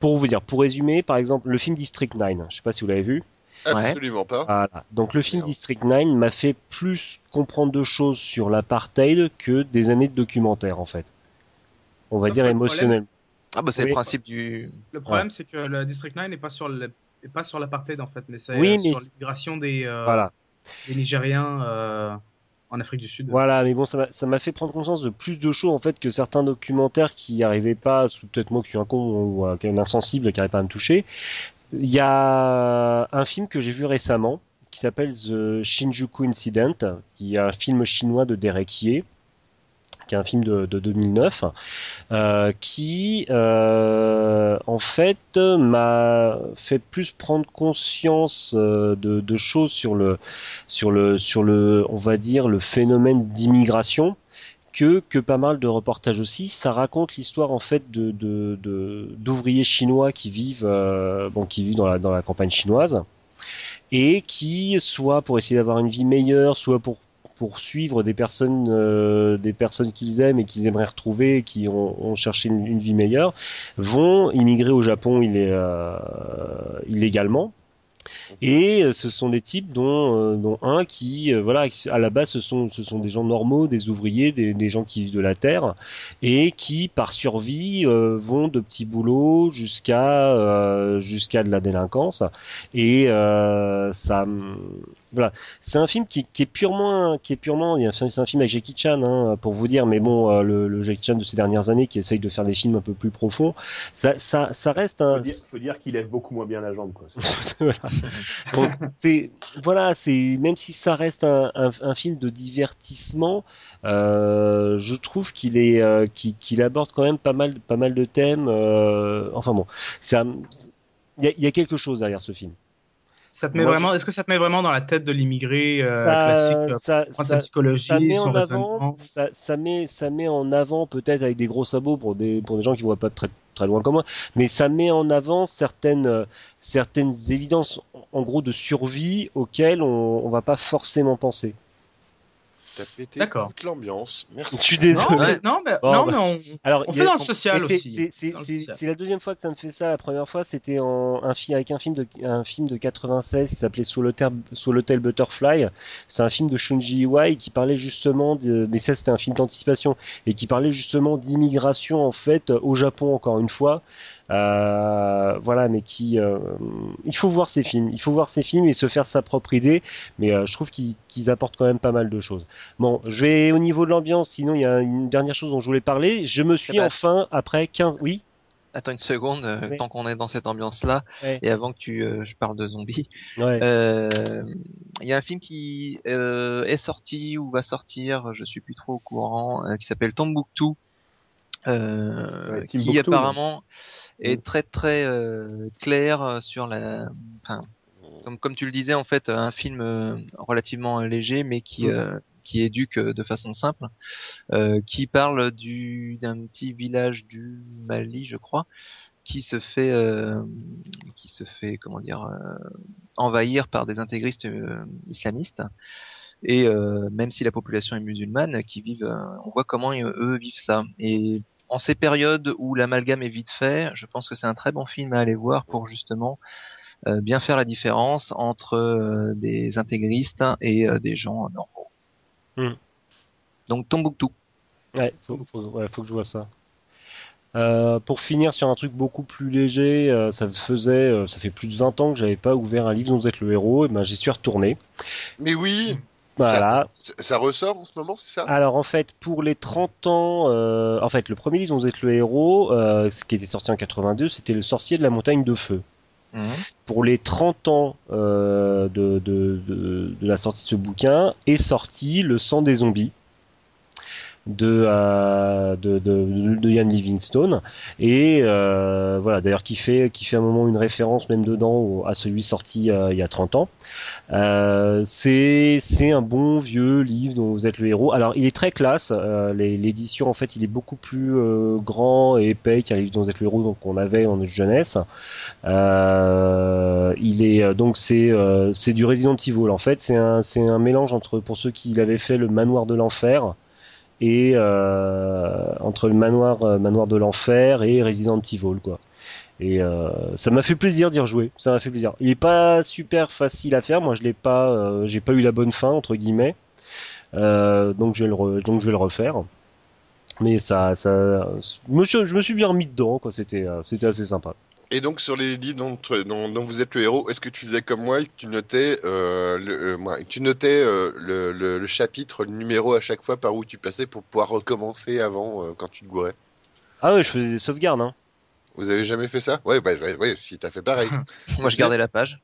Pour vous dire, pour résumer, par exemple, le film District 9. Je sais pas si vous l'avez vu. Absolument pas. Voilà. Donc le film. District 9 m'a fait plus comprendre de choses sur l'apartheid que des années de documentaire en fait. On va dire que le problème- émotionnel. Ah bah c'est Oui. le principe du. Le problème, c'est que le District 9 n'est pas sur le pas sur l'apartheid en fait, mais c'est Oui, euh, mais sur l'immigration des, euh, Voilà. des Nigériens euh, en Afrique du Sud. Voilà, mais bon, ça m'a- ça m'a fait prendre conscience de plus de choses en fait que certains documentaires qui arrivaient pas, peut-être moi qui suis un con ou un, insensible qui n'arrive pas à me toucher. Il y a un film que j'ai vu récemment qui s'appelle The Shinjuku Incident, qui est un film chinois de Derek Yee, qui est un film de, de 2009, euh, qui euh, en fait m'a fait plus prendre conscience euh, de, de choses sur le sur le sur le on va dire le phénomène d'immigration que que pas mal de reportages aussi. Ça raconte l'histoire en fait de de de- d'ouvriers chinois qui vivent euh, bon qui vivent dans la dans la campagne chinoise et qui soit pour essayer d'avoir une vie meilleure soit pour pour suivre des personnes euh, des personnes qu'ils aiment et qu'ils aimeraient retrouver et qui ont, ont cherché une, une vie meilleure vont immigrer au Japon il est, euh, illégalement et euh, ce sont des types dont, euh, dont un qui, euh, voilà, à la base, ce sont, ce sont des gens normaux, des ouvriers, des, des gens qui vivent de la terre, et qui, par survie, vont de petits boulots jusqu'à jusqu'à de la délinquance. Et ça, voilà, c'est un film qui, qui est purement, qui est purement, il y a- c'est un film avec Jackie Chan, hein, pour vous dire, mais bon, euh, le, le Jackie Chan de ces dernières années qui essaye de faire des films un peu plus profonds, ça, ça, ça reste un. Faut dire, faut dire qu'il lève beaucoup moins bien la jambe, quoi. Voilà. Donc, c'est voilà, c'est même si ça reste un, un, un film de divertissement, euh, je trouve qu'il est euh, qu'il aborde quand même pas mal pas mal de thèmes. euh, enfin bon, ça, il y a, y a quelque chose derrière ce film. Ça te met Moi, vraiment, est-ce que ça te met vraiment dans la tête de l'immigré euh, classique, euh, ça- prendre ça- sa psychologie, ça met son en raisonnement? avant, ça, ça met, ça met en avant peut-être avec des gros sabots pour des, pour des gens qui voient pas très, très loin comme moi, mais ça met en avant certaines, certaines évidences, en gros, de survie auxquelles on, on va pas forcément penser. T'as pété D'accord. toute l'ambiance. Merci. Je suis Non, désolé. mais, non, mais, Bon, non, bah, mais on, Alors, on y fait a- dans le social aussi. C'est, la deuxième fois que ça me fait ça. La première fois, c'était en un film avec un film de un film de 96 qui s'appelait Sous l'hôtel Butterfly. C'est un film de Shunji Iwai qui parlait justement de, mais ça c'était un film d'anticipation et qui parlait justement d'immigration en fait au Japon encore une fois. Euh, voilà, mais qui, euh, il faut voir ces films, il faut voir ces films et se faire sa propre idée. Mais euh, je trouve qu'ils, apportent quand même pas mal de choses. Bon, je vais au niveau de l'ambiance. Sinon, il y a une dernière chose dont je voulais parler. Je me suis Eh ben, enfin après 15, oui? Attends une seconde, euh, Ouais. tant qu'on est dans cette ambiance-là, Ouais. et avant que tu, euh, je parle de zombies, Ouais. euh, il y a un film qui euh, est sorti ou va sortir, je suis plus trop au courant, euh, qui s'appelle Tombouctou, euh, Ouais, qui Timbuktu, apparemment est Mm. très très euh, clair sur la, enfin, comme comme tu le disais en fait, un film euh, relativement léger mais qui Mm. euh, qui éduque euh, de façon simple, euh, qui parle du d'un petit village du Mali, je crois, qui se fait euh, qui se fait comment dire euh, envahir par des intégristes euh, islamistes et euh, même si la population est musulmane qui vivent euh, on voit comment euh, eux vivent ça et en ces périodes où l'amalgame est vite fait je pense que c'est un très bon film à aller voir pour justement euh, bien faire la différence entre euh, des intégristes et euh, des gens normaux Hmm. donc Tombouctou Ouais, faut, faut, ouais, faut que je vois ça. Euh, pour finir sur un truc beaucoup plus léger, euh, ça faisait, euh, ça fait plus de 20 ans que j'avais pas ouvert un livre dont vous êtes le héros, et ben j'y suis retourné. Mais oui, Voilà. ça, ça ressort en ce moment, c'est ça? Alors en fait, pour les 30 ans, euh, en fait, le premier livre dont vous êtes le héros, euh, ce qui était sorti en 82, c'était Le sorcier de la montagne de feu. Pour les 30 ans euh, de, de, de, de la sortie de ce bouquin, est sorti Le sang des zombies. De, euh, de, de, de Ian Livingstone. Et euh, voilà d'ailleurs qui fait qui fait un moment une référence même dedans au- à celui sorti euh, il y a 30 ans. Euh, c'est c'est un bon vieux livre dont vous êtes le héros. Alors il est très classe euh, l'édition en fait il est beaucoup plus euh, grand et épais qu'un livre dont vous êtes le héros donc qu'on avait en jeunesse. Il est donc c'est c'est du Resident Evil en fait. C'est un c'est un mélange entre pour ceux qui l'avaient fait le manoir de l'enfer et euh, entre le manoir euh, manoir de l'enfer et Resident Evil quoi. Et euh, ça m'a fait plaisir d'y rejouer, ça m'a fait plaisir. Il est pas super facile à faire, moi je l'ai pas, j'ai pas eu la bonne fin entre guillemets, donc je vais le donc je vais le refaire. Mais ça, ça, je me suis, bien remis dedans quoi. C'était, c'était assez sympa. Et donc sur les livres dont, dont, dont vous êtes le héros, est-ce que tu faisais comme moi et que tu notais, euh, le, euh, tu notais euh, le, le, le chapitre, le numéro à chaque fois par où tu passais pour pouvoir recommencer avant euh, quand tu te gourais? Ah ouais, je faisais des sauvegardes. Hein. Vous avez jamais fait ça? Ouais, bah ouais, ouais, si t'as fait pareil. Moi, je gardais la page.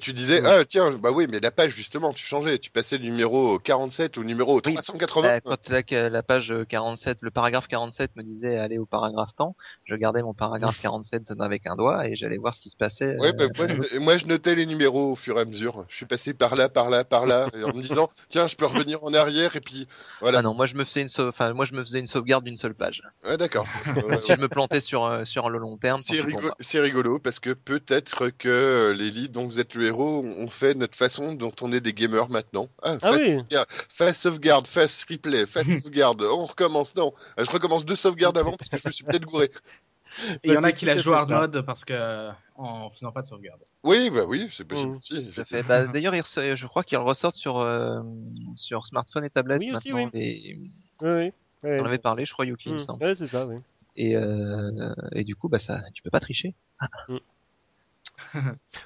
Tu disais, ah tiens, bah oui, mais la page justement, tu changeais, tu passais le numéro 47 au numéro 380. Euh, quand la, la page 47, le paragraphe 47 me disait aller au paragraphe temps, je gardais mon paragraphe 47 avec un doigt et j'allais voir ce qui se passait. Ouais, bah, euh, moi, je, moi, je notais les numéros au fur et à mesure. Je suis passé par là, par là, par là, en me disant, tiens, je peux revenir en arrière, et puis voilà. Ah non, moi je me faisais une enfin moi je me faisais une sauvegarde d'une seule page. Ouais, d'accord. Si je me plantais sur euh, sur le long terme, C'est rigolo, parce que peut-être que euh, les leads dont vous êtes héros ont fait notre façon dont on est des gamers maintenant. Ah, Ah fast, oui. sauvegarde, fast sauvegarde, fast replay, fast sauvegarde, on recommence. Non, Euh, je recommence deux sauvegardes avant parce que je me suis peut-être gouré. Et il y en Bah, a c'est qui la jouent hard parce que en faisant pas de sauvegarde. Oui, bah oui, c'est possible Mm. aussi. Fait. Bah, D'ailleurs, je crois qu'ils ressortent sur euh, sur smartphone et tablette Oui, aussi, maintenant. oui. Et Oui, on en avait parlé, je crois, Yuki, il me Mm. semble. Ouais, c'est ça, oui. Et euh, et du coup, bah ça, tu peux pas tricher.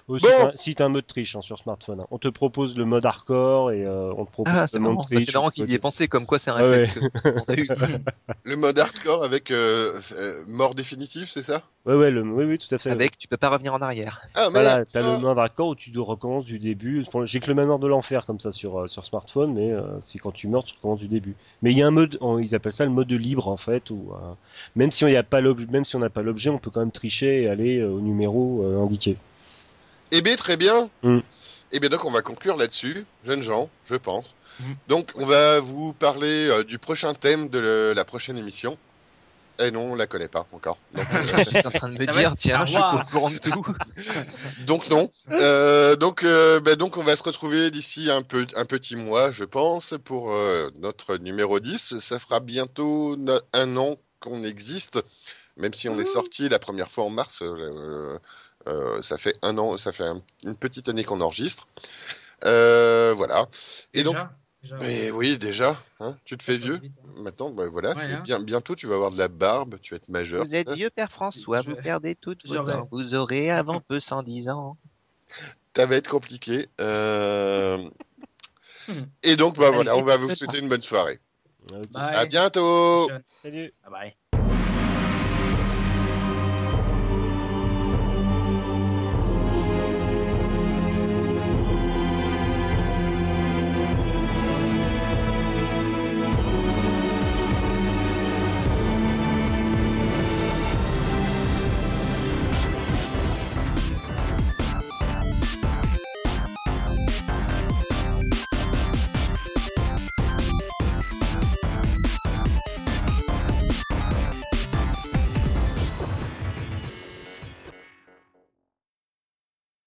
Aussi, Bon. t'as- si t'as un mode triche hein, sur smartphone, hein. on te propose le mode hardcore et euh, on te propose Ah, le c'est mode marrant. Bah, triche. c'est marrant qu'ils y aient pensé, comme quoi c'est un Ah ouais. réflexe que- qu'on a eu. quoi. Le mode hardcore avec euh, euh, mort définitive, c'est ça? Ouais, ouais, le... oui, oui, tout à fait. Avec, tu peux pas revenir en arrière. Ah, Voilà, merde, t'as ah. le mode hardcore où tu recommences du début. J'ai que le manoir de l'enfer comme ça sur euh, sur smartphone, mais euh, c'est quand tu meurs, tu recommences du début. Mais il y a un mode, ils appellent ça le mode libre en fait, où euh, même si on y a pas l'objet, même si on n'a pas l'objet, on peut quand même tricher et aller euh, au numéro euh, indiqué. Eh bien, très bien. Mm. Eh bien, donc, on va conclure là-dessus, jeunes gens, je pense. Mm. Donc, on va vous parler euh, du prochain thème de le- la prochaine émission. Eh non, on la connaît pas encore. Donc, Je suis en train de me dire, tiens, je suis au courant de tout. donc non. Euh, donc, euh, ben, donc, on va se retrouver d'ici un, peu, un petit mois, je pense, pour euh, notre numéro 10. Ça fera bientôt un an qu'on existe, même si on est sorti la première fois en mars. euh, euh, ça fait un an, ça fait un- une petite année qu'on enregistre. Euh, voilà. Et donc, Déjà mais oui, déjà, hein, tu te fais vieux. vite, hein. Maintenant, ben voilà, Ouais, tu- hein. bien, bientôt tu vas avoir de la barbe, tu vas être majeur. Vous êtes vieux, Père François, Je- vous perdez toutes vos dents. Vous aurez avant peu 110 ans. Ça va être compliqué. Euh, Et donc, bah voilà, on va vous souhaiter une bonne soirée. Bye. À bientôt. Salut. Bye bye.